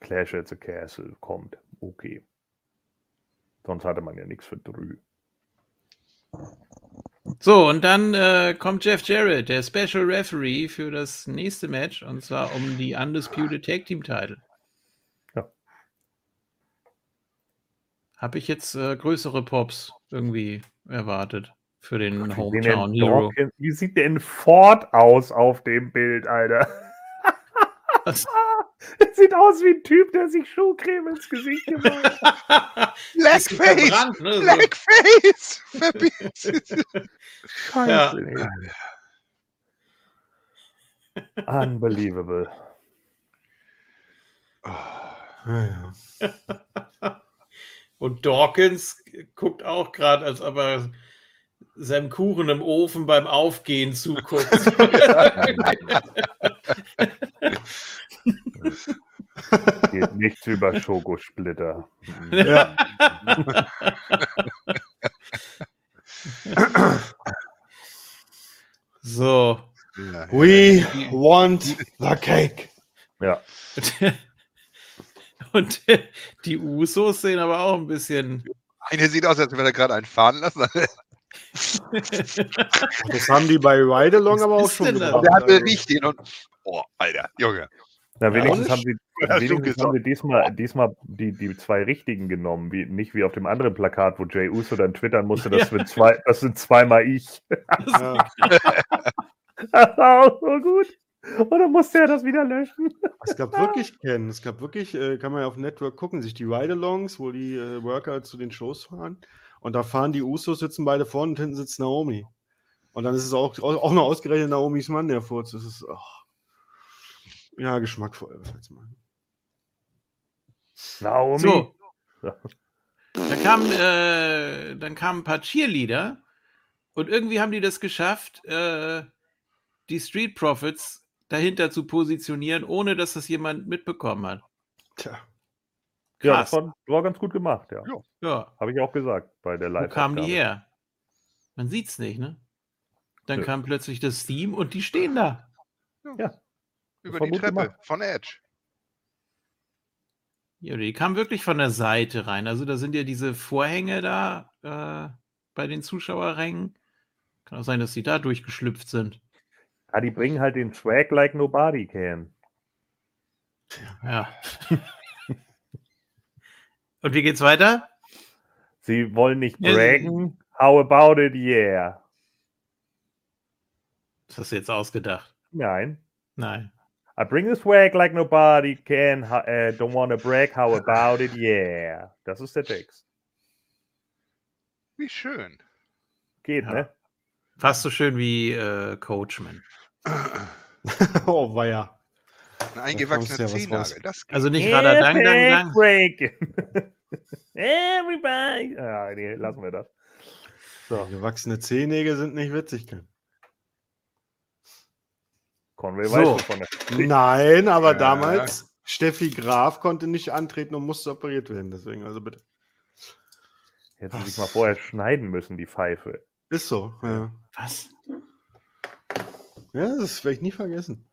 Clash at the Castle kommt. Okay. Sonst hatte man ja nichts für Drü. So, und dann äh, kommt Jeff Jarrett, der Special Referee für das nächste Match, und zwar um die Undisputed Tag Team Title. Habe ich jetzt äh, größere Pops irgendwie erwartet für den Wie, sehen Hometown denn Hero. Dawkins, wie sieht denn Ford aus auf dem Bild, Alter? Was? Das sieht aus wie ein Typ, der sich Schuhcreme ins Gesicht gemacht hat. Blackface! Verbrannt, ne? So. Blackface! Verbiss! Scheiße, ey. Unbelievable. Ja, ja. Und Dawkins guckt auch gerade, als ob er seinem Kuchen im Ofen beim Aufgehen zuguckt. Geht nichts über Schokosplitter. Ja. so. Ja, We want the cake. Ja, Und die Usos sehen aber auch ein bisschen. Eine sieht aus, als wenn er gerade einen fahren lassen. Das haben die bei Ride Along Was aber auch schon das? gemacht. Der hatte Also, nicht den und. Oh, Alter, Junge. na, wenigstens nicht? haben sie, Ja, wenigstens haben sie diesmal, diesmal die, die zwei richtigen genommen, wie, nicht wie auf dem anderen Plakat, wo Jay Uso dann twittern musste, das, sind, zwei, das sind zweimal ich. ja. Das war auch so gut. Und dann musste er das wieder löschen. Es gab wirklich Ken, es gab wirklich, äh, kann man ja auf dem Network gucken, sich die Ride-Alongs, wo die äh, Worker zu den Shows fahren. Und da fahren die Usos, sitzen beide vorne und hinten sitzt Naomi. Und dann ist es auch, auch noch ausgerechnet Naomis Mann, der Furz. Das ist, ach, ja, geschmackvoll. Was willst du machen? Naomi. So. Da kamen, äh, dann kamen ein paar Cheerleader und irgendwie haben die das geschafft, äh, die Street Profits dahinter zu positionieren, ohne dass das jemand mitbekommen hat. Tja. Ja, das war, war ganz gut gemacht, ja. Ja. Ja, Habe ich auch gesagt bei der wo live kamen die her? Man sieht's nicht, ne? Dann Nö. kam plötzlich das Team und die stehen da. Über war die Treppe gemacht. von Edge. Ja, die kamen wirklich von der Seite rein. Also da sind ja diese Vorhänge da äh, bei den Zuschauerrängen. Kann auch sein, dass die da durchgeschlüpft sind. Ja, die bringen halt den Swag like nobody can. Ja. und wie geht's weiter? Sie wollen nicht braggen. How about it, yeah. Das hast du jetzt ausgedacht. Nein. Nein. I bring the swag like nobody can. Uh, don't wanna brag. How about it, yeah. Das ist der Text. Wie schön. Geht, Ja. ne? Fast so schön wie äh, Coachman. oh, weia. Ein eingewachsener ja was raus. Zehennagel. Das geht. Also nicht Radadang, dang, dang. Breaking. Everybody. Ja, nee, lassen wir das. So, Gewachsene Zehennägel sind nicht witzig. Ken. Conway So. weiß wovon er Nein, aber Ja. damals, Steffi Graf konnte nicht antreten und musste operiert werden. Deswegen, also bitte. Hätte sich mal vorher schneiden müssen, die Pfeife. Ist so. Ja, Was? Ja das werde ich nie vergessen.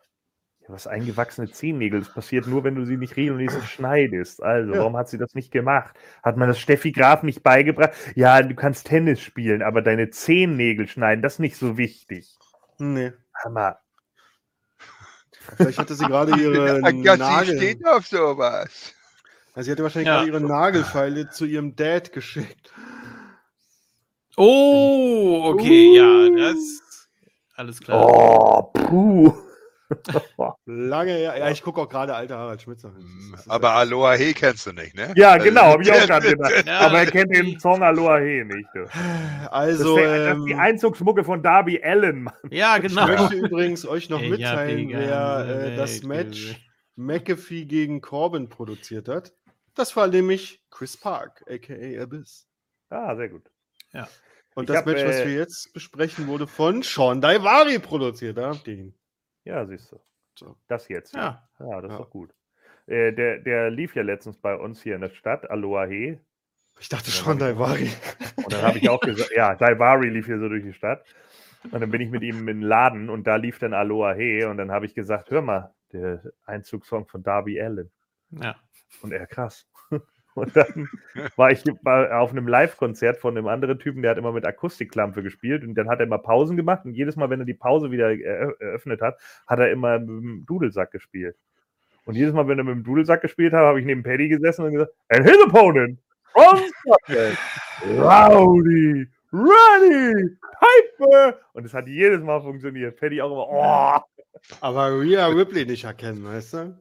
Ja, was eingewachsene Zehennägel, das passiert nur, wenn du sie nicht regelmäßig schneidest. Also, Ja. warum hat sie das nicht gemacht? Hat man das Steffi Graf nicht beigebracht? Ja, du kannst Tennis spielen, aber deine Zehennägel schneiden, das ist nicht so wichtig. Nee. Hammer. Vielleicht hatte sie gerade ihre Agassi Nagel. steht auf sowas. Also sie hatte wahrscheinlich Ja. gerade ihre Nagelfeile zu ihrem Dad geschickt. Oh, okay, ja, das. Alles klar. Oh, puh. Lange her. Ja, ich gucke auch gerade alte Harald. Hm, Das ist- Aber Aloha He kennst du nicht, ne? Ja, genau, habe ich auch gerade gedacht. Ja, Aber er kennt den Song Aloha He nicht. Du. Das, Also, wär, das ist die ähm, Einzugsmucke von Darby Allen, Mann. Ja, ich genau. möchte übrigens euch noch Ich mitteilen, wer äh, das Match. McAfee gegen Corbin produziert hat. Das war nämlich Chris Park, a.k.a. Abyss. Ah, sehr gut. Und Ich das hab, Match, was äh, wir jetzt besprechen, wurde von Sean Daivari produziert. Da habt ihr ihn. Ja, siehst du. So. Das jetzt. Ja. Ja, das ist Ja. doch gut. Äh, der, der lief ja letztens bei uns hier in der Stadt, Aloha He. Ich dachte ich- Daivari. Und dann habe ich auch gesagt, ja, Daivari lief hier so durch die Stadt. Und dann bin ich mit ihm in den Laden und da lief dann Aloha He. Und dann habe ich gesagt, hör mal, der Einzugssong von Darby Allen. Ja. Und er, krass. Und dann war ich auf einem Live-Konzert von einem anderen Typen, der hat immer mit Akustikklampe gespielt und dann hat er immer Pausen gemacht und jedes Mal, wenn er die Pause wieder erö- eröffnet hat, hat er immer mit dem Dudelsack gespielt. Und jedes Mal, wenn er mit dem Dudelsack gespielt hat, habe ich neben Paddy gesessen und gesagt, and his opponent from Scotland, Rowdy, Ready, Piper. Und es hat jedes Mal funktioniert. Paddy auch immer, oh, Aber Rhea Ripley nicht erkennen, weißt du?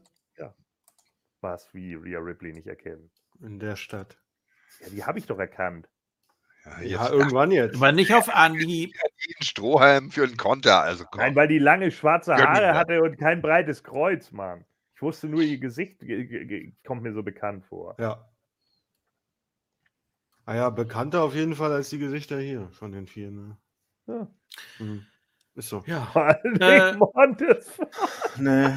was, wie Rhea Ripley nicht erkennen. In der Stadt. Ja, die habe ich doch erkannt. Ja, Ja, jetzt irgendwann jetzt. Aber nicht auf Anhieb. jeden Strohhalm für einen Konter. Also komm. Nein, weil die lange schwarze Haare hatte und kein breites Kreuz, Mann. Ich wusste nur, ihr Gesicht ge- ge- ge- kommt mir so bekannt vor. Ja. Ah ja, bekannter auf jeden Fall als die Gesichter hier von den vier. Ne? Ja. Mhm. Ist so. Ja. Vor allen Äh. Montes. Nee.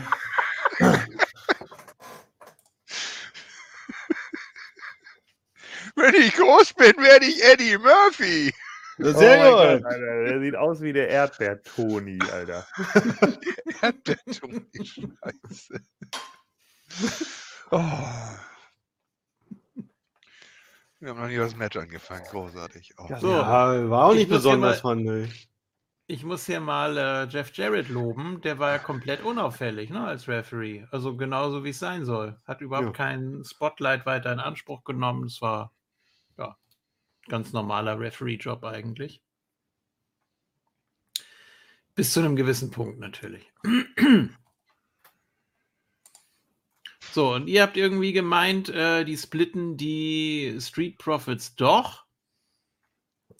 Wenn ich groß bin, werde ich Eddie Murphy. Sehr Oh gut. Gott, Alter. Der sieht aus wie der Erdbeer-Toni, Alter. Der dumme Scheiße. Oh. Wir haben noch nie das Match angefangen. Großartig. Oh. Ja, So. Ja, war auch Ich nicht besonders, mal- fand ich. Ich muss hier mal äh, Jeff Jarrett loben. Der war ja komplett unauffällig ne, als Referee. Also genauso wie es sein soll. Hat überhaupt Ja. keinen Spotlight weiter in Anspruch genommen. Es war ganz normaler Referee-Job eigentlich. Bis zu einem gewissen Punkt natürlich. So, und ihr habt irgendwie gemeint, äh, die splitten die Street Profits doch.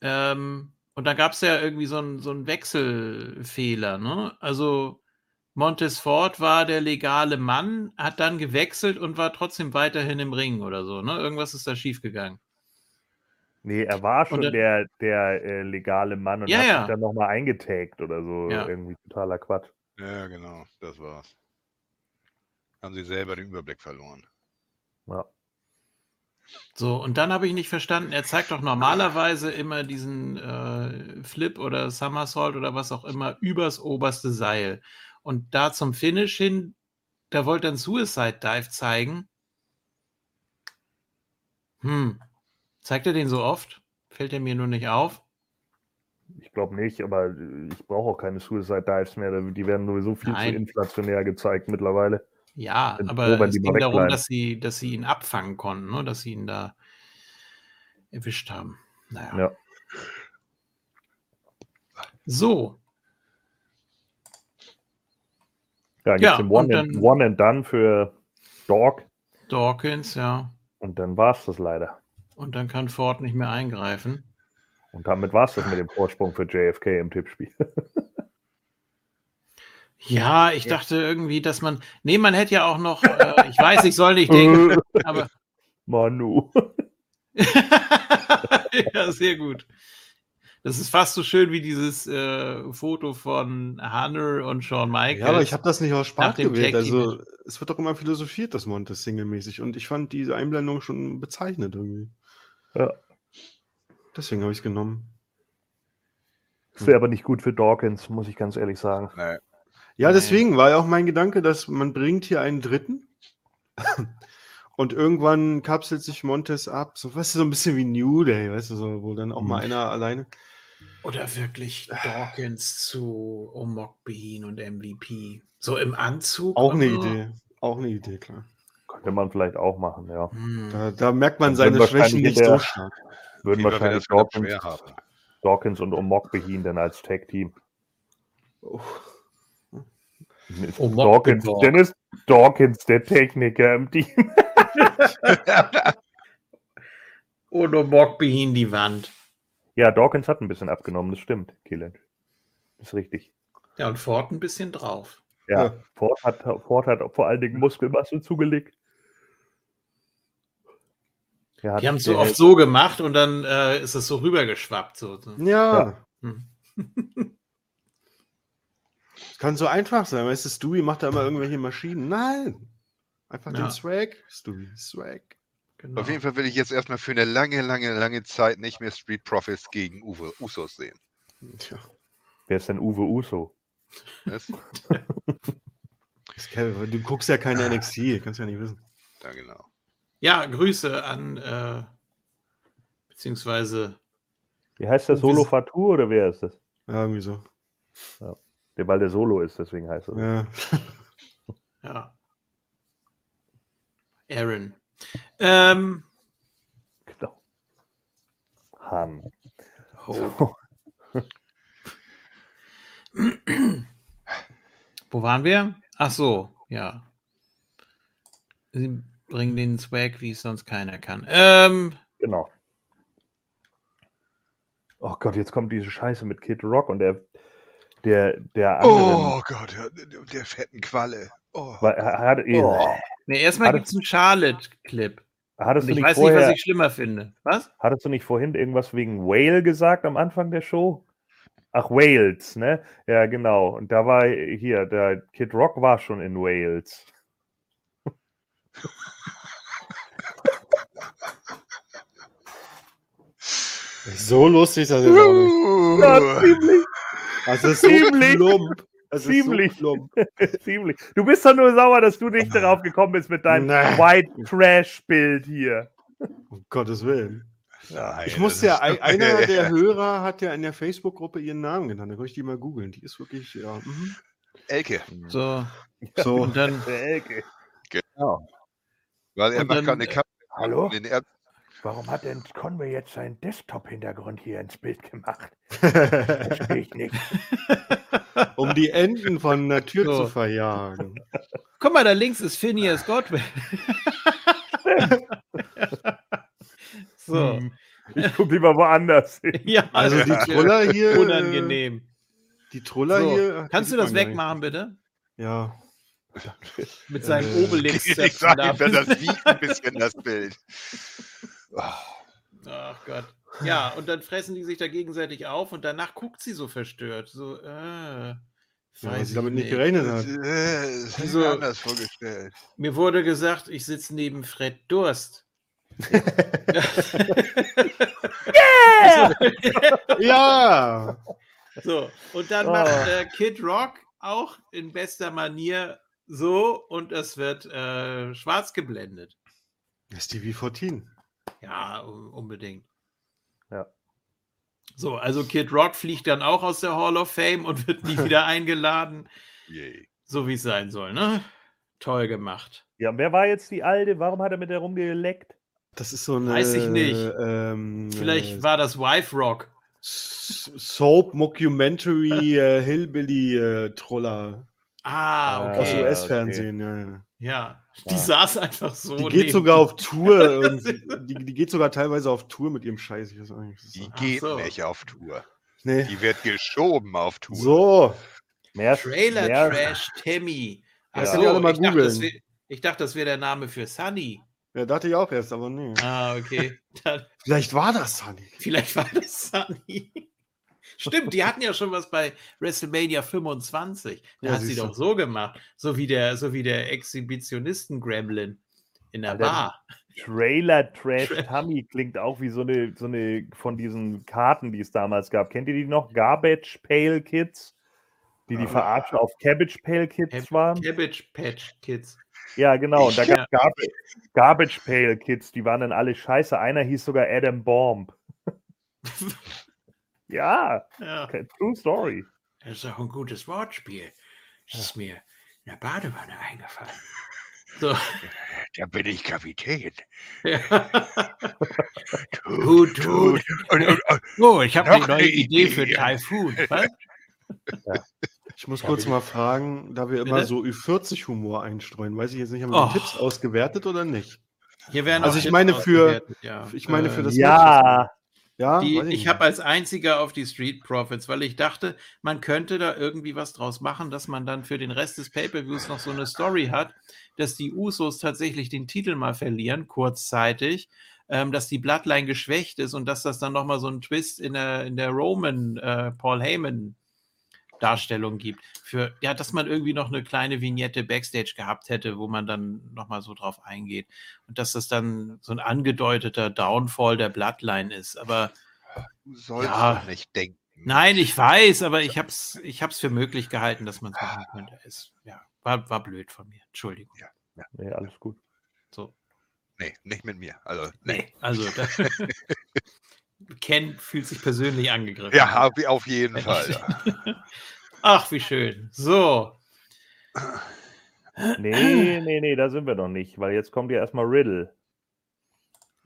Ähm, und da gab es ja irgendwie so einen so Wechselfehler. Ne? Also Montes Ford war der legale Mann, hat dann gewechselt und war trotzdem weiterhin im Ring oder so. Ne? Irgendwas ist da schiefgegangen. Nee, er war schon dann- der, der äh, legale Mann und Ja, hat ja. sich dann nochmal eingetaggt oder so. Ja. Irgendwie totaler Quatsch. Ja, genau. Das war's. Haben sie selber den Überblick verloren. Ja. So, und dann habe ich nicht verstanden, er zeigt doch normalerweise immer diesen äh, Flip oder Somersault oder was auch immer übers oberste Seil. Und da zum Finish hin, da wollte er einen Suicide Dive zeigen. Hm. Zeigt er den so oft? Fällt er mir nur nicht auf? Ich glaube nicht, aber äh, ich brauche auch keine Suicide Dives mehr. Die werden sowieso viel Nein. zu inflationär gezeigt mittlerweile. Ja, Bin aber froh, es ging darum, dass sie, dass sie ihn abfangen konnten, ne? dass sie ihn da erwischt haben. Naja. Ja. So, Ja, Ja, gibt's den und One, and, dann- One and Done für Dog Dawkins, ja. und dann war es das leider. Und dann kann Ford nicht mehr eingreifen. Und damit war es das mit dem Vorsprung für JFK im Tippspiel. Ja, ich dachte irgendwie, dass man. Nee, man hätte ja auch noch. Äh, ich weiß, ich soll nicht denken, aber. Manu. ja, sehr gut. Das ist fast so schön wie dieses äh, Foto von Hunter und Shawn Michaels. Ja, aber ich habe das nicht aus Spaß gewählt. Also, es wird doch immer philosophiert, das Montes singlemäßig. Und ich fand diese Einblendung schon bezeichnet irgendwie. Ja. Deswegen habe ich es genommen. Das wäre aber nicht gut für Dawkins, muss ich ganz ehrlich sagen. Nee. Ja, deswegen war ja auch mein Gedanke, dass man bringt hier einen Dritten und irgendwann kapselt sich Montes ab. So, weißt du, so ein bisschen wie New Day, weißt du, so, wo dann auch mal Mhm. einer alleine. Oder wirklich Dawkins zu Omok Bean und MVP. So im Anzug. Auch eine. Idee. Auch eine Idee, klar. Könnte man vielleicht auch machen, ja. Hm. Da, da merkt man seine Schwächen nicht der- so stark. Würden wir wahrscheinlich wieder Dawkins, schwer haben. Dawkins und Omok Behin dann als Tag-Team. Oh. Omok Dawkins, dann ist Dawkins der Techniker im Team. Und Omok Bean die Wand. Ja, Dawkins hat ein bisschen abgenommen, das stimmt, Killen. Das ist richtig. Ja, und Ford ein bisschen drauf. Ja, Ja. Ford, hat, Ford hat vor allen Dingen Muskelmasse zugelegt. Er hat Die haben es so der- oft so gemacht und dann äh, ist es so rübergeschwappt. So. Ja. Hm. Es kann so einfach sein. Weißt du, Stewie macht da immer irgendwelche Maschinen. Nein. Einfach Ja. den Swag. Stewie, Swag. Genau. Auf jeden Fall will ich jetzt erstmal für eine lange, lange, lange Zeit nicht mehr Street Profits gegen Uwe Usos sehen. Tja, Wer ist denn Uwe Uso? Kevin, du guckst ja keine NXT, kannst ja nicht wissen. ja, genau. Ja, Grüße an, äh, beziehungsweise, Wie heißt Uwe Solo Fatur oder wer ist das? Ja, irgendwie so. Der, weil der Solo ist, deswegen heißt er. Ja. ja. Aaron. Ähm, Genau. Han. oh. Wo waren wir? Ach so, ja. Sie bringen den Swag, wie es sonst keiner kann. Ähm, Genau. Oh Gott, jetzt kommt diese Scheiße mit Kid Rock und der, der, der. Oh Gott, der, der- fetten Qualle. Oh. Er hat, Oh. ne, erstmal gibt es einen Charlotte-Clip. hattest, Und du ich nicht weiß vorher, nicht, was ich schlimmer finde. Was? hattest du nicht vorhin irgendwas wegen Whale gesagt am Anfang der Show? Ach, Wales, ne? Ja, genau. Und da war hier, der Kid Rock war schon in Wales. So lustig ist das jetzt auch nicht. Ja, ziemlich, Also, es ist so Ziemlich. plump. Es Ziemlich. Ist so plump. ziemlich. Du bist doch nur sauer, dass du nicht darauf gekommen bist mit deinem Nee. White Trash-Bild hier. Um Gottes Willen. Nein, Ich das muss ja, ein- einer der Hörer hat ja in der Facebook-Gruppe ihren Namen genannt. Da kann ich die mal googeln. Die ist wirklich, ja. mhm. Elke, So, So. und dann, Elke. Weil er Und macht dann, gerade eine Kappe. Hallo? Den er Warum hat denn Conway jetzt seinen Desktop-Hintergrund hier ins Bild gemacht? Verstehe ich nicht. um die Enden von der Tür So. zu verjagen. guck mal, da links ist Phineas Godwin. so, Hm. Ich gucke lieber woanders hin. ja, Also die das ist Troller hier. äh, Unangenehm. Die Troller So, hier. Kannst du das wegmachen, bitte? nicht. Ja. Mit seinen Äh, obelix ich sag ihm, das wiegt ein bisschen das Bild. Ach Gott. Ja, und dann fressen die sich da gegenseitig auf und danach guckt sie so verstört. So, äh, Ja, weiß weil sie damit nicht gerechnet Das, hat. äh, mir anders vorgestellt. Mir wurde gesagt, ich sitze neben Fred Durst. Ja! so, und dann Oh. macht äh, Kid Rock auch in bester Manier so und es wird äh, schwarz geblendet. Das ist die V14. Ja, u- unbedingt. Ja. So, also Kid Rock fliegt dann auch aus der Hall of Fame und wird nie wieder eingeladen, Yay. so wie es sein soll, ne? Toll gemacht. Ja, wer war jetzt die Alte? Warum hat er mit der rumgeleckt? Das ist so eine. Weiß ich nicht. Ähm, Vielleicht äh, war das Wife Rock. Soap, Mockumentary, äh, Hillbilly, äh, Troller. Ah, Aus okay. US-Fernsehen, ja, ja. Ja, die Ja. saß einfach so. Die geht neben- sogar auf Tour. die, die geht sogar teilweise auf Tour mit ihrem Scheiß. Ich weiß auch nicht, Die. Ach geht so. nicht auf Tour. Nee. Die wird geschoben auf Tour. So, Mehr, Trailer mehr, Trash Tammy. Ach Ja. mal ich, dachte, das googeln. wär, ich dachte, das wäre der Name für Sunny. ja, dachte ich auch erst, aber nee. Ah, okay. Dann, Vielleicht war das Sunny. vielleicht war das Sunny. Stimmt, die hatten ja schon was bei WrestleMania 25. Da Ja, hat sie doch so gemacht. So wie der, so wie der Exhibitionisten-Gremlin in der Alter, Bar. Trailer Trash Tra- Tummy klingt auch wie so eine, so eine von diesen Karten, die es damals gab. Kennt ihr die noch? Garbage Pail Kids? Die die Ah. Verarsche auf Cabbage Pail Kids Cab- waren? Cabbage Patch Kids. Ja, genau. Und da Ja. gab es Garbage, Garbage Pail Kids, die waren dann alle scheiße. Einer hieß sogar Adam Bomb. ja, Ja. true story. Das ist auch ein gutes Wortspiel. Das ist mir in der Badewanne eingefallen. So. Da bin ich Kapitän. Ja. Tut, Tut, tut. Und, und, und, Oh, ich habe eine neue eine Idee für Idee. Typhoon. Was? Ich muss kurz mal fragen, da wir immer Bitte? so Ü40-Humor einstreuen, weiß ich jetzt nicht, haben wir Oh. die Tipps ausgewertet oder nicht? Hier werden Also ich meine für- ja. ich meine für Äh, das- Ja, Ja, Die, ich nicht. habe als einziger auf die Street Profits, weil ich dachte, man könnte da irgendwie was draus machen, dass man dann für den Rest des Pay-Per-Views noch so eine Story hat, dass die Usos tatsächlich den Titel mal verlieren, kurzzeitig, ähm, dass die Bloodline geschwächt ist und dass das dann nochmal so einen Twist in der, in der Roman, äh, Paul Heyman Darstellung gibt. Für, ja, dass man irgendwie noch eine kleine Vignette Backstage gehabt hätte, wo man dann nochmal so drauf eingeht. Und dass das dann so ein angedeuteter Downfall der Bloodline ist. Aber du sollst Ja. doch nicht denken. Nein, ich weiß, aber ich habe es ich hab's für möglich gehalten, dass man es machen könnte. Es, ja, war, war blöd von mir. Entschuldigung. nee, alles gut. So. Nee, nicht mit mir. Also, nee. Nee, also da, Ken fühlt sich persönlich angegriffen. Ja, auf, auf jeden Fall. Ach, wie schön. So. Nee, nee, nee, da sind wir noch nicht, weil jetzt kommt ja erstmal Riddle.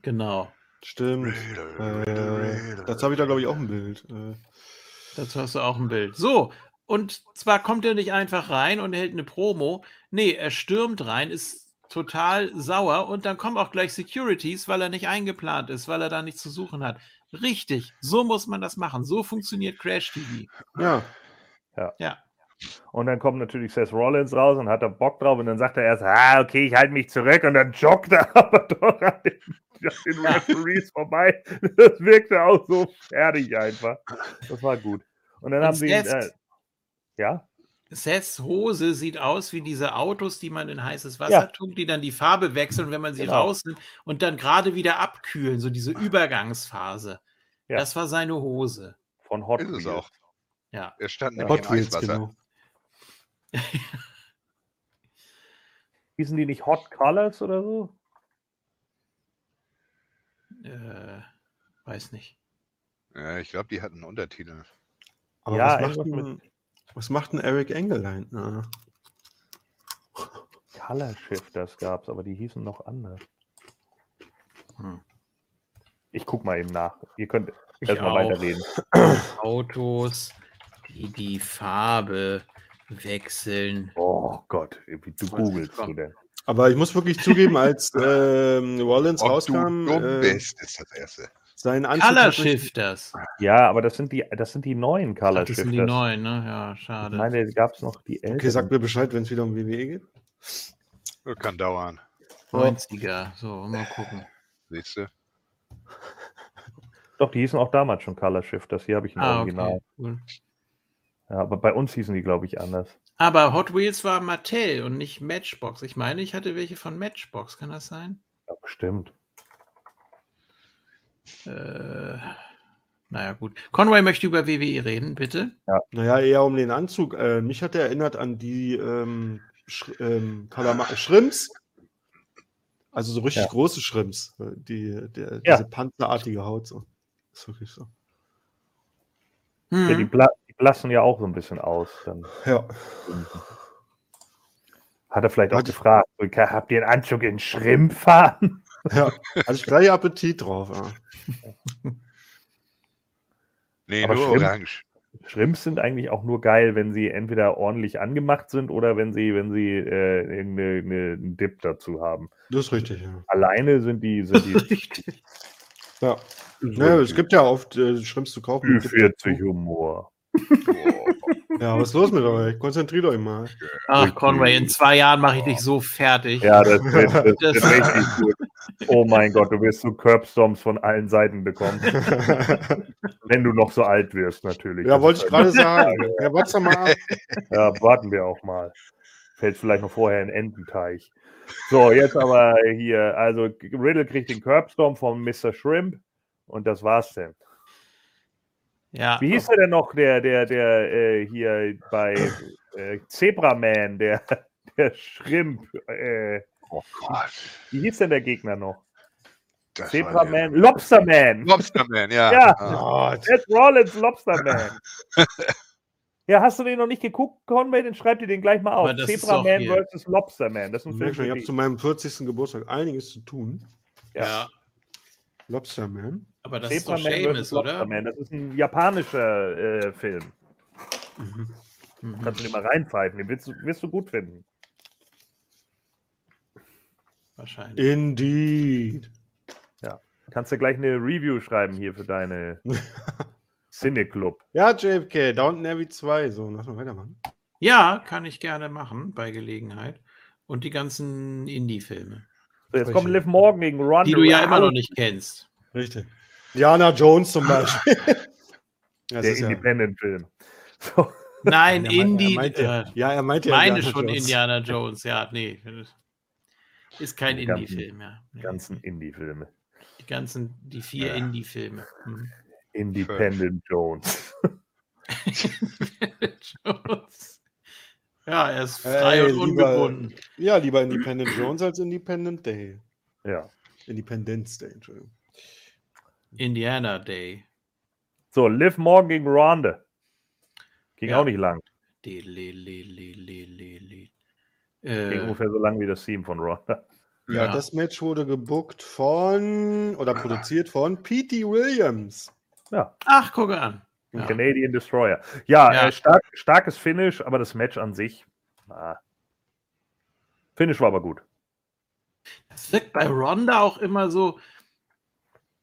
Genau. Stimmt. Äh, dazu habe ich da, glaube ich, auch ein Bild. Äh, Dazu hast du auch ein Bild. So. Und zwar kommt er nicht einfach rein und hält eine Promo. Nee, er stürmt rein, ist total sauer und dann kommen auch gleich Securities, weil er nicht eingeplant ist, weil er da nichts zu suchen hat. Richtig, so muss man das machen. So funktioniert Crash TV. ja, Ja. Und dann kommt natürlich Seth Rollins raus und hat da Bock drauf und dann sagt er erst, ah, okay, ich halte mich zurück und dann joggt er aber doch an den, an den Ja. Referees vorbei. Das wirkte auch so fertig einfach. Das war gut. Und dann Und haben sie ihn, Seth- äh, ja, Seths Hose sieht aus wie diese Autos, die man in heißes Wasser Ja. tunkt, die dann die Farbe wechseln, wenn man sie Genau. rausnimmt und dann gerade wieder abkühlen, so diese Übergangsphase. Ja. Das war seine Hose. von Hot Ist es Wheels. auch. Ja. Er stand Ja. nämlich Hot Wheels, Eiswasser. genau. Hießen die nicht Hot Colors oder so? Äh, weiß nicht. Ja, ich glaube, die hatten einen Untertitel. Aber Ja, was, macht denn, was macht denn Eric Engel da hinten? Ah, Color Shifters gab es, aber die hießen noch anders. Hm. Ich guck mal eben nach. Ihr könnt erstmal weiterreden. Autos, die die Farbe wechseln. Oh Gott, wie du googelst du denn? Aber ich muss wirklich zugeben, als ähm, Rollins Ob rauskam, du dumm äh, bist, ist das Erste. sein Anzug Color Shifters. Ja, aber das sind die, das sind die neuen Color Ach, das Shifters. sind die neuen, ne? Ja, Ich schade. meine, gab es noch die älteren. Okay, sag mir Bescheid, wenn es wieder um WWE geht. Das kann dauern. 90er. So, mal gucken. Siehst du? Doch, die hießen auch damals schon Color Shifters. Hier habe ich ein Ah, Original. okay. Cool. Ja, aber bei uns hießen die, glaube ich, anders. Aber Hot Wheels war Mattel und nicht Matchbox. Ich meine, ich hatte welche von Matchbox. Kann das sein? Ja, bestimmt. Äh, naja, gut. Conway möchte über WWE reden, bitte. Naja, eher um den Anzug. Äh, mich hat er erinnert an die ähm, Sch ähm, Kalama Shrimps. Also so richtig Ja. große Shrimps. äh, Die, der, Ja. Diese panzerartige Haut. So. Ist wirklich so. Hm. Ja, die, bla die blassen ja auch so ein bisschen aus. Dann Ja. hat er vielleicht auch Hat- gefragt, so, habt ihr einen Anzug in Schrimpfarben? ja. Hatte ich gleich Appetit drauf. Ja. Nee, Aber nur Schrimp- orange. Shrimps sind eigentlich auch nur geil, wenn sie entweder ordentlich angemacht sind oder wenn sie, wenn sie äh, irgendeine eine, einen Dip dazu haben. Das ist richtig, ja. Alleine sind die, sind die Richtig. Ja, ja es gibt ja oft äh, Shrimps zu kaufen. mit Dip dazu. Ü40 Humor. Ja, was ist los mit euch? Konzentriert euch mal. Ach, Conway, in zwei Jahren mache ich dich so fertig. Ja, das wird, das Das- wird richtig gut. Oh mein Gott, du wirst so Curbstorms von allen Seiten bekommen. Wenn du noch so alt wirst, natürlich. ja, Das wollte ich halt- gerade sagen. Ja, warte mal ab. Ja, warten wir auch mal. Fällt vielleicht noch vorher in Ententeich. So, jetzt aber hier, also Riddle kriegt den Curbstorm von Mr. Shrimp und das war's denn. Ja. Wie hieß er denn noch, der, der, der äh, hier bei äh, Zebraman, der, der Shrimp, äh, Oh Gott. wie hieß denn der Gegner noch? Das Zebraman, Lobsterman. der- Lobsterman, ja. Ja. Gott. Seth Rollins, Lobsterman. Ja, hast du den noch nicht geguckt, Conway? Dann schreib dir den gleich mal auf. Zebraman versus Lobsterman. Das ist ein Ich Film habe zu meinem 40. Geburtstag einiges zu tun. ja. Lobsterman. Aber das ist doch Seamus, oder? Lobsterman. Das ist ein japanischer äh, Film. Mhm. Mhm. Kannst du den mal reinpfeifen. Den wirst du, wirst du gut finden. Wahrscheinlich. Indeed. Kannst du gleich eine Review schreiben hier für deine Cineclub. Ja, JFK, Downton Abbey 2. So, lass mal weitermachen. Ja, kann ich gerne machen, bei Gelegenheit. Und die ganzen Indie-Filme, So, jetzt kommt Liv Morgan gegen Ronda die du ja immer noch nicht kennst. Richtig. Diana Jones zum Beispiel. Das Der Independent-Film. So, Nein, Indie. Äh, ja, er meinte ja meine Indiana schon Jones. Indiana Jones, ja, nee. Ist kein Indie-Film, ja. Die ganzen Indie-Filme. Die ganzen, die vier Ja. Indie-Filme. Hm. Independent Jones. Jones. Ja, er ist frei Ey, und lieber- ungebunden. Ja, lieber Independent Jones als Independent Day. Ja. Independence Day, Entschuldigung. Indiana Day. So, Liv Morgan gegen Ronda. Ging Ja. auch nicht lang. Le, le, le, le, le. Ging Äh, ungefähr so lang wie das Theme von Ronda. Ja, Ja. das Match wurde gebuckt von oder produziert von P.T. Williams. Ja, ach, gucke an. Ja. Canadian Destroyer. Ja, Ja. Äh, stark, starkes Finish, aber das Match an sich. Ah. Finish war aber gut. Das wirkt bei Ronda auch immer so,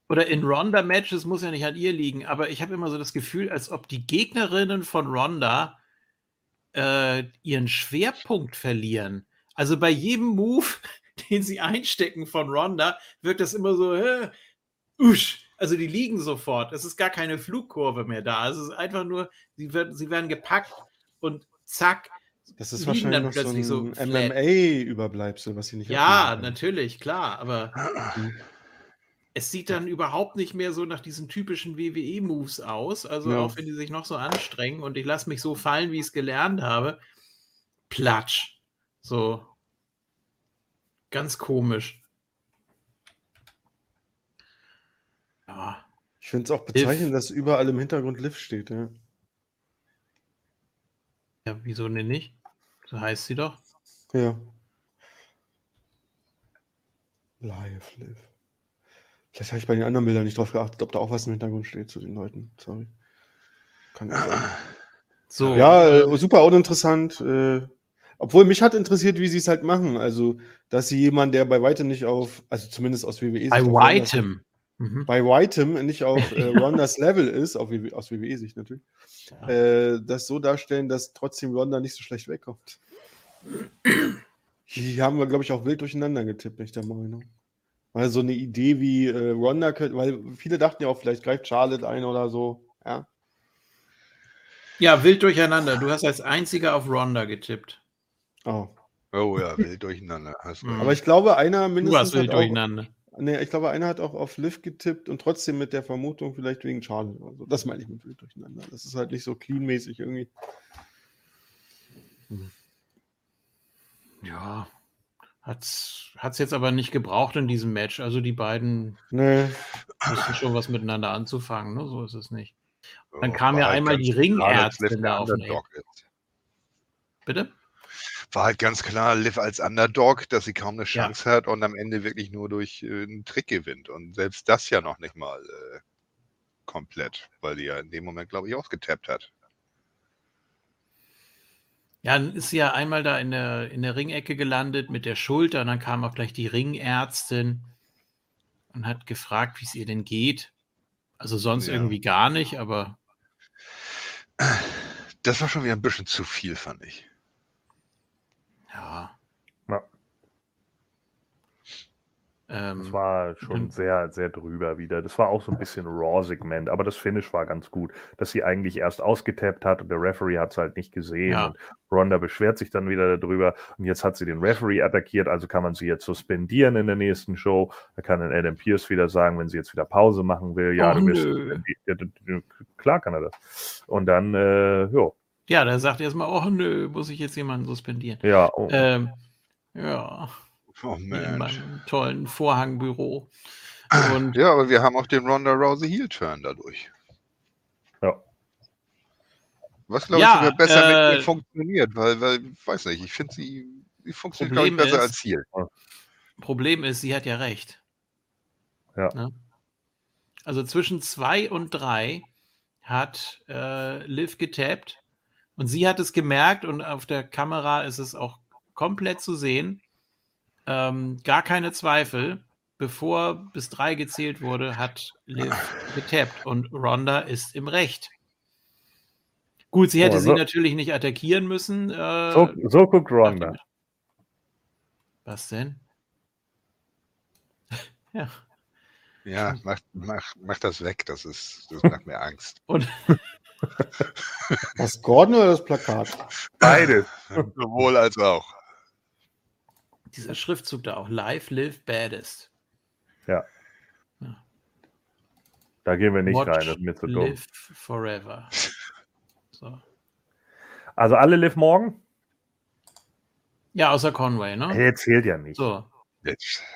oder in Ronda-Matches muss ja nicht an ihr liegen, aber ich habe immer so das Gefühl, als ob die Gegnerinnen von Ronda äh, ihren Schwerpunkt verlieren. Also bei jedem Move, den sie einstecken von Ronda, wirkt das immer so, äh, usch. Also die liegen sofort. Es ist gar keine Flugkurve mehr da. Es ist einfach nur, sie werden, sie werden gepackt und zack. Das ist dann wahrscheinlich so plötzlich so ein flat. MMA-Überbleibsel, was sie nicht Ja, natürlich, klar, aber es sieht dann überhaupt nicht mehr so nach diesen typischen WWE-Moves aus. Also Ja. auch wenn die sich noch so anstrengen und ich lasse mich so fallen, wie ich es gelernt habe. Platsch. So. Ganz komisch. Ja. Ich finde es auch bezeichnend, dass überall im Hintergrund Liv steht. Ja. ja, wieso denn nicht? So heißt sie doch. ja. Live, Liv. Vielleicht habe ich bei den anderen Bildern nicht drauf geachtet, ob da auch was im Hintergrund steht zu den Leuten. Sorry. Kann ja sein. So. Ja, äh, super uninteressant. Äh, obwohl mich hat interessiert, wie sie es halt machen. Also, dass sie jemanden, der bei weitem nicht auf, also zumindest aus WWE bei weitem. Mhm. Bei weitem nicht auf äh, Rondas Level ist, auf WWE, aus WWE-Sicht natürlich, Ja. äh, das so darstellen, dass trotzdem Ronda nicht so schlecht wegkommt. Die haben wir, glaube ich, auch wild durcheinander getippt, bin ich der Meinung. Weil so eine Idee wie äh, Ronda, könnte, weil viele dachten ja auch, vielleicht greift Charlotte ein oder so. Ja, ja, wild durcheinander. Du hast als einziger auf Ronda getippt. oh. Oh ja, wild durcheinander. Du Mhm. Aber ich glaube, einer Du mindestens. hast wild hat auch, durcheinander. nee, ich glaube, einer hat auch auf Liv getippt und trotzdem mit der Vermutung, vielleicht wegen Charlotte oder so. Das meine ich mit wild durcheinander. Das ist halt nicht so clean-mäßig irgendwie. Ja. Hat's, hat's jetzt aber nicht gebraucht in diesem Match. Also die beiden Nee. wissen schon was miteinander anzufangen, ne? So ist es nicht. Dann kam ja war halt einmal die Ringärztin da auf den. Bitte? War halt ganz klar, Liv als Underdog, dass sie kaum eine Chance hat und am Ende wirklich nur durch äh, einen Trick gewinnt. Und selbst das ja noch nicht mal äh, komplett, weil die ja in dem Moment, glaube ich, ausgetappt hat. Ja, dann ist sie ja einmal da in der, in der Ringecke gelandet mit der Schulter und dann kam auch gleich die Ringärztin und hat gefragt, wie es ihr denn geht. Also sonst Ja. irgendwie gar nicht, aber Das war schon wieder ein bisschen zu viel, fand ich. ja. Ja. Ähm, Das war schon sehr, sehr drüber wieder. Das war auch so ein bisschen Raw-Segment, aber das Finish war ganz gut, dass sie eigentlich erst ausgetappt hat und der Referee hat es halt nicht gesehen. Ja. Und Ronda beschwert sich dann wieder darüber und jetzt hat sie den Referee attackiert, also kann man sie jetzt suspendieren in der nächsten Show. Da kann dann Adam Pierce wieder sagen, wenn sie jetzt wieder Pause machen will, ja, Och, du bist. nö. Klar kann er das. Und dann, äh, ja, ja, da sagt er erstmal, oh nö, muss ich jetzt jemanden suspendieren. ja, oh, Ähm, ja, Oh in meinem tollen Vorhangbüro. Und Ja, aber wir haben auch den Ronda Rousey Heel Turn dadurch. ja. Was glaube Ja, ich sogar besser äh, mit ihr funktioniert, weil, weil, weiß nicht, ich finde sie, sie funktioniert glaube ich Problem besser ist- als Heel. Problem ist, sie hat ja recht. Ja. Ne? Also zwischen zwei und drei hat äh, Liv getappt und sie hat es gemerkt und auf der Kamera ist es auch komplett zu sehen. Ähm, gar keine Zweifel. Bevor bis drei gezählt wurde, hat Liv getappt und Ronda ist im Recht. Gut, sie hätte Oh, sie so- natürlich nicht attackieren müssen. Äh, So, so guckt Ronda. Was denn? ja. Ja, mach, mach, mach das weg, das ist, das macht mir Angst. Und Das Gordon oder das Plakat? Beides. Sowohl als auch. Dieser Schriftzug da auch, Live, Live, Baddest. Da gehen wir nicht Watch, rein, das ist mir zu dumm. Live forever. So. Also alle Liv morgen? Ja, außer Conway, ne? Der zählt ja nicht. So.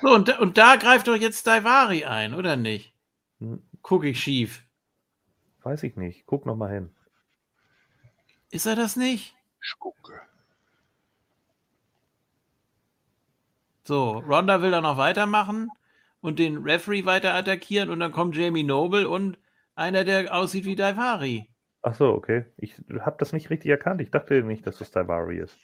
So und, da- und da greift doch jetzt Daivari ein, oder nicht? Hm, Guck ich schief. Weiß ich nicht. Guck noch mal hin. Ist er das nicht? Ich gucke. So, Ronda will dann noch weitermachen und den Referee weiter attackieren und dann kommt Jamie Noble und einer, der aussieht wie Daivari. Ach so, okay. Ich habe das nicht richtig erkannt. Ich dachte nicht, dass das Daivari ist.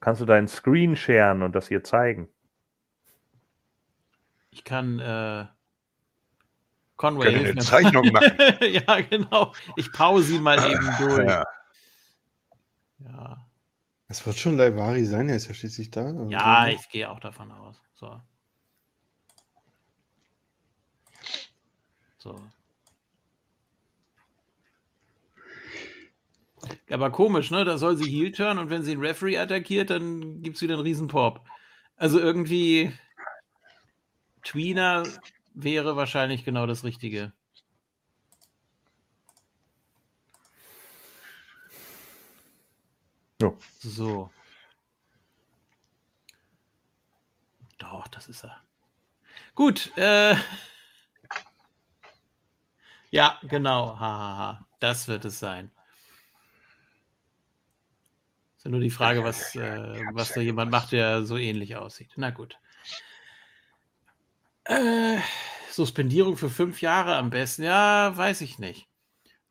Kannst du deinen Screen sharen und das hier zeigen? Ich kann äh, Conway Können hilft eine. Zeichnung machen. ja, genau. Ich pause ihn mal eben durch. Ja. Ja, Das wird schon Laivari sein, er ist ja schließlich da. ja ich gehe auch davon aus. So. So. Aber komisch, ne? Da soll sie Heel turn und wenn sie einen Referee attackiert, dann gibt es wieder einen Riesenpop. Also irgendwie Tweener wäre wahrscheinlich genau das Richtige. Ja. So. Doch, das ist er. Gut. Äh, ja, genau. Ha, ha, ha. Das wird es sein. Ist ja nur die Frage, was, äh, was da jemand macht, der so ähnlich aussieht. Na gut. Äh, Suspendierung für fünf Jahre am besten. Ja, weiß ich nicht.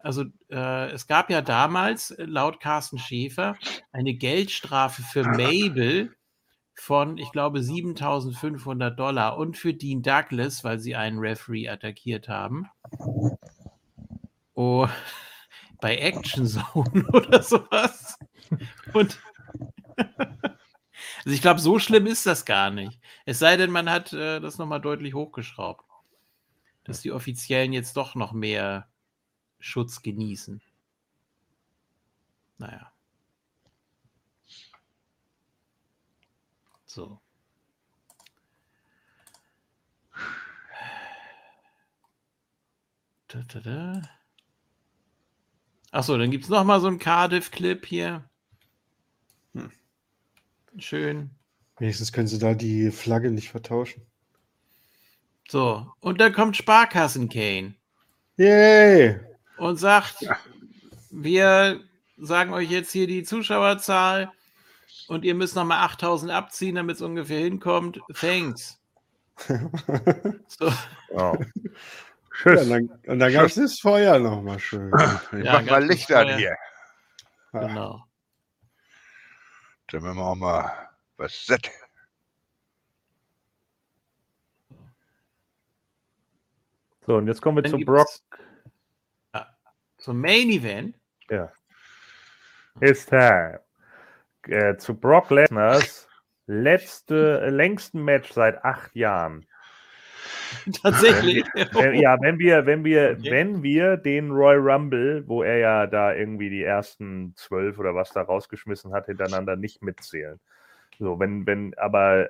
Also äh, es gab ja damals äh, laut Carsten Schäfer eine Geldstrafe für Mabel von, ich glaube, 7.500 Dollar und für Dean Douglas, weil sie einen Referee attackiert haben. Oh, bei Action Zone oder sowas. Und also ich glaube, so schlimm ist das gar nicht. Es sei denn, man hat äh, das nochmal deutlich hochgeschraubt. Dass die Offiziellen jetzt doch noch mehr Schutz genießen. Naja. So. Da, da, da. Achso, dann gibt es nochmal so einen Cardiff-Clip hier. Hm. Schön. Wenigstens können sie da die Flagge nicht vertauschen. So, und dann kommt Sparkassen Kane Yay! Und sagt, wir sagen euch jetzt hier die Zuschauerzahl und ihr müsst nochmal 8000 abziehen, damit es ungefähr hinkommt. Thanks. So, Ja. Ja, Tschüss. und dann, dann gab es das Feuer nochmal schön. Ich Ja, mach mal Licht an Feuer. hier. Genau. Dann machen wir auch mal was satt. So, und jetzt kommen wir Dann zu gibt's- Brock. Ja. Zum Main Event. It's time. Äh, zu Brock Lesners letzte, längsten Match seit acht Jahren. Tatsächlich. Wenn, ja, wenn wir, wenn wir, Okay. wenn wir den Royal Rumble, wo er ja da irgendwie die ersten zwölf oder was da rausgeschmissen hat, hintereinander nicht mitzählen. So, wenn, wenn, aber äh,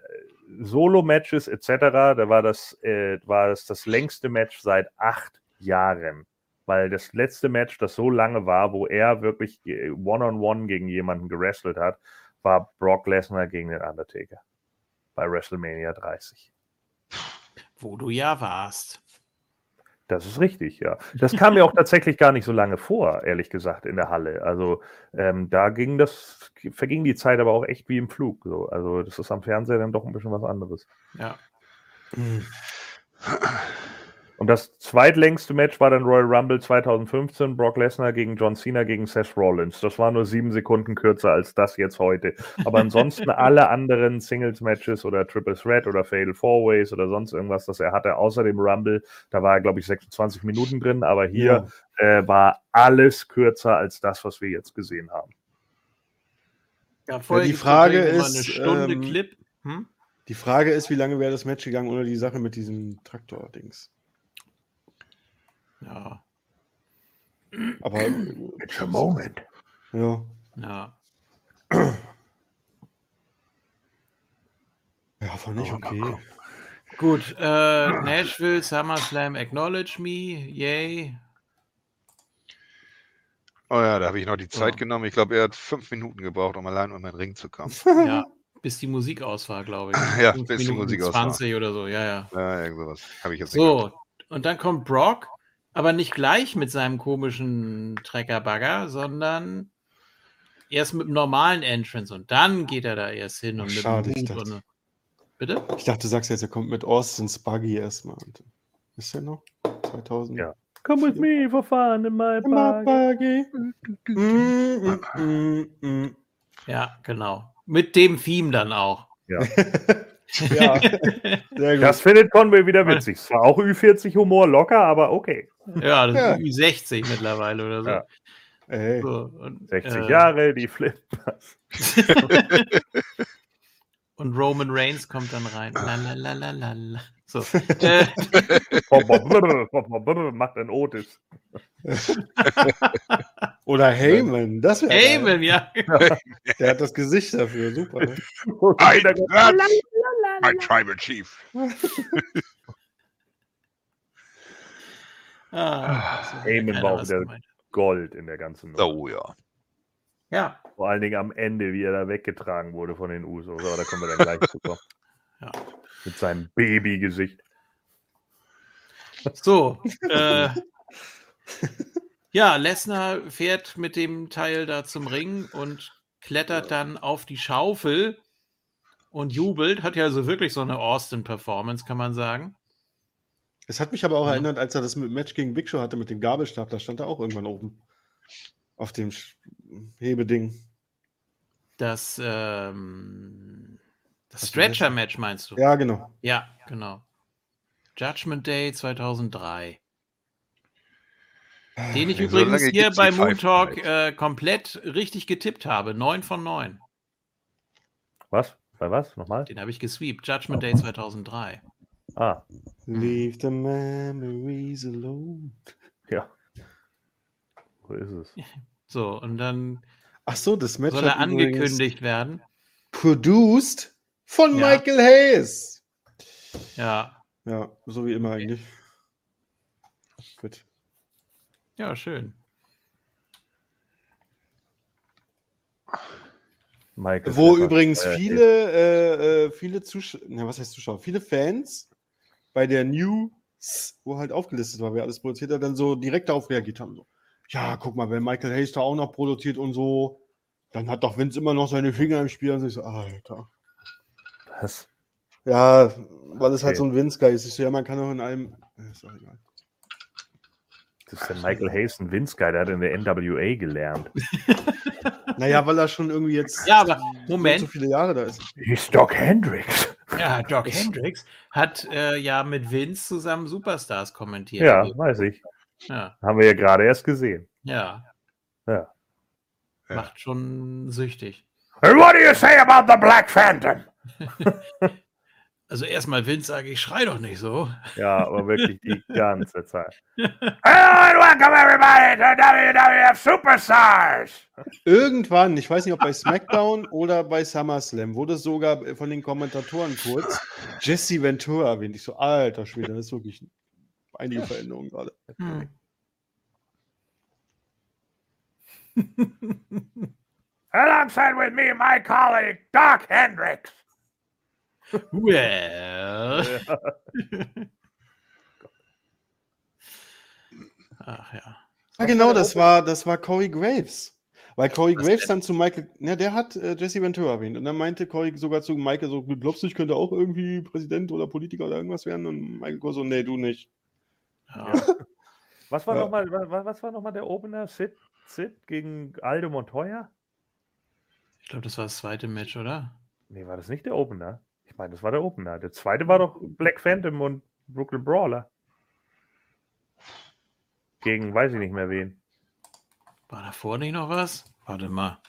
Solo-Matches etc., da war das, äh, war das das längste Match seit acht Jahren. Weil das letzte Match, das so lange war, wo er wirklich äh, One-on-One gegen jemanden gewrestelt hat, war Brock Lesnar gegen den Undertaker. Bei WrestleMania 30. Wo du ja warst. Das ist richtig, ja. Das kam mir auch tatsächlich gar nicht so lange vor, ehrlich gesagt, in der Halle. Also ähm, da ging das, verging die Zeit aber auch echt wie im Flug. So. Also das ist am Fernseher dann doch ein bisschen was anderes. Ja. Und das zweitlängste Match war dann Royal Rumble 2015, Brock Lesnar gegen John Cena gegen Seth Rollins. Das war nur sieben Sekunden kürzer als das jetzt heute. Aber ansonsten alle anderen Singles-Matches oder Triple Threat oder Fatal Four Ways oder sonst irgendwas, das er hatte, außer dem Rumble, da war, glaube ich, 26 Minuten drin. Aber hier äh, war alles kürzer als das, was wir jetzt gesehen haben. ja vorher die Frage ist, Eine Stunde ähm, Clip. Hm? Die Frage ist, wie lange wäre das Match gegangen ohne die Sache mit diesem Traktor-Dings? Ja. Aber It's a moment. ja. Ja. Ja, fand ich okay. Gut, äh, Nashville, SummerSlam, Acknowledge Me, yay. Oh ja, da habe ich noch die Zeit Ja. genommen. Ich glaube, er hat fünf Minuten gebraucht, um allein um den Ring zu kommen. Ja, bis die Musik aus war, glaube ich. Ja, Fünf bis die Minuten Musik aus war. 20 oder so, ja, ja. Ja, irgend sowas. Habe ich jetzt. So, und dann kommt Brock, aber nicht gleich mit seinem komischen Treckerbagger, sondern erst mit dem normalen Entrance und dann geht er da erst hin und Ach, mit schade, dem ich dachte- und Bitte? Ich dachte, du sagst jetzt, er kommt mit Austin's Buggy erstmal. Und- Ist der noch? 2000? Ja. Come with me for fun in my. Buggy. Mm, mm, mm, mm. Ja, genau. Mit dem Theme dann auch. Ja, sehr gut. Das findet Conway wieder witzig. Es war auch Ü40-Humor locker, aber okay. Ja, das Ja. ist Ü60 mittlerweile oder so. Ja. So und, 60 äh, Jahre, die Flippers. Und Roman Reigns kommt dann rein. La, So. äh, Macht ein Otis. Oder Heyman, das wäre. Heyman, ja. Der hat das Gesicht dafür, super. Ne? Ein mein Tribal Chief. Ah, so, Heyman war auch wieder-. Gold in der ganzen Nummer. Oh ja. Ja, Vor allen Dingen am Ende, wie er da weggetragen wurde von den Usos. Aber da kommen wir dann gleich zu. Ja. Mit seinem Babygesicht. so. Äh, ja, Lesnar fährt mit dem Teil da zum Ring und klettert dann auf die Schaufel und jubelt. Hat ja also wirklich so eine Austin-Performance, kann man sagen. Es hat mich aber auch Ja. erinnert, als er das Match gegen Big Show hatte mit dem Gabelstab, da stand er auch irgendwann oben. Auf dem Hebeding. Das, ähm, Stretcher-Match meinst du? Ja, genau. Ja, genau. Judgment Day 2003. Den ich So übrigens lange hier bei Moon Talk äh, komplett richtig getippt habe. 9 von 9. Was? Bei was? Nochmal? Den habe ich gesweept. Judgment Day 2003. Ah, Leave the memories alone. ja. So ist es. So, und dann Ach so, das Match soll er angekündigt werden. Produced von Ja. Michael Hayes. Ja, Ja, so wie immer eigentlich. Gut. ja, schön. Michael Wo Pfeffer. übrigens Äh, viele, äh, äh, viele Zuschauer, was heißt Zuschauer? Viele Fans bei der News, wo halt aufgelistet war, wer alles produziert hat, dann so direkt darauf reagiert haben. So, ja, guck mal, wenn Michael Hayes da auch noch produziert und so, dann hat doch Vince immer noch seine Finger im Spiel. Und ich so, Alter. Was? Ja, weil es halt Okay. so ein Vince-Guy ist. Ich so, ja, man kann doch in allem. Ist doch egal. Das ist der Michael Hayes, ein Vince-Guy, der hat in der NWA gelernt. Naja, weil er schon irgendwie jetzt Ja, aber so, Moment. so viele Jahre da ist. He's Doc Hendricks. Ja, Doc Hendricks hat äh, ja mit Vince zusammen Superstars kommentiert. Ja, weiß ich. ja, Haben wir ja gerade erst gesehen. ja. Ja. Ja. Macht schon süchtig. And what do you say about the Black Phantom? Also erstmal Vince sage ich, schrei doch nicht so. Ja, aber wirklich die ganze Zeit. Hello and welcome everybody to WWF Superstars. Irgendwann, ich weiß nicht, ob bei SmackDown oder bei SummerSlam, wurde sogar von den Kommentatoren kurz Jesse Ventura erwähnt. Ich so, alter Schwede, das ist wirklich einige Veränderungen gerade. Hm. Alongside with me, my colleague Doc Hendricks. Well. Ach ja. Ja, genau, das war, das war Corey Graves. Weil Corey Was Graves dann zu Michael, ja, der hat äh, Jesse Ventura erwähnt. Und dann meinte Corey sogar zu Michael so, glaubst du, ich könnte auch irgendwie Präsident oder Politiker oder irgendwas werden? Und Michael Kors so, nee, du nicht. ja. Was war Ja. nochmal was, was war noch mal der Opener? Sid, Sid gegen Aldo Montoya? Ich glaube, das war das zweite Match, oder? Nee, war das nicht der Opener? Ich meine, das war der Opener. Der zweite war doch Black Phantom und Brooklyn Brawler. Gegen weiß ich nicht mehr wen. War davor nicht noch was? Warte mal.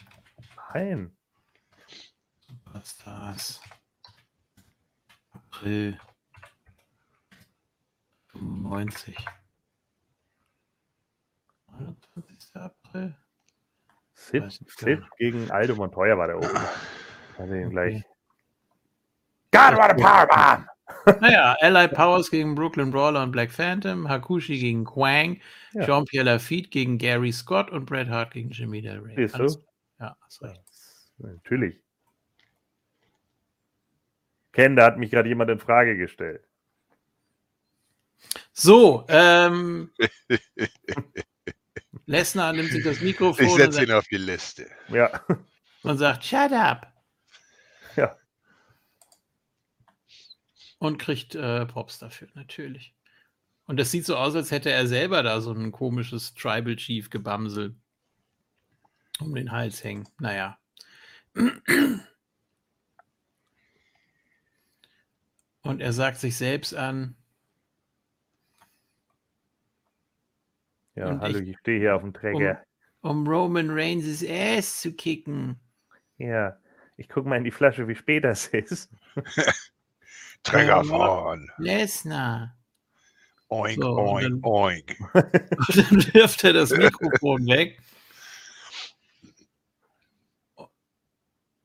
Nein. Was ist das? April 95. 21. April? Sid, Sid nicht. gegen Aldo Montoya war der Opener. Also ihn gleich. God, what a powerbomb! Naja, Allied Powers gegen Brooklyn Brawler und Black Phantom, Hakushi gegen Quang, Ja. Jean-Pierre Lafitte gegen Gary Scott und Bret Hart gegen Jimmy Del Rey. Siehst du? Ja, hast recht. Natürlich. Ken, da hat mich gerade jemand in Frage gestellt. So, ähm, Lesnar nimmt sich das Mikrofon Ich setze sagt, ihn auf die Liste. Ja, und sagt, shut up. Ja. Und kriegt äh, Props dafür, natürlich. Und das sieht so aus, als hätte er selber da so ein komisches Tribal Chief Gebamsel um den Hals hängen. Naja. Und er sagt sich selbst an, ja Und hallo, ich- ich stehe hier auf dem Träger. um Roman Reigns' Ass zu kicken. Ja, ich gucke mal in die Flasche, wie spät das ist. Träger vorn. Lesnar. Oink, So, oink, dann- oink. Dann wirft er das Mikrofon weg.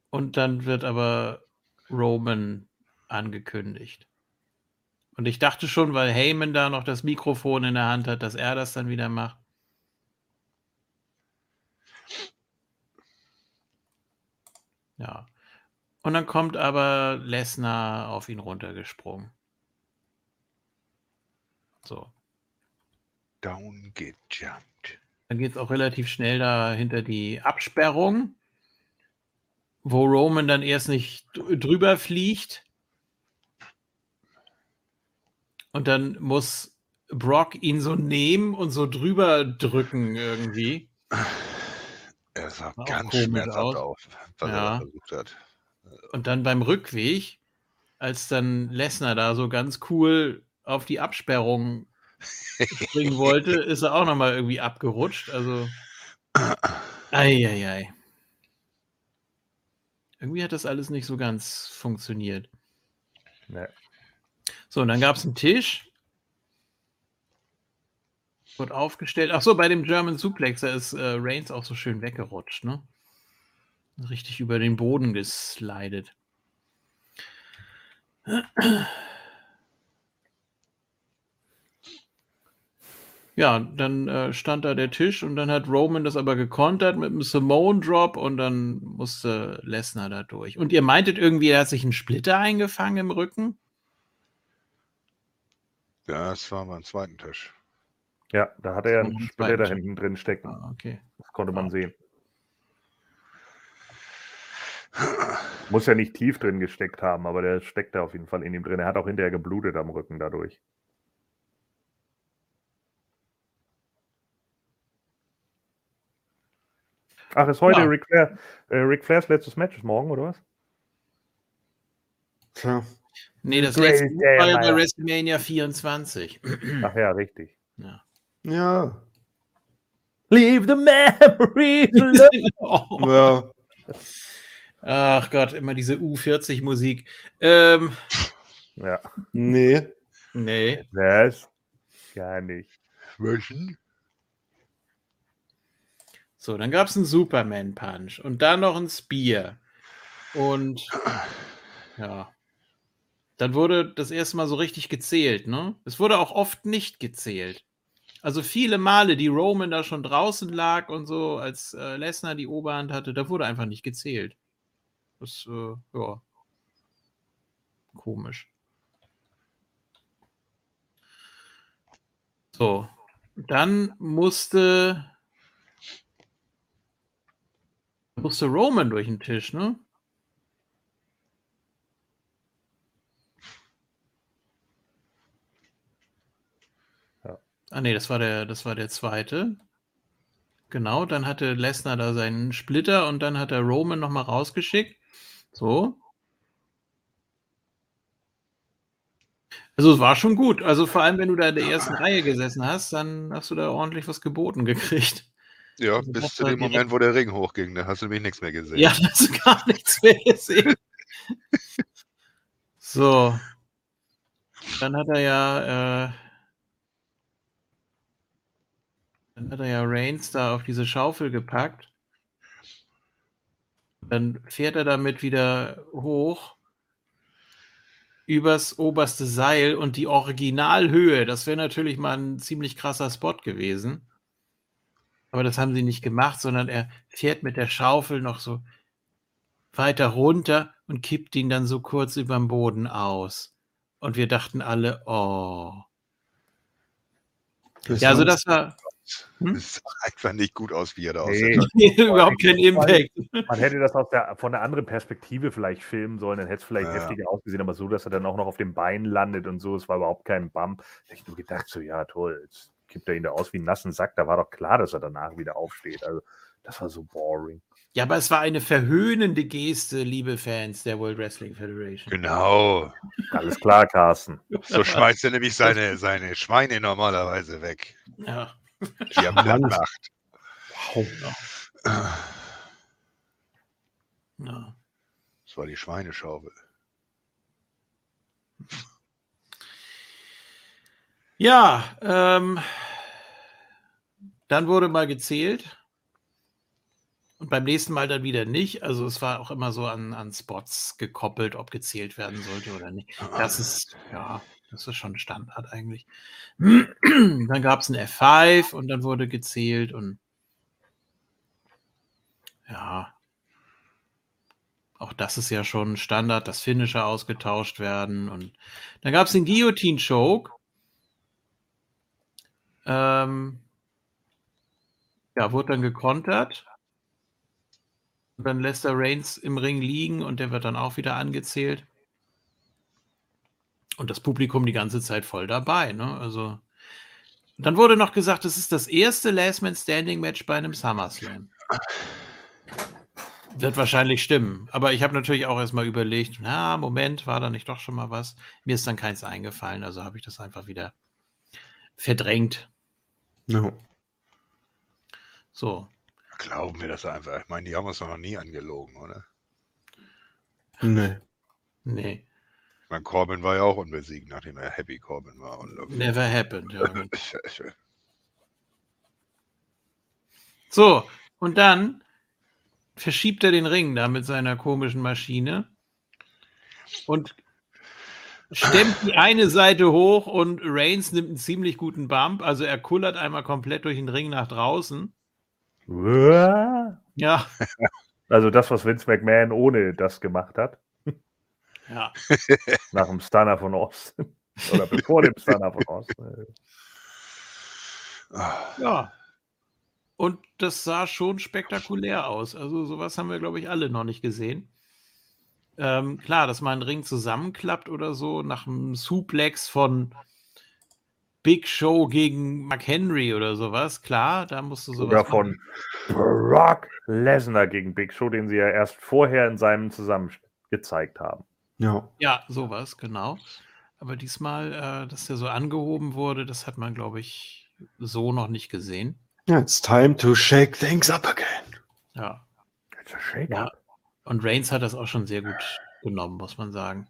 Und dann wird aber Roman angekündigt. Und ich dachte schon, weil Heyman da noch das Mikrofon in der Hand hat, dass er das dann wieder macht. Ja. Und dann kommt aber Lesnar auf ihn runtergesprungen. So. Down gejumpt. Dann geht es auch relativ schnell da hinter die Absperrung, wo Roman dann erst nicht dr- drüber fliegt. Und dann muss Brock ihn so nehmen und so drüber drücken irgendwie. Er sah ganz schmerzhaft aus. auf, was er Ja. da versucht hat. Und dann beim Rückweg, als dann Lesnar da so ganz cool auf die Absperrung springen wollte, ist er auch nochmal irgendwie abgerutscht. Also, eieiei. Irgendwie hat das alles nicht so ganz funktioniert. Ne. So, und dann gab es einen Tisch. Wurde aufgestellt. Ach so, bei dem German Suplex, da ist äh, Reigns auch so schön weggerutscht, ne? Richtig über den Boden geslidet. Ja, dann äh, stand da der Tisch und dann hat Roman das aber gekontert mit einem Simone Drop und dann musste Lesnar da durch. Und ihr meintet irgendwie, er hat sich einen Splitter eingefangen im Rücken? Ja, das war beim zweiten Tisch. Ja, da hat er einen ein Splitter da hinten drin stecken. Ah, okay. Das konnte man Ah. sehen. Muss ja nicht tief drin gesteckt haben, aber der steckt da auf jeden Fall in ihm drin. Er hat auch hinterher geblutet am Rücken dadurch. Ach, ist heute ja. Ric, Flair, äh, Ric Flairs letztes Match morgen, oder was? Tja. Nee, das Great letzte Day, war ja bei WrestleMania 24. Ach ja, richtig. Ja. ja. Leave the memory. oh. Ja. Ach Gott, immer diese U40-Musik. Ähm, ja, Nee. nee. das gar nicht. Welchen? So, dann gab es einen Superman-Punch und dann noch ein Spear. Und ja. Dann wurde das erste Mal so richtig gezählt, ne? Es wurde auch oft nicht gezählt. Also viele Male, die Roman da schon draußen lag und so, als äh, Lesnar die Oberhand hatte, da wurde einfach nicht gezählt. Das, äh, ja. Komisch. So. Dann musste musste Roman durch den Tisch, ne? Ja. Ah nee, das war der, das war der zweite. Genau, dann hatte Lesnar da seinen Splitter und dann hat er Roman nochmal rausgeschickt. So. Also es war schon gut. Also vor allem, wenn du da in der ersten Reihe gesessen hast, dann hast du da ordentlich was geboten gekriegt. Ja, Also bis zu dem Moment, wo der Ring hochging, da hast du nämlich nichts mehr gesehen. Ja, da hast du gar nichts mehr gesehen. so. Dann hat er ja, äh, dann hat er ja Reigns da auf diese Schaufel gepackt. Dann fährt er damit wieder hoch übers oberste Seil und die Originalhöhe. Das wäre natürlich mal ein ziemlich krasser Spot gewesen. Aber das haben sie nicht gemacht, sondern er fährt mit der Schaufel noch so weiter runter und kippt ihn dann so kurz über den Boden aus. Und wir dachten alle, oh. Ja, also das war Hm? Das sah einfach nicht gut aus, wie er da Nee. aussah. überhaupt kein Impact. Man hätte das aus der, von einer anderen Perspektive vielleicht filmen sollen, dann hätte es vielleicht Ja. heftiger ausgesehen, aber so, dass er dann auch noch auf dem Bein landet und so, es war überhaupt kein Bump. Ich nur gedacht, so, ja, toll, jetzt kippt er ihn da aus wie einen nassen Sack. Da war doch klar, dass er danach wieder aufsteht. Also, das war so boring. Ja, aber es war eine verhöhnende Geste, liebe Fans der World Wrestling Federation. Genau. Alles klar, Carsten. So schmeißt er nämlich seine, seine Schweine normalerweise weg, Ja. Die er platt macht. ja. Das war die Schweineschaufel. Ja, ähm, dann wurde mal gezählt. Und beim nächsten Mal dann wieder nicht. Also es war auch immer so an, an Spots gekoppelt, ob gezählt werden sollte oder nicht. Das ist, ja, das ist schon Standard eigentlich. Dann gab es ein F5 und dann wurde gezählt und ja. Auch das ist ja schon Standard, dass Finisher ausgetauscht werden. Und dann gab es den Guillotine Choke. Ähm, ja, wurde dann gekontert. Und dann lässt er Reigns im Ring liegen und der wird dann auch wieder angezählt. Und das Publikum die ganze Zeit voll dabei. Ne? Also, dann wurde noch gesagt, es ist das erste Last Man Standing Match bei einem SummerSlam. Wird wahrscheinlich stimmen. Aber ich habe natürlich auch erstmal überlegt, na, Moment, war da nicht doch schon mal was? Mir ist dann keins eingefallen, also habe ich das einfach wieder verdrängt. No. So. Glauben wir das einfach. Ich meine, die haben uns doch noch nie angelogen, oder? Nee. Nee, meine, Corbin war ja auch unbesiegt, nachdem er Happy Corbin war. Und never happened. Ja. So, und dann verschiebt er den Ring da mit seiner komischen Maschine und stemmt die eine Seite hoch und Reigns nimmt einen ziemlich guten Bump. Also er kullert einmal komplett durch den Ring nach draußen. Ja, Also das, was Vince McMahon ohne das gemacht hat, ja. nach dem Stunner von Austin. Oder bevor dem Stunner von Austin. Ja. Und das sah schon spektakulär aus. Also sowas haben wir, glaube ich, alle noch nicht gesehen. Ähm, klar, dass mal ein Ring zusammenklappt oder so, nach einem Suplex von Big Show gegen Mark Henry oder sowas, klar, da musst du sowas Oder von machen. Brock Lesnar gegen Big Show, den sie ja erst vorher in seinem zusammen gezeigt haben. Ja. Ja, sowas, genau. Aber diesmal, äh, dass der so angehoben wurde, das hat man, glaube ich, so noch nicht gesehen. ja. It's time to shake things up again. Ja. It's a shake Ja. Und Reigns hat das auch schon sehr gut genommen, muss man sagen.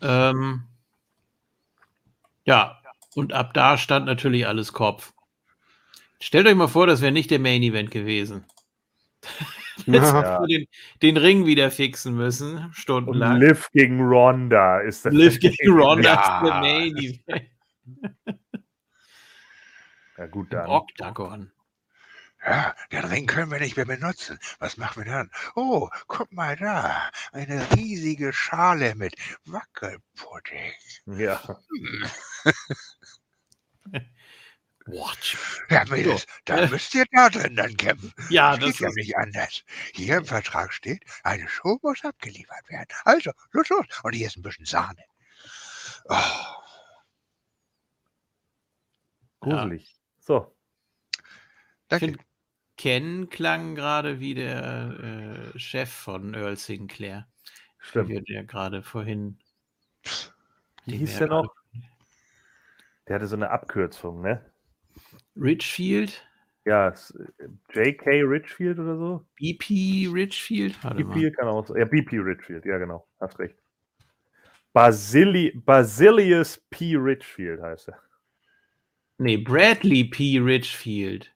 Ähm, ja, und ab da stand natürlich alles Kopf. Stellt euch mal vor, das wäre nicht der Main Event gewesen. Jetzt Ja. den, den Ring wieder fixen müssen, Und stundenlang. Liv gegen Ronda ist das. Liv gegen Ronda Ja. ist der Main Event Ja, gut, dann. Octagon. Ja, den Ring können wir nicht mehr benutzen. Was machen wir dann? Oh, guck mal da. Eine riesige Schale mit Wackelpudding. Ja. Watch. Ja, Mädels, da müsst ihr da drin dann kämpfen. Ja, Das das geht ja ist nicht anders. Hier im Vertrag steht, eine Show muss abgeliefert werden. Also, los, los. Und hier ist ein bisschen Sahne. Oh, gruselig. So. danke. find- Ken klang gerade wie der äh, Chef von Earl Sinclair. wie Stimmt. der gerade vorhin. Wie hieß der noch? Der hatte so eine Abkürzung, ne? Richfield? Ja, s- J.K. Richfield oder so? BP Richfield? Warte mal. BP kann auch so. Ja, BP Richfield, ja genau, hast recht. Basili Basilius P. Richfield heißt er. Nee, Bradley P. Richfield.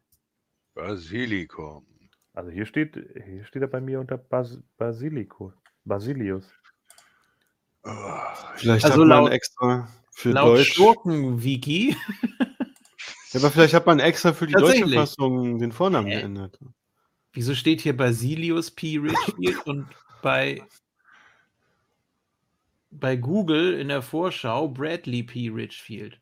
Basilikum. Also hier steht, hier steht er bei mir unter Bas Basilico. Basilius. Oh, Vielleicht Also hat man laut- extra für Laut Deutsch. Schurken-Wiki. Ja, aber vielleicht hat man extra für die deutsche. Fassung den Vornamen Hä? geändert. Wieso steht hier Basilius P. Richfield und bei, bei Google in der Vorschau Bradley P. Richfield?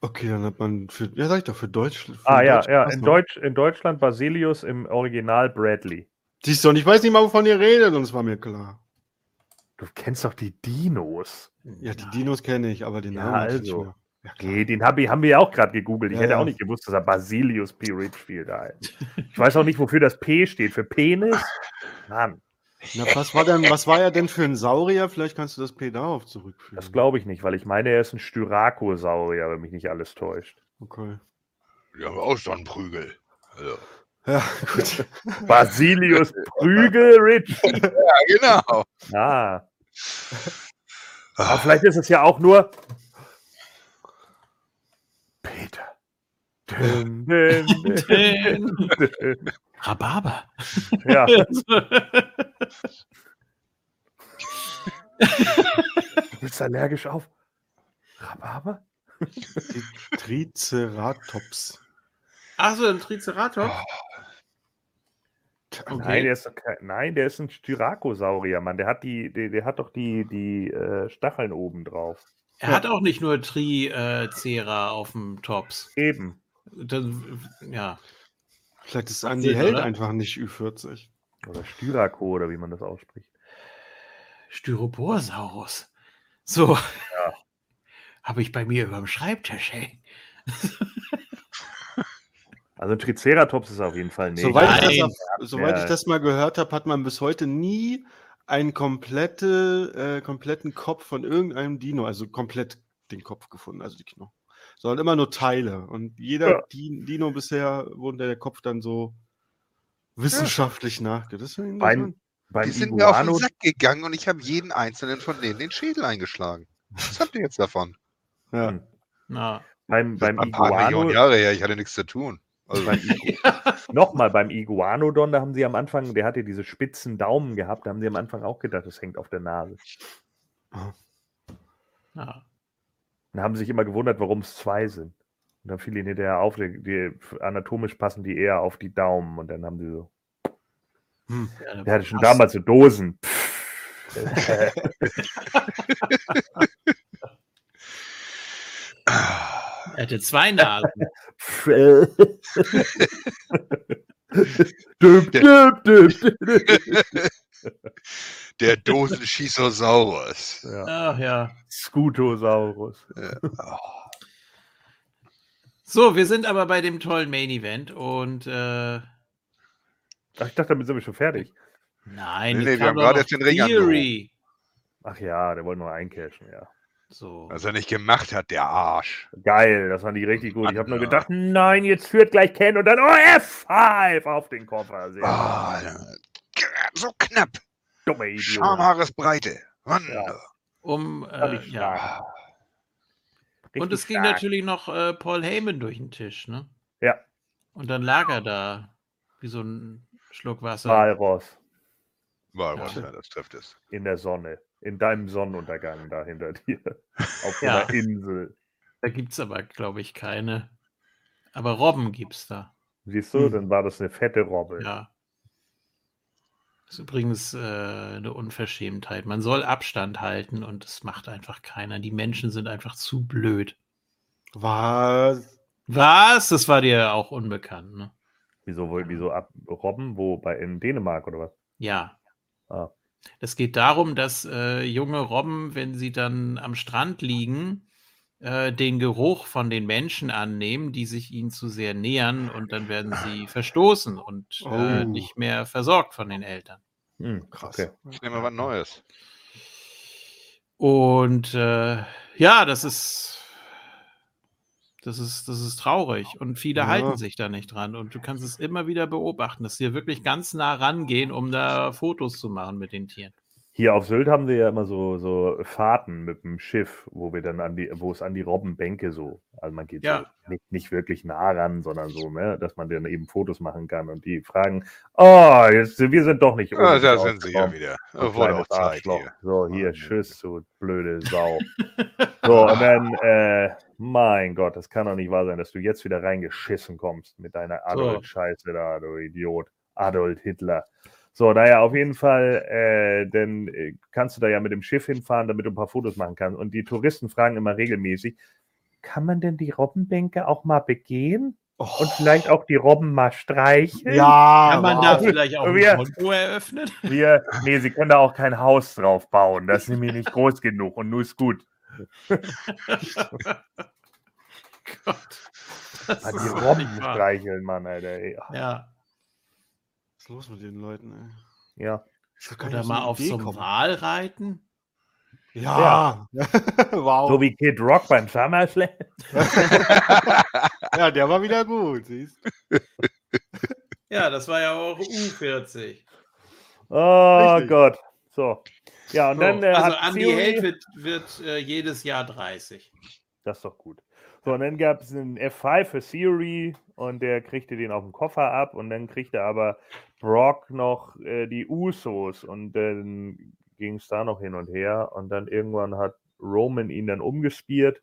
Okay, dann hat man für, ja, sag ich doch, für Deutsch. Für Ah ja, ja, in. Deutsch, in Deutschland Basilius, im Original Bradley. Siehst du, und ich weiß nicht mal, wovon ihr redet, und es war mir klar. Du kennst doch die Dinos. Ja, die Nein. Dinos kenne ich, aber den Ja, Namen ich nicht also. mehr. Nee, den hab ich, haben wir ja auch gerade gegoogelt. Ich Ja, hätte ja. auch nicht gewusst, dass er Basilius P. Richfield heißt. Ich weiß auch nicht, wofür das P steht. Für Penis? Mann, Na, was war denn, was war er denn für ein Saurier? Vielleicht kannst du das P darauf zurückführen. das glaube ich nicht, weil ich meine, er ist ein Styrakosaurier, wenn mich nicht alles täuscht. Okay. wir haben auch einen Prügel. Also, Ja, gut. Basilius Prügel Richfield. ja, genau. Ah, aber Ah, vielleicht ist es ja auch nur Peter. Dün, dün, dün. Rhabarber. Ja, du bist allergisch auf Rhabarber? Die Triceratops. Achso, ein Triceratops? Nein, Okay. der ist kein, nein, der ist ein Styrakosaurier, Mann. Der hat die, der, der hat doch die, die äh, Stacheln oben drauf. Er hat auch nicht nur Tricera auf dem Tops. Eben. Das, ja. Vielleicht ist Sinn, Held oder? einfach nicht Ü40. Oder Styrako, oder wie man das ausspricht. Styroporsaurus. So. Habe ich bei mir über dem Schreibtisch hängen. Also ein Triceratops ist auf jeden Fall nicht. Soweit, ich das, soweit Ja. ich das mal gehört habe, hat man bis heute nie einen komplette, äh, kompletten Kopf von irgendeinem Dino, also komplett den Kopf gefunden, also die Knochen. Sondern immer nur Teile. Und jeder Ja. Di- Dino bisher wurde der Kopf dann so wissenschaftlich nachgedacht. Ja Beim, interessant. beim die sind mir auf den Iguano, Sack gegangen und ich habe jeden einzelnen von denen den Schädel eingeschlagen. Was habt ihr jetzt davon? Ja. Hm. Na, beim, beim ein paar Millionen Iguano, Jahre her, ich hatte nichts zu tun. Also, beim Igu nochmal beim Iguanodon, da haben sie am Anfang, der hatte diese spitzen Daumen gehabt, da haben sie am Anfang auch gedacht, das hängt auf der Nase. ja. Dann haben sie sich immer gewundert, warum es zwei sind. Und dann fiel ihnen hinterher auf, die, die, anatomisch passen die eher auf die Daumen. Und dann haben sie so, ja der hatte schon damals so Dosen. Er hatte zwei Nasen. düb, düb, düb, düb. der Dosenschisosaurus. Ja. Ach ja. Scutosaurus. Ja. Oh, So, wir sind aber bei dem tollen Main Event und äh, Ach, ich dachte, damit sind wir schon fertig. nein, Nee, nee, wir haben gerade noch jetzt den Ring Theory. Ach ja, der wollte noch eincashen, ja. So. Was er nicht gemacht hat, der Arsch. Geil, das fand ich richtig gut. Ich habe nur gedacht, nein, jetzt führt gleich Ken und dann oh, F5 auf den Koffer. Sehr Ah, so knapp. dumme Idiot. Schamhaaresbreite. Mann. Ja. Um, äh, ja. Und es ging stark. natürlich noch äh, Paul Heyman durch den Tisch, ne? Ja. Und dann lag er da wie so ein Schluck Wasser. Walross War Ja. ja, das trifft es. in der Sonne. In deinem Sonnenuntergang da hinter dir. Auf Ja. einer Insel. Da gibt es aber, glaube ich, keine. Aber Robben gibt es da. Siehst du, Hm. dann war das eine fette Robbe. Ja. Das ist übrigens äh, eine Unverschämtheit. Man soll Abstand halten und das macht einfach keiner. Die Menschen sind einfach zu blöd. Was? Was? Das war dir auch unbekannt, ne? Wieso, wohl- wieso ab Robben? Wo? Bei, in Dänemark oder was? Ja. Ah. Es geht darum, dass äh, junge Robben, wenn sie dann am Strand liegen, äh, den Geruch von den Menschen annehmen, die sich ihnen zu sehr nähern und dann werden sie verstoßen und äh, Oh. nicht mehr versorgt von den Eltern. Hm, Krass. Okay. Ich nehme mal was Neues. Und äh, ja, das ist, das ist, das ist traurig und viele Ja. halten sich da nicht dran und du kannst es immer wieder beobachten, dass sie wirklich ganz nah rangehen, um da Fotos zu machen mit den Tieren. Hier auf Sylt haben wir ja immer so, so Fahrten mit dem Schiff, wo wir dann an die, wo es an die Robbenbänke so, also man geht Ja. so nicht, nicht wirklich nah ran, sondern so, ne, dass man dann eben Fotos machen kann und die fragen, oh, jetzt, wir sind doch nicht Ah, ohne da sind sie ja wieder. du Wurde auch Zeit hier. So, hier, Mann. tschüss, du blöde Sau. so, und dann, äh, mein Gott, das kann doch nicht wahr sein, dass du jetzt wieder reingeschissen kommst mit deiner Adult-Scheiße da, du Idiot. Adult Hitler. So, naja, auf jeden Fall, äh, dann äh, kannst du da ja mit dem Schiff hinfahren, damit du ein paar Fotos machen kannst. Und die Touristen fragen immer regelmäßig, kann man denn die Robbenbänke auch mal begehen? Und vielleicht auch die Robben mal streicheln? Ja, Kann man da wow. vielleicht auch ein Wir- Konto eröffnen? Wir, nee, sie können da auch kein Haus drauf bauen. Das ist nämlich nicht groß genug und nur ist gut. Gott, das ist die Robben streicheln, Mann, Alter. Ey. Ja. Los mit den Leuten, ey? Ja. Oder mal auf Idee so einem kommen. Wal reiten? Ja. wow. So wie Kid Rock beim SummerSlam. ja, der war wieder gut, siehst du? Ja, das war ja auch U40. Oh Richtig. Gott. So. Ja, und So, dann äh, also Andy Held wird, wird äh, jedes Jahr 30. Das ist doch gut. So, und dann gab es einen F5 für Theory und der kriegte den auf dem Koffer ab und dann kriegte aber Brock noch äh, die Usos und dann ging es da noch hin und her und dann irgendwann hat Roman ihn dann umgespielt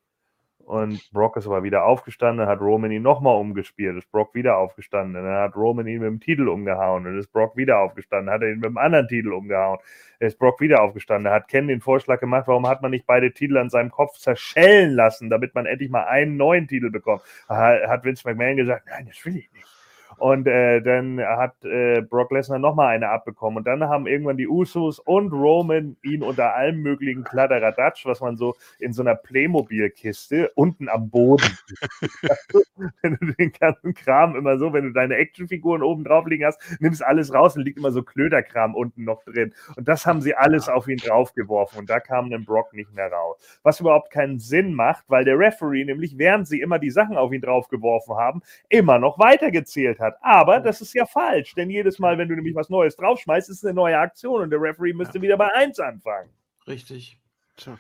und Brock ist aber wieder aufgestanden, hat Roman ihn nochmal umgespielt, ist Brock wieder aufgestanden, dann hat Roman ihn mit dem Titel umgehauen, dann ist Brock wieder aufgestanden, hat er ihn mit dem anderen Titel umgehauen, ist Brock wieder aufgestanden, hat Ken den Vorschlag gemacht, warum hat man nicht beide Titel an seinem Kopf zerschellen lassen, damit man endlich mal einen neuen Titel bekommt. Hat Vince McMahon gesagt, nein, das will ich nicht. Und äh, dann hat äh, Brock Lesnar nochmal eine abbekommen. Und dann haben irgendwann die Usos und Roman ihn unter allem möglichen Kladderadatsch, was man so in so einer Playmobil-Kiste unten am Boden. wenn du den ganzen Kram immer so, wenn du deine Actionfiguren oben drauf liegen hast, nimmst alles raus und liegt immer so Klöderkram unten noch drin. Und das haben sie alles auf ihn draufgeworfen. Und da kam dann Brock nicht mehr raus. Was überhaupt keinen Sinn macht, weil der Referee nämlich, während sie immer die Sachen auf ihn draufgeworfen haben, immer noch weitergezählt hat. Aber das ist ja falsch, denn jedes Mal, wenn du nämlich was Neues draufschmeißt, ist es eine neue Aktion und der Referee müsste wieder bei 1 anfangen. Richtig. Tja.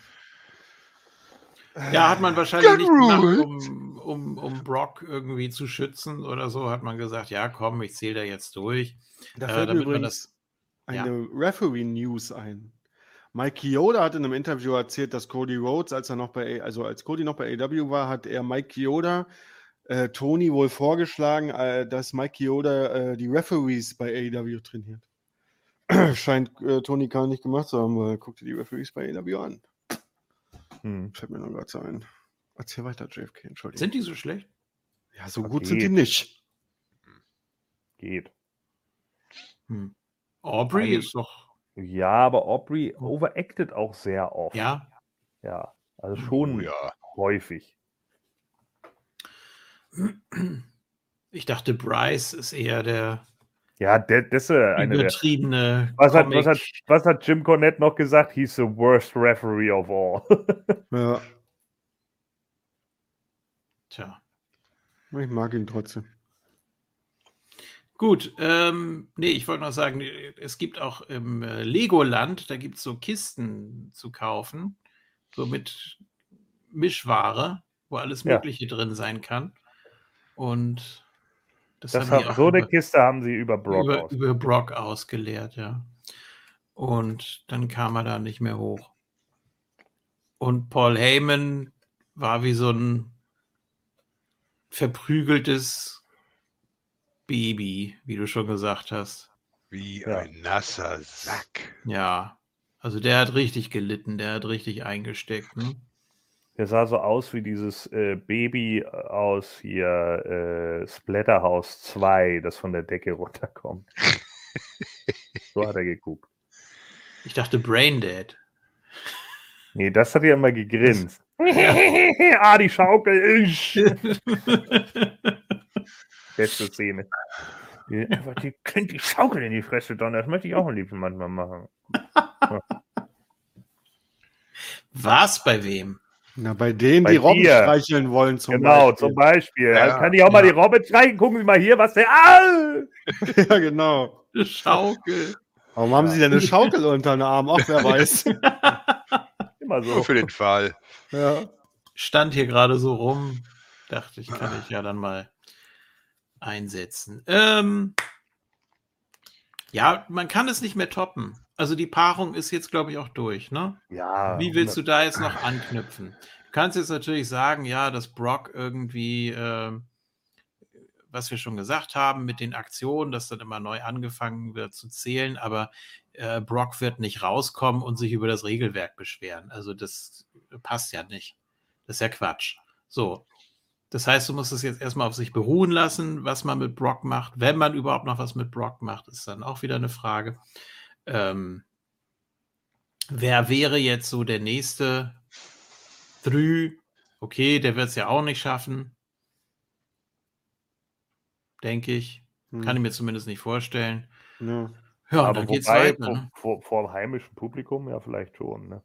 Ja, hat man wahrscheinlich Gun nicht gemacht, um, um, um Brock irgendwie zu schützen oder so. Hat man gesagt, ja, komm, ich zähle da jetzt durch. Da Äh, fällt mir damit man übrigens das. ja. eine Referee-News ein. Mike Chioda hat in einem Interview erzählt, dass Cody Rhodes, als er noch bei, also als Cody noch bei AW war, hat er Mike Chioda äh, Tony wohl vorgeschlagen, äh, dass Mike Chioda äh, die Referees bei AEW trainiert. Scheint äh, Tony Khan nicht gemacht zu haben, weil guck dir die Referees bei AEW an. Hm. Fällt mir noch gerade so ein. Erzähl weiter, JFK, Entschuldigung. Sind die so schlecht? ja, so Okay. gut sind die nicht. Geht. Hm. Aubrey Eigentlich- ist doch. Ja, aber Aubrey overacted auch sehr oft. Ja. Ja, also schon Oh ja. häufig. Ich dachte, Bryce ist eher der Ja, der, das ist eine der. übertriebene. Was hat, was, hat, was hat Jim Cornette noch gesagt? He's the worst referee of all. Ja, Tja. ich mag ihn trotzdem. Gut, ähm, nee, ich wollte noch sagen, es gibt auch im äh, Legoland, da gibt es so Kisten zu kaufen, so mit Mischware, wo alles Ja. Mögliche drin sein kann. Und das, Das haben so eine über, Kiste haben sie über Brock über, über Brock ausgeleert, ja. Und dann kam er da nicht mehr hoch. Und Paul Heyman war wie so ein verprügeltes Baby, wie du schon gesagt hast. Wie Ja. ein nasser Sack. Ja, also der hat richtig gelitten, der hat richtig eingesteckt. Ne? Der sah so aus wie dieses äh, Baby aus hier äh, Splatterhouse 2, das von der Decke runterkommt. so hat er geguckt. Ich dachte Braindead. Nee, das hat er immer gegrinst. ah, die Schaukel. Beste Szene. Die, einfach die könnt die Schaukel in die Fresse donnern. Das möchte ich auch am liebsten manchmal machen. Was bei wem? Na, bei denen, Bei die Robben dir. streicheln wollen zum genau, Beispiel. zum Beispiel. Ja, Also kann ich auch mal ja. die Robbe streichen. Gucken Sie mal hier, was der. Ah! ja, genau. Schaukel. Warum haben sie denn eine Schaukel unter den Arm? Auch wer weiß. Immer so. Nur für den Fall. ja. Stand hier gerade so rum. Dachte ich, kann ich ja dann mal einsetzen. Ähm, ja, man kann es nicht mehr toppen. Also die Paarung ist jetzt, glaube ich, auch durch, ne? Ja. Wie willst du da jetzt noch anknüpfen? Du kannst jetzt natürlich sagen, ja, dass Brock irgendwie, ähm, was wir schon gesagt haben, mit den Aktionen, dass dann immer neu angefangen wird zu zählen, aber äh, Brock wird nicht rauskommen und sich über das Regelwerk beschweren. Also das passt ja nicht. Das ist ja Quatsch. So. Das heißt, du musst es jetzt erstmal auf sich beruhen lassen, was man mit Brock macht. Wenn man überhaupt noch was mit Brock macht, ist dann auch wieder eine Frage. Ähm, wer wäre jetzt so der nächste? Drü. Okay, der wird es ja auch nicht schaffen. Denke ich. Hm. Kann ich mir zumindest nicht vorstellen. ja. Ja, Aber dann geht's wobei, weiter. vor, Ne? vor, vor dem heimischen Publikum ja vielleicht schon. Ne?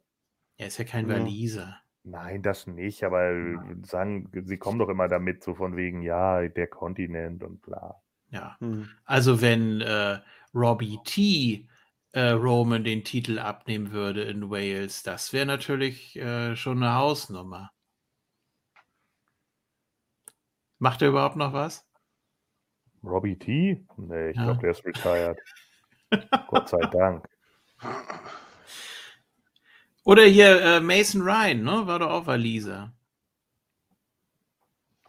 Er ist ja kein Ja. Waliser. Nein, das nicht, aber sagen, sie kommen doch immer damit, so von wegen, ja, der Kontinent und bla. Ja. Hm. Also wenn äh, Robbie T. Äh, Roman den Titel abnehmen würde in Wales, das wäre natürlich äh, schon eine Hausnummer. Macht er überhaupt noch was? Robbie T? Nee, ich Ja. glaube, der ist retired. Gott sei Dank. Oder hier äh, Mason Ryan, ne? War doch auch Waliser.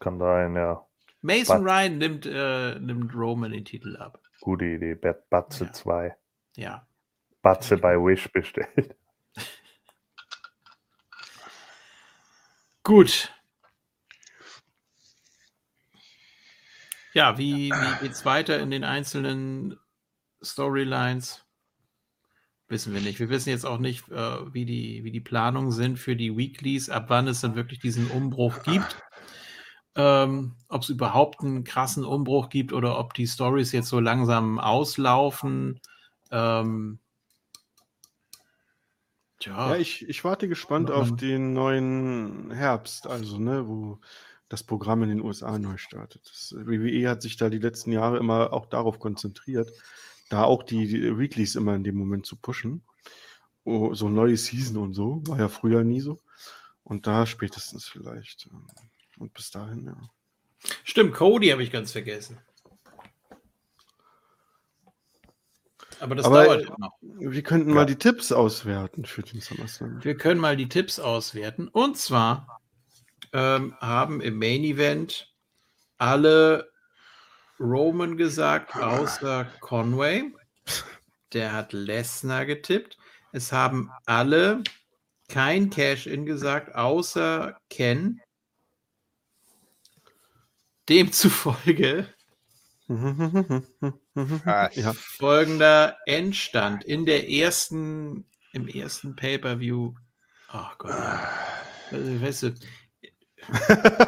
Kann sein, ja. Mason Was? Ryan nimmt, äh, nimmt Roman den Titel ab. Gute Idee. Bat- Batze Ja. 2. Ja. Batze bei Wish bestellt. Gut. Ja, wie, wie geht's weiter in den einzelnen Storylines? Wissen wir nicht. Wir wissen jetzt auch nicht, äh, wie, die, wie die Planungen sind für die Weeklies, ab wann es dann wirklich diesen Umbruch gibt. Ähm, ob es überhaupt einen krassen Umbruch gibt oder ob die Stories jetzt so langsam auslaufen. Ähm, tja, Ja, ich, ich warte gespannt auf den neuen Herbst, also, ne, wo das Programm in den USA neu startet. Das WWE hat sich da die letzten Jahre immer auch darauf konzentriert, da auch die, die Weeklies immer in dem Moment zu pushen. Oh, so neue Season und so, war ja früher nie so. Und da spätestens vielleicht. ähm, Und bis dahin, ja. Stimmt, Cody habe ich ganz vergessen. Aber das Aber- dauert ja noch. Wir könnten Ja. mal die Tipps auswerten für den SummerSlam. Wir können mal die Tipps auswerten. Und zwar ähm, haben im Main Event alle Roman gesagt, außer Conway. Der hat Lesnar getippt. Es haben alle kein Cash-In gesagt, außer Ken. Demzufolge ja. folgender Endstand in der ersten, im ersten Pay-Per-View. Oh Gott. Also, weißt du,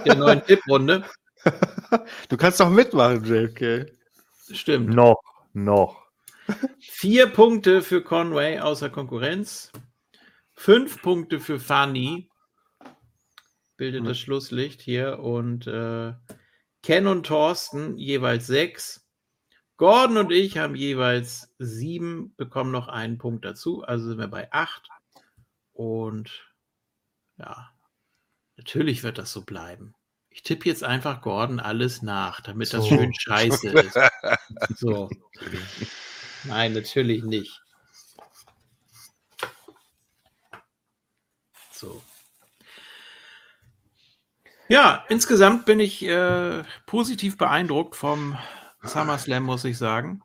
der neuen Tipprunde. du kannst doch mitmachen, JFK. Stimmt. Noch, noch. Vier Punkte für Conway außer Konkurrenz. Fünf Punkte für Fanny. Bildet Mhm. das Schlusslicht hier. Und äh, Ken und Thorsten jeweils sechs. Gordon und ich haben jeweils sieben, bekommen noch einen Punkt dazu. Also sind wir bei acht. Und ja, natürlich wird das so bleiben. Ich tippe jetzt einfach Gordon alles nach, damit das So. schön scheiße ist. So. Nein, natürlich nicht. So. Ja, insgesamt bin ich äh, positiv beeindruckt vom SummerSlam, muss ich sagen.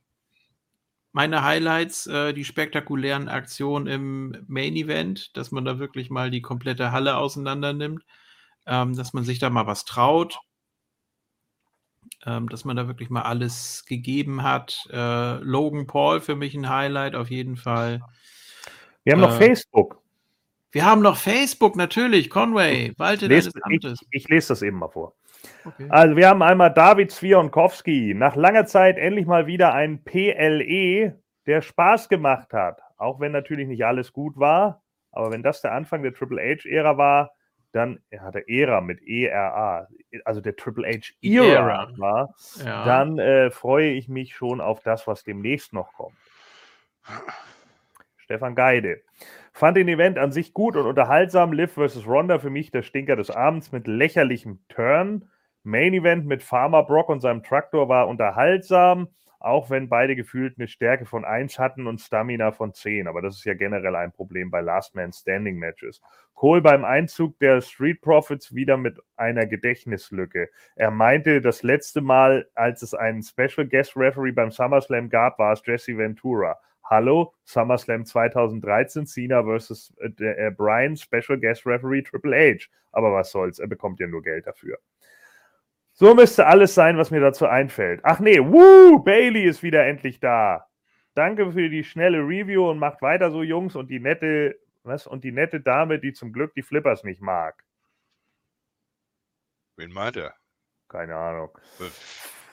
Meine Highlights, äh, die spektakulären Aktionen im Main Event, dass man da wirklich mal die komplette Halle auseinander nimmt, ähm, dass man sich da mal was traut, ähm, dass man da wirklich mal alles gegeben hat. Äh, Logan Paul für mich ein Highlight auf jeden Fall. Wir haben noch Äh, Facebook. Wir haben noch Facebook, natürlich. Conway, walte Lest, deines ich, Amtes. ich lese das eben mal vor. Okay. Also wir haben einmal David Zwionkowski. Nach langer Zeit endlich mal wieder ein PLE, der Spaß gemacht hat. Auch wenn natürlich nicht alles gut war. Aber wenn das der Anfang der Triple H-Ära war, dann er hatte Ära mit ERA, also der Triple H-Ära Era. war, Ja. dann äh, freue ich mich schon auf das, was demnächst noch kommt. Stefan Geide. Fand den Event an sich gut und unterhaltsam. Liv vs. Ronda für mich der Stinker des Abends mit lächerlichem Turn. Main Event mit Farmer Brock und seinem Traktor war unterhaltsam, auch wenn beide gefühlt eine Stärke von 1 hatten und Stamina von 10. Aber das ist ja generell ein Problem bei Last Man Standing Matches. Cole beim Einzug der Street Profits wieder mit einer Gedächtnislücke. Er meinte, das letzte Mal, als es einen Special Guest Referee beim SummerSlam gab, war es Jesse Ventura. Hallo, SummerSlam 2013, Cena versus äh, äh, Brian, Special Guest Referee Triple H. Aber was soll's, er bekommt ja nur Geld dafür. So müsste alles sein, was mir dazu einfällt. Ach nee, woo, Bailey ist wieder endlich da. Danke für die schnelle Review und macht weiter so, Jungs, und die nette, was? Und die nette Dame, die zum Glück die Flippers nicht mag. Wen meint er? Keine Ahnung.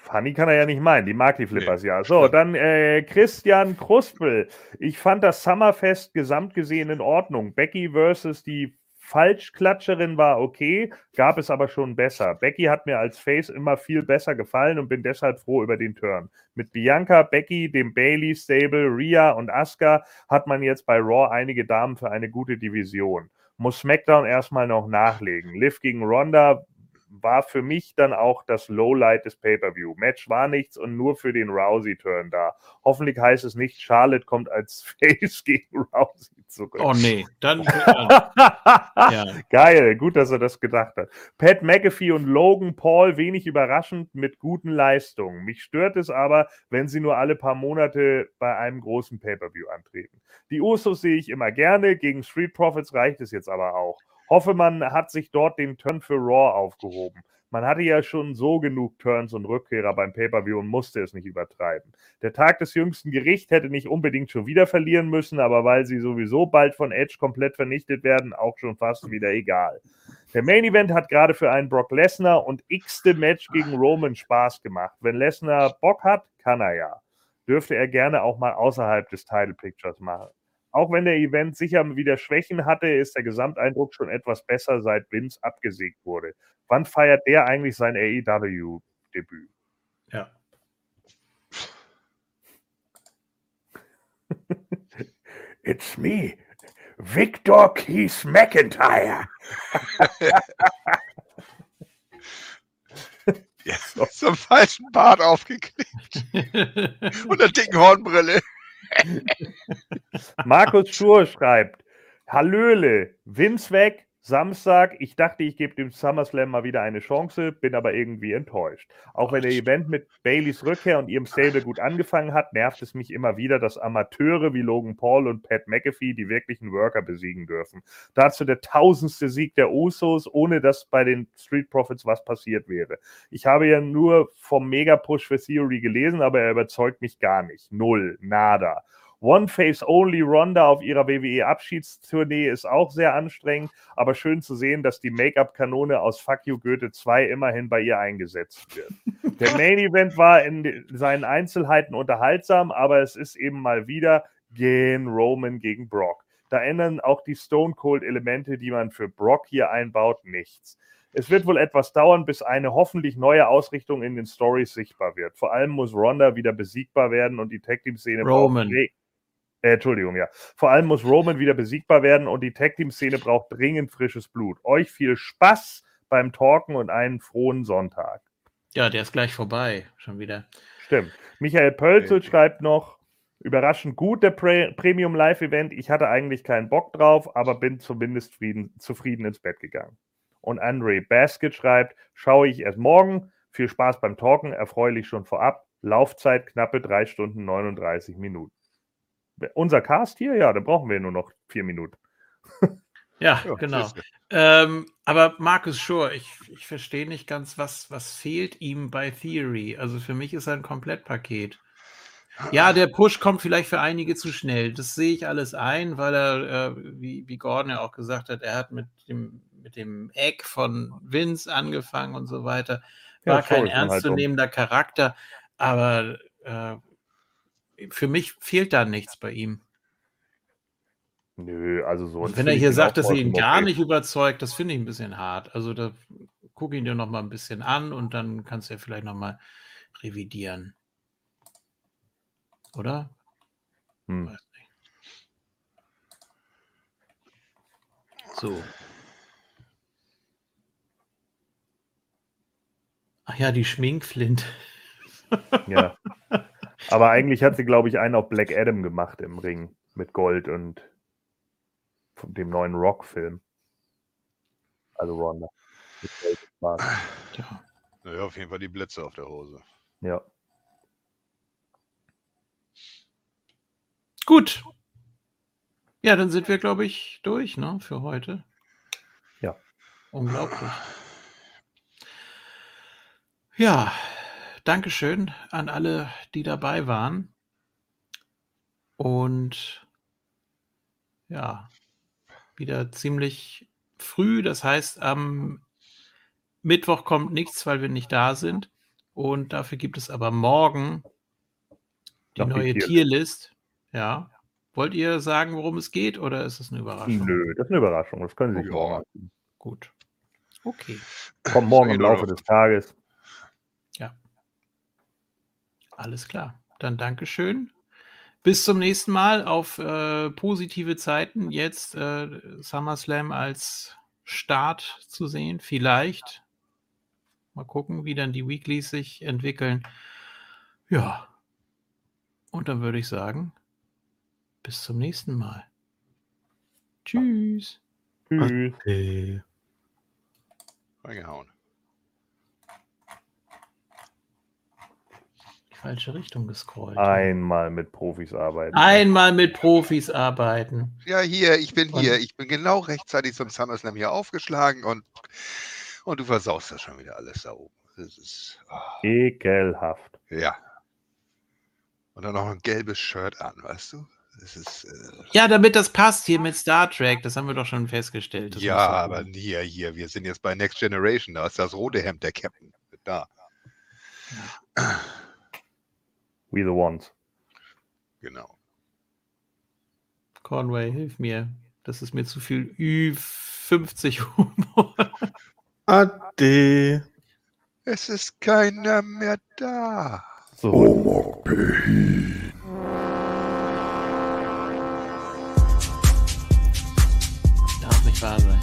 Fanny kann er ja nicht meinen, die mag die Flippers ja. So, dann äh, Christian Kruspel. Ich fand das Summerfest gesamt gesehen in Ordnung. Becky versus die Falschklatscherin war okay, gab es aber schon besser. Becky hat mir als Face immer viel besser gefallen und bin deshalb froh über den Turn. Mit Bianca, Becky, dem Bailey Stable, Rhea und Asuka hat man jetzt bei Raw einige Damen für eine gute Division. Muss SmackDown erstmal noch nachlegen. Liv gegen Ronda war für mich dann auch das Lowlight des Pay-Per-View. Match war nichts und nur für den Rousey-Turn da. Hoffentlich heißt es nicht, Charlotte kommt als Face gegen Rousey zurück. Oh nee, dann. ja. Geil, gut, dass er das gedacht hat. Pat McAfee und Logan Paul wenig überraschend mit guten Leistungen. Mich stört es aber, wenn sie nur alle paar Monate bei einem großen Pay-Per-View antreten. Die Usos sehe ich immer gerne, gegen Street Profits reicht es jetzt aber auch. Hoffe, man hat sich dort den Turn für Raw aufgehoben. Man hatte ja schon so genug Turns und Rückkehrer beim Pay-Per-View und musste es nicht übertreiben. Der Tag des jüngsten Gerichts hätte nicht unbedingt schon wieder verlieren müssen, aber weil sie sowieso bald von Edge komplett vernichtet werden, auch schon fast wieder egal. Der Main Event hat gerade für einen Brock Lesnar und x-te Match gegen Roman Spaß gemacht. Wenn Lesnar Bock hat, kann er ja. Dürfte er gerne auch mal außerhalb des Title Pictures machen. Auch wenn der Event sicher wieder Schwächen hatte, ist der Gesamteindruck schon etwas besser, seit Vince abgesägt wurde. Wann feiert der eigentlich sein AEW-Debüt? ja. It's me, Victor Keith McIntyre. Ja, zum falschen Bart aufgeklebt und einer dicken Hornbrille. Markus Schur schreibt: Hallöle, Vince weg, Samstag. Ich dachte, ich gebe dem SummerSlam mal wieder eine Chance, bin aber irgendwie enttäuscht. Auch wenn der Event mit Baileys Rückkehr und ihrem Stable gut angefangen hat, nervt es mich immer wieder, dass Amateure wie Logan Paul und Pat McAfee die wirklichen Worker besiegen dürfen. Dazu der tausendste Sieg der Usos, ohne dass bei den Street Profits was passiert wäre. Ich habe ja nur vom Mega-Push für Theory gelesen, aber er überzeugt mich gar nicht. Null, nada. One Face Only Ronda auf ihrer WWE Abschiedstournee ist auch sehr anstrengend, aber schön zu sehen, dass die Make-up-Kanone aus Fuck You Goethe 2 immerhin bei ihr eingesetzt wird. Der Main Event war in seinen Einzelheiten unterhaltsam, aber es ist eben mal wieder Gen Roman gegen Brock. Da ändern auch die Stone Cold Elemente, die man für Brock hier einbaut, nichts. Es wird wohl etwas dauern, bis eine hoffentlich neue Ausrichtung in den Stories sichtbar wird. Vor allem muss Ronda wieder besiegbar werden und die Tag Team Szene Roman. braucht äh, Entschuldigung, ja. Vor allem muss Roman wieder besiegbar werden und die Tag Team Szene braucht dringend frisches Blut. Euch viel Spaß beim Talken und einen frohen Sonntag. Ja, der ist gleich vorbei. Schon wieder. Stimmt. Michael Pölzel Okay. schreibt noch, überraschend gut der Pre Premium Live Event. Ich hatte eigentlich keinen Bock drauf, aber bin zumindest frieden, zufrieden ins Bett gegangen. Und Andre Basket schreibt, schaue ich erst morgen. Viel Spaß beim Talken, erfreulich schon vorab. Laufzeit knappe 3 Stunden 39 Minuten. Unser Cast hier, ja, da brauchen wir nur noch vier Minuten. Ja, Ja, genau. Ähm, aber Markus Schur, ich, ich verstehe nicht ganz, was, was fehlt ihm bei Theory. Also für mich ist er ein Komplettpaket. Ja, der Push kommt vielleicht für einige zu schnell. Das sehe ich alles ein, weil er, äh, wie, wie Gordon ja auch gesagt hat, er hat mit dem, mit dem Eck von Vince angefangen und so weiter. Ja, War kein Story ist dann halt ernstzunehmender Charakter, aber äh, für mich fehlt da nichts bei ihm. Nö, also so. Und wenn er hier sagt, dass er ihn gar nicht überzeugt, das finde ich ein bisschen hart. Also da guck ihn dir noch mal ein bisschen an und dann kannst du ja vielleicht noch mal revidieren. Oder? Hm. Weiß nicht. So. Ach ja, die Schminkflint. Ja. Aber eigentlich hat sie, glaube ich, einen auf Black Adam gemacht im Ring mit Gold und dem neuen Rock-Film. Also Ronda. Tja. Naja, auf jeden Fall die Blitze auf der Hose. Ja. Gut. Ja, dann sind wir, glaube ich, durch, ne, für heute. Ja. Unglaublich. Ja, Dankeschön an alle, die dabei waren. Und ja, wieder ziemlich früh. Das heißt, am Mittwoch kommt nichts, weil wir nicht da sind. Und dafür gibt es aber morgen die die neue Tierlist. Ja. Wollt ihr sagen, worum es geht, oder ist es eine Überraschung? Nö, das ist eine Überraschung. Das können Sie sich morgen. Gut. Okay. Kommt morgen im nur Laufe des Tages. Alles klar. Dann Dankeschön. Bis zum nächsten Mal auf äh, positive Zeiten. Jetzt äh, SummerSlam als Start zu sehen. Vielleicht. Mal gucken, wie dann die Weeklies sich entwickeln. Ja. Und dann würde ich sagen, bis zum nächsten Mal. Tschüss. Tschüss. Okay. Reingehauen. Falsche Richtung gescrollt. Einmal mit Profis arbeiten. Einmal mit Profis arbeiten. Ja, hier, ich bin Und- hier. Ich bin genau rechtzeitig zum SummerSlam hier aufgeschlagen und, und du versaust das schon wieder alles da oben. Das ist. ah, Ekelhaft. ja. Und dann noch ein gelbes Shirt an, weißt du? Das ist. Äh, Ja, damit das passt hier mit Star Trek, das haben wir doch schon festgestellt. Das ja, aber hier, hier, wir sind jetzt bei Next Generation. Da ist das rote Hemd der Captain. Da, We the ones. genau. Conway, hilf mir. Das ist mir zu viel Ü50 Humor. Ade. Es ist keiner mehr da. So. Darf nicht wahr sein.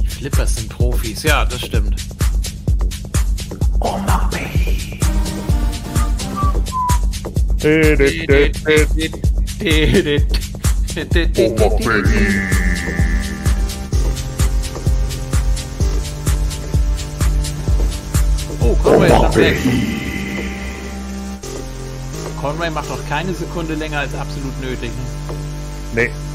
Die Flippers sind Profis, ja, das stimmt. Oh, Conway ist weg. Conway macht doch keine Sekunde länger als absolut nötig. Ne? Nee.